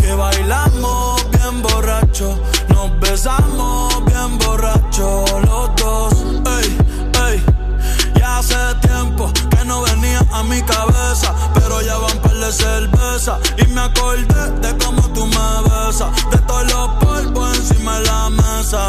que bailamos bien borrachos, nos besamos bien borrachos los dos. Ey, ey, ya hace tiempo que no venía a mi cabeza, pero ya van par de cerveza y me acordé de cómo tú me besas, de todos los polvos encima de la mesa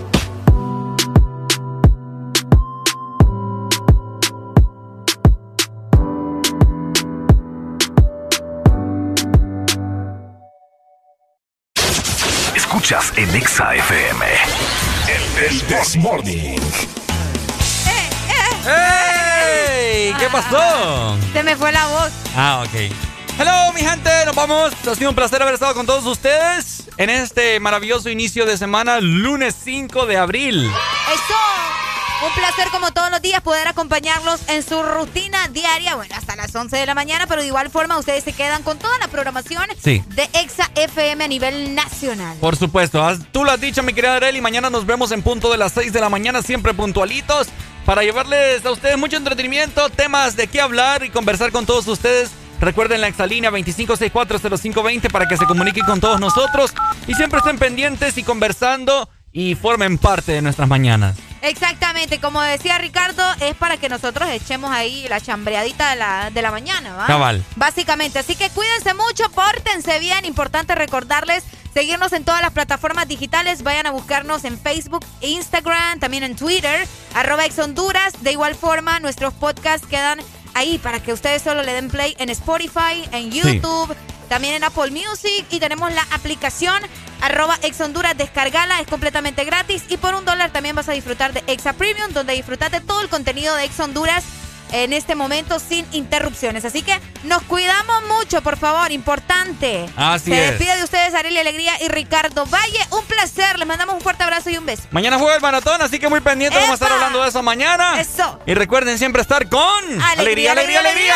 Escuchas en Exa FM. El, el This Morning. ¡Ey! ¿Qué pasó? Se me fue la voz. Ah, ok. Hello, mi gente, nos vamos. Ha sido un placer haber estado con todos ustedes en este maravilloso inicio de semana, lunes 5 de abril. Eso. Un placer como todos los días poder acompañarlos en su rutina diaria, bueno, hasta las 11 de la mañana, pero de igual forma ustedes se quedan con toda la programación Sí. de Exa FM a nivel nacional. Por supuesto, tú lo has dicho, mi querida Arely. Mañana nos vemos en punto de las 6 de la mañana, siempre puntualitos, para llevarles a ustedes mucho entretenimiento, temas de qué hablar y conversar con todos ustedes. Recuerden la exalínea 25640520 para que se comuniquen con todos nosotros y siempre estén pendientes y conversando y formen parte de nuestras mañanas. Exactamente, como decía Ricardo, es para que nosotros echemos ahí la chambreadita de la, de la mañana, ¿va? Cabal. Básicamente, así que cuídense mucho, pórtense bien, importante recordarles seguirnos en todas las plataformas digitales, vayan a buscarnos en Facebook, Instagram, también en Twitter, arroba Ex Honduras, de igual forma nuestros podcasts quedan ahí para que ustedes solo le den play en Spotify, en YouTube. También en Apple Music y tenemos la aplicación arroba Ex Honduras, descargala, es completamente gratis y por un dólar también vas a disfrutar de Exa Premium, donde disfrutas de todo el contenido de Ex Honduras en este momento sin interrupciones. Así que nos cuidamos mucho, por favor, importante. Así Se es. despide de ustedes Ariel Alegría y Ricardo Valle. Un placer, les mandamos un fuerte abrazo y un beso. Mañana juega el maratón, así que muy pendiente, vamos a estar ¡Epa! hablando de eso mañana. Eso. Y recuerden siempre estar con Alegría, alegría, alegría.